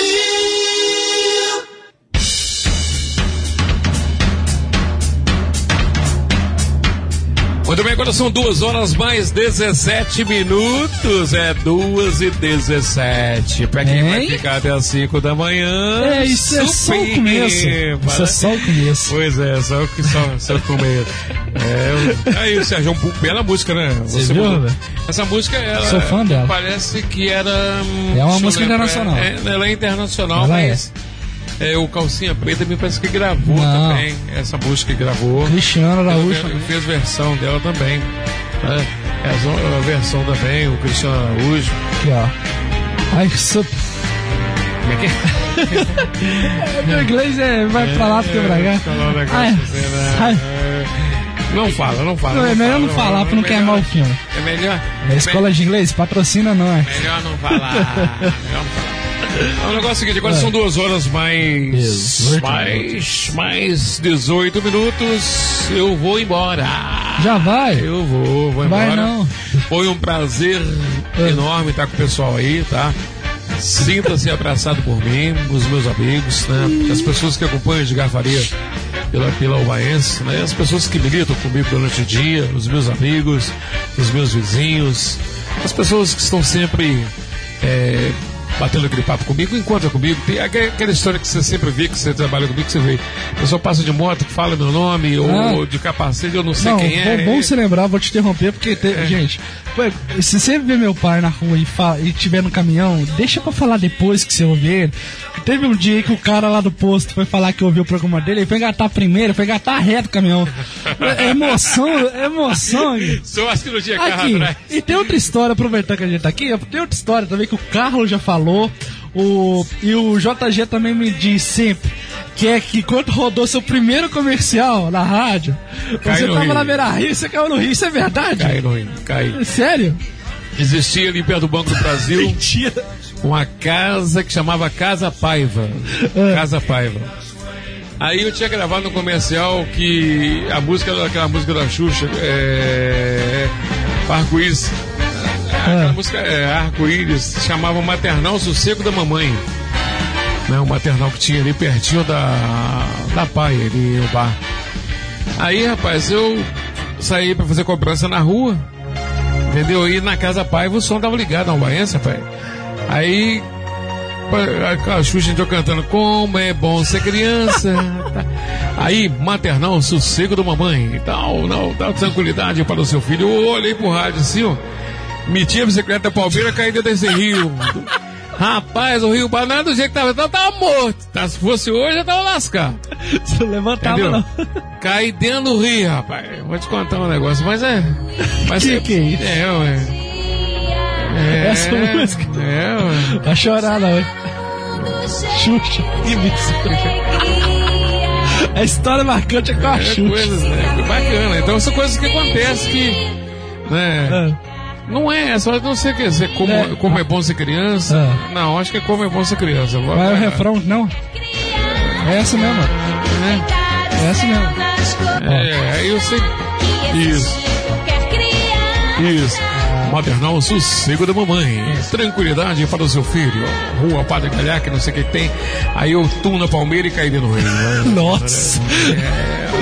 Muito bem, quando são duas horas mais 17 minutos. É duas e 17. Pra quem vai Hein? ficar até as 5 da manhã. É, isso é só o começo. Isso é só o começo. Pois é, só o que só, só o começo. É, aí, Sérgio, uma bela música, né? Você viu, mudou. velho? Essa música, ela. Sou fã dela. Parece que era. hum, É uma música lembrar, internacional. é- ela é internacional, Ela é. mas. é, o Calcinha Preta me parece que gravou Não. também. Essa música que gravou. Cristiano Araújo também. fez versão dela também. Né? Essa a versão também, o Cristiano Araújo. Aqui, ó. Ai, sou... Como é que é? Meu inglês é. Vai pra lá, fica pra cá. Ai, assim, né? Não fala, não fala. Não, é melhor fala, não falar pra não melhor- queimar o filme. É melhor. É escola de inglês, patrocina nós. Melhor não falar. melhor não falar. O negócio é o seguinte, agora É. são duas horas mais. 18 mais. mais 18 minutos. Eu vou embora. Já vai? Eu vou, vou embora. Vai não. Foi um prazer É. enorme estar com o pessoal aí, tá? Sinta-se abraçado por mim, os meus amigos, né? As pessoas que acompanham de Faria pela, pela né? As pessoas que militam comigo durante o dia, os meus amigos, os meus vizinhos, as pessoas que estão sempre é, batendo aquele papo comigo, encontra comigo. Tem aqu- aquela história que você sempre vê, que você trabalha comigo, que você vê. A pessoa passa de moto, fala meu nome, ou Ah. de capacete, eu não sei Não, quem é. bom, bom você lembrar, vou te interromper, porque, te- gente, pô, se você ver meu pai na rua e, fa- e tiver no caminhão, deixa pra falar depois que você ouvir ele. Teve um dia que o cara lá do posto foi falar que ouviu o programa dele, ele foi engatar primeiro, foi engatar reto o caminhão. É emoção, é emoção. gente. Só a cirurgia carro atrás. e tem outra história, aproveitando que a gente tá aqui, tem outra história também que o Carlos já falou, o, e o JG também me diz sempre, que é que quando rodou seu primeiro comercial na rádio, Cai você tava Rio. na Beira Rio, você caiu no Rio, isso é verdade? Cai no Rio, cai. Sério? Existia ali perto do Banco do Brasil Mentira. uma casa que chamava Casa Paiva. É. Casa Paiva. Aí eu tinha gravado no comercial que a música, aquela música da Xuxa, é. Arco-Íris. Aquela música é, Arco-Íris chamava Maternal Sossego da Mamãe. Né, o maternal que tinha ali pertinho da, da pai, ali no bar. Aí, rapaz, eu saí pra fazer cobrança na rua. Entendeu? E na casa Paiva o som tava ligado, não Baense, rapaz. Aí a, a Xuxa entrou cantando Como é bom ser criança. Aí, maternal, sossego da mamãe e tal, não, dá tranquilidade para o seu filho. Eu olhei pro rádio assim, ó. Meti a bicicleta palmeira, dentro desse rio. Rapaz, o rio Banana do jeito que tava, tava, tava morto. Tá, se fosse hoje, eu tava lascado. Você levantava Entendeu? não. Caí dentro do rio, rapaz. Vou te contar um negócio, mas é. Mas Que é, que é isso? É, ué. É, Essa música. É, ué. Vai chorar não, hein? Xuxa e bicicleta. A história marcante é com a É Xuxa. coisas, né? Bacana. Então são coisas que acontecem que. Né? Não é, só não sei o que dizer. Como é, como é bom ser criança. Não, acho que é como é bom ser criança. Vai- Vai o refrão, não? É essa mesmo. É essa mesmo. É, eu sei. Isso. Isso. Maternal Sossego da Mamãe. Tranquilidade para o seu filho. Rua Padre que não sei o que tem. Aí eu tum na Palmeira e caí rio. né? Nossa.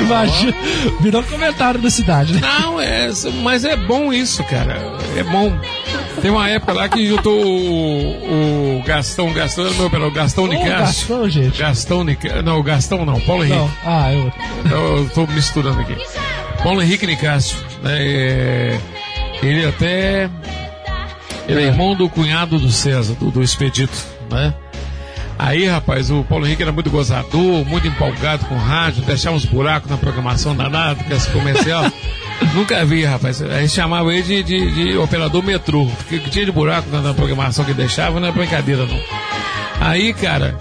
Imagina. Virou comentário da cidade, né? Não, é, mas é bom isso, cara. É bom. Tem uma época lá que eu tô o, o Gastão, Gastão era meu pelo Gastão Nicásio. Gastão, gente. Gastão Nicásio. Não, Gastão não, Paulo Henrique. Não. Ah, eu. Eu tô misturando aqui. Paulo Henrique Nicásio. Né, é, ele até. Ele é irmão do cunhado do César, do, do Expedito, né? Aí, rapaz, o Paulo Henrique era muito gozador, muito empolgado com rádio, deixava uns buracos na programação danada, com esse comercial. Nunca vi, rapaz. A gente chamava ele de, de- de operador metrô, porque o que tinha de buraco na, na programação que deixava não é brincadeira, não. Aí, cara,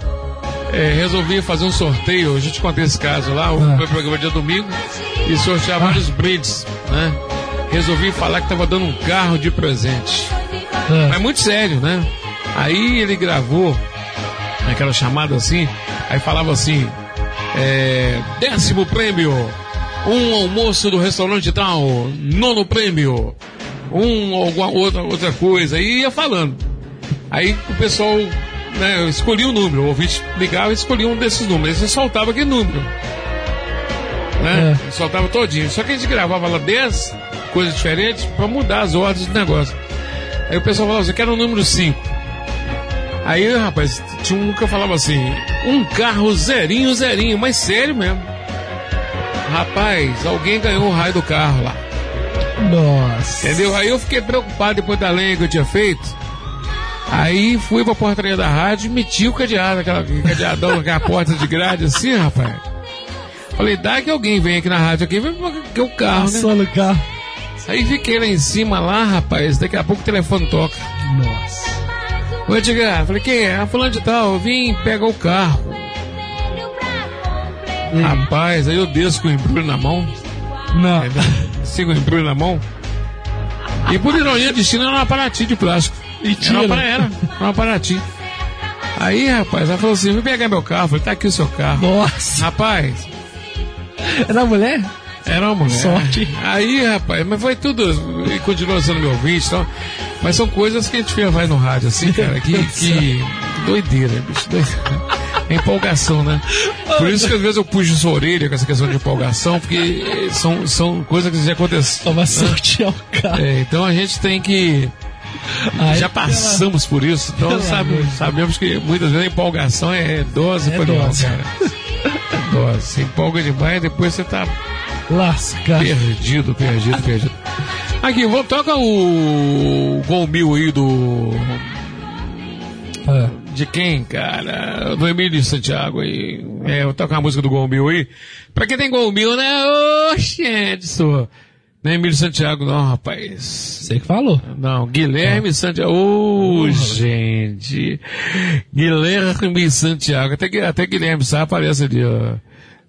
é, resolvi fazer um sorteio, eu já te contei esse caso lá, o meu programa dia domingo, e sortear vários brindes, né? Resolvi falar que tava dando um carro de presente. Mas muito sério, né? Aí ele gravou aquela chamada assim, aí falava assim, é, décimo prêmio, um almoço do restaurante tal, nono prêmio, um alguma outra, outra coisa, e ia falando. Aí o pessoal né, escolhia o número, o ouvinte ligava e escolhia um desses números, e soltava aquele número. Né? Soltava todinho. Só que a gente gravava lá 10, coisas diferentes para mudar as ordens do negócio. Aí o pessoal falava assim, eu quero o número 5. Aí, rapaz, tinha um que eu falava assim, um carro zerinho, zerinho, mas sério mesmo. Rapaz, alguém ganhou o raio do carro lá. Nossa. Entendeu? Aí eu fiquei preocupado depois da lenha que eu tinha feito. Aí fui pra portaria da rádio e meti o cadeado, aquela cadeadão, aquela porta de grade assim, rapaz. Falei, dá que alguém vem aqui na rádio aqui, vem porque o carro, Passou né? no carro. Aí fiquei lá em cima lá, rapaz, daqui a pouco o telefone toca. Nossa. Oi, Edgar, falei, quem é? Ah, fulano de tal, eu vim pegar o carro. Rapaz, aí eu desço com o embrulho na mão. Não. Sigo o embrulho na mão. E por ironia de destino era uma Paraty de plástico. Mentira. Era uma, era, uma Paraty. Aí, rapaz, ela falou assim, vem pegar meu carro. Eu falei, tá aqui o seu carro. Nossa. Rapaz, Era mulher? Era uma mulher. Sorte. Aí, rapaz, mas foi tudo. E continua sendo meu ouvinte, então. Mas são coisas que a gente faz no rádio, assim, cara, que, que doideira, bicho, doideira. É empolgação, né? Por isso que às vezes eu puxo sua orelha com essa questão de empolgação, porque são, são coisas que já aconteceram. Tava sortear o carro. É, então a gente tem que. Ai, já passamos por isso, então sabe- sabemos que muitas vezes a empolgação é dose É demais, dose. cara. É dose. Você empolga demais e depois você tá Lasca. perdido, perdido, perdido. Aqui, vou, toca o Gol Mil aí do. É. De quem, cara? Do Emílio Santiago aí. É, eu toco a música do Gol Mil aí. Pra quem tem Gol Mil, né? Oxe, Edson. Não é Emílio Santiago, não, rapaz. Você que falou. Não, Guilherme Santiago. Ô, gente. Guilherme Santiago. Até, até Guilherme Sá aparece ali, ó.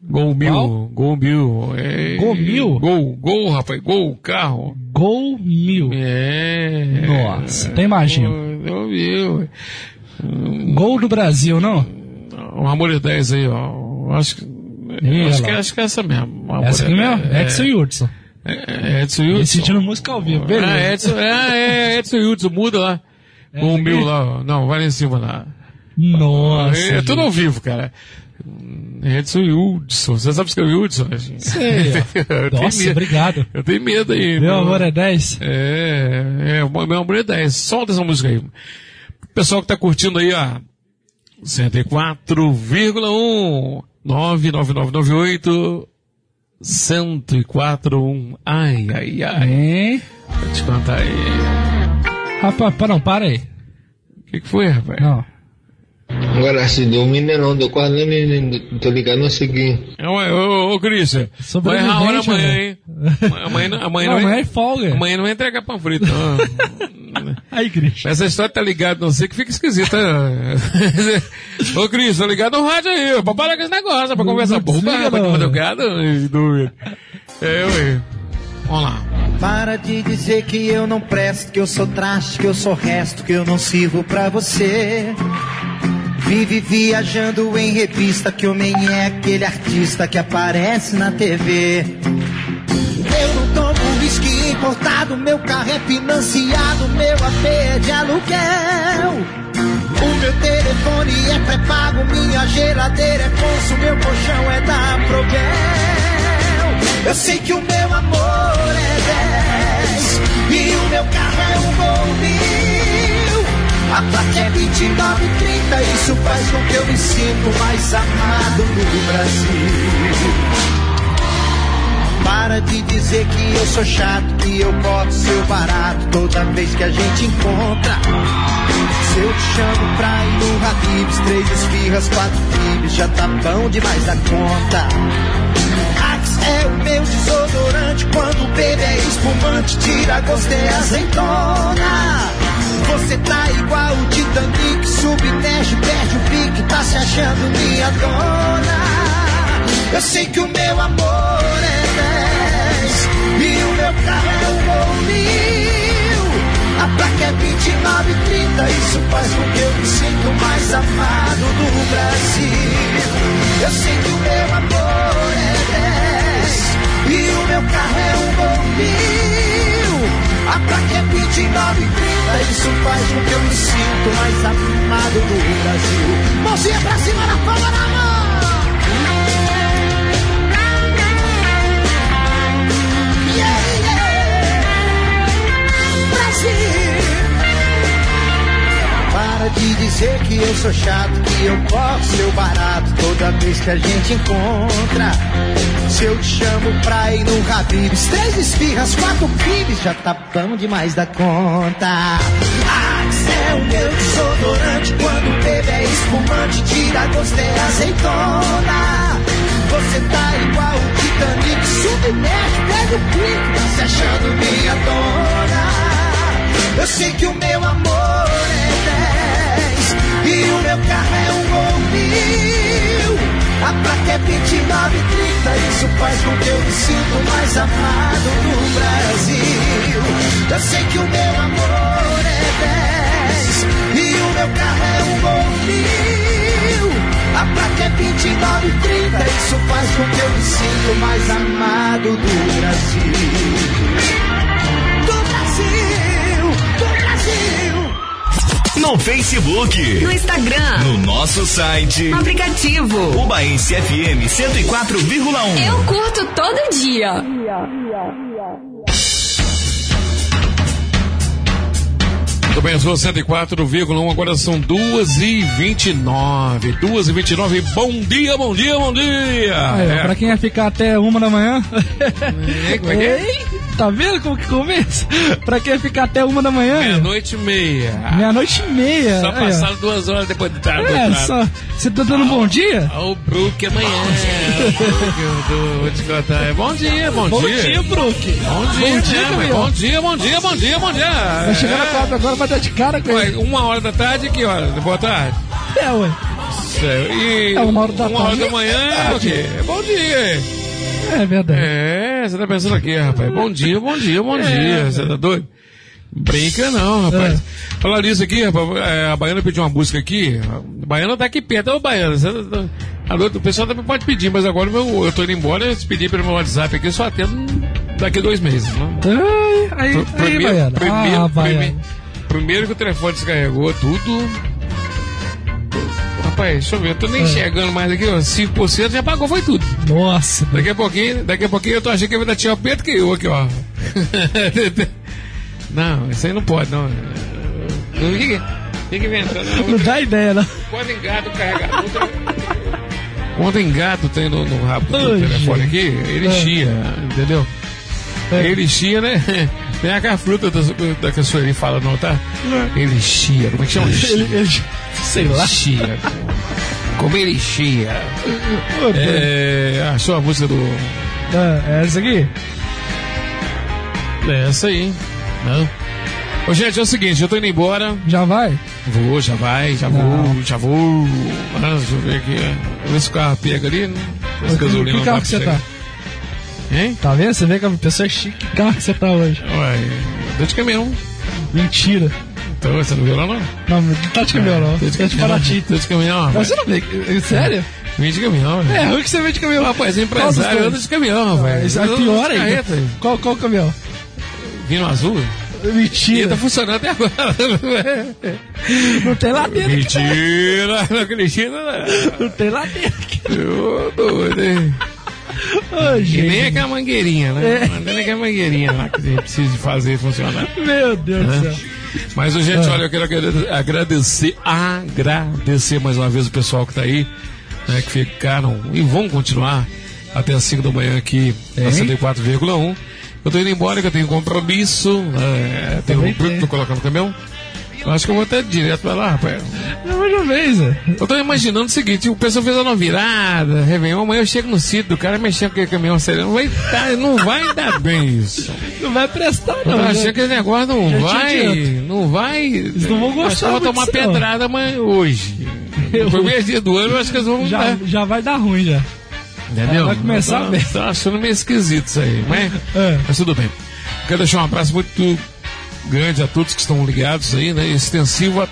Gol mil, Qual? gol mil. É, Gol mil? Gol, gol, rapaz, gol, carro. Gol mil. É. Nossa, até imagino. Gol mil. Gol do Brasil, não? Um Amor 10 aí, ó. Acho que. Acho, que acho que é essa mesmo. Um Essa aqui Amor mesmo? é- Edson e Hudson. É, Edson E Hudson. sentindo música ao vivo, beleza. Ah, Edson, é, é, Edson Hudson, muda lá. Com o mil lá, ó. Não, vai lá em cima lá. Nossa. é, tudo ao vivo, cara. Edson Hudson. Você sabe escrever Hudson? Sei. Eu tenho Nossa, medo. obrigado. Eu tenho medo aí. Meu amor é 10? É, é, meu amor é 10. Solta essa música aí. Pessoal que tá curtindo aí, ó. 104,1 99998 1041. Ai, ai, ai. Hein? Vou te contar aí. Rapaz, para, não, para aí. O que, que foi, rapaz? Não. Agora, se deu um mineirão, deu quase nem, tô ligado no seguinte. Ô, ô, ô Cristian, vai errar a hora amanhã, né? hein? Amanhã, não- amanhã, Não, amanhã é folga. Amanhã não vai entregar panfleto, não. Aí, Cristian. Essa história tá ligado, não sei que fica esquisita. Ô, Cris, tá ligado no rádio aí, ó, pra parar com esse negócio, pra conversar boba, pra madrugada, dúvida. É, ué. Vamos lá. Para de dizer que eu não presto, que eu sou traste, que eu sou resto, que eu não sirvo pra você. Vive viajando em revista, que nem é aquele artista que aparece na TV. Eu não tomo whisky importado, meu carro é financiado, meu AP é de aluguel. O meu telefone é pré-pago, minha geladeira é ponço, meu colchão é da Progel. Eu sei que o meu amor é 10 e o meu carro é um Gol mil. A placa é 2930, isso faz com que eu me sinta o mais amado no Brasil. Para de dizer que eu sou chato, que eu boto seu barato toda vez que a gente encontra. Se eu te chamo pra ir no Habibs, três esfirras, quatro filhos, já tá bom demais da conta. Axe é o meu desodorante, quando bebe é espumante, tira gosto é azeitona. Você tá igual o Titanic, submerge, perde o pique, tá se achando minha dona. Eu sei que o meu amor é 10 e o meu carro é um Gol mil. A placa é 2930, isso faz com que eu me sinta o mais amado do Brasil. Eu sei que o meu amor é 10 e o meu carro é um Gol mil. A placa é 2930, isso faz com que eu me sinta o mais amado do Brasil. Mãozinha pra cima na palma da mão. Sei que eu sou chato, que eu posso ser barato toda vez que a gente encontra. Se eu te chamo pra ir no Habibs, três esfirras, quatro pibes, já tá bom demais da conta. Axe é o meu desodorante, quando bebe é espumante, tira gosto é azeitona. Você tá igual o Titanic, submete, pega o pique, se achando minha dona. Eu sei que o meu amor 10 e o meu carro é um Gol mil. A placa é 2930, isso faz com que eu me sinta mais amado do Brasil. Eu sei que o meu amor é 10 e o meu carro é um Gol mil. A placa é 2930, isso faz com que eu me sinta mais amado do Brasil. No Facebook. No Instagram. No nosso site. No aplicativo. Ubaense FM 104,1. Eu curto todo dia. Muito bem, sou 104,1, agora são 2 e 29 2 e 29 bom dia, bom dia, bom dia! Ó, É. Pra quem ia ficar até uma da manhã. Ei, como é que é? Tá vendo como que começa? pra quem ficar até uma da manhã? Meia-noite e meia. Meia-noite e meia. Só ó. passaram duas horas depois do tarde. É, só. Você tá dando bom dia? Olha o Brook amanhã. Eu vou te contar. É Bom dia, bom, Bom dia. dia, Brook. Bom dia, Bom dia, né, bom dia, bom dia, bom dia, bom dia. Vai chegar na É. quadra agora, vai dar de cara com ele. uma hora da tarde, que hora? Boa tarde. É, ué. E É uma hora da uma hora tarde. da manhã é o quê? É bom dia. É verdade. É, você tá pensando aqui, rapaz. Bom dia, bom dia, bom É. dia. Você tá doido? Brinca não, rapaz. Falar nisso aqui, rapaz, é, a Baiana pediu uma música aqui. A Baiana tá aqui perto. Ô, Baiana, você tá- a noite- o pessoal também pode pedir, mas agora meu, eu tô indo embora, eu pedi pelo meu WhatsApp aqui, eu só atendo daqui a dois meses. Né? Ai, aí, Pr- aí, Baiana. primeiro, Ah, Baiana. primeiro, primeiro que o telefone descarregou tudo. Rapaz, deixa eu ver, eu tô nem É. enxergando mais aqui, ó. 5% já pagou, foi tudo. Nossa. Daqui a pouquinho, daqui a pouquinho eu tô achando que vai dar tio Pedro que eu aqui, ó. não, isso aí não pode, não. Não fica, fica inventando. Não dá ideia, não. Quando engata o carregador. Quando engata tem no, no rabo do Ai, telefone gente. aqui, ele É. chia, entendeu? É. Ele chia, né? Tem aquela fruta da, da que a Sueli fala, não, tá? Ele chia, como é que chama? Ele, ele, sei lá. Chia. Como ele chia. Ô. É, achou a música do. É, é essa aqui? É essa aí. Não. Ô, gente, é o seguinte, eu tô indo embora. Já vai? Vou, já vai, já vou, já vou. Ah, deixa eu ver aqui. Vamos ver se o carro pega ali, né? Esse Que, gasolina que não carro que você chegar. tá? Hein? Tá vendo? Você vê que a pessoa é chique. Que carro que você tá hoje? Ué, tô de caminhão. Mentira. Então, você não viu lá, não? Não, tá caminhão, não. Tô de Tá de caminhão. Paraty. Tô de caminhão, Mas você não vê. Sério? Vim de caminhão, É velho. ruim que você vê de caminhão. Rapaz, Qual empresário anda de caminhão, Ah, velho. Isso é pior ainda. carreta. Qual, qual caminhão? Vindo azul? E Mentira. tá funcionando até agora. Não tem ladeira aqui. Mentira! Não acredito, não. Não tem ladeira aqui. Ô, doido, hein? Ô, E nem aquela mangueirinha, né? É. Não tem nem aquela mangueirinha lá que a gente precisa fazer funcionar. Meu Deus do né? céu. Mas, gente, olha, eu quero agrade- agradecer, agradecer mais uma vez o pessoal que tá aí, né, que ficaram e vão continuar até as 5 da manhã aqui na Hein? 104,1. Eu tô indo embora, que eu tenho compromisso, né, tenho um bruto colocando o caminhão. Eu acho que eu vou até direto pra lá, rapaz. Não, mais uma vez, é. Eu tô imaginando o seguinte, o pessoal fez uma virada, Réveillon, amanhã eu chego no sítio do cara mexendo com aquele caminhão sereno, não vai, dar, não vai dar bem isso. Não vai prestar, Eu não. tô né? achando que esse negócio não Já vai, não vai. Eles não vão gostar eu vou tomar pedrada amanhã, hoje. No primeiro dia do ano, eu acho que eles vão Já, dar. já vai dar ruim, já. Entendeu? vai começar Eu tô- bem. Tô achando meio esquisito isso aí, mas, É. mas tudo bem. Quero deixar um abraço muito grande a todos que estão ligados aí, né? Extensivo a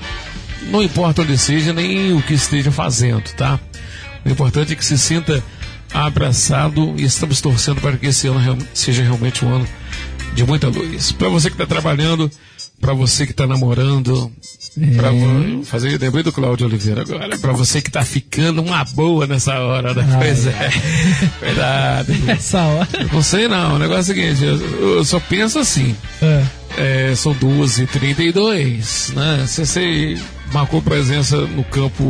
não importa onde seja, nem o que esteja fazendo, tá? O importante é que se sinta abraçado e estamos torcendo para que esse ano seja realmente um ano de muita luz. Para você que está trabalhando, para você que está namorando, para fazer lembrei do Cláudio Oliveira agora, para você que está ficando uma boa nessa hora, né? Pois é, verdade. Essa hora. Não sei não, o negócio é o seguinte, eu, eu só penso assim. É. É, são 2h32, né? Você marcou presença no campo,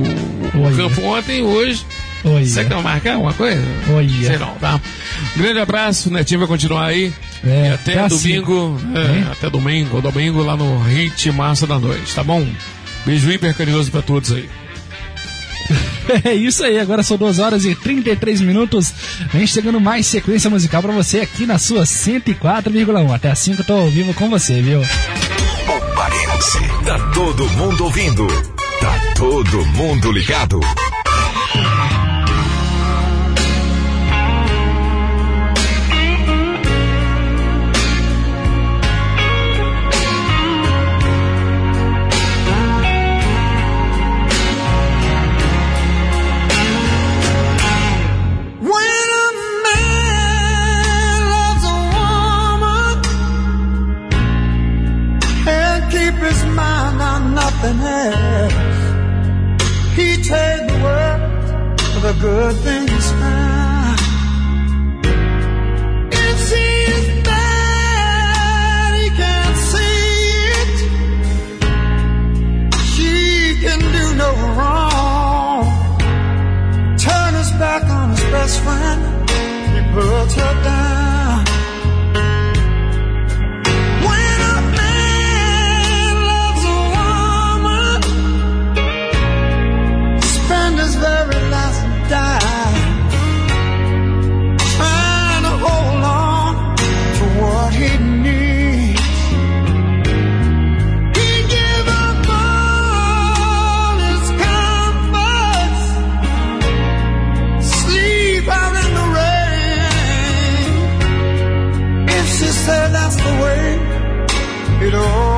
no campo ontem hoje. Olha. Será que vai marcar alguma coisa? Olha. Sei não, tá? Grande abraço, o Netinho vai continuar aí. É, E até até às domingo, cinco. é, até domingo, domingo lá no Hit Massa da Noite, tá bom? Beijo hiper carinhoso pra todos aí. É isso aí, agora são 2 horas e 33 minutos. Vem chegando mais sequência musical pra você aqui na sua 104,1. Até às 5 eu tô ao vivo com você, viu? Paraense. Tá todo mundo ouvindo. Tá todo mundo ligado. Good things found. If she's bad, he can't see it. She can do no wrong turn his back on his best friend. He puts her down. it all.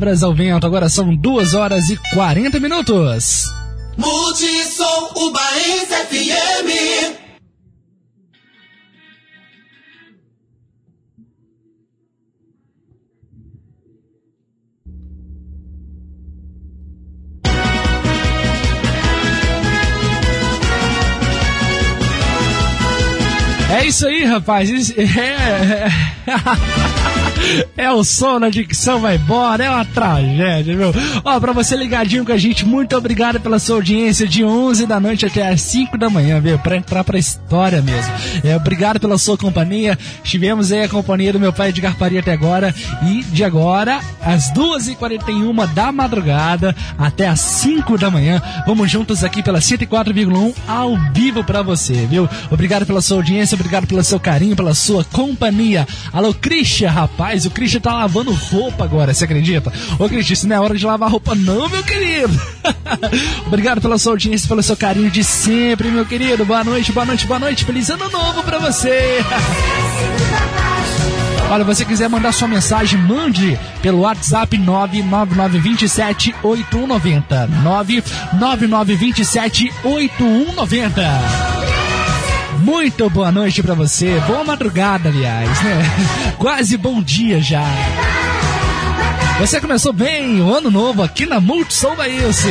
Palavras ao vento. Agora são 2 horas e 40 minutos. Multissom Ubaense FM. É isso aí, rapaz. É, é, o som na dicção vai embora, é uma tragédia, viu? Ó, pra você ligadinho com a gente, muito obrigado pela sua audiência de 11 da noite até as 5 da manhã, viu? Pra entrar pra história mesmo. É, obrigado pela sua companhia. Tivemos aí a companhia do meu pai Edgar Faria até agora. E de agora, às 2h41 da madrugada até as 5 da manhã, vamos juntos aqui pela 104,1 ao vivo pra você, viu? Obrigado pela sua audiência, obrigado pelo seu carinho, pela sua companhia. Alô, Christian, rapaz, o Christian tá lavando roupa agora, você acredita? Ô, Christian, isso não é hora de lavar roupa não, meu querido. obrigado pela sua audiência, pelo seu carinho de sempre, meu querido. Boa noite, boa noite, boa noite. Feliz ano novo pra você. Olha, você quiser mandar sua mensagem, mande pelo WhatsApp 99927 8190. 99927 8190. Muito boa noite pra você. Boa madrugada, aliás, né? Quase bom dia já. Você começou bem o ano novo aqui na Multissom Baílce.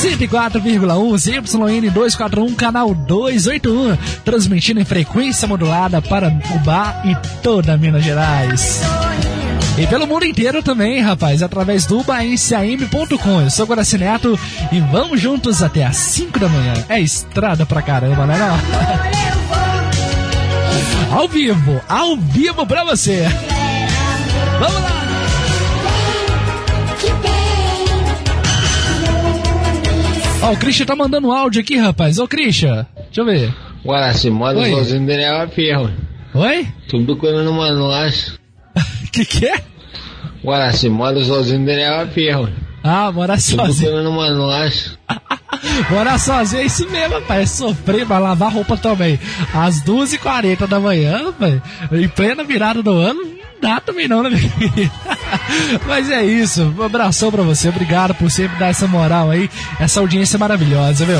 104,1 ZYN 241, canal 281, transmitindo em frequência modulada para Ubá e toda Minas Gerais. E pelo mundo inteiro também, rapaz, através do baenciam.com. Eu sou Guaraci Neto e vamos juntos até às 5 da manhã. É estrada pra caramba, né? Não? Ao vivo, ao vivo pra você. Vamos lá! Ó, o Christian tá mandando áudio aqui, rapaz. Ô, Christian, deixa eu ver. Guaraci, moda Oi. sozinho Daniel Ferro. Oi? Tudo quando uma nós. que que é? Guaraci, moda sozinho Daniel Ferro. Ah, morar Tudo sozinho. quando uma nós. Morar sozinho é isso mesmo, rapaz. É sofrer pra lavar roupa também. Às 2h40 da manhã, rapaz, em plena virada do ano, dá também não, né? Mas é isso. Um abração pra você. Obrigado por sempre dar essa moral aí, essa audiência maravilhosa, viu?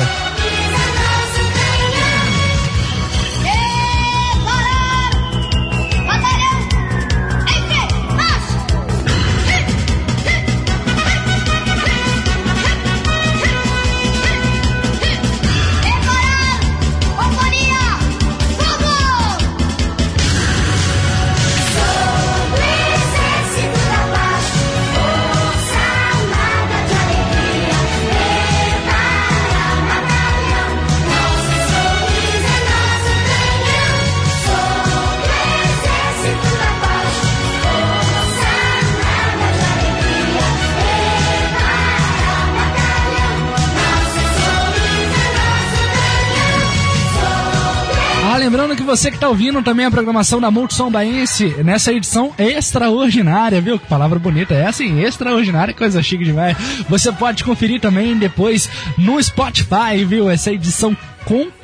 Você que tá ouvindo também a programação da Multissom Baense nessa edição extraordinária, viu? Que palavra bonita é assim, extraordinária, coisa chique demais. Você pode conferir também depois no Spotify, viu? Essa edição completa.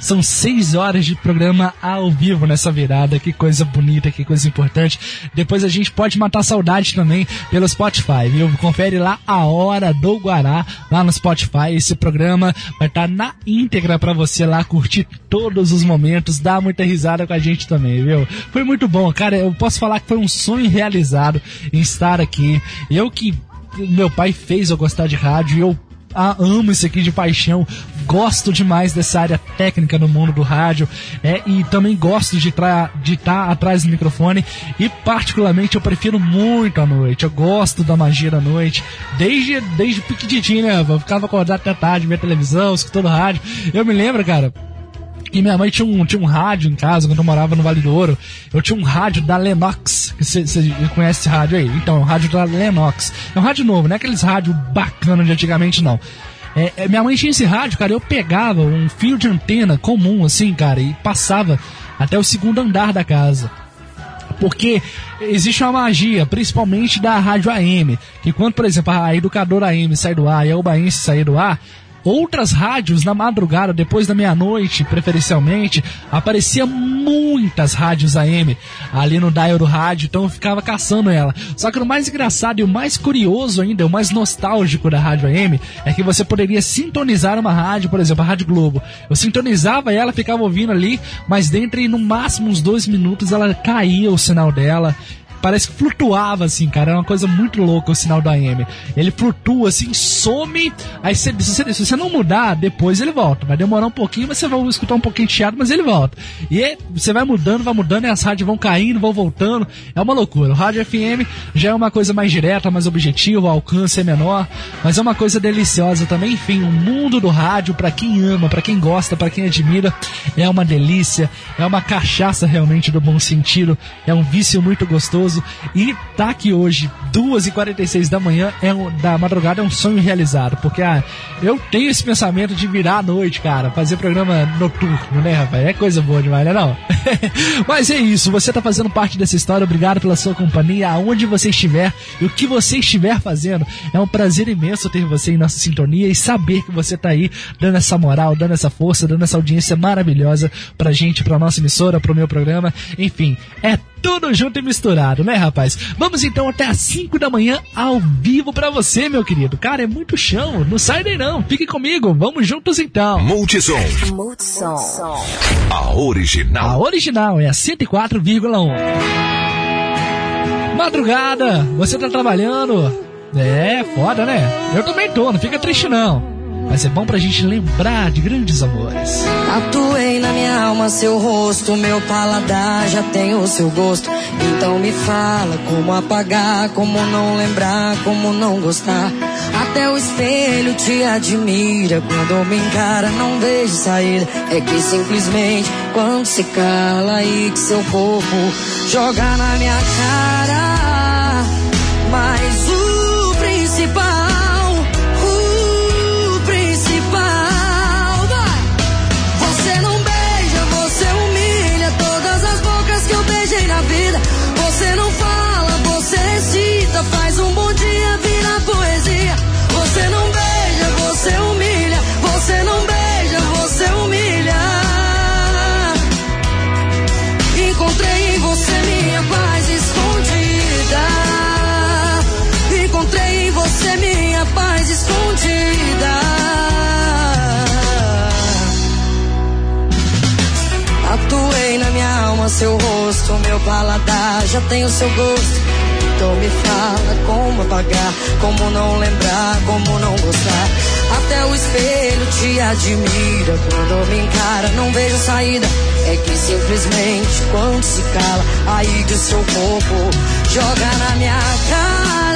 São seis horas de programa ao vivo nessa virada. Que coisa bonita, que coisa importante. Depois a gente pode matar saudade também pelo Spotify, viu? Confere lá a hora do Guará, lá no Spotify. Esse programa vai estar na íntegra pra você lá curtir todos os momentos, dar muita risada com a gente também, viu? Foi muito bom, cara. Eu posso falar que foi um sonho realizado em estar aqui. Eu que meu pai fez eu gostar de rádio e eu ah, amo isso aqui de paixão, gosto demais dessa área técnica no mundo do rádio é, e também gosto de estar de tá atrás do microfone e particularmente eu prefiro muito a noite, eu gosto da magia da noite, desde, desde pequenininho, né? Eu ficava acordado até tarde, ver televisão, escutando rádio. Eu me lembro, cara, e minha mãe tinha um, tinha um rádio em casa quando eu morava no Vale do Ouro. Eu tinha um rádio da Lennox. Você conhece esse rádio aí? Então, é um rádio da Lennox. É um rádio novo, não é aqueles rádio bacana de antigamente, não. É, é, minha mãe tinha esse rádio, cara. Eu pegava um fio de antena comum, assim, cara, e passava até o segundo andar da casa. Porque existe uma magia, principalmente da rádio AM, que quando, por exemplo, a educadora AM sai do ar e a Ubaense sair do ar, outras rádios na madrugada, depois da meia-noite, preferencialmente, aparecia muitas rádios AM ali no dial do rádio, então eu ficava caçando ela. Só que o mais engraçado e o mais curioso ainda, o mais nostálgico da rádio AM, é que você poderia sintonizar uma rádio, por exemplo, a Rádio Globo. Eu sintonizava ela, ficava ouvindo ali, mas dentro de no máximo uns dois minutos ela caía o sinal dela parece que flutuava assim, cara. Era uma coisa muito louca o sinal da AM. Ele flutua assim, some. Aí se, se, se, você não mudar, depois ele volta. Vai demorar um pouquinho, mas você vai escutar um pouquinho chiado, mas ele volta. E você vai mudando, vai mudando, e as rádios vão caindo, vão voltando. É uma loucura. O rádio FM já é uma coisa mais direta, mais objetiva, o alcance é menor, mas é uma coisa deliciosa também. Enfim, o mundo do rádio, para quem ama, para quem gosta, para quem admira, é uma delícia, é uma cachaça realmente do bom sentido, é um vício muito gostoso e tá aqui hoje, 2h46 da manhã, é um, da madrugada, é um sonho realizado. Porque ah, eu tenho esse pensamento de virar à noite, cara, fazer programa noturno, né, rapaz? É coisa boa demais, né, não? Mas é isso, você tá fazendo parte dessa história, obrigado pela sua companhia, aonde você estiver e o que você estiver fazendo. É um prazer imenso ter você em nossa sintonia e saber que você tá aí dando essa moral, dando essa força, dando essa audiência maravilhosa pra gente, pra nossa emissora, pro meu programa. Enfim, é tudo junto e misturado, né, rapaz? Vamos então até às 5 da manhã ao vivo pra você, meu querido. Cara, é muito chão, não sai daí não. Fique comigo, vamos juntos então. Multissom. Multissom. A original. A original é a 104,1. Madrugada, você tá trabalhando? É, foda, né? Eu também tô, não fica triste não. Mas é bom pra gente lembrar de grandes amores. Tatuei na minha alma seu rosto, meu paladar já tem o seu gosto. Então me fala como apagar, como não lembrar, como não gostar. Até o espelho te admira, quando me encara não vejo saída. É que simplesmente quando se cala e que seu corpo joga na minha cara. Mas o seu rosto, meu paladar já tem o seu gosto. Então me fala como apagar, como não lembrar, como não gostar. Até o espelho te admira. Quando me encara, não vejo saída. É que simplesmente quando se cala, aí de seu corpo joga na minha cara.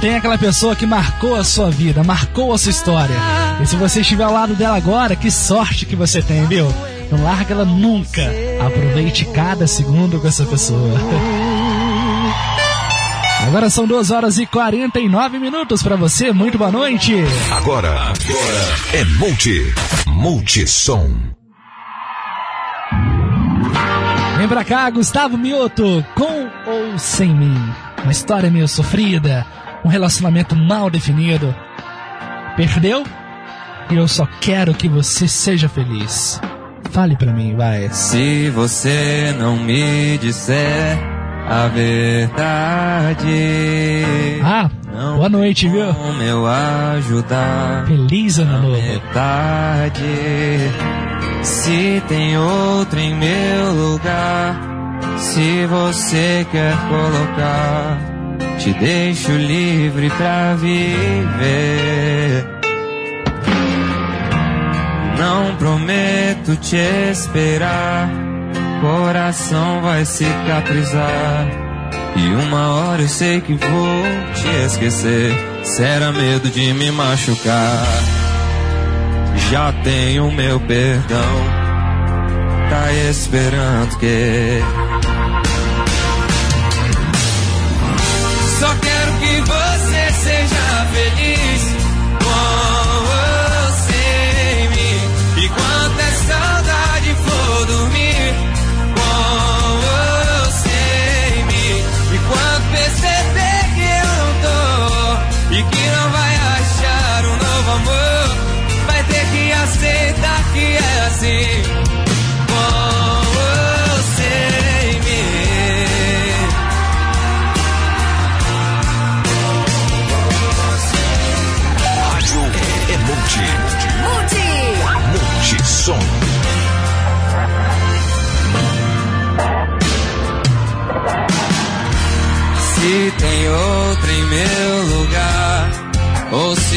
Tem aquela pessoa que marcou a sua vida, marcou a sua história? E se você estiver ao lado dela agora, que sorte que você tem, viu? Não larga ela nunca. Aproveite cada segundo com essa pessoa. Agora são 2 horas e 49 minutos para você. Muito boa noite. Agora, agora é Multi. Multissom. Vem pra cá, Gustavo Mioto, com ou sem mim. Uma história meio sofrida, um relacionamento mal definido. Perdeu? E eu só quero que você seja feliz. Fale pra mim, vai. Se você não me disser a verdade. Ah, boa noite, viu? Como eu ajudar Feliz ano novo. metade. Se tem outro em meu lugar, se você quer colocar, te deixo livre pra viver. Não prometo te esperar, coração vai cicatrizar. E uma hora eu sei que vou te esquecer. Será medo de me machucar. Já tenho meu perdão, tá esperando que.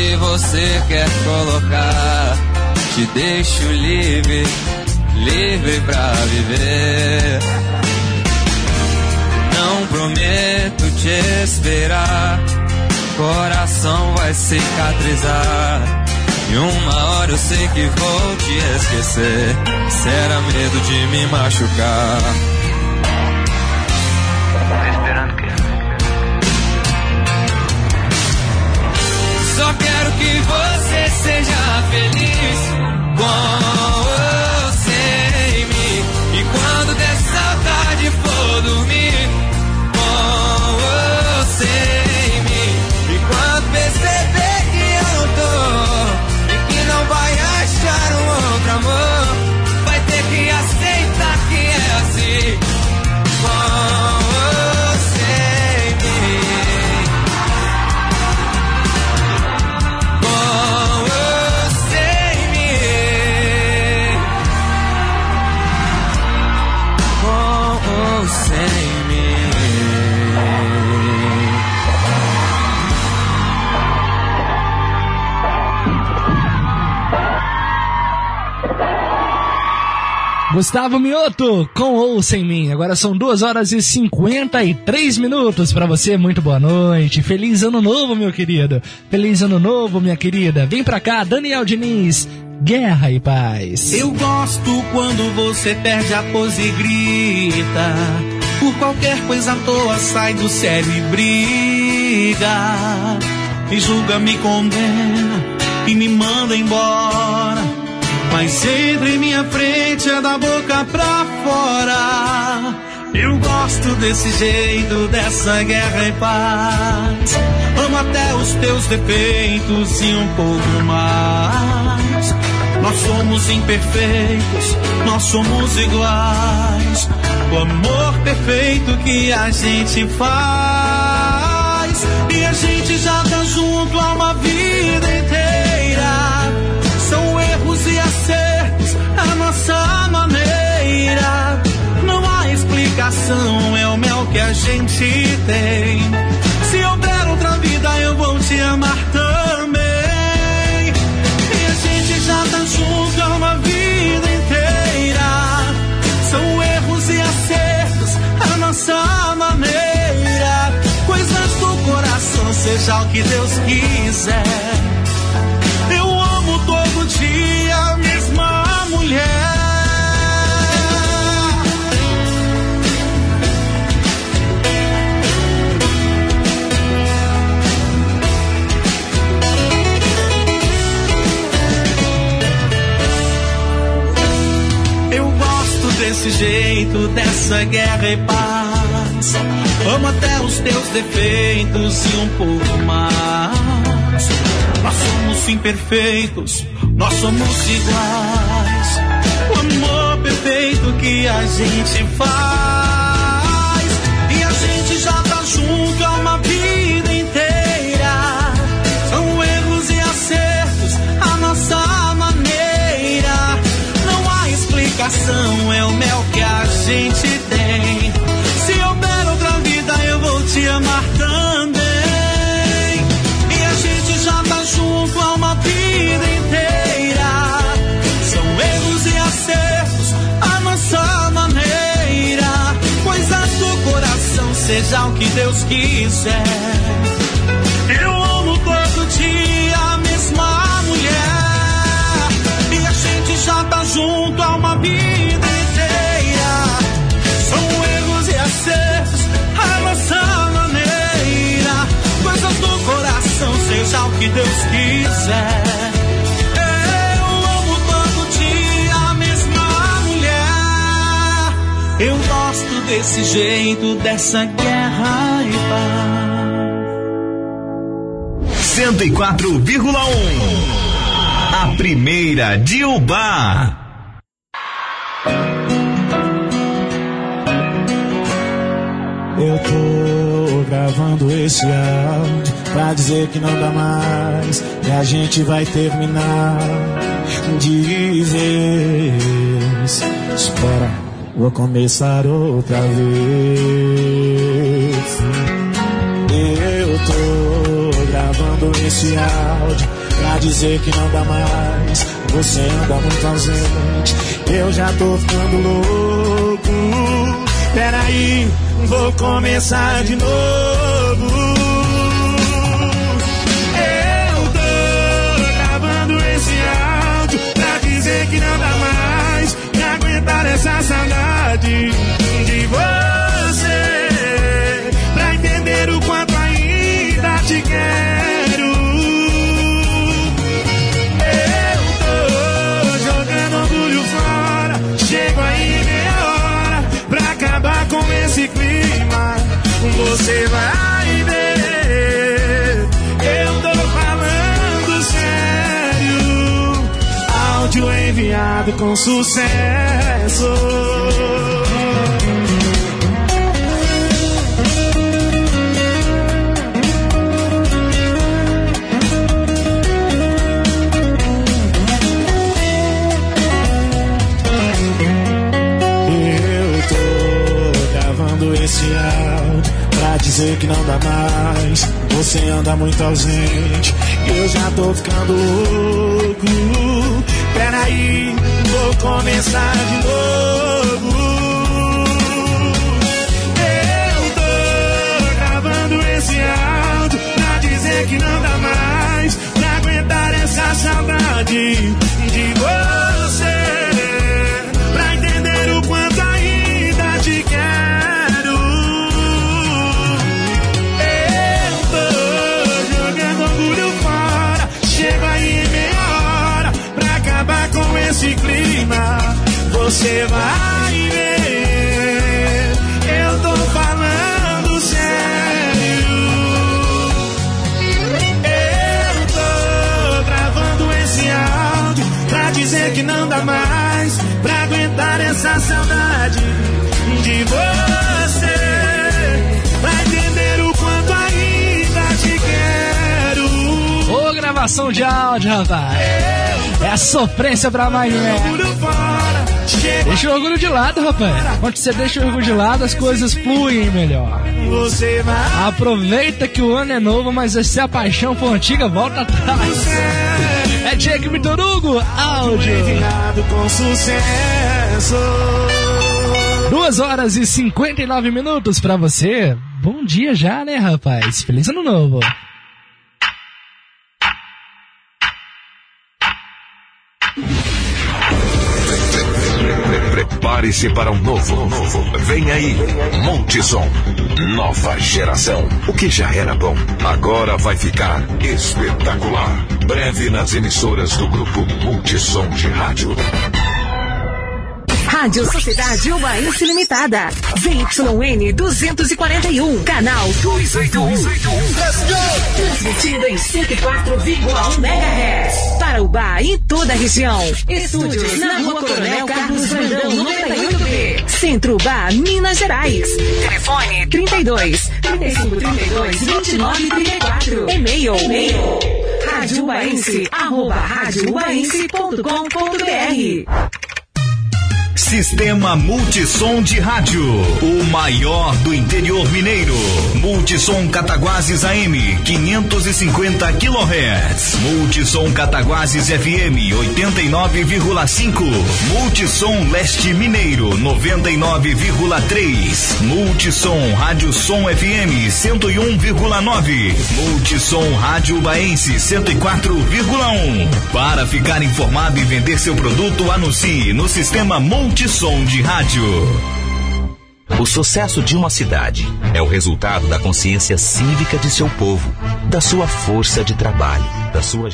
Ou se você quer colocar, te deixo livre, livre pra viver. Não prometo te esperar, coração vai cicatrizar. E uma hora eu sei que vou te esquecer. Será medo de me machucar. Esperando que Só quero que você seja feliz com você em mim. E quando der saudade for dormir Gustavo Mioto, com ou sem mim. Agora são 2 horas e 53 minutos para você. Muito boa noite. Feliz ano novo, meu querido. Feliz ano novo, minha querida. Vem pra cá, Daniel Diniz. Guerra e paz. Eu gosto quando você perde a pose e grita. Por qualquer coisa à toa sai do sério e briga. Me julga, me condena e me manda embora. Mas entre minha frente é da boca pra fora. Eu gosto desse jeito, dessa guerra e paz. Amo até os teus defeitos e um pouco mais. Nós somos imperfeitos, nós somos iguais. O amor perfeito que a gente faz. E a gente já tá junto há uma vida explicação, é o mel que a gente tem. Se houver outra vida, eu vou te amar também. E a gente já tá junto há uma vida inteira. São erros e acertos, a nossa maneira. Coisas do coração, seja o que Deus quiser. Desse jeito, dessa guerra e paz. Amo até os teus defeitos e um pouco mais. Nós somos imperfeitos, nós somos iguais. O amor perfeito que a gente faz. E a gente já tá junto há uma vida inteira. São erros e acertos, a nossa maneira. Não há explicação, é que a gente tem. Se houver outra vida, eu vou te amar também. E a gente já tá junto há uma vida inteira. São erros e acertos, a nossa maneira. Coisas do coração, seja o que Deus quiser. Desse jeito, dessa guerra e paz. 104,1 A primeira de Ubá. Eu tô gravando esse áudio pra dizer que não dá mais e a gente vai terminar de vez. Espera, vou começar outra vez. Eu tô gravando esse áudio pra dizer que não dá mais. Você anda muito ausente, eu já tô ficando louco. Peraí, vou começar de novo. Me aguentar essa saudade de você. Pra entender o quanto ainda te quero. Eu tô jogando orgulho fora. Chego aí meia hora pra acabar com esse clima. Você vai enviado com sucesso. Eu tô gravando esse áudio pra dizer que não dá mais. Você anda muito ausente, eu já tô ficando louco. Pera Peraí, vou começar de novo. Eu tô gravando esse áudio pra dizer que não dá mais pra aguentar essa saudade de você. Você vai ver. Eu tô falando sério. Eu tô gravando esse áudio pra dizer que não dá mais pra aguentar essa saudade de você. Pra entender o quanto ainda te quero. Ô, gravação de áudio, rapaz. É a sofrência pra mais merda. Deixa o orgulho de lado, rapaz. Quando você deixa o orgulho de lado, as coisas fluem melhor. Aproveita que o ano é novo, mas se a paixão for antiga, volta atrás. É Jake Vitor Hugo, áudio. com sucesso. Duas horas e 59 minutos pra você. Bom dia já, né, rapaz? Feliz ano novo. Prepare-se para um novo, novo. Vem aí, Multissom. Nova geração. O que já era bom, agora vai ficar espetacular. Breve nas emissoras do grupo Multissom de Rádio. Rádio Sociedade Ubaense Limitada. ZYN 241, canal 281. Transmitido em 104,1 MHz. Para o Bar e toda a região. Estúdios na rua Coronel Carlos Brandão, 98B. Centro Bar, Minas Gerais. Telefone 32 35 32 29 34. E-mail. E-mail. Rádio Ubaense, arroba radioubaense.com.br. Sistema Multissom de Rádio, o maior do interior mineiro. Multissom Cataguases AM, 550 kHz. Multissom Cataguases FM, 89,5. Multissom Leste Mineiro, 99,3. Multissom Rádio Som FM, 101,9. Multissom Rádio Baense, 104,1. Para ficar informado e vender seu produto, anuncie no Sistema Multissom de Rádio. O sucesso de uma cidade é o resultado da consciência cívica de seu povo, da sua força de trabalho, da sua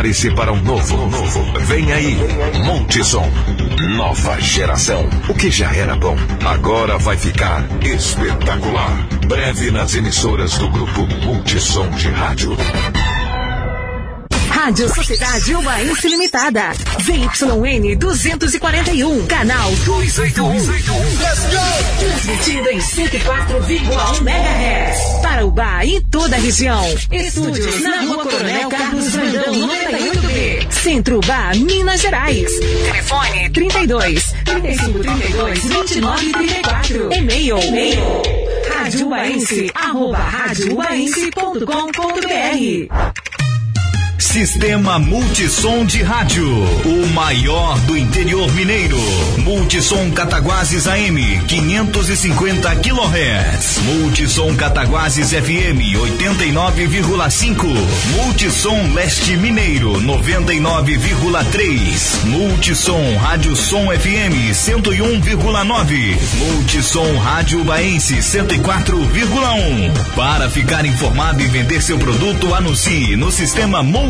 Prepare-se para um novo, novo. Vem aí, Multissom. Nova geração. O que já era bom, agora vai ficar espetacular. Breve nas emissoras do grupo Multissom de Rádio. Rádio Sociedade Ubaense Limitada. ZYN 241, canal 281. Transmitido em 104,1 MHz. Para o Bar e toda a região. Estúdios na rua Coronel Carlos Brandão, 98B. Centro Bar, Minas Gerais. Telefone 32 35 32 29 34. E-mail. E-mail. Rádio Ubaense, arroba radioubaense.com.br. Sistema Multissom de Rádio, o maior do interior mineiro. Multissom Cataguases AM, 550 kHz. Multissom Cataguases FM, 89,5. Multissom Leste Mineiro, 99,3. Multissom Rádio Som FM, 101,9. Multissom Rádio Baense, 104,1. Para ficar informado e vender seu produto, anuncie no Sistema Multissom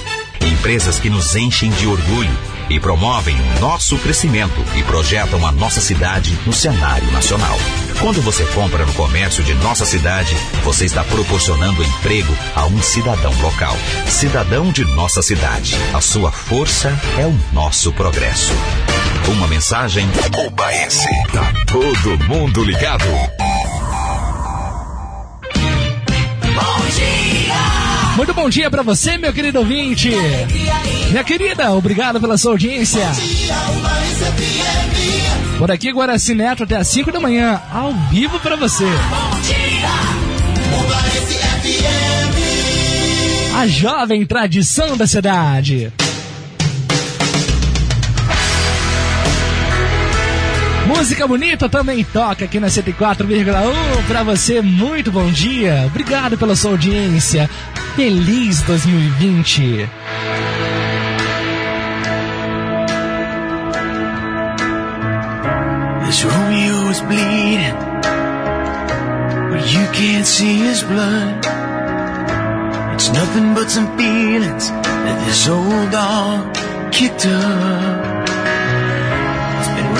Empresas que nos enchem de orgulho e promovem o nosso crescimento e projetam a nossa cidade no cenário nacional. Quando você compra no comércio de nossa cidade, você está proporcionando emprego a um cidadão local. Cidadão de nossa cidade. A sua força é o nosso progresso. Uma mensagem Ubaense. Tá todo mundo ligado? Muito bom dia pra você, meu querido ouvinte. Minha querida, obrigado pela sua audiência. Por aqui, Guaraci Neto, até às 5 da manhã, ao vivo pra você. A jovem tradição da cidade. Música bonita também toca aqui na 104,1 pra você. Muito bom dia. Obrigado pela sua audiência. Feliz 2020. This Romeo is bleeding, but you can't see his blood. It's nothing but some feelings that this old dog kicked up.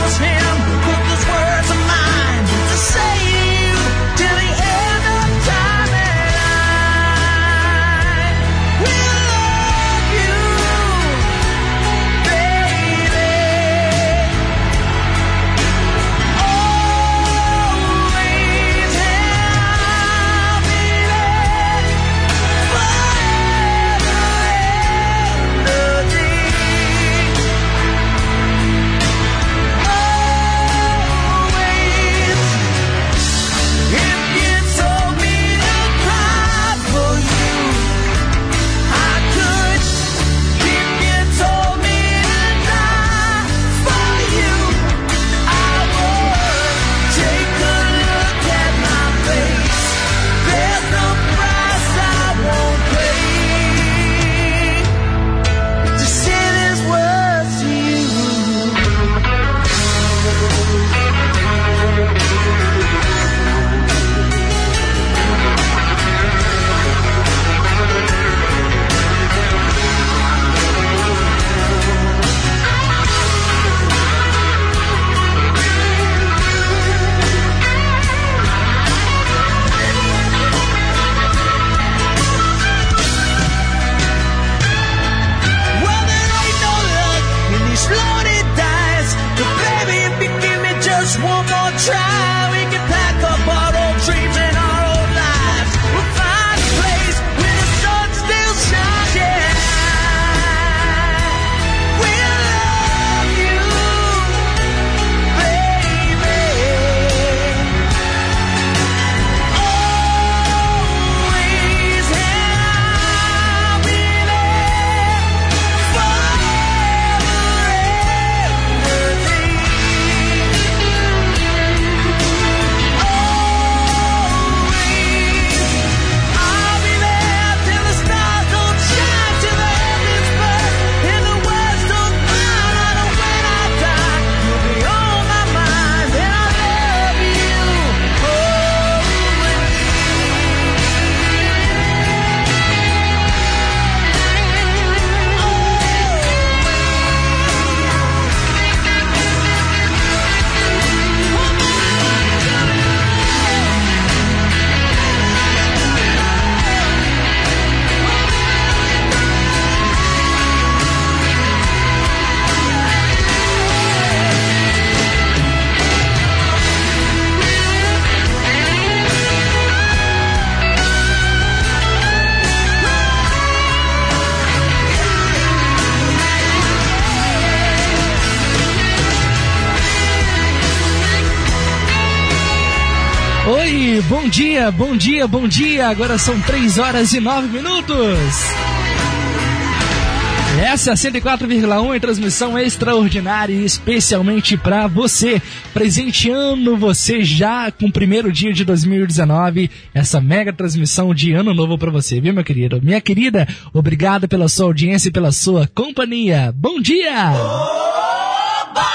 was him. Put those words of mine to say dia, bom dia, bom dia. Agora são 3 horas e 9 minutos. Essa é a 104,1 em transmissão extraordinária e especialmente para você, presenteando você já com o primeiro dia de 2019, essa mega transmissão de ano novo para você, viu, meu querido? Minha querida, obrigado pela sua audiência e pela sua companhia. Bom dia! Oba!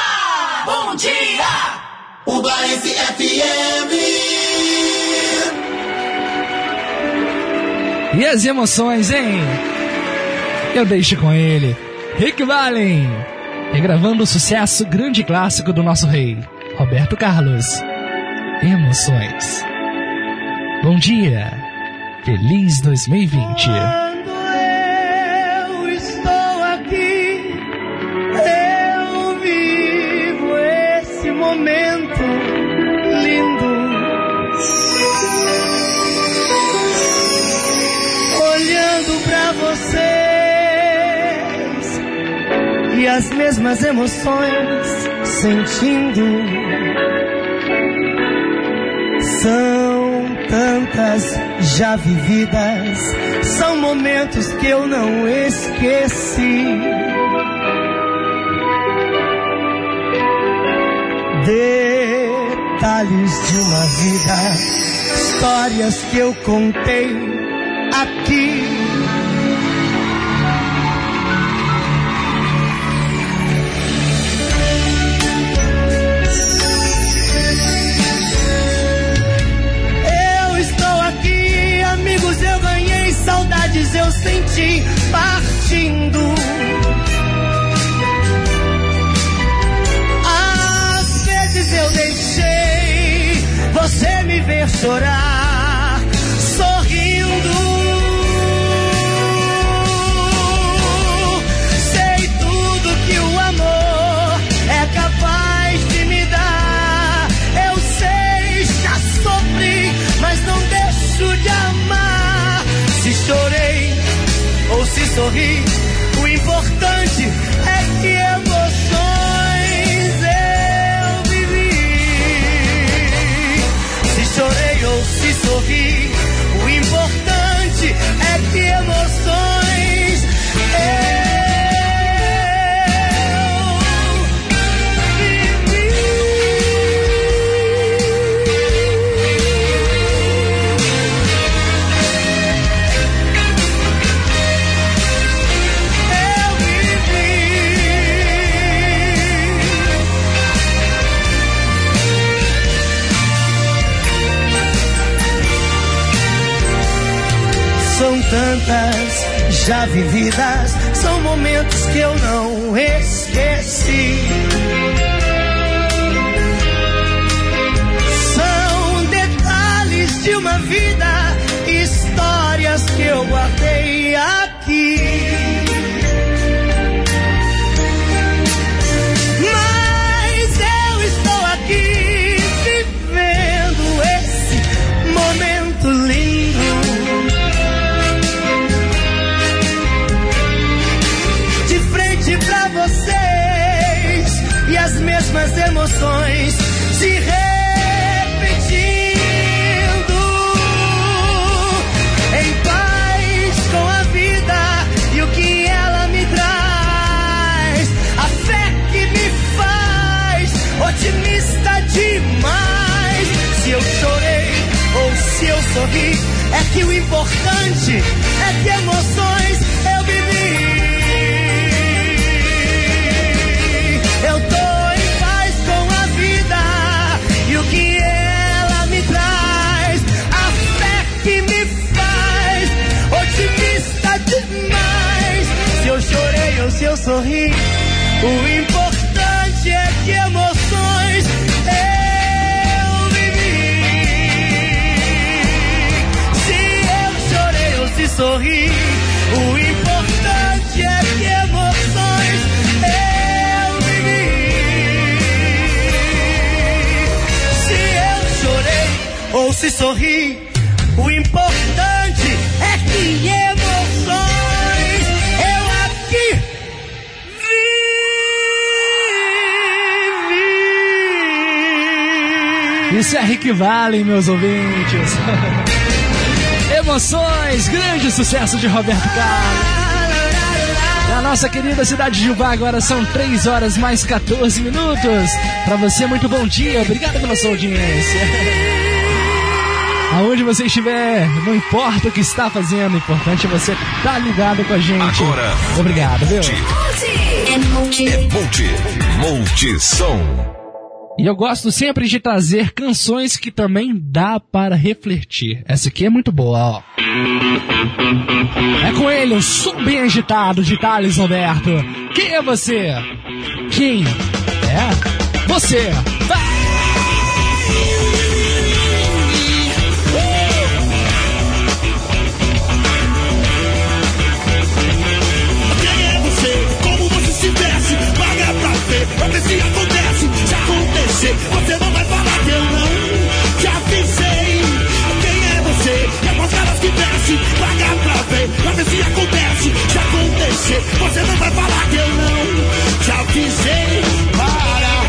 Bom dia! Ubaense FM! E as emoções, hein? Eu deixo com ele, Rick Valen, regravando o sucesso grande clássico do nosso rei, Roberto Carlos. Emoções. Bom dia. Feliz 2020. E as mesmas emoções sentindo. São tantas já vividas, são momentos que eu não esqueci. Detalhes de uma vida, histórias que eu contei aqui. Eu senti partindo. Às vezes eu deixei você me ver chorar, sorri, já vividas, são momentos que eu não esqueci. São detalhes de uma vida, é que o importante é que emoções eu vivi. Eu tô em paz com a vida e o que ela me traz, a fé que me faz otimista demais. Se eu chorei ou se eu sorri, o importante sorri, o importante é que emoções eu vivi. Se eu chorei ou se sorri, o importante é que emoções eu aqui Isso é Rick Valley, meus ouvintes. Emoções, grande sucesso de Roberto Carlos. Na nossa querida cidade de Jubá, agora são 3 horas mais 14 minutos. Para você, muito bom dia. Obrigado pela sua audiência. Aonde você estiver, não importa o que está fazendo, o importante é você estar tá ligado com a gente. Agora. Obrigado, viu? É multi. É multi. Multissom. E eu gosto sempre de trazer canções que também dá para refletir. Essa aqui é muito boa, ó. É com ele, o som bem agitado de Thales Roberto. Quem é você? Quem é você? Vai! Quem acontecer, você não vai falar que eu não te avisei. Quem é você? É com as caras que desce. Paga pra ver, pra ver se acontece. Se acontecer, você não vai falar que eu não te avisei. Para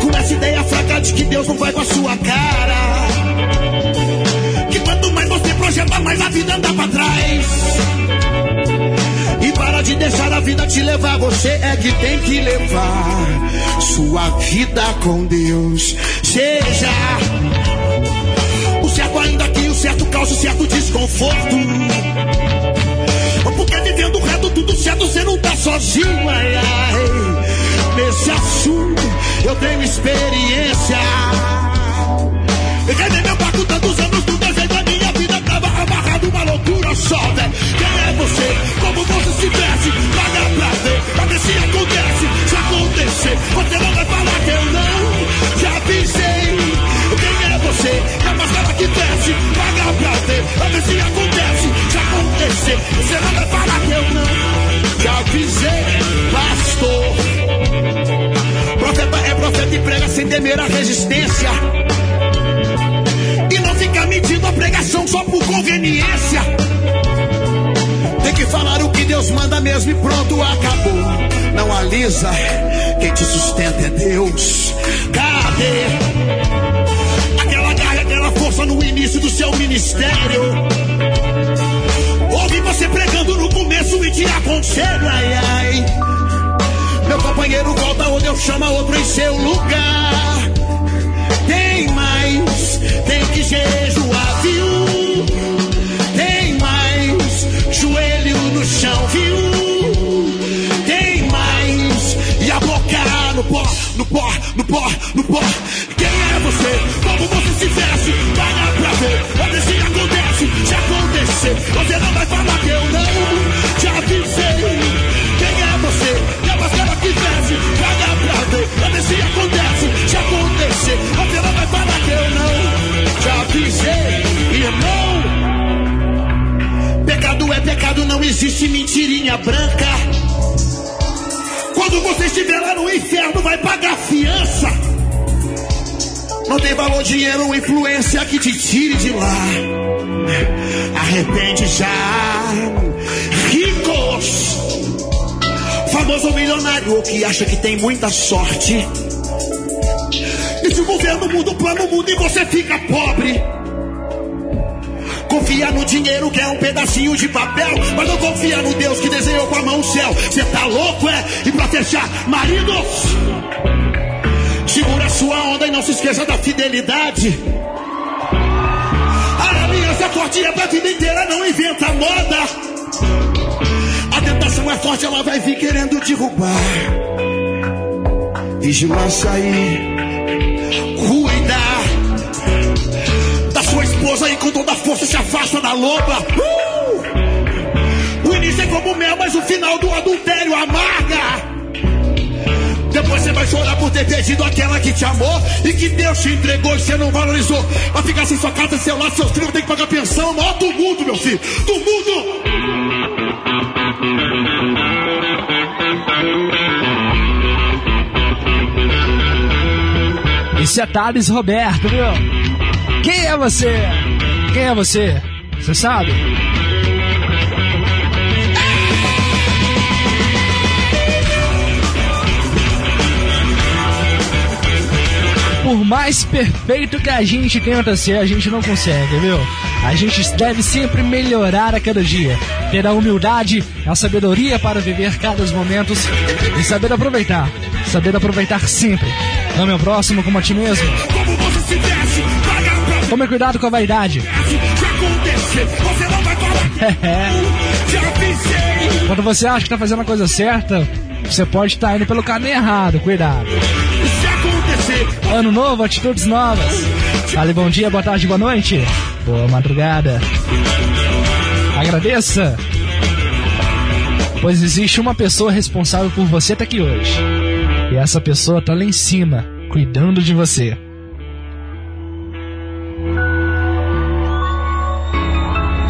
com essa ideia fraca de que Deus não vai com a sua cara. Que quanto mais você projeta, mais a vida anda pra trás. E para de deixar a vida te levar, você é que tem que levar sua vida com Deus. Seja o certo ainda que o certo causa o certo desconforto. Porque vivendo reto, tudo certo, você não tá sozinho, ai, ai. Nesse assunto eu tenho experiência. Ganhei meu barco tantos anos velho. Quem é você? Como você se veste? Paga pra ver, pra ver se acontece. Se acontecer, você não vai falar que eu não te avisei. Quem é você? É a máscara que veste. Paga pra ver, pra ver se acontece. Se acontecer, você não vai falar que eu não te avisei. Pastor. Profeta é profeta e prega sem temer a resistência. E não fica mentindo a pregação só por conveniência. Falar o que Deus manda mesmo e pronto, acabou. Não alisa, quem te sustenta é Deus. Cadê aquela garra, aquela força no início do seu ministério? Ouvi você pregando no começo e te aconselho, ai ai. Meu companheiro volta ou Deus chama outro em seu lugar. Tem mais, tem que jejuar, viu? No chão, viu? Tem mais, e a boca no pó, no pó, no pó, no pó. Quem é você? Como você se veste? Pra ver, pra ver se acontece. Se acontecer, você não vai falar que eu não te avisei. Quem é você? É a máscara que veste, pra ver, pra ver se acontece. Se acontecer, você não vai falar que eu não te avisei, irmão. Pecado não existe mentirinha branca. Quando você estiver lá no inferno, vai pagar fiança. Não tem valor dinheiro ou influência que te tire de lá. Arrepende já. Ricos. Famoso milionário ou que acha que tem muita sorte. E se o governo muda o plano, muda e você fica pobre. Confia no dinheiro que é um pedacinho de papel, mas não confia no Deus que desenhou com a mão o céu. Você tá louco, é? E pra fechar, maridos, segura sua onda e não se esqueça da fidelidade. A aliança é forte é pra vida inteira, não inventa moda. A tentação é forte, ela vai vir querendo derrubar. Vigilância aí, com toda a força se afasta da loba. Uh! O início é como mel, mas o final do adultério amarga. Depois você vai chorar por ter perdido aquela que te amou e que Deus te entregou e você não valorizou. Vai ficar sem sua casa, seu lar, seus filhos, tem que pagar pensão. Maior do mundo, meu filho. Do mundo. Esse é Thales Roberto, viu? Quem é você? Quem é você? Você sabe? Por mais perfeito que a gente tenta ser, a gente não consegue, viu? A gente deve sempre melhorar a cada dia. Ter a humildade, a sabedoria para viver cada momento e saber aproveitar. Saber aproveitar sempre. Ame o próximo como a ti mesmo. Tome cuidado com a vaidade. Quando você acha que tá fazendo a coisa certa, você pode estar indo pelo caminho errado. Cuidado. Ano novo, atitudes novas. Fale bom dia, boa tarde, boa noite. Boa madrugada. Agradeça. Pois existe uma pessoa responsável por você estar aqui hoje. E essa pessoa tá lá em cima, cuidando de você.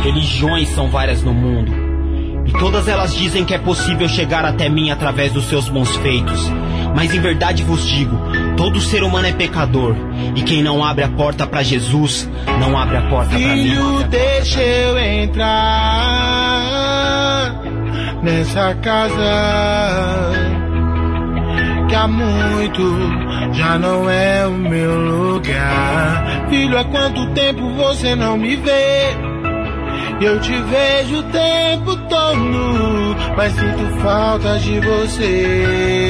Religiões são várias no mundo. E todas elas dizem que é possível chegar até mim através dos seus bons feitos. Mas em verdade vos digo: todo ser humano é pecador. E quem não abre a porta para Jesus, não abre a porta para mim. Filho, deixa eu entrar nessa casa que há muito já não é o meu lugar. Filho, há quanto tempo você não me vê? Eu te vejo o tempo todo, mas sinto falta de você.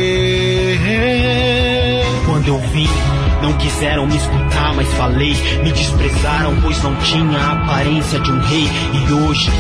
Quando eu vim, não quiseram me escutar, mas falei. Me desprezaram, pois não tinha a aparência de um rei. E hoje.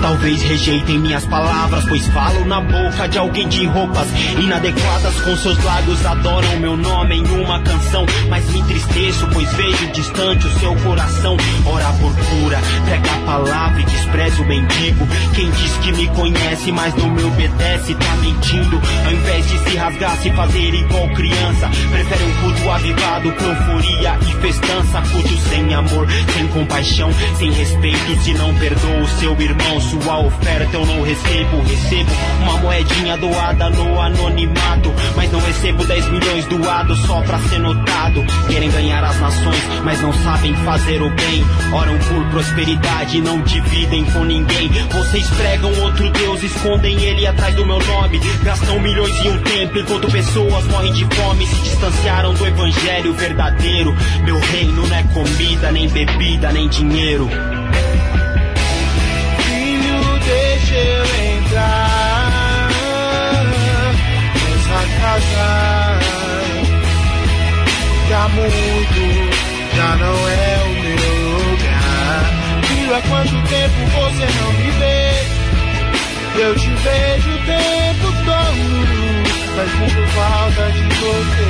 Talvez rejeitem minhas palavras, pois falo na boca de alguém de roupas inadequadas. Com seus lábios adoram meu nome em uma canção. Mas me entristeço, pois vejo distante o seu coração. Ora por cura, prega a palavra e despreza o mendigo. Quem diz que me conhece, mas não me obedece, tá mentindo. Ao invés de se rasgar, se fazer igual criança, prefere um culto avivado com euforia e festança. Culto sem amor, sem compaixão, sem respeito. Se não perdoa o seu irmão, sua oferta eu não recebo. Recebo uma moedinha doada no anonimato, mas não recebo 10 milhões doados só pra ser notado. Querem ganhar as nações, mas não sabem fazer o bem. Oram por prosperidade e não dividem com ninguém. Vocês pregam outro Deus, escondem ele atrás do meu nome. Gastam milhões em um templo enquanto pessoas morrem de fome. Se distanciaram do evangelho verdadeiro. Meu reino não é comida, nem bebida, nem dinheiro. Deixa eu entrar nessa casa que há muito já não é o meu lugar. Filho, há quanto tempo você não me vê? Eu te vejo o tempo todo, mas sinto falta de você.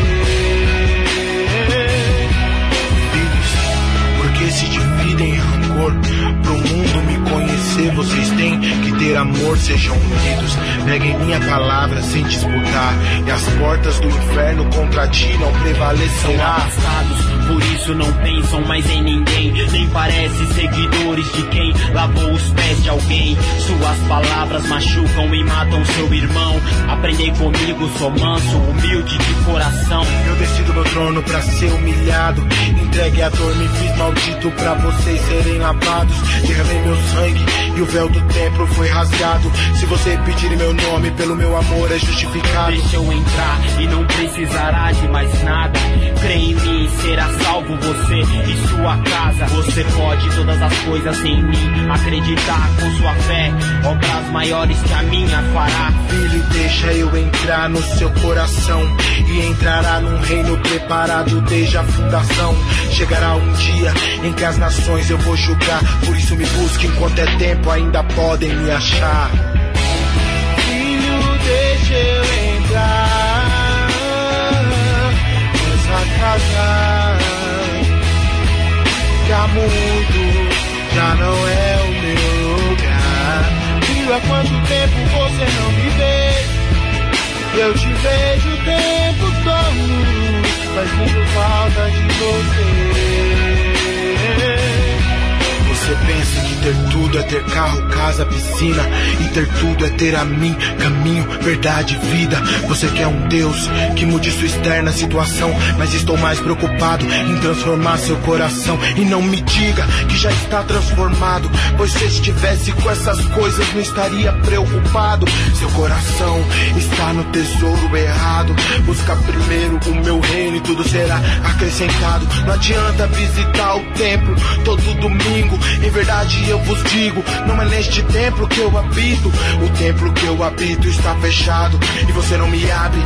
Porque se dividem em rancor Pro mundo Vocês têm que ter amor Sejam unidos Peguem minha palavra sem disputar. E as portas do inferno contra ti não afastados, por isso não pensam mais em ninguém. Nem parece seguidores de quem lavou os pés de alguém. Suas palavras machucam e matam seu irmão. Aprendei comigo, sou manso, humilde de coração. Eu desci do meu trono pra ser humilhado Entregue a dor, me fiz maldito pra vocês serem lavados Derramei meu sangue e o véu do templo foi rasgado Se você pedir meu nome, pelo meu amor é justificado Deixa eu entrar e não precisará de mais nada. Crê em mim, será salvo você e sua casa. Você pode todas as coisas em mim. Acreditar com sua fé, obras maiores que a minha fará. Filho, deixa eu entrar no seu coração E entrará num reino preparado desde a fundação Chegará um dia em que as nações eu vou julgar Por isso me busque enquanto é tempo, ainda podem me achar Filho, deixa eu entrar Nessa casa Muito já não é o meu lugar Filho, há quanto tempo você não me vê? Eu te vejo o tempo todo, mas sinto falta de você. Você pensa que ter tudo é ter carro, casa, piscina. E ter tudo é ter a mim, caminho, verdade, vida. Você quer um Deus que mude sua externa situação. Mas estou mais preocupado em transformar seu coração. E não me diga que já está transformado. Pois se estivesse com essas coisas, não estaria preocupado. Seu coração está no tesouro errado. Busca primeiro o meu reino e tudo será acrescentado. Não adianta visitar o templo todo domingo. Em verdade eu vos digo, não é neste templo que eu habito. O templo que eu habito está fechado e você não me abre,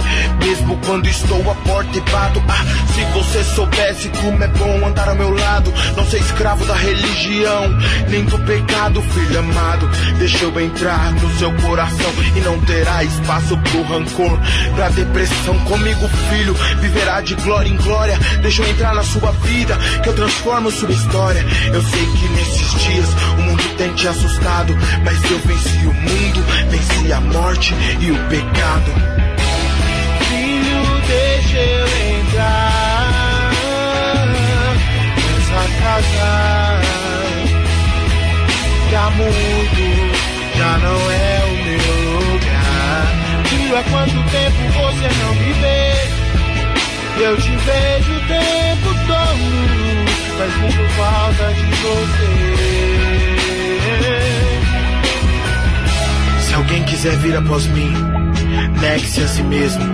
mesmo quando estou à porta e bato. Ah, se você soubesse como é bom andar ao meu lado, não ser escravo da religião, nem do pecado, filho amado. Deixa eu entrar no seu coração e não terá espaço pro rancor, pra depressão. Comigo, filho, viverá de glória em glória. Deixa eu entrar na sua vida, que eu transformo sua história. Eu sei que nesses dias o mundo tem te assustado, mas eu venci o mundo, venci a morte e o pecado. Filho, deixa eu entrar nessa casa há muito já não é o meu lugar. Filho, há quanto tempo você não me vê? Eu te vejo o tempo todo, mas sinto falta de você. Se alguém quiser vir após mim, negue-se a si mesmo,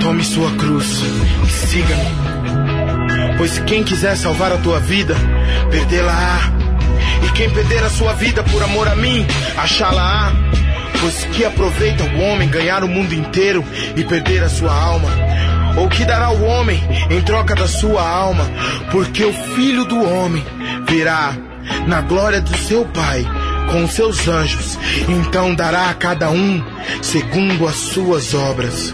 tome sua cruz e siga-me. Pois quem quiser salvar a tua vida, perdê-la-á. E quem perder a sua vida por amor a mim, achá-la-á. Pois que aproveita o homem ganhar o mundo inteiro e perder a sua alma? Ou que dará o homem em troca da sua alma? Porque o filho do homem virá na glória do seu Pai com seus anjos, então dará a cada um segundo as suas obras.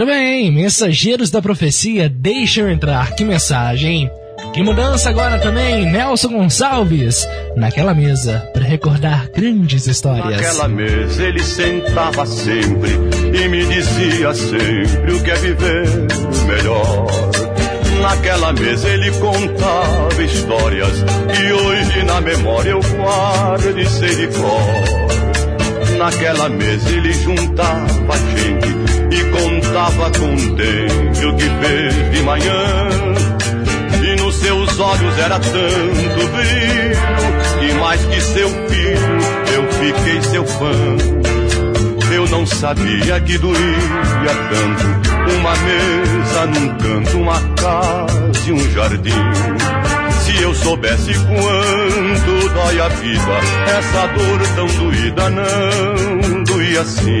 Muito bem, mensageiros da profecia, deixa eu entrar. Que mensagem? Que mudança agora também, Nelson Gonçalves, naquela mesa, para recordar grandes histórias. Naquela mesa ele sentava sempre e me dizia sempre o que é viver melhor. Naquela mesa ele contava histórias que hoje na memória eu guardo de ser de cor. Naquela mesa ele juntava gente e contava contente o que fez de manhã. E nos seus olhos era tanto brilho que mais que seu filho eu fiquei seu fã. Eu não sabia que doía tanto uma mesa num canto, uma casa e um jardim. Se eu soubesse quanto dói a vida, essa dor tão doída não doía assim.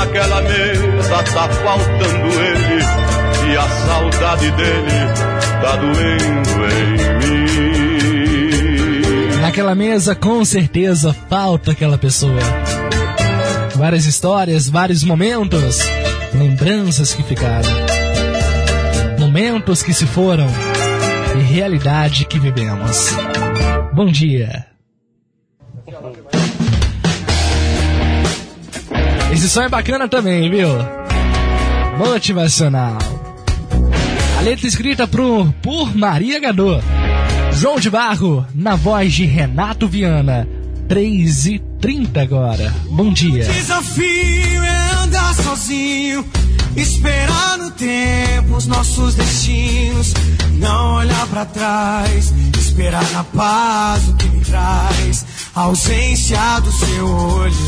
Naquela mesa tá faltando ele e a saudade dele tá doendo em mim. Naquela mesa, com certeza, falta aquela pessoa. Várias histórias, vários momentos, lembranças que ficaram, momentos que se foram e realidade que vivemos. Bom dia. Som é bacana também, viu? Motivacional. A letra escrita por, por Maria Gadot. João de Barro, na voz de Renato Viana. 3 e 30 agora. Bom dia. Desafio é andar sozinho, esperar no tempo os nossos destinos, não olhar pra trás, esperar na paz o que me traz, a ausência do seu olhar.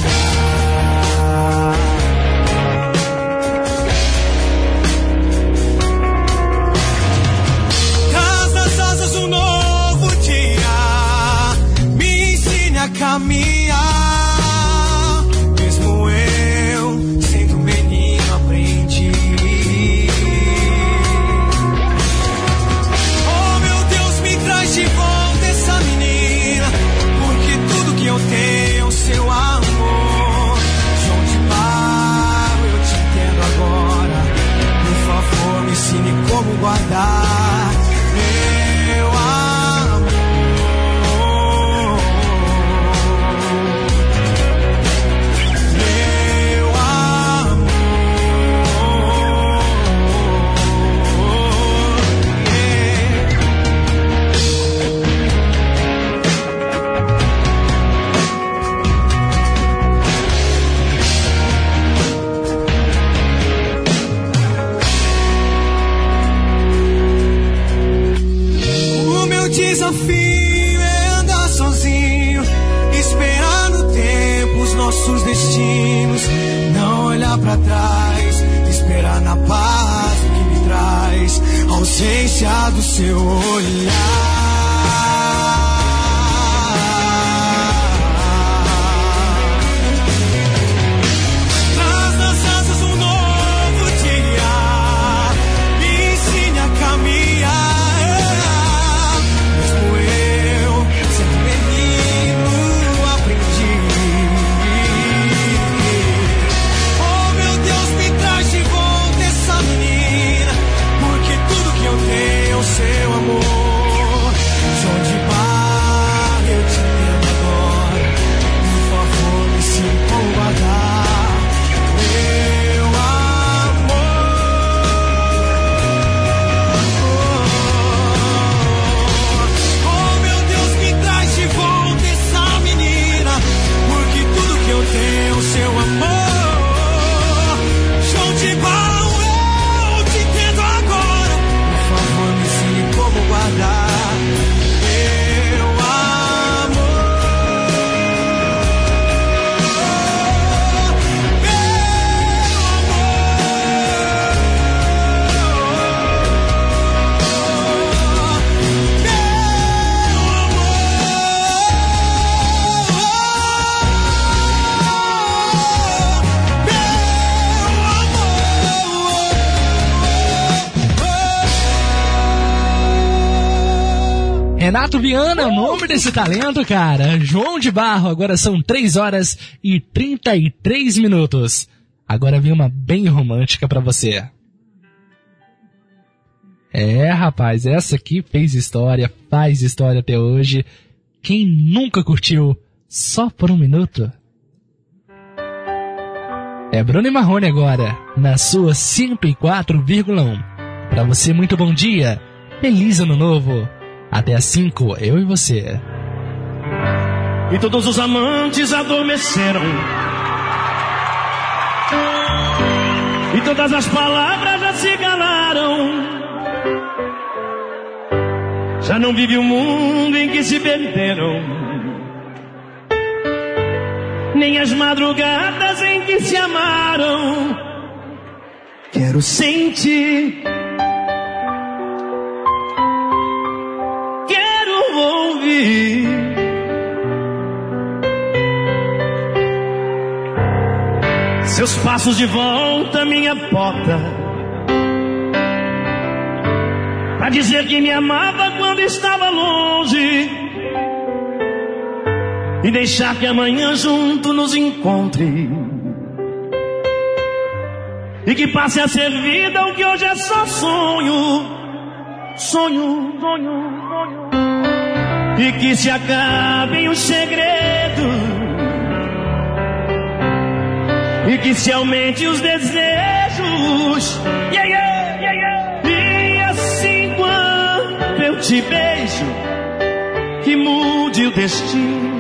Renato Viana o nome desse talento, cara. João de Barro, agora são 3 horas e 33 minutos. Agora vem uma bem romântica pra você. É, rapaz, essa aqui fez história, faz história até hoje. Quem nunca curtiu só por um minuto? É Bruno e Marrone agora, na sua 104,1. Pra você, muito bom dia. Feliz ano novo. Até às 5, eu e você. E todos os amantes adormeceram. E todas as palavras já se calaram. Já não vive o mundo em que se perderam. Nem as madrugadas em que se amaram. Quero sentir. Seus passos de volta à minha porta. Pra dizer que me amava quando estava longe. E deixar que amanhã junto nos encontre. E que passe a ser vida o que hoje é só sonho. Sonho, sonho, sonho. E que se acabem os segredos. E que se aumente os desejos. Yeah, yeah, yeah. E assim quando eu te beijo, que mude o destino.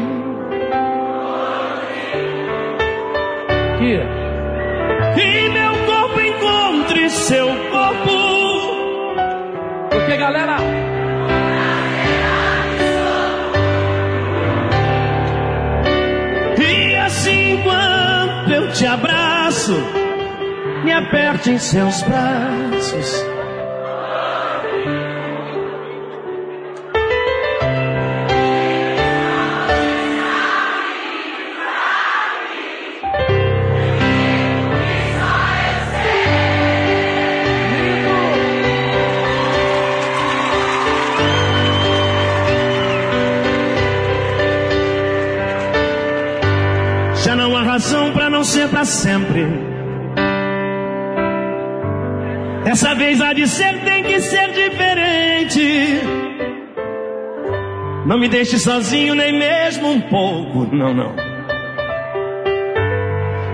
E meu corpo encontre seu corpo. Porque, galera. E assim quando eu te abraço, me aperte em seus braços. Sempre. Dessa vez há de ser, tem que ser diferente. Não me deixe sozinho nem mesmo um pouco, não, não.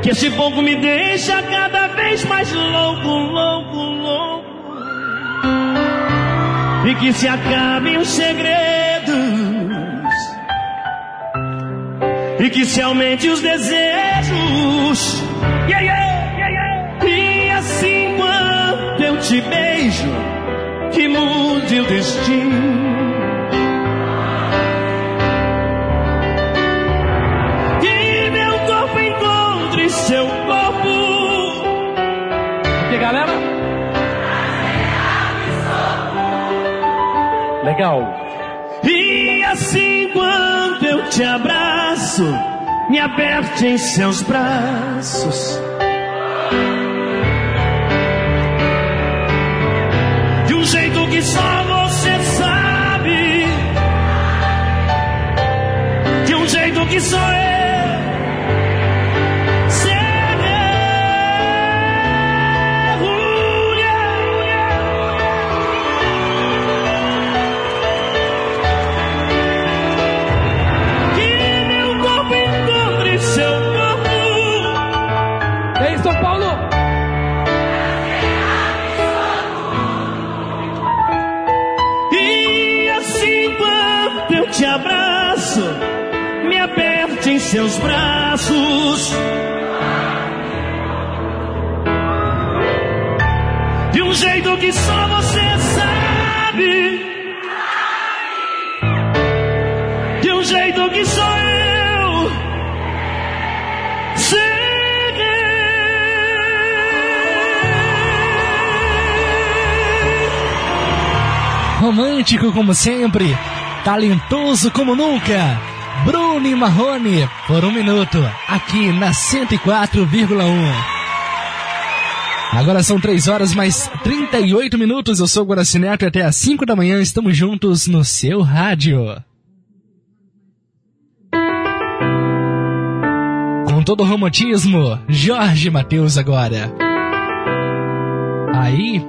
Que esse pouco me deixa cada vez mais louco, louco, louco. E que se acabem os segredos e que se aumente os desejos. Yeah, yeah, yeah. E assim quando eu te beijo, que mude o destino. Que meu corpo encontre seu corpo. Porque, galera. Legal. E assim quando eu te abraço, me aperte em seus braços. De um jeito que só você sabe. De um jeito que só eu seus braços. De um jeito que só você sabe. De um jeito que só eu Romântico como sempre, talentoso como nunca. Bruno Marrone, por um minuto, aqui na 104,1. Agora são 3 horas mais 38 minutos. Eu sou o Guaraci Neto e até às 5 da manhã estamos juntos no seu rádio. Com todo o romantismo, Jorge Matheus agora. Aí.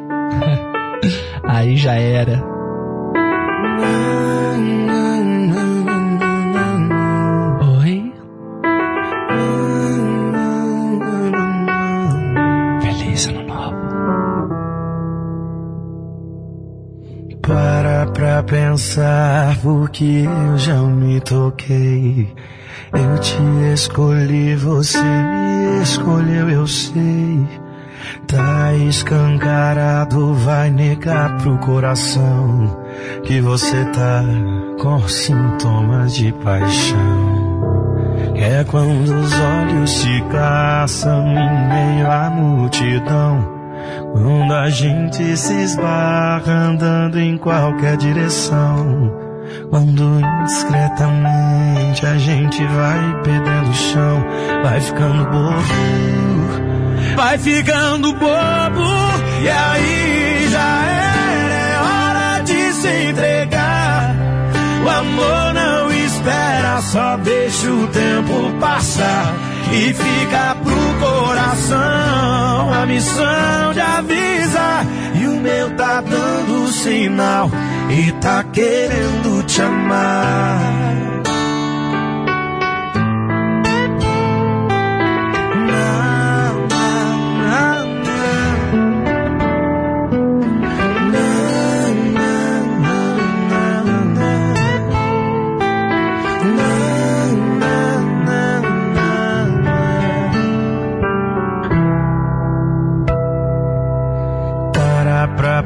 Aí já era. Pensar porque eu já me toquei. Eu te escolhi, você me escolheu, eu sei. Tá escancarado, vai negar pro coração que você tá com sintomas de paixão. É quando os olhos se caçam em meio à multidão. Quando a gente se esbarra andando em qualquer direção. Quando indiscretamente a gente vai perdendo o chão, vai ficando bobo. vai ficando bobo. E aí já era, é hora de se entregar. O amor não espera, só deixa o tempo passar. E fica pro coração a missão de avisar. E o meu tá dando sinal e tá querendo te amar.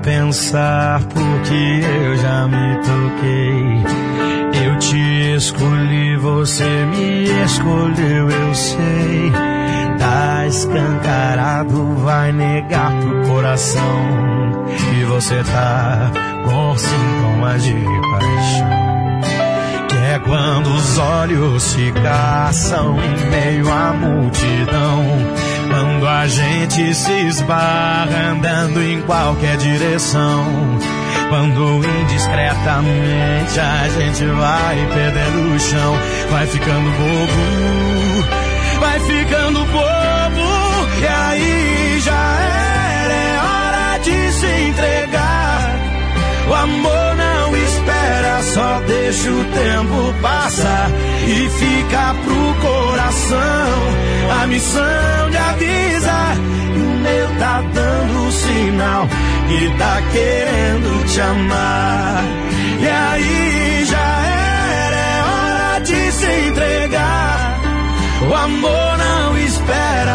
Pensar porque eu já me toquei. Eu te escolhi, você me escolheu, eu sei. Tá escancarado, vai negar pro coração. E você tá com sintomas de paixão. Que é quando os olhos se caçam em meio à multidão. Quando a gente se esbarra andando em qualquer direção. Quando indiscretamente a gente vai perdendo o chão, vai ficando bobo, vai ficando bobo, e aí já era, é hora de se entregar. O amor não só deixa o tempo passar e fica pro coração a missão de avisar. E o meu tá dando sinal e tá querendo te amar. E aí já era, é hora de se entregar. O amor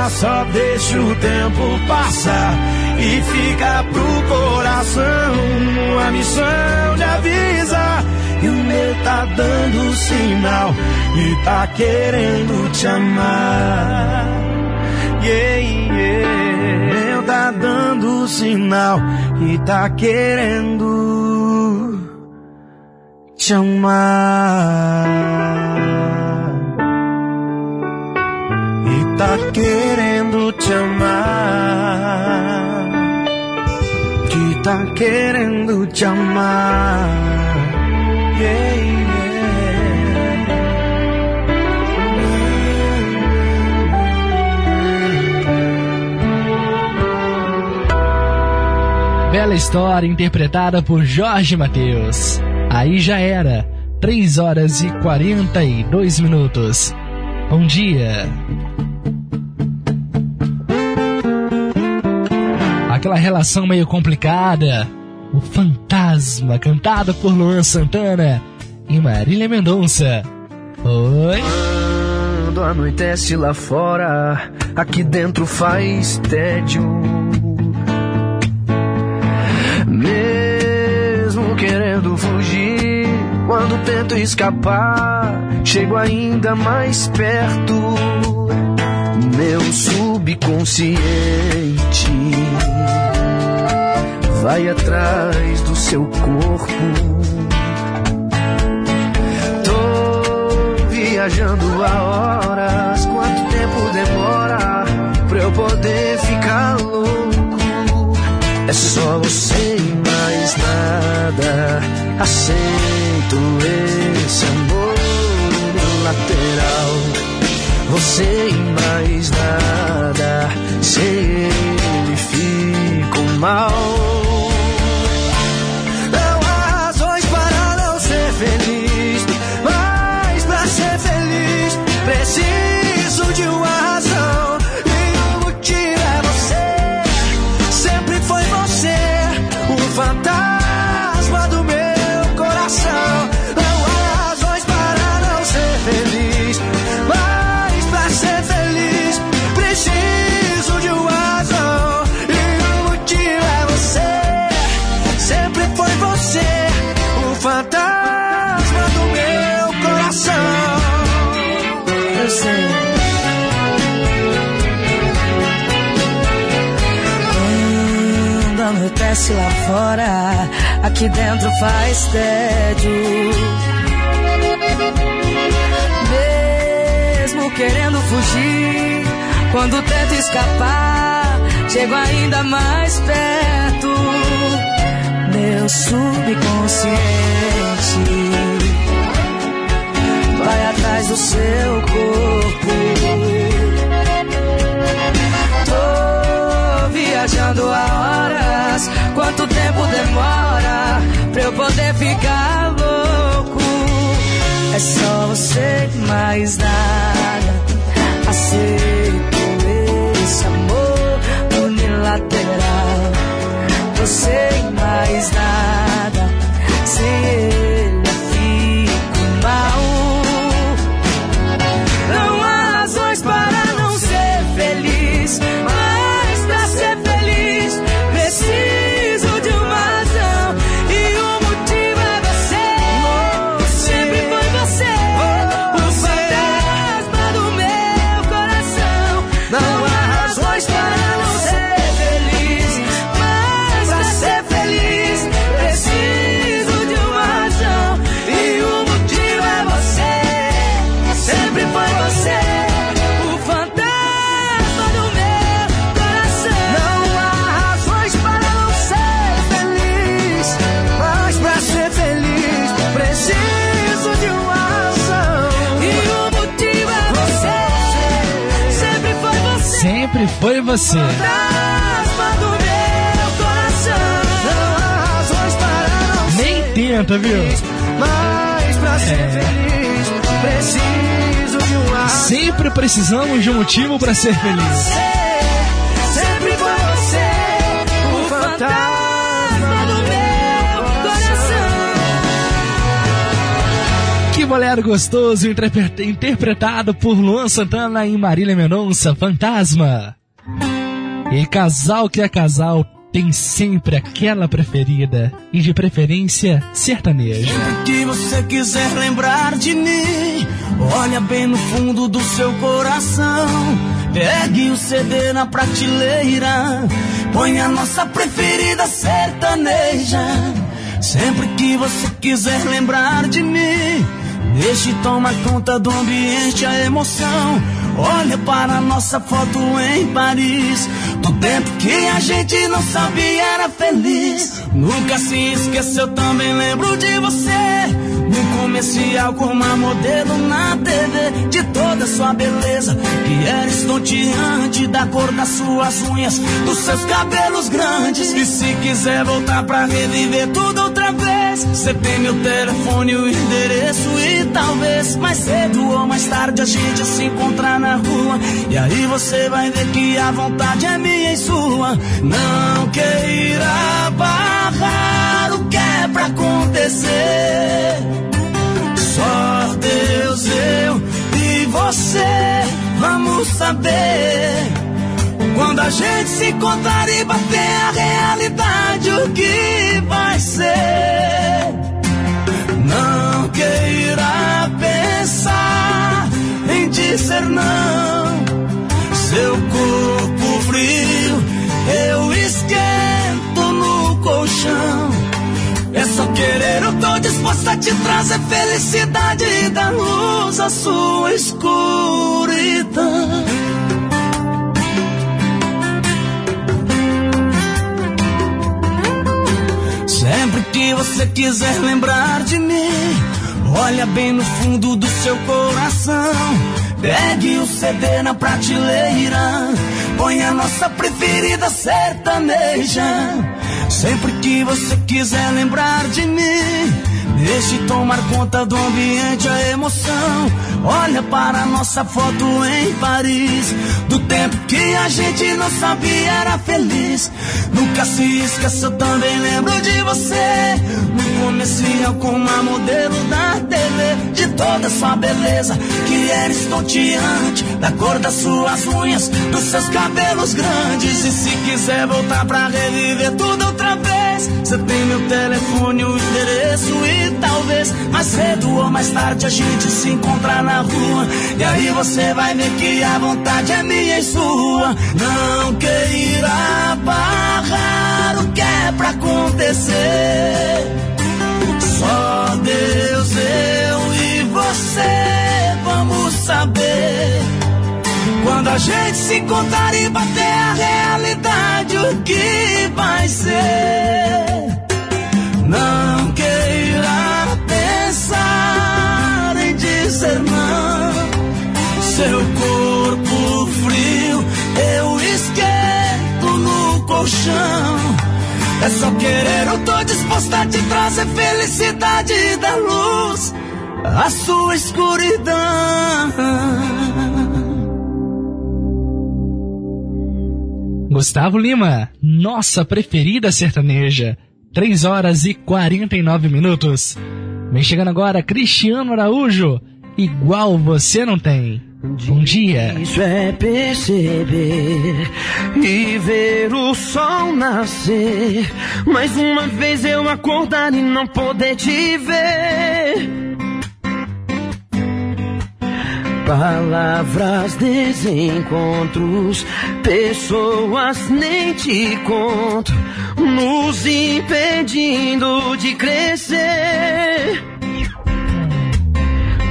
só deixa o tempo passar e fica pro coração a missão de avisar. E o meu tá dando sinal e tá querendo te amar. Yeah, yeah. Meu tá dando sinal e tá querendo te amar. Tá querendo te amar. Que tá querendo te amar. Yeah. Bela história interpretada por Jorge Mateus. Aí já era. 3 horas e 42 minutos. Bom dia. Aquela relação meio complicada. O Fantasma, cantada por Luan Santana e Marília Mendonça. Oi? Quando anoitece lá fora, aqui dentro faz tédio. Mesmo querendo fugir, quando tento escapar, chego ainda mais perto. Meu subconsciente vai atrás do seu corpo. Tô viajando há horas, quanto tempo demora pra eu poder ficar louco? É só você e mais nada. Aceito esse amor unilateral. Você e mais nada. Sem ele fico mal. Lá fora, aqui dentro faz tédio. Mesmo querendo fugir, quando tento escapar, chego ainda mais perto. Meu subconsciente vai atrás do seu corpo. Viajando a horas. Quanto tempo demora pra eu poder ficar louco? É só você mais nada. Aceito esse amor unilateral. Você mais nada. Sem não Nem tenta, viu? Mas pra ser É. feliz, preciso de uma razão. Sempre precisamos de um motivo pra ser feliz. Sempre foi você, o fantasma do meu coração. Que bolero gostoso, interpre- interpretado por Luan Santana e Marília Mendonça, Fantasma. E casal que é casal tem sempre aquela preferida, e de preferência sertaneja. que você quiser lembrar de mim, olha bem no fundo do seu coração. Pegue o CD na prateleira, põe a nossa preferida sertaneja. Sempre que você quiser lembrar de mim, deixe tomar conta do ambiente, a emoção. Olha para nossa foto em Paris, do tempo que a gente não sabia era feliz. Nunca se esqueceu, também lembro de você. No comercial com uma modelo na TV De toda sua beleza. Que era estonteante Da cor das suas unhas Dos seus cabelos grandes. E se quiser voltar pra reviver tudo outra vez Você tem meu telefone, o endereço E talvez mais cedo ou mais tarde A gente se encontrar na rua. E aí você vai ver que a vontade é minha e sua. Não queira barrar o pra acontecer só Deus, eu e você vamos saber. Quando a gente se encontrar e bater a realidade, o que vai ser? Não queira pensar em dizer não. Seu corpo frio, eu esquento no colchão. É só querer, eu tô disposto a te trazer felicidade e dar luz à sua escuridão. Sempre que você quiser lembrar de mim, olha bem no fundo do seu coração. Pegue o CD na prateleira, põe a nossa preferida sertaneja. Sempre que você quiser lembrar de mim, deixe tomar conta do ambiente, a emoção. Olha para a nossa foto em Paris, do tempo que a gente não sabia era feliz. Nunca se esqueça, também lembro de você. No comercial com uma modelo da TV, de toda sua beleza, que era estonteante, da cor das suas unhas, dos seus cabelos grandes. E se quiser voltar pra reviver tudo outra vez, você tem meu telefone, o endereço e talvez mais cedo ou mais tarde a gente se encontrar na rua. E aí você vai ver que a vontade é minha e sua. Não queira barrar o que é pra acontecer. Só Deus, eu e você saber. Quando a gente se encontrar e bater a realidade, o que vai ser? Não queira pensar em dizer não. Seu corpo frio, eu esquento no colchão. É só querer, eu tô disposta a te trazer felicidade dar luz à sua escuridão. Gustavo Lima, nossa preferida sertaneja. 3 horas e 49 minutos. Vem chegando agora Cristiano Araújo, igual você não tem. Bom dia. Isso é perceber e ver o sol nascer. Mais uma vez eu acordar e não poder te ver. Palavras, desencontros, pessoas nem te conto, nos impedindo de crescer.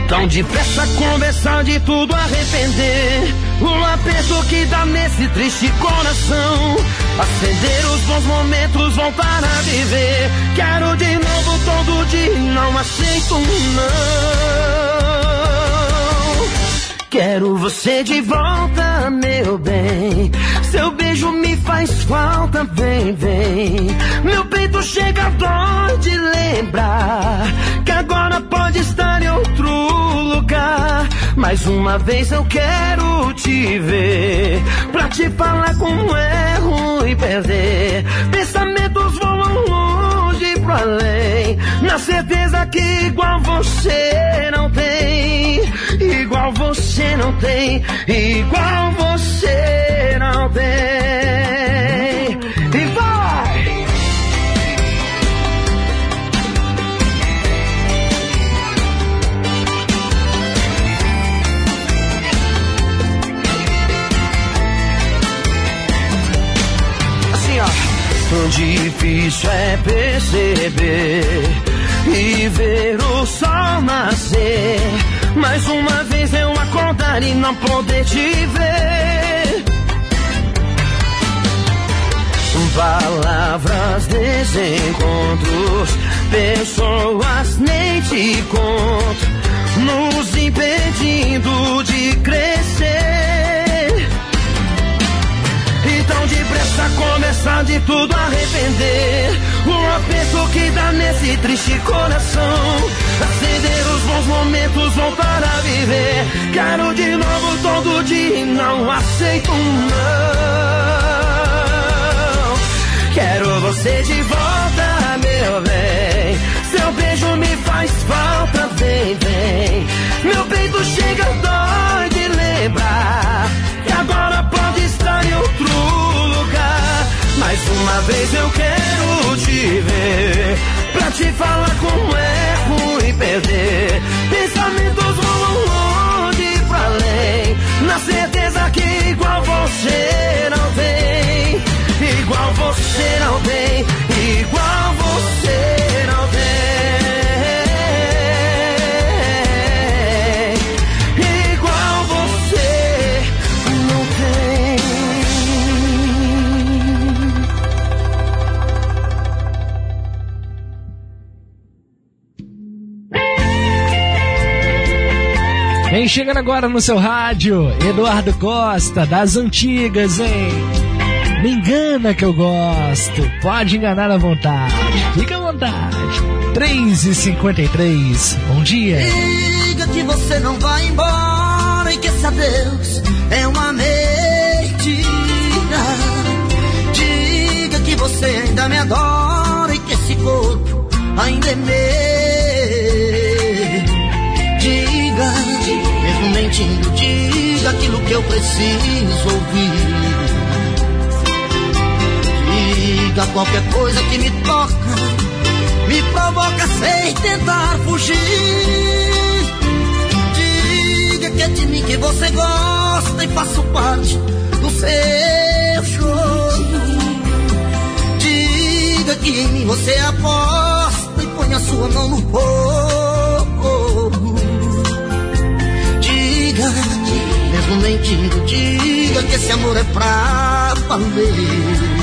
Tão depressa conversar de tudo arrepender. O aperto que dá nesse triste coração. Acender os bons momentos, voltar a viver. Quero de novo todo dia, não aceito um não. Quero você de volta, meu bem. Seu beijo me faz falta, vem, vem. Meu peito chega a dor de lembrar que agora pode estar em outro lugar. Mais uma vez eu quero te ver pra te falar como é ruim perder. Pensamentos voam longe pro além, na certeza que igual você não tem, igual você não tem, igual você não tem. E vai! Assim, ó. Difícil é perceber e ver o sol nascer. Mais uma vez eu acordar e não poder te ver. Palavras, desencontros, pessoas nem te conto, nos impedindo de crescer. Então depressa começar de tudo arrepender. O aperto que dá nesse triste coração. Acender os bons momentos, voltar a viver. Quero de novo todo dia e não aceito não. Quero você de volta, meu bem. Seu beijo me faz falta, vem, vem. Meu peito chega dói de lembrar que agora pode estar em outro lugar. Mais uma vez eu quero te ver pra te falar como é ruim perder. Pensamentos voam longe pra além, na certeza que igual você não igual você não tem, igual você não tem. Vem chegando agora no seu rádio, Eduardo Costa, das antigas, hein? Me engana que eu gosto. Pode enganar à vontade. Fica à vontade. 3 e 53 Bom dia. Diga que você não vai embora e que esse adeus é uma mentira. Diga que você ainda me adora e que esse corpo ainda é meu. Diga, mesmo mentindo, diga aquilo que eu preciso ouvir. Diga qualquer coisa que me toca, me provoca sem tentar fugir. Diga que é de mim que você gosta e faço parte do seu show. Diga que em mim você aposta e põe a sua mão no fogo. Diga, mesmo mentindo, diga que esse amor é pra valer.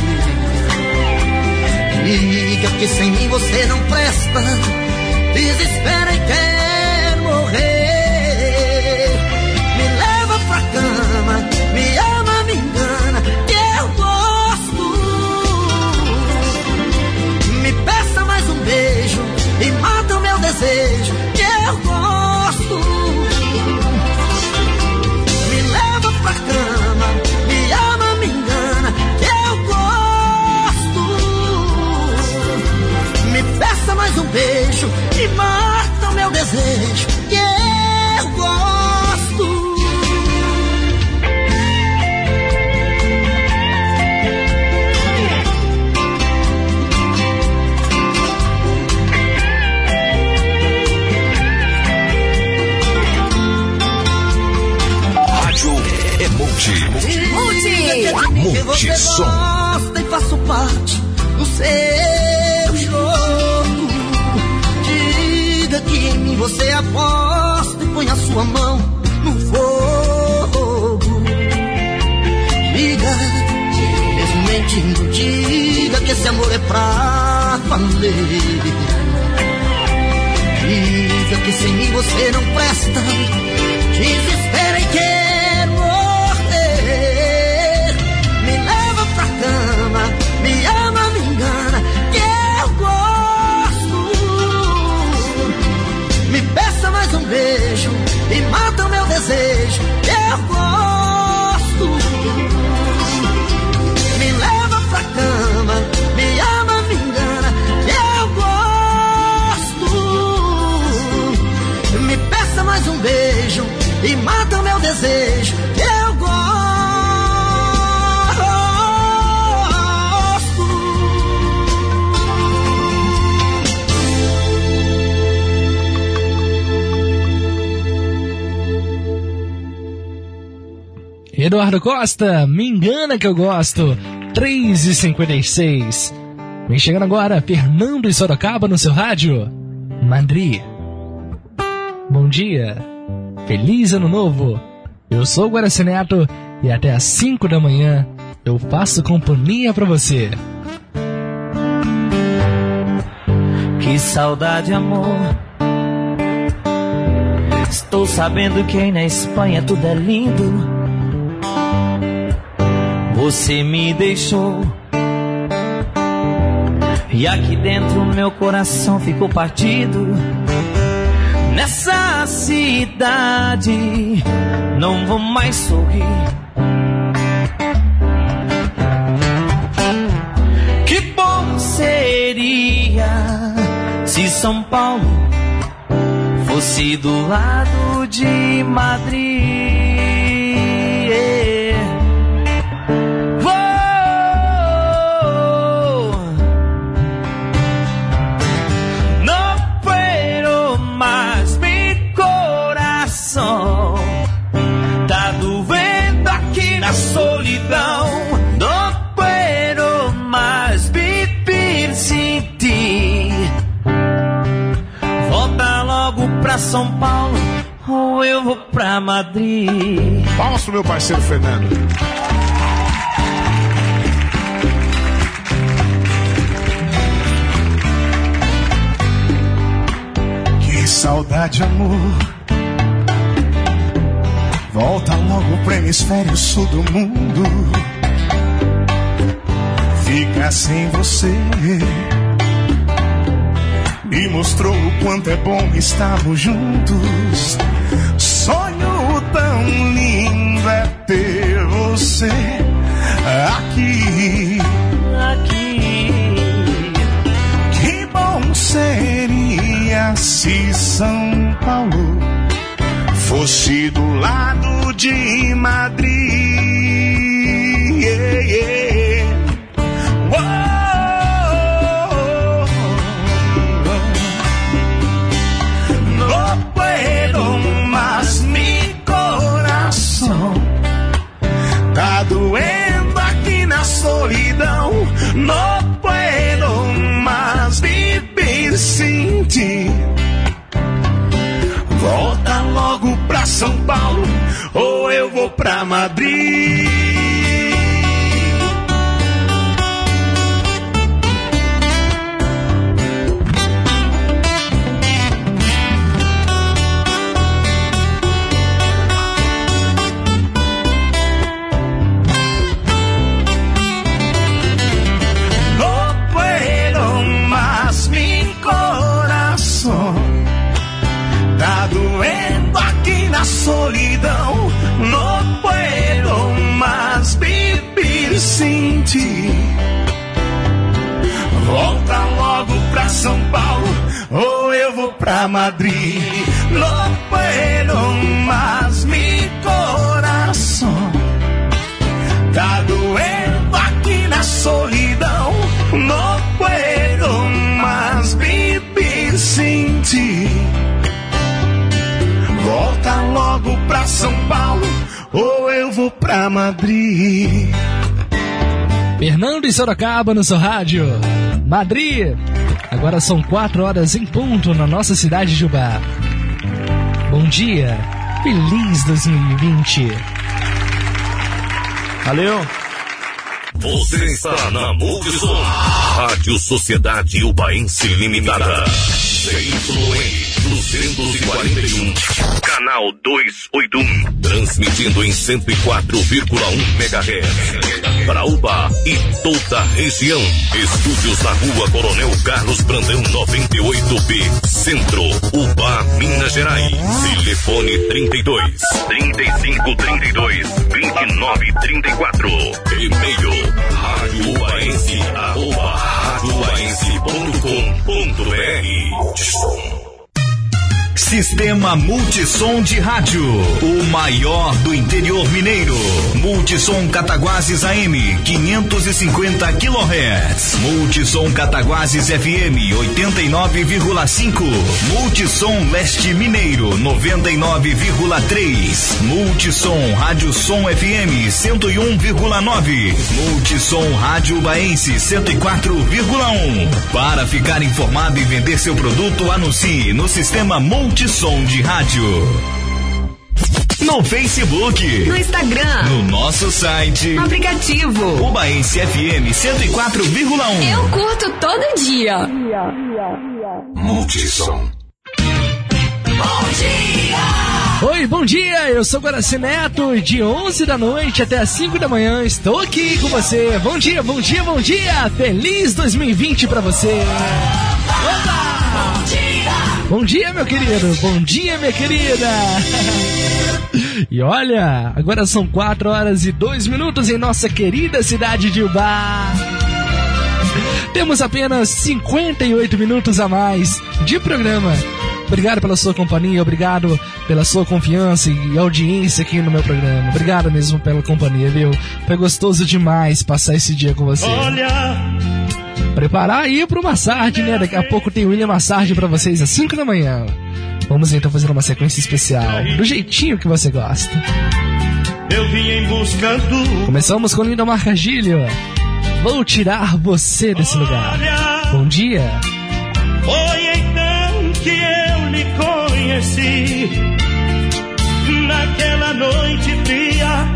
Diga que sem mim você não presta, desespera e quer Multissom. gosta e faço parte do seu jogo. Diga que em mim você aposta e põe a sua mão no fogo. Diga, mesmo mentindo, diga que esse amor é pra valer. Diga que sem mim você não presta. Desespera que Eduardo Costa, me engana que eu gosto. 3 e 56 Vem chegando agora, Fernando e Sorocaba no seu rádio. Madri. Bom dia. Feliz ano novo. Eu sou o Guaraci Neto e até às 5 da manhã eu faço companhia pra você. Que saudade, amor. Estou sabendo que aí na Espanha tudo é lindo. Você me deixou. E aqui dentro meu coração ficou partido. Nessa cidade não vou mais sorrir. Que bom seria se São Paulo fosse do lado de Madrid. Madrid. Palmas pro meu parceiro Fernando. Que saudade, amor. Volta logo pro hemisfério sul do mundo. Ficar sem você. Me mostrou o quanto é bom estarmos juntos. Tão lindo é ter você aqui. Aqui. Que bom seria se São Paulo fosse do lado de Madrid. Yeah, yeah. São Paulo ou eu vou pra Madrid. Volta logo pra São Paulo ou eu vou pra Madrid. No puedo más mi corazón. Tá doendo aqui na solidão. Não puedo mais viver sem ti. Volta logo pra São Paulo ou eu vou pra Madrid. Fernando e Sorocaba no seu rádio. Madrid. Agora são quatro horas em ponto na nossa cidade de Ubá. Bom dia. Feliz 2020. Valeu. Você está na Multissom. Rádio Sociedade Ubaense Limitada. CYN 241. Canal 281. Transmitindo em 104,1 MHz. Para Uba e toda a região. Estúdios na rua Coronel Carlos Brandão 98B. Centro. Uba, Minas Gerais. Telefone 32 35 32 29 34. E-mail radioubaense arroba Sistema Multissom de Rádio, o maior do interior mineiro. Multissom Cataguases AM, 550 kHz. Multissom Cataguases FM, 89,5. Multissom Leste Mineiro, 99,3. Multissom Rádio Som FM, 101,9. Multissom Rádio Baense, 104,1. Para ficar informado e vender seu produto, anuncie no Sistema Multissom de Rádio. No Facebook. No Instagram. No nosso site. No aplicativo. Ubaense FM 104,1. Eu curto todo dia. Multissom. Oi, bom dia, eu sou Guaraci Neto, de 11 da noite até as 5 da manhã, estou aqui com você. Bom dia, bom dia, bom dia, feliz 2020 pra você. Bom dia, meu querido, bom dia, minha querida. E olha, agora são 4 horas e 2 minutos em nossa querida cidade de Ubá. Temos apenas 58 minutos a mais de programa. Obrigado pela sua companhia, obrigado pela sua confiança e audiência aqui no meu programa. Obrigado mesmo pela companhia, viu? Foi gostoso demais passar esse dia com você. Olha, Preparar aí pro Massard, né? Daqui a pouco tem o William Massard pra vocês às 5 da manhã. Vamos então fazer uma sequência especial, do jeitinho que você gosta. eu vim em busca do. Começamos com Linda Marcagilho. Vou tirar você desse lugar. Bom dia. Foi então que eu lhe conheci. Naquela noite fria,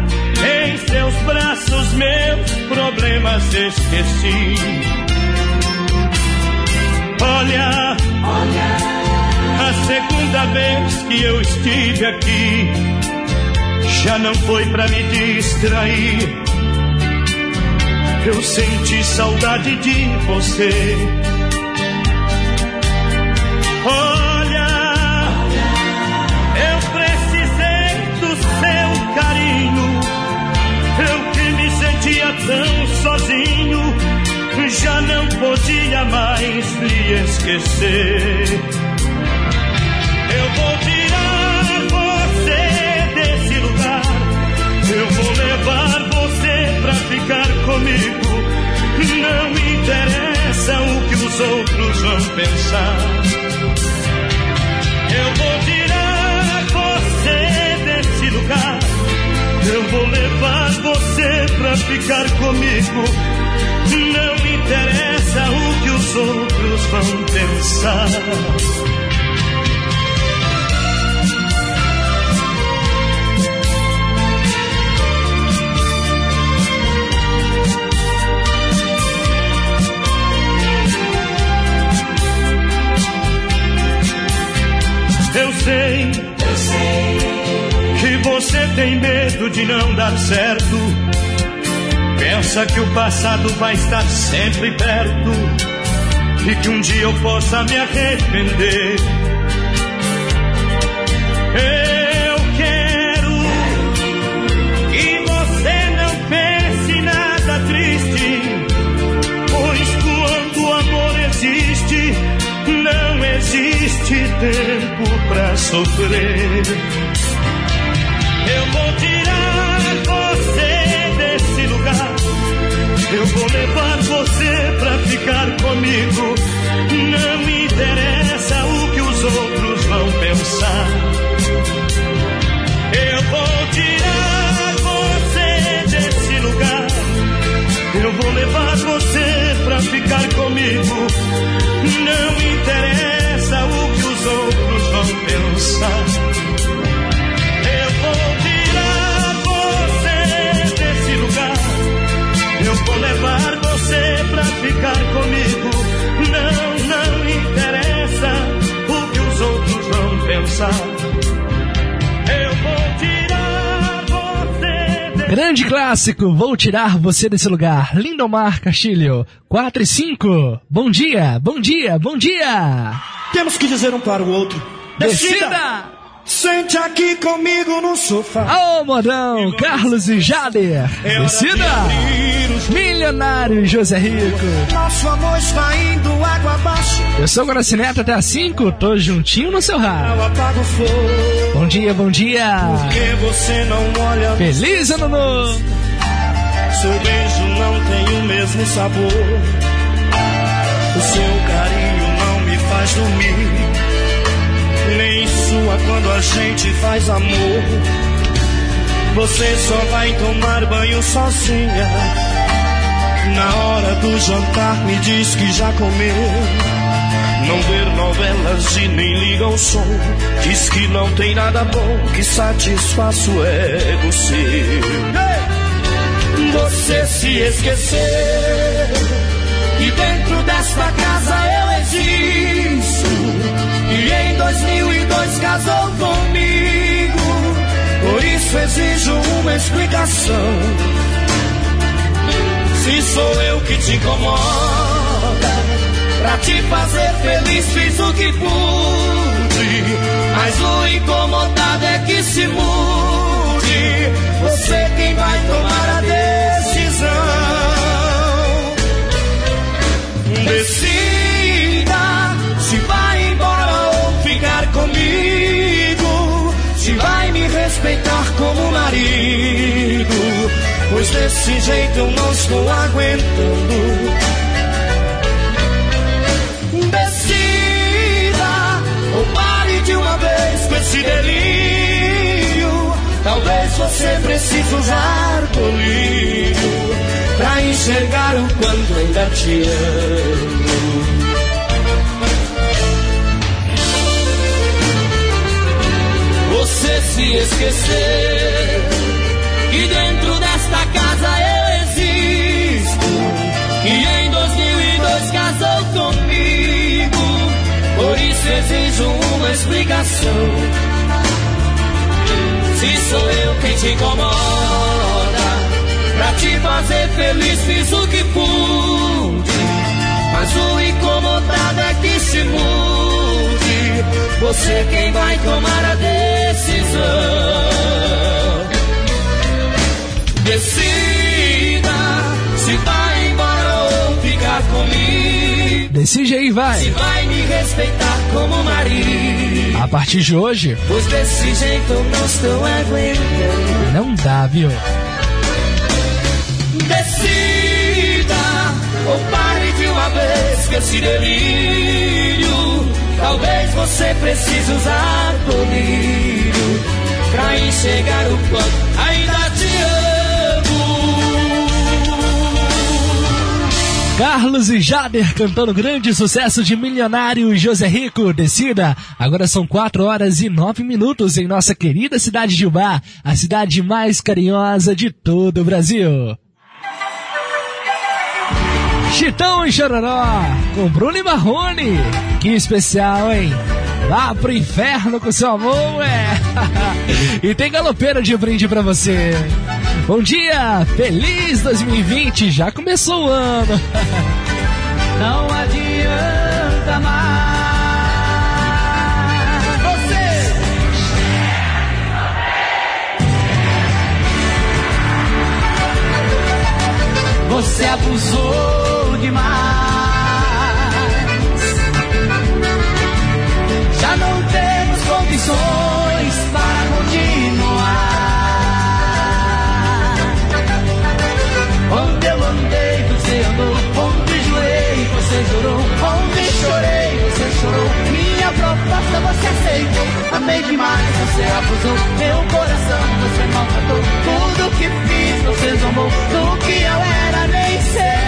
em seus braços meus problemas esqueci. Olha, a segunda vez que eu estive aqui, já não foi pra me distrair. Eu senti saudade de você. Olha, eu precisei do seu carinho. Eu que me sentia tão sozinho, já não podia mais lhe esquecer. Eu vou tirar você desse lugar. Eu vou levar você pra ficar comigo. Não interessa o que os outros vão pensar. Eu vou tirar você desse lugar. Eu vou levar você pra ficar comigo. Não interessa o que os outros vão pensar. Eu sei, eu sei que você tem medo de não dar certo. Pensa que o passado vai estar sempre perto e que um dia eu possa me arrepender. Eu quero que você não pense nada triste, pois quando o amor existe, não existe tempo pra sofrer. Vou levar você pra ficar comigo. Não me interessa o que os outros vão pensar. Eu vou tirar você desse lugar. Eu vou levar você pra ficar comigo. Pensar. Eu vou tirar você Grande clássico, vou tirar você desse lugar. Lindomar Castilho, 4 e 5. Bom dia, bom dia, bom dia. Temos que dizer um para o outro. Descida! Sente aqui comigo no sofá. Ô, modão, Carlos e Jader. Descida! Milionário José Rico. Nosso amor está indo água abaixo. Eu sou o Guaracineta até às 5, tô juntinho no seu Eu rádio. Bom dia, bom dia. Porque você não olha. Feliz ano novo. Seu beijo não tem o mesmo sabor. O seu carinho não me faz dormir. Sua quando a gente faz amor. Você só vai tomar banho sozinha. Na hora do jantar me diz que já comeu. Não ver novelas e nem liga o som. Diz que não tem nada bom que satisfaça o ego seu. Você se esqueceu que dentro desta casa eu existo. E em 2002 casou comigo. Por isso exijo uma explicação. Se sou eu que te incomoda, pra te fazer feliz fiz o que pude. Mas o incomodado é que se mude. Você quem vai tomar a decisão. Pois desse jeito eu não estou aguentando. Decida ou pare de uma vez com esse delírio. Talvez você precise usar colírio pra enxergar o quanto ainda te amo. Você se esqueceu Exijo uma explicação. Se sou eu quem te incomoda, pra te fazer feliz fiz o que pude. Mas o incomodado é que se mude. Você quem vai tomar a decisão. Decida se vai embora ou ficar comigo. Decide aí, Se vai. vai me respeitar como marido. A partir de hoje, Pois desse jeito eu não estou aguentando. não dá, viu? Decida ou pare de uma vez com esse delírio. Talvez você precise usar colírio pra enxergar o quanto Carlos e Jader cantando grande sucesso de Milionário José Rico. Decida, agora são 4 horas e 9 minutos em nossa querida cidade de Ubá, a cidade mais carinhosa de todo o Brasil. Chitão e Chororó, com Bruno e Marrone. Que especial, hein? Vá pro inferno com seu amor, é. e tem galopeira de brinde pra você. Bom dia, feliz 2020, já começou o ano. Não adianta mais. Você abusou demais. Para continuar. Onde eu andei, você andou. Onde jurei, você jurou. Onde chorei, você chorou. Minha proposta você aceitou. Amei demais, você abusou. Meu coração você maltratou. Tudo que fiz, você zombou. Do que eu era, nem sei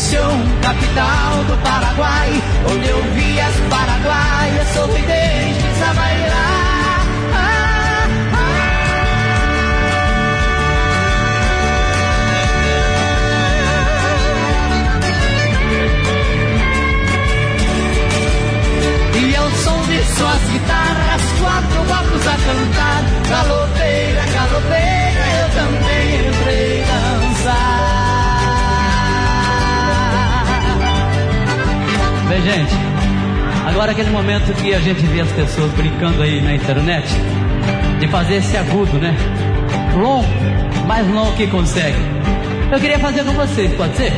Assunção, capital do Paraguai, onde eu vi as paraguaias sorridentes a bailar. E ao som de suas guitarras, quatro blocos a cantar, galopeira, galopeira, Gente, agora é aquele momento que a gente vê as pessoas brincando aí na internet de fazer esse agudo, né? Longo, mais longo que consegue. Eu queria fazer com vocês, pode ser?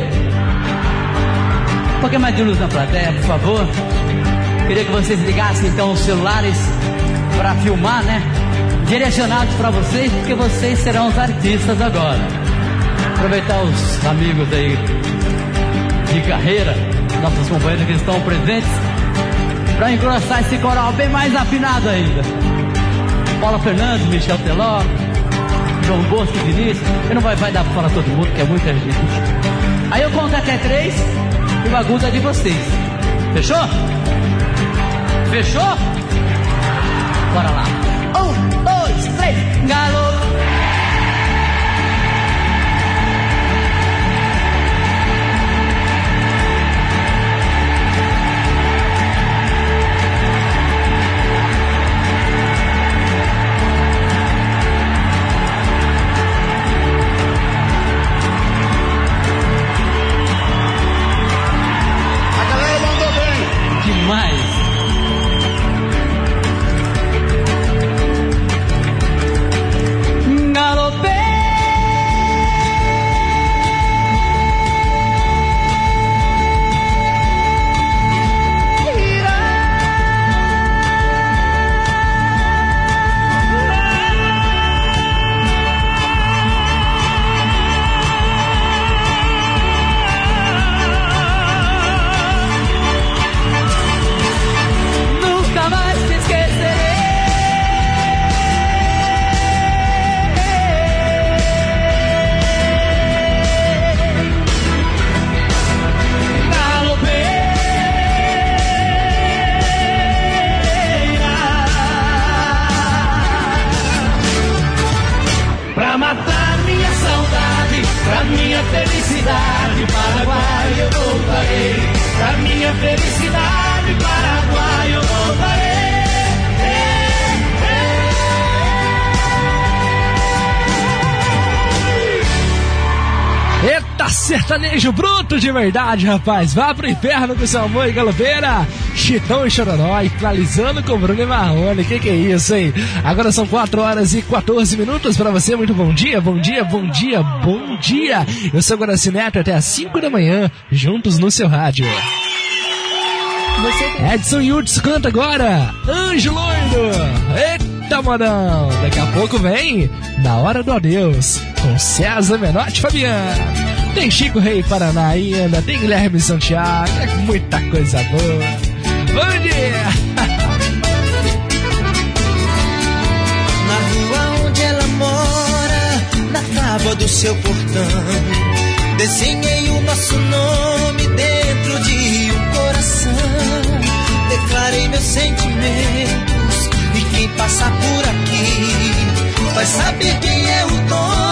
Um pouquinho mais de luz na plateia, por favor. Queria que vocês ligassem então os celulares para filmar, né? Direcionados para vocês, porque vocês serão os artistas agora. Aproveitar os amigos aí de carreira, nossos companheiros que estão presentes, para engrossar esse coral bem mais afinado ainda. Paula Fernandes, Michel Teló, João Bosco e Vinícius. Eu não vai, vai dar para falar todo mundo, que é muita gente. Aí eu conto até três e o agudo é de vocês. Fechou? Fechou? Bora lá. Sertanejo bruto de verdade, rapaz. Vá pro inferno com seu amor e galopeira. Chitão e Chororó, equalizando com Bruno e Marrone. Que que é isso, hein? Agora são 4 horas e 14 minutos pra você. Muito bom dia, bom dia, bom dia, bom dia. Eu sou Guaraci Neto até às 5 da manhã, juntos no seu rádio. Edson Yurtz canta agora, Anjo Loiro. Eita, modão. Daqui a pouco vem Na Hora do Adeus, com César Menotti Fabiano. Tem Chico Rei Paraná ainda, tem Guilherme Santiago, é muita coisa boa. Bom dia! Na rua onde ela mora, na tábua do seu portão, desenhei o nosso nome dentro de um coração. Declarei meus sentimentos e quem passar por aqui vai saber quem é o dono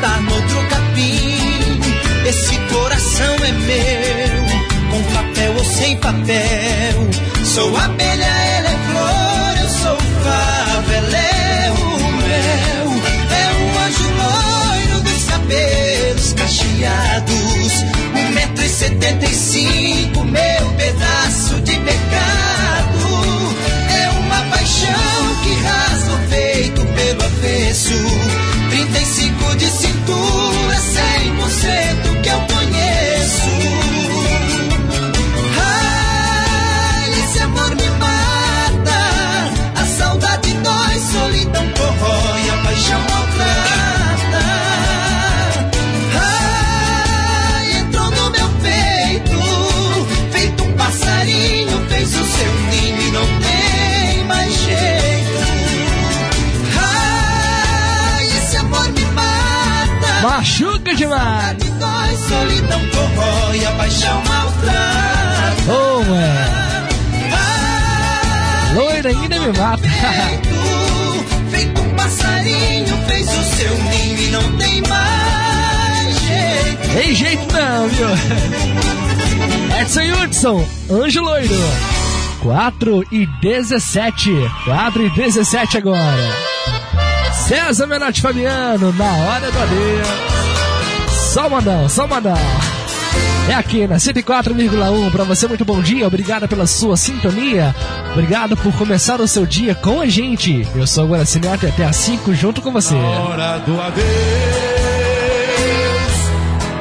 pastar no outro capim. Esse coração é meu, com papel ou sem papel. Sou abelha, ela é flor, eu sou fava, é o mel. É um anjo loiro dos cabelos cacheados, um metro e setenta e cinco, meu pedaço de pecado. É uma paixão que rasga o peito pelo avesso. 35 de cintura, 100% Machuca demais! Dói, solidão corrói, a paixão maltrata. Ô, mano. Loira ainda me mata. Feito um passarinho, fez o seu ninho e não tem mais jeito. Tem jeito não, viu? Edson Hudson, Anjo Loiro. 4 e 17. 4 e 17 agora. César Menotti Fabiano, na hora do adeus. Só mandão, só mandão. É aqui na 104,1 para você muito bom dia, obrigado pela sua sintonia, obrigado por começar o seu dia com a gente. Eu sou o e até às 5 junto com você. Na hora do adeus,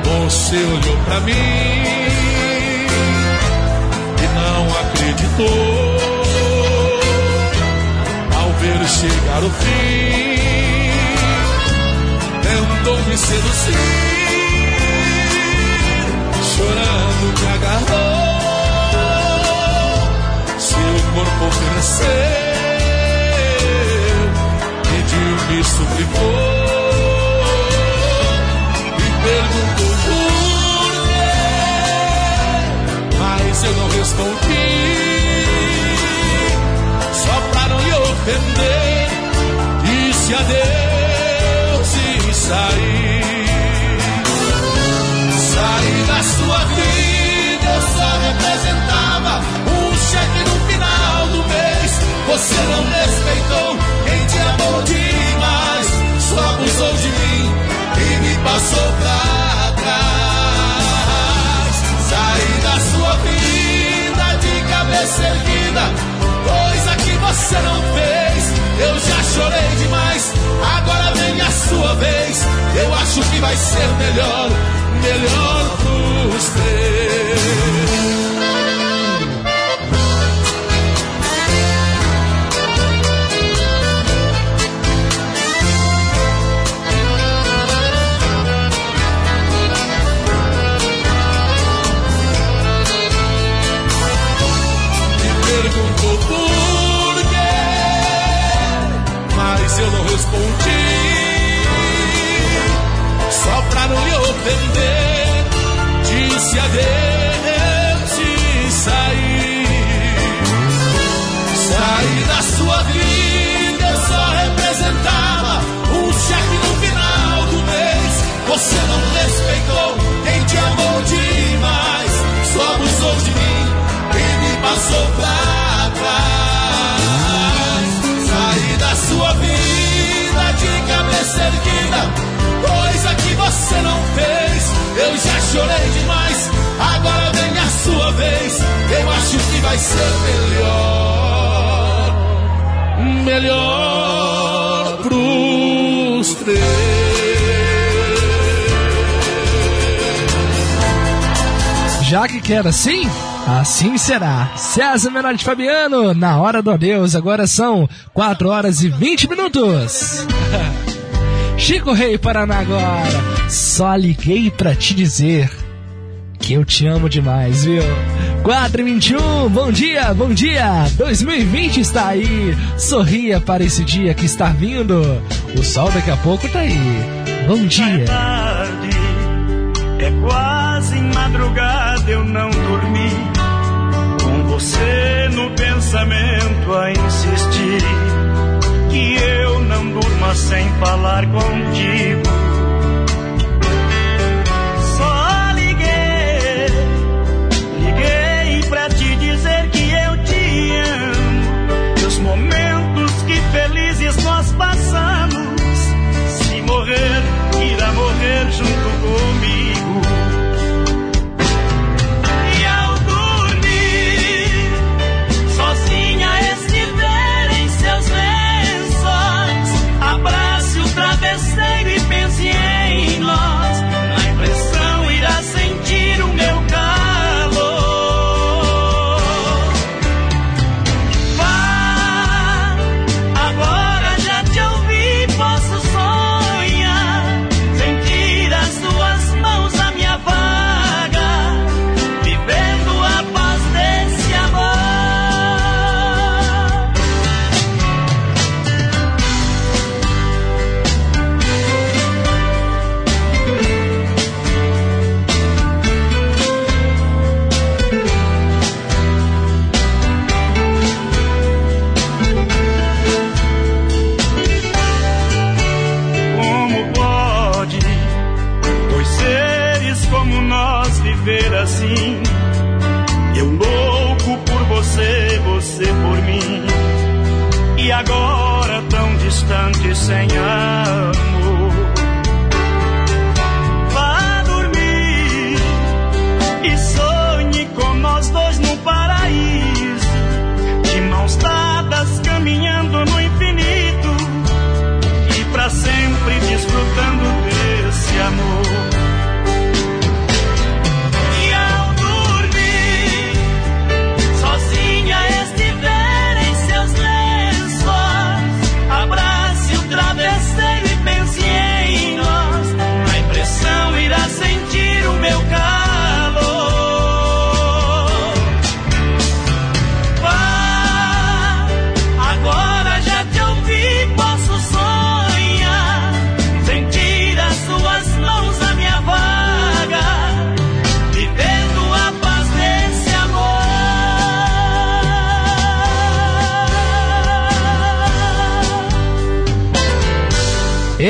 você olhou pra mim e não acreditou. Ao ver chegar o fim, tentou me seduzir, chorando me agarrou. Seu corpo ofereceu, pediu, me suplicou e perguntou por quê, mas eu não respondi. Só pra não lhe ofender, disse adeus sair. Sair da sua vida, eu só representava um cheque no final do mês. Você não respeitou, quem te amou demais, só abusou de mim e me passou pra trás. Sair da sua vida de cabeça erguida, coisa que você não fez, eu já chorei de Agora vem a sua vez. Eu acho que vai ser melhor, melhor dos três. Ofender, disse adeus e saí. Saí da sua vida, eu só representava um cheque no final do mês. Você não respeitou quem te amou demais, só abusou de mim e me passou pra trás. Saí da sua vida de cabeça erguida, você não fez. Eu já chorei demais, agora vem a sua vez. Eu acho que vai ser melhor, melhor pros três. Já que quer assim, assim será. César Menor de Fabiano, na hora do adeus. Agora são 4 horas e 20 minutos. Chico Rei Paraná agora. Só liguei pra te dizer que eu te amo demais, viu? 4 e 21, bom dia, bom dia! 2020 está aí. Sorria para esse dia que está vindo. O sol daqui a pouco tá aí. Bom dia. tarde, é quase madrugada, eu não dormi. Com você no pensamento a insistir. Sem falar contigo.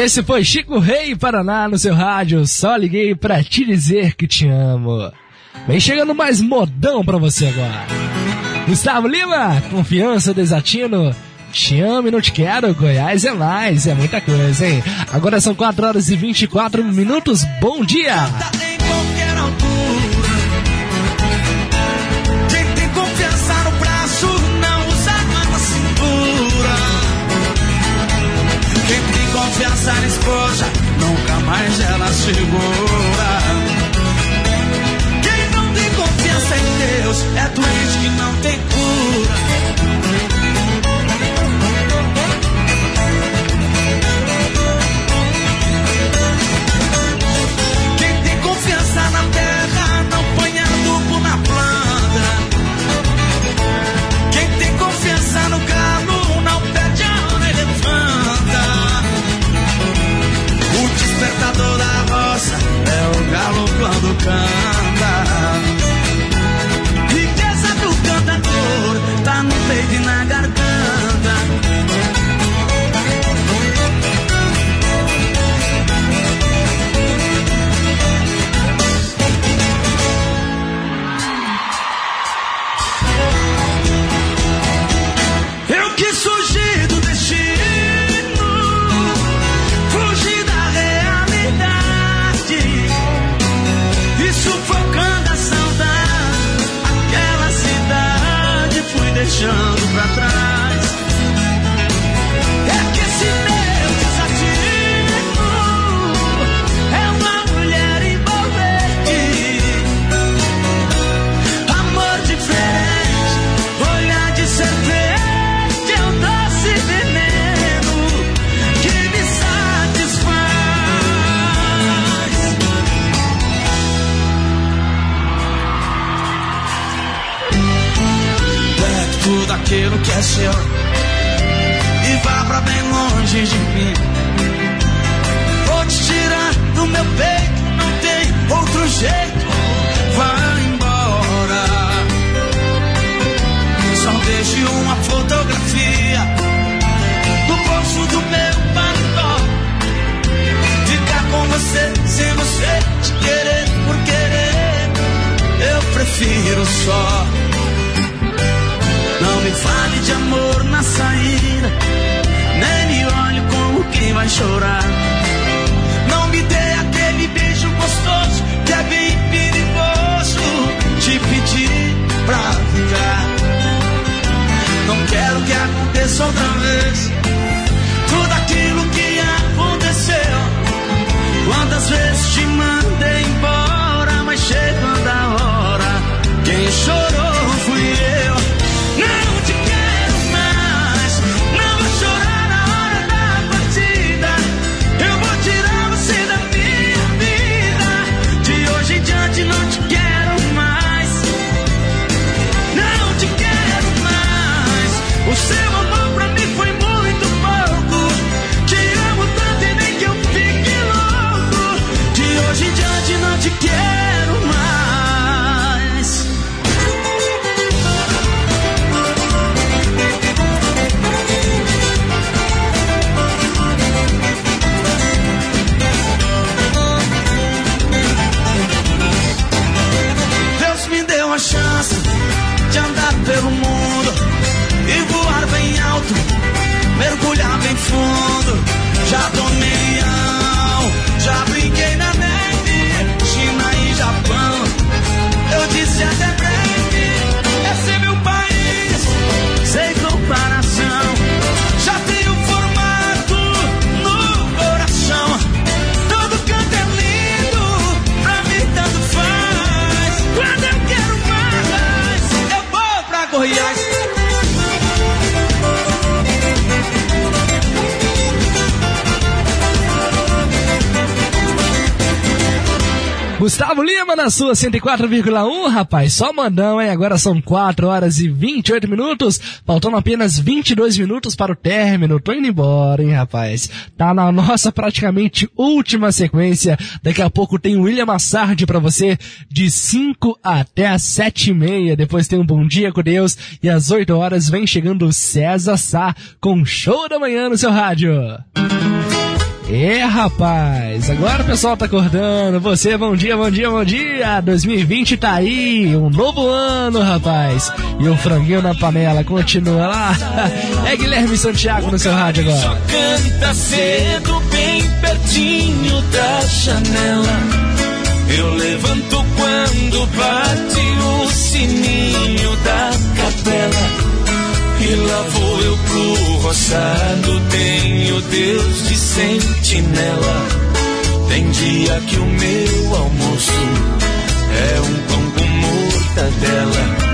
Esse foi Chico Rei Paraná no seu rádio. Só liguei pra te dizer que te amo. Vem chegando mais modão pra você agora. Gustavo Lima, confiança desatino. Te amo e não te quero, Goiás é mais, é muita coisa, hein? Agora são 4 horas e 24 minutos, bom dia! Quem confiança na esposa nunca mais ela segura. Quem não tem confiança em Deus é doente que não tem cura. time. canción sua 104,1, rapaz. Só mandão, hein? Agora são 4 horas e 28 minutos. Faltando apenas 22 minutos para o término. Tô indo embora, hein, rapaz. Tá na nossa praticamente última sequência. Daqui a pouco tem o William Massardi para você de 5 até as 7 e meia. Depois tem um Bom Dia com Deus. E às 8 horas vem chegando César Sá com Show da Manhã no seu rádio. Música é, rapaz, agora o pessoal tá acordando. Você, bom dia, bom dia, bom dia. 2020 tá aí, um novo ano, rapaz. E o franguinho na panela continua lá. É Guilherme Santiago no seu rádio agora. Só canta cedo, bem pertinho da janela. Eu levanto quando bate o sininho da capela lá vou eu pro roçado tenho Deus de sentinela. Tem dia que o meu almoço é um pão com mortadela.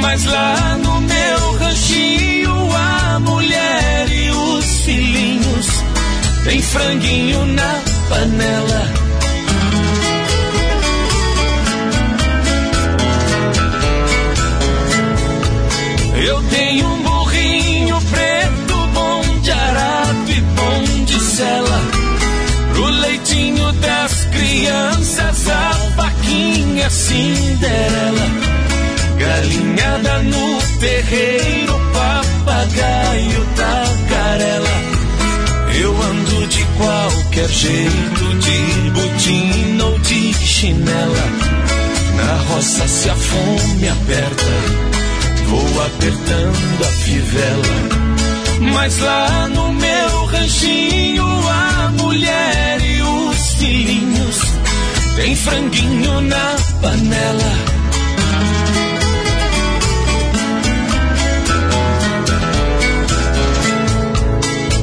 Mas lá no meu ranchinho a mulher e os filhinhos tem franguinho na panela. Eu tenho crianças, a vaquinha Cinderela. Galinhada no terreiro, papagaio tagarela. Eu ando de qualquer jeito, de botina ou de chinela. Na roça se a fome aperta vou apertando a fivela. Mas lá no meu ranchinho, a mulher e os filhinhos tem franguinho na panela.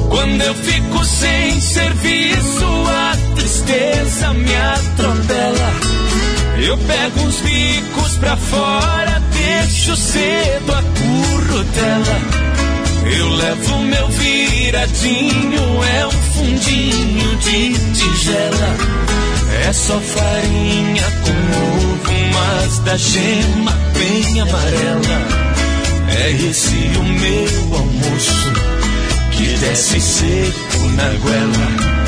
Quando eu fico sem serviço, a tristeza me atropela. Eu pego uns bicos pra fora, deixo cedo a currutela. Eu levo meu viradinho, é um fundinho de tigela. É só farinha com ovo, mas da gema bem amarela. É esse o meu almoço, que desce seco na goela.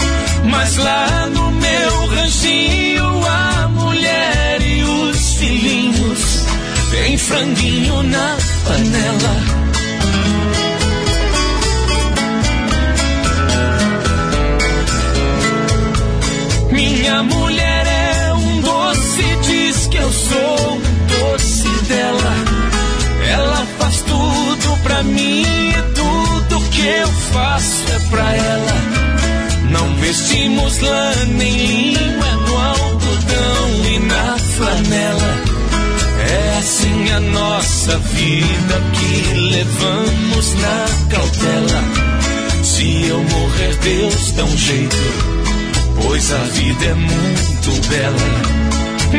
Mas lá no meu ranchinho, a mulher e os filhinhos tem franguinho na panela. Minha mulher é um doce, diz que eu sou um doce dela. Ela faz tudo pra mim e tudo que eu faço é pra ela. Não vestimos lã nem linho, é no algodão e na flanela. É assim a nossa vida que levamos na cautela. Se eu morrer, Deus dá um jeito, pois a vida é muito bela.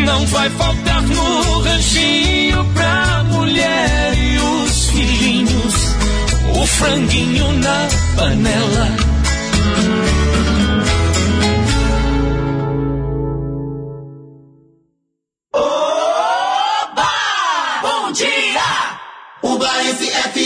Não vai faltar no ranchinho pra mulher e os filhinhos, o franguinho na panela. Oba! Bom dia! Ubaense FM.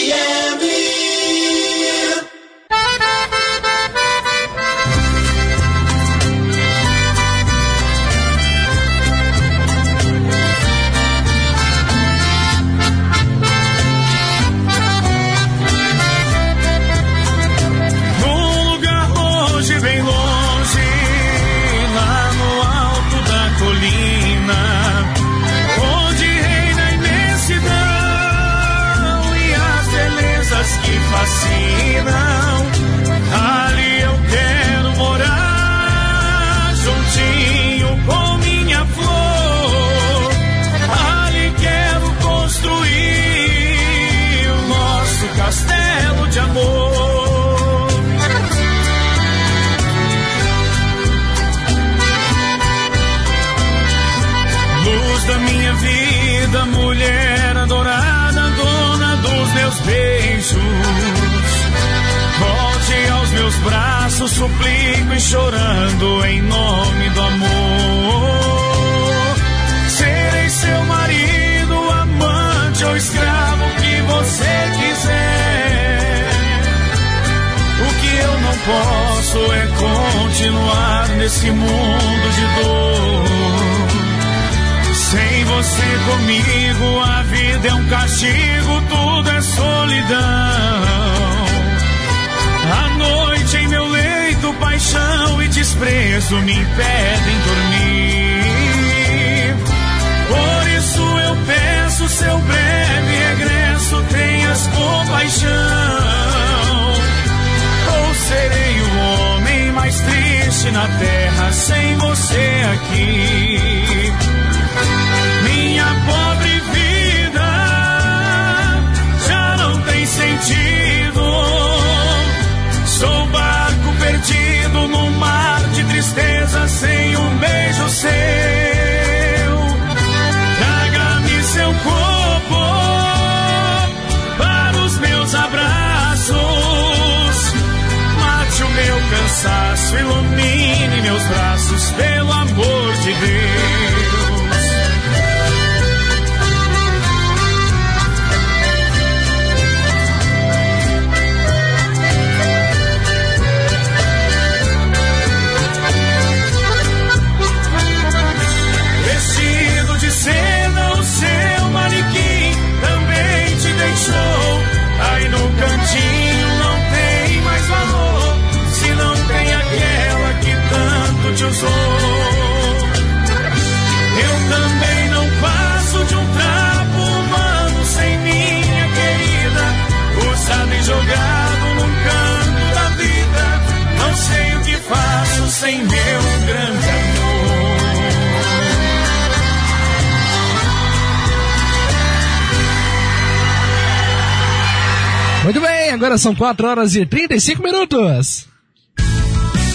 São 4 horas e 35 minutos.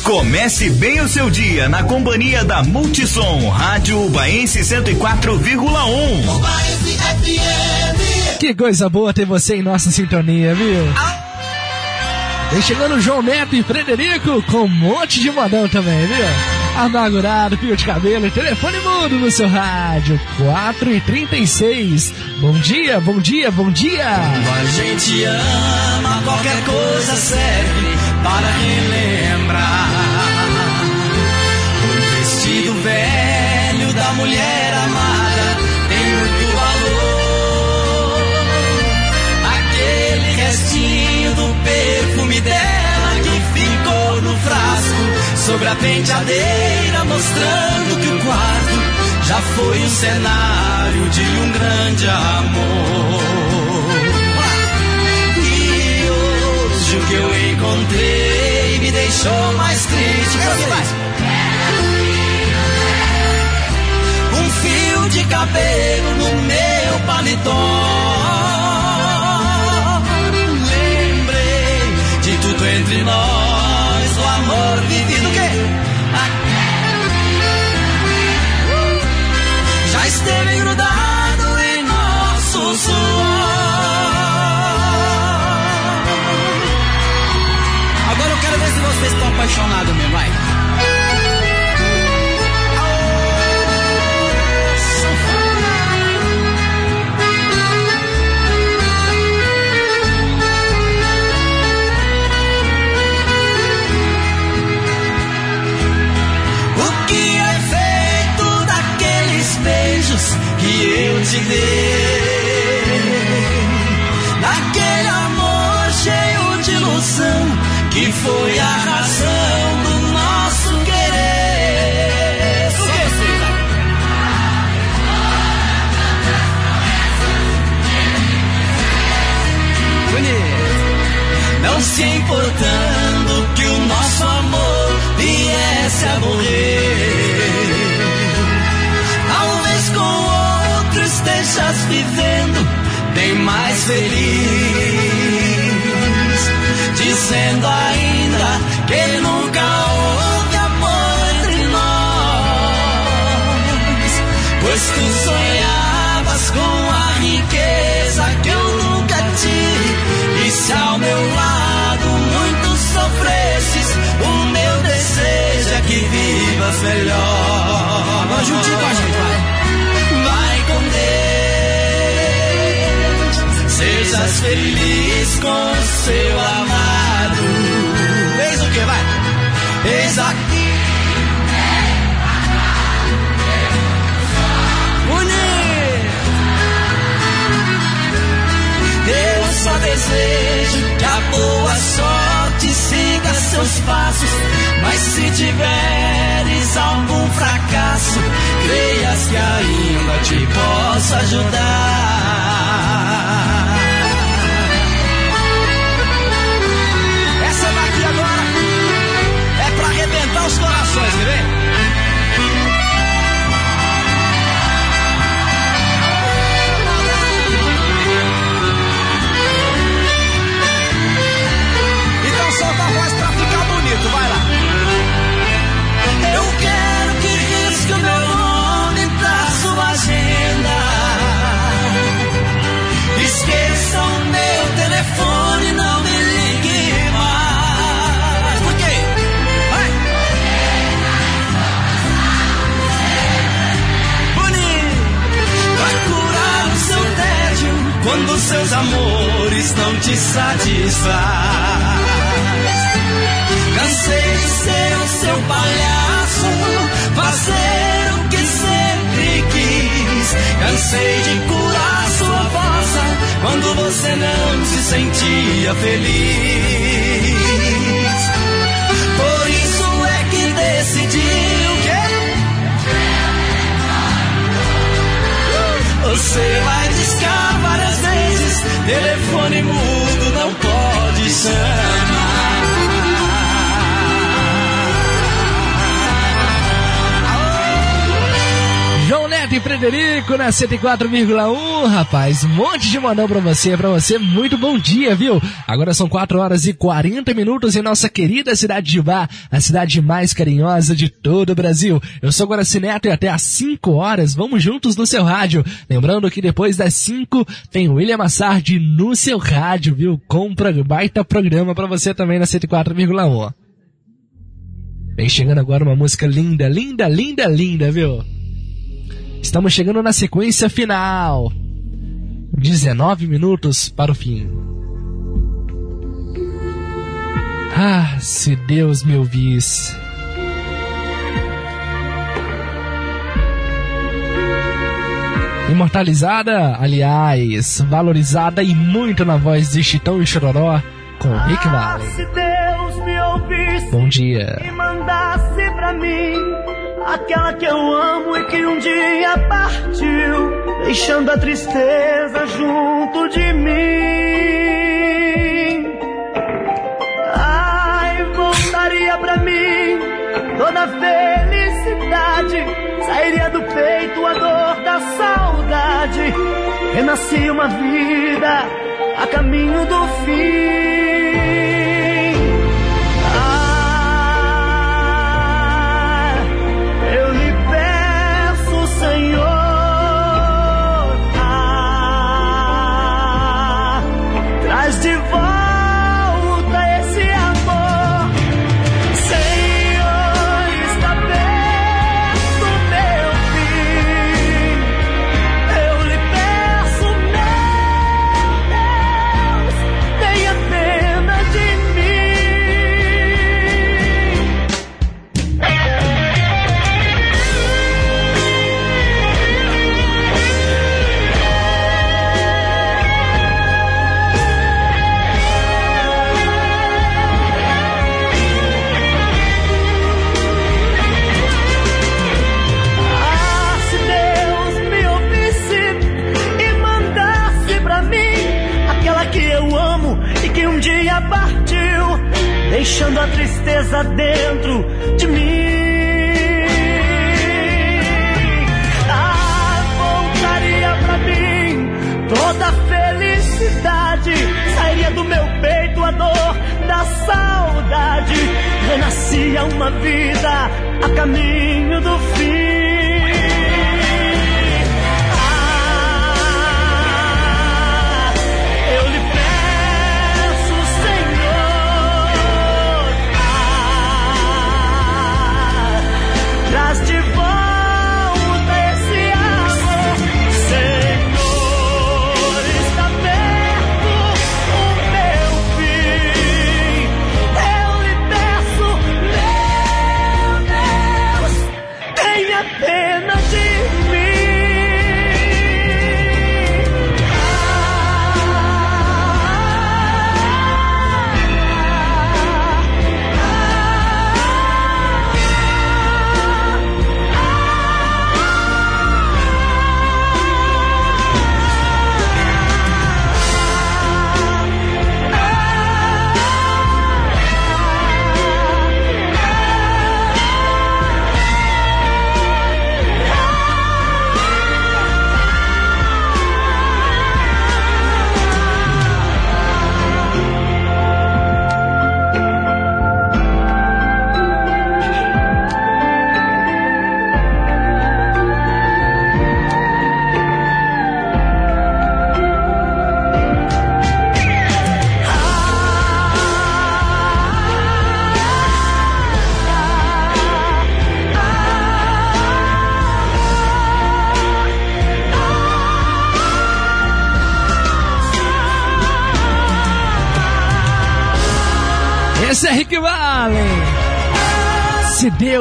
Comece bem o seu dia na companhia da Multissom, Rádio Ubaense 104,1. Que coisa boa ter você em nossa sintonia, viu? Vem chegando o João Neto e Frederico com um monte de modão também, viu? Amargurado, fio de cabelo e telefone mudo no seu rádio. 4 e 36. Bom dia, bom dia, bom dia. A gente ama, qualquer coisa serve para relembrar. Um vestido velho da mulher amada tem muito valor. Aquele restinho do perfume dela que ficou no frasco sobre a penteadeira, mostrando que o quarto já foi o cenário de um grande amor. E hoje o que eu encontrei me deixou mais triste. Um fio de cabelo no meu paletó. Lembrei de tudo entre nós, o amor vivido 104,1, rapaz. Um monte de mandão pra você, pra você. Muito bom dia, viu? Agora são 4 horas e 40 minutos em nossa querida cidade de Bar, a cidade mais carinhosa de todo o Brasil. Eu sou Guaraci Neto e até às 5 horas vamos juntos no seu rádio. Lembrando que depois das 5 tem William Massardi no seu rádio, viu? Compra baita programa pra você também na 104,1. Vem chegando agora uma música linda, linda, linda, linda, viu? Estamos chegando na sequência final. 19 minutos para o fim. Ah, se Deus me ouvisse. Imortalizada, aliás, valorizada e muito na voz de Chitão e Chororó com Rick Valley. Ouvisse Bom dia. e mandasse pra mim aquela que eu amo e que um dia partiu, deixando a tristeza junto de mim. Ai, voltaria pra mim toda a felicidade, sairia do peito a dor da saudade, renascia uma vida a caminho do fim. Tristeza dentro de mim. Ah, voltaria pra mim toda a felicidade, sairia do meu peito a dor da saudade, renascia uma vida a caminho do fim.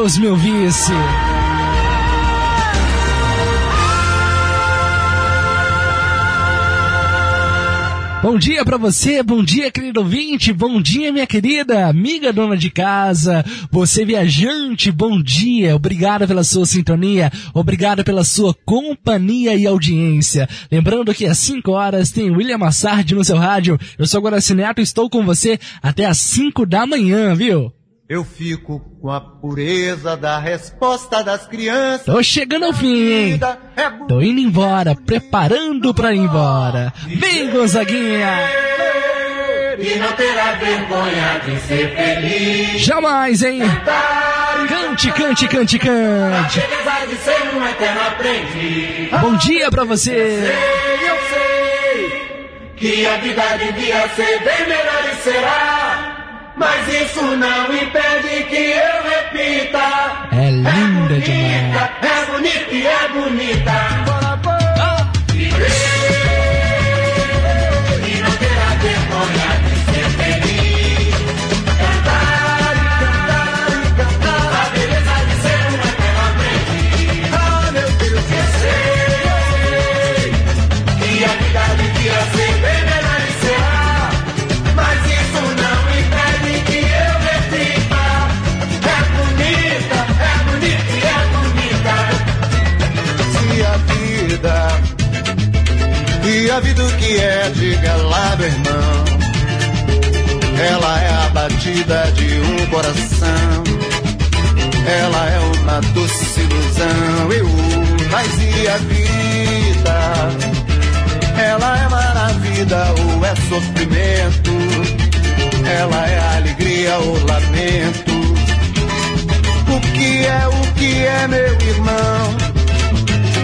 Deus me ouvisse. Bom dia para você, bom dia querido ouvinte, bom dia minha querida amiga dona de casa, você viajante, bom dia, obrigado pela sua sintonia, obrigado pela sua companhia e audiência. Lembrando que às 5 horas tem William Massard no seu rádio, eu sou Guaraci Neto e estou com você até às 5 da manhã, viu? Eu fico com a pureza da resposta das crianças. Tô chegando ao fim, hein? Tô indo embora, preparando pra ir embora. Vem, Gonzaguinha! E não terá vergonha de ser feliz. Jamais, hein? Cante, cante, cante, cante. Bom dia pra você. Eu sei que a vida devia ser bem melhor e será. Mas isso não impede que eu repita. É linda demais. É bonita e é bonita. É, lá, meu irmão. Ela é a batida de um coração. Ela é uma doce ilusão. Eu, mas e a vida? Ela é maravilha ou é sofrimento? Ela é alegria ou lamento? O que é, o que é, meu irmão?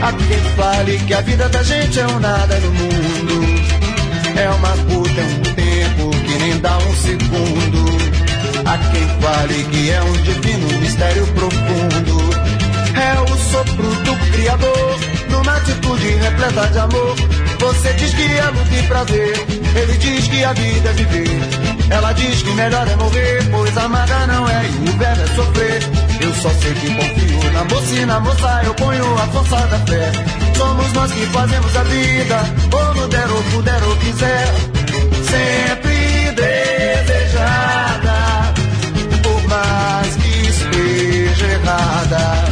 Há quem fale que a vida da gente é um nada no mundo. É uma puta, é um tempo que nem dá um segundo. Há quem fale que é um divino mistério profundo. É o sopro do Criador, numa atitude repleta de amor. Você diz que é luta e prazer, ele diz que a vida é viver. Ela diz que melhor é morrer, pois amarga não é e o verbo é sofrer. Eu só sei que confio na moça e na moça eu ponho a força da fé. Somos nós que fazemos a vida, como der ou puder ou quiser. Sempre desejada, por mais que esteja errada.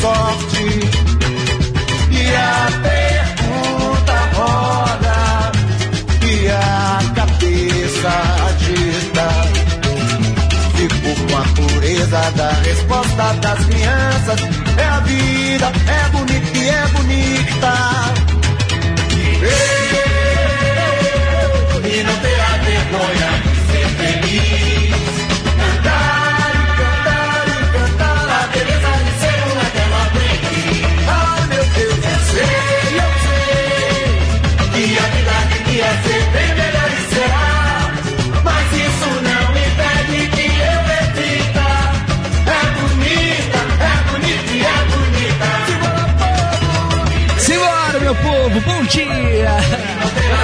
Sorte. E a pergunta roda e a cabeça agita. Fico com a pureza da resposta das crianças. É a vida, é bonita e é bonita. E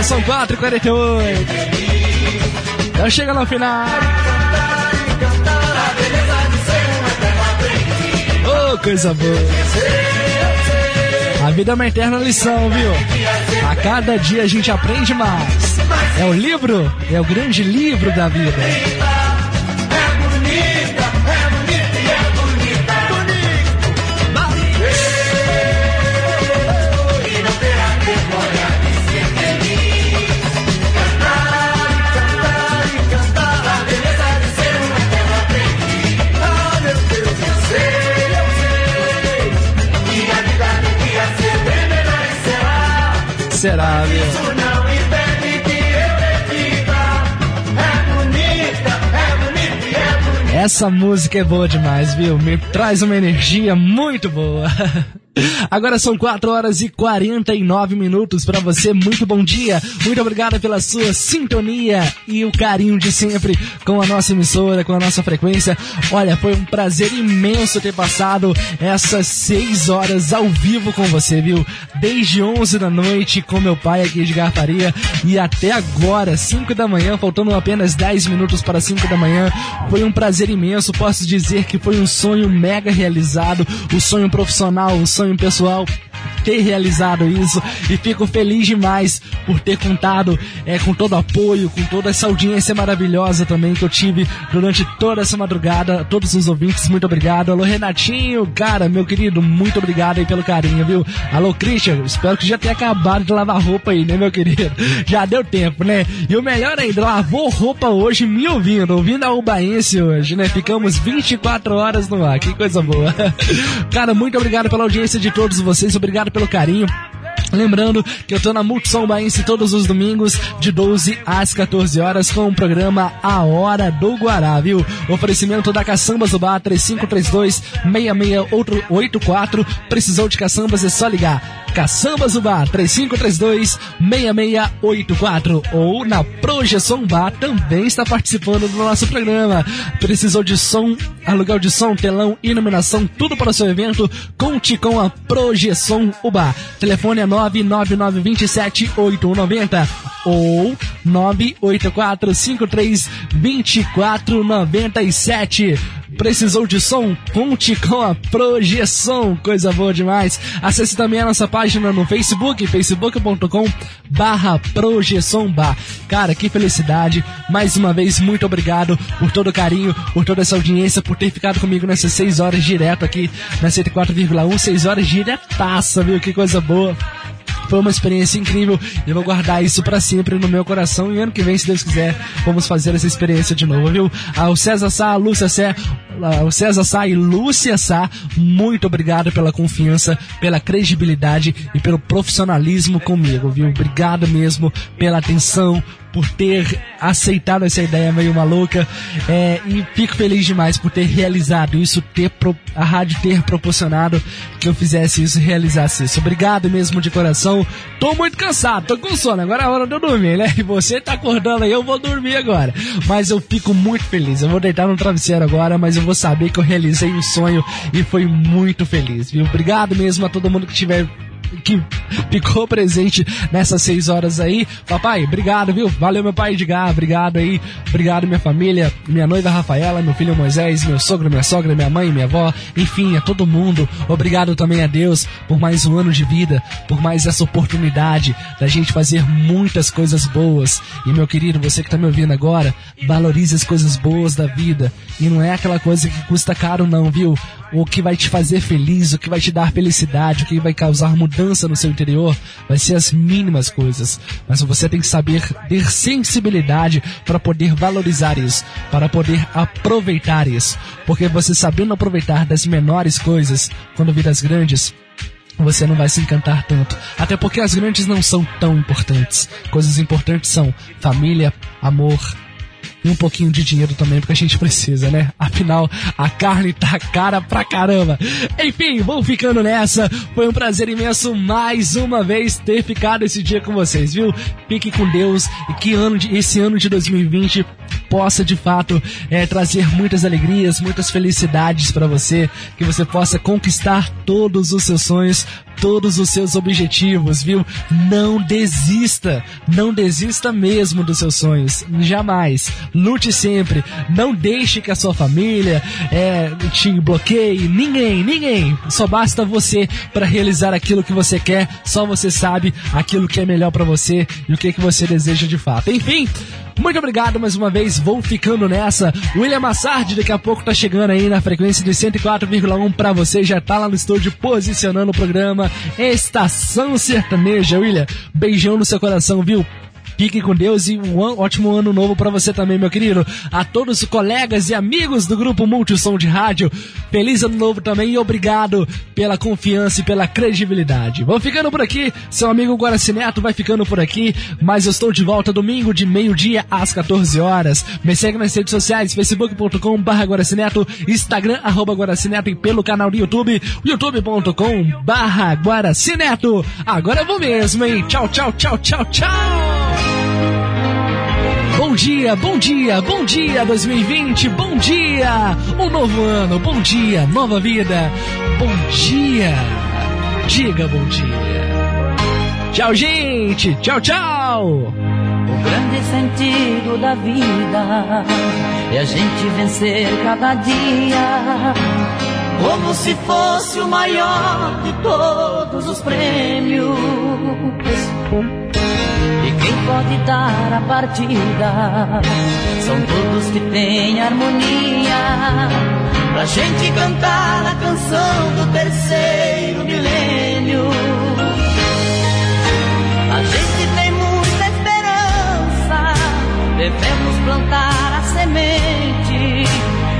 são 4h48. Já chega no final. Oh, coisa boa. A vida é uma eterna lição, viu? A cada dia a gente aprende mais. É o livro, é o grande livro da vida. Será, viu? Isso não impede que eu repita. É bonita, é bonita e é bonita. Essa música é boa demais, viu? Me traz uma energia muito boa. Agora são 4 horas e 49 minutos para você. Muito bom dia. Muito obrigado pela sua sintonia e o carinho de sempre com a nossa emissora, com a nossa frequência. Olha, foi um prazer imenso ter passado essas 6 horas ao vivo com você, viu? Desde 11 da noite com meu pai aqui de Garfaria e até agora, 5 da manhã, faltando apenas 10 minutos para 5 da manhã. Foi um prazer imenso. Posso dizer que foi um sonho mega realizado, o sonho profissional, o sonho pessoal ter realizado isso e fico feliz demais por ter contado é, com todo o apoio, com toda essa audiência maravilhosa também que eu tive durante toda essa madrugada. Todos os ouvintes, muito obrigado. Alô, Renatinho, cara, meu querido, muito obrigado aí pelo carinho, viu? Alô, Christian, espero que já tenha acabado de lavar roupa aí, né, meu querido? Já deu tempo, né? E o melhor ainda, lavou roupa hoje me ouvindo, ouvindo a Ubaense hoje, né? Ficamos 24 horas no ar, que coisa boa. Cara, muito obrigado pela audiência de todos vocês, obrigado pelo carinho. Lembrando que eu tô na Multissom Baense todos os domingos, de 12 às 14 horas, com o programa A Hora do Guará, viu? Oferecimento da Caçambas do Bar 3532-6684. Precisou de caçambas, é só ligar. Caçambas do Bar 3532-6684. Ou na Projeção Bar também está participando do nosso programa. Precisou de som, aluguel de som, telão, iluminação, tudo para o seu evento? Conte com a Projeção Ubar. Telefone é 999278190 ou 984532497. Precisou de som? Conte com a projeção, coisa boa demais. Acesse também a nossa página no Facebook, facebook.com barra projeção bar. Cara, que felicidade. Mais uma vez, muito obrigado por todo o carinho, por toda essa audiência, por ter ficado comigo nessas 6 horas direto aqui na 104,1, 6 horas diretaça, viu? Que coisa boa. Foi uma experiência incrível eu vou guardar isso para sempre no meu coração. E ano que vem, se Deus quiser, vamos fazer essa experiência de novo, viu? Ao César Sá, Lúcia Sé, o César Sá e Lúcia Sá, muito obrigado pela confiança, pela credibilidade e pelo profissionalismo comigo, viu? Obrigado mesmo pela atenção, por ter aceitado essa ideia meio maluca é, e fico feliz demais por ter realizado isso, ter pro, a rádio ter proporcionado que eu fizesse isso, realizasse isso. Obrigado mesmo de coração. Tô muito cansado, tô com sono, agora é hora de eu dormir, né? E você tá acordando aí, eu vou dormir agora. Mas eu fico muito feliz. Eu vou deitar no travesseiro agora, mas eu vou saber que eu realizei um sonho e foi muito feliz, viu? Obrigado mesmo a todo mundo que tiver que ficou presente nessas seis horas aí. Papai, obrigado, viu? Valeu, meu pai Edgar, obrigado aí. Obrigado, minha família, minha noiva Rafaela, meu filho Moisés, meu sogro, minha sogra, minha mãe, minha avó, enfim, a todo mundo. Obrigado também a Deus por mais um ano de vida, por mais essa oportunidade da gente fazer muitas coisas boas. E, meu querido, você que tá me ouvindo agora, valorize as coisas boas da vida. E não é aquela coisa que custa caro, não, viu? O que vai te fazer feliz, o que vai te dar felicidade, o que vai causar mudança no seu interior, vai ser as mínimas coisas. Mas você tem que saber ter sensibilidade para poder valorizar isso, para poder aproveitar isso. Porque você sabendo aproveitar das menores coisas, quando vir as grandes, você não vai se encantar tanto. Até porque as grandes não são tão importantes. Coisas importantes são família, amor, e um pouquinho de dinheiro também, porque a gente precisa, né? Afinal, a carne tá cara pra caramba. Enfim, vou ficando nessa. Foi um prazer imenso mais uma vez ter ficado esse dia com vocês, viu? Fique com Deus e que ano de, esse ano de 2020 possa de fato é, trazer muitas alegrias, muitas felicidades para você, que você possa conquistar todos os seus sonhos, todos os seus objetivos, viu? Não desista, não desista mesmo dos seus sonhos, jamais. Lute sempre, não deixe que a sua família é, te bloqueie, ninguém, ninguém. Só basta você para realizar aquilo que você quer, só você sabe aquilo que é melhor para você e o que, que você deseja de fato. Enfim, muito obrigado mais uma vez, vou ficando nessa. William Massard daqui a pouco tá chegando aí na frequência de 104,1 para você, já tá lá no estúdio posicionando o programa Estação Sertaneja. William, beijão no seu coração, viu? Fique com Deus e um ótimo ano novo pra você também, meu querido. A todos os colegas e amigos do grupo Multissom de Rádio, feliz ano novo também e obrigado pela confiança e pela credibilidade. Vou ficando por aqui, seu amigo Guaraci Neto vai ficando por aqui, mas eu estou de volta domingo de meio-dia às 14 horas. Me segue nas redes sociais, facebook.com barra Guaracineto, Instagram, arroba Guaracineto e pelo canal do YouTube, youtube.com barra Guaracineto. Agora eu vou mesmo, hein? Tchau, tchau, tchau, tchau, tchau! Dia, bom dia, bom dia 2020, bom dia! Um novo ano, bom dia, nova vida, bom dia! Diga bom dia! Tchau, gente! Tchau, tchau! O grande sentido da vida é a gente vencer cada dia. Como se fosse o maior de todos os prêmios. Quem pode dar a partida são todos que têm harmonia. Pra gente cantar a canção do terceiro milênio. A gente tem muita esperança, devemos plantar a semente.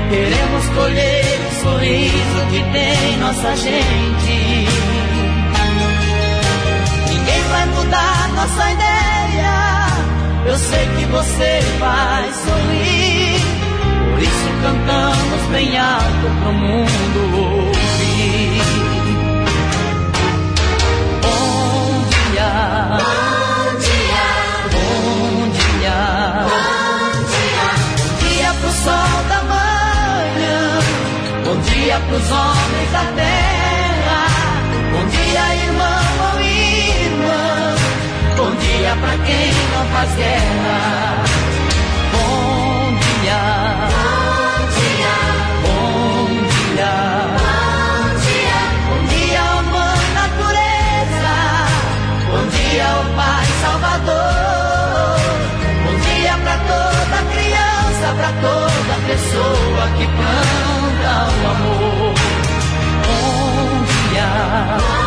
Queremos colher o sorriso que tem nossa gente. Ninguém vai mudar nossa ideia. Eu sei que você vai sorrir. Por isso cantamos bem alto pro mundo ouvir. Bom dia. Bom dia. Bom dia. Bom dia. Bom dia pro sol da manhã. Bom dia pros homens da terra. Pra quem não faz guerra. Bom dia. Bom dia. Bom dia. Bom dia. Bom dia, ó mãe natureza. Bom dia, ó Pai Salvador. Bom dia pra toda criança, pra toda pessoa que planta o amor. Bom dia. Bom dia.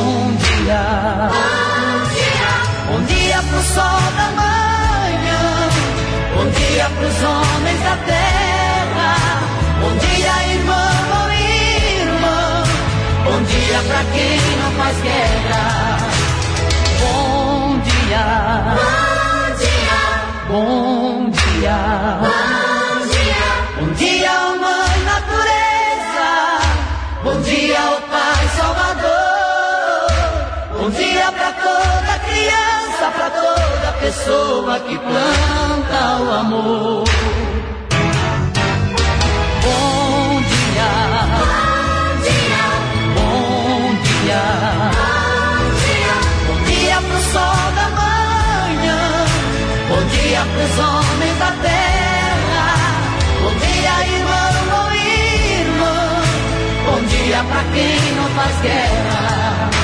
Bom dia. Bom dia pro sol da manhã. Bom dia pros homens da terra. Bom dia, irmão ou irmã. Bom dia pra quem não faz guerra. Bom dia. Bom dia. Bom dia. Bom dia. Bom dia, mãe natureza. Bom dia, ó Pai Bom dia pra toda criança, pra toda pessoa que planta o amor. Bom dia. Bom dia. Bom dia. Bom dia. Bom dia pro sol da manhã. Bom dia pros homens da terra. Bom dia, irmão ou irmã. Bom dia pra quem não faz guerra.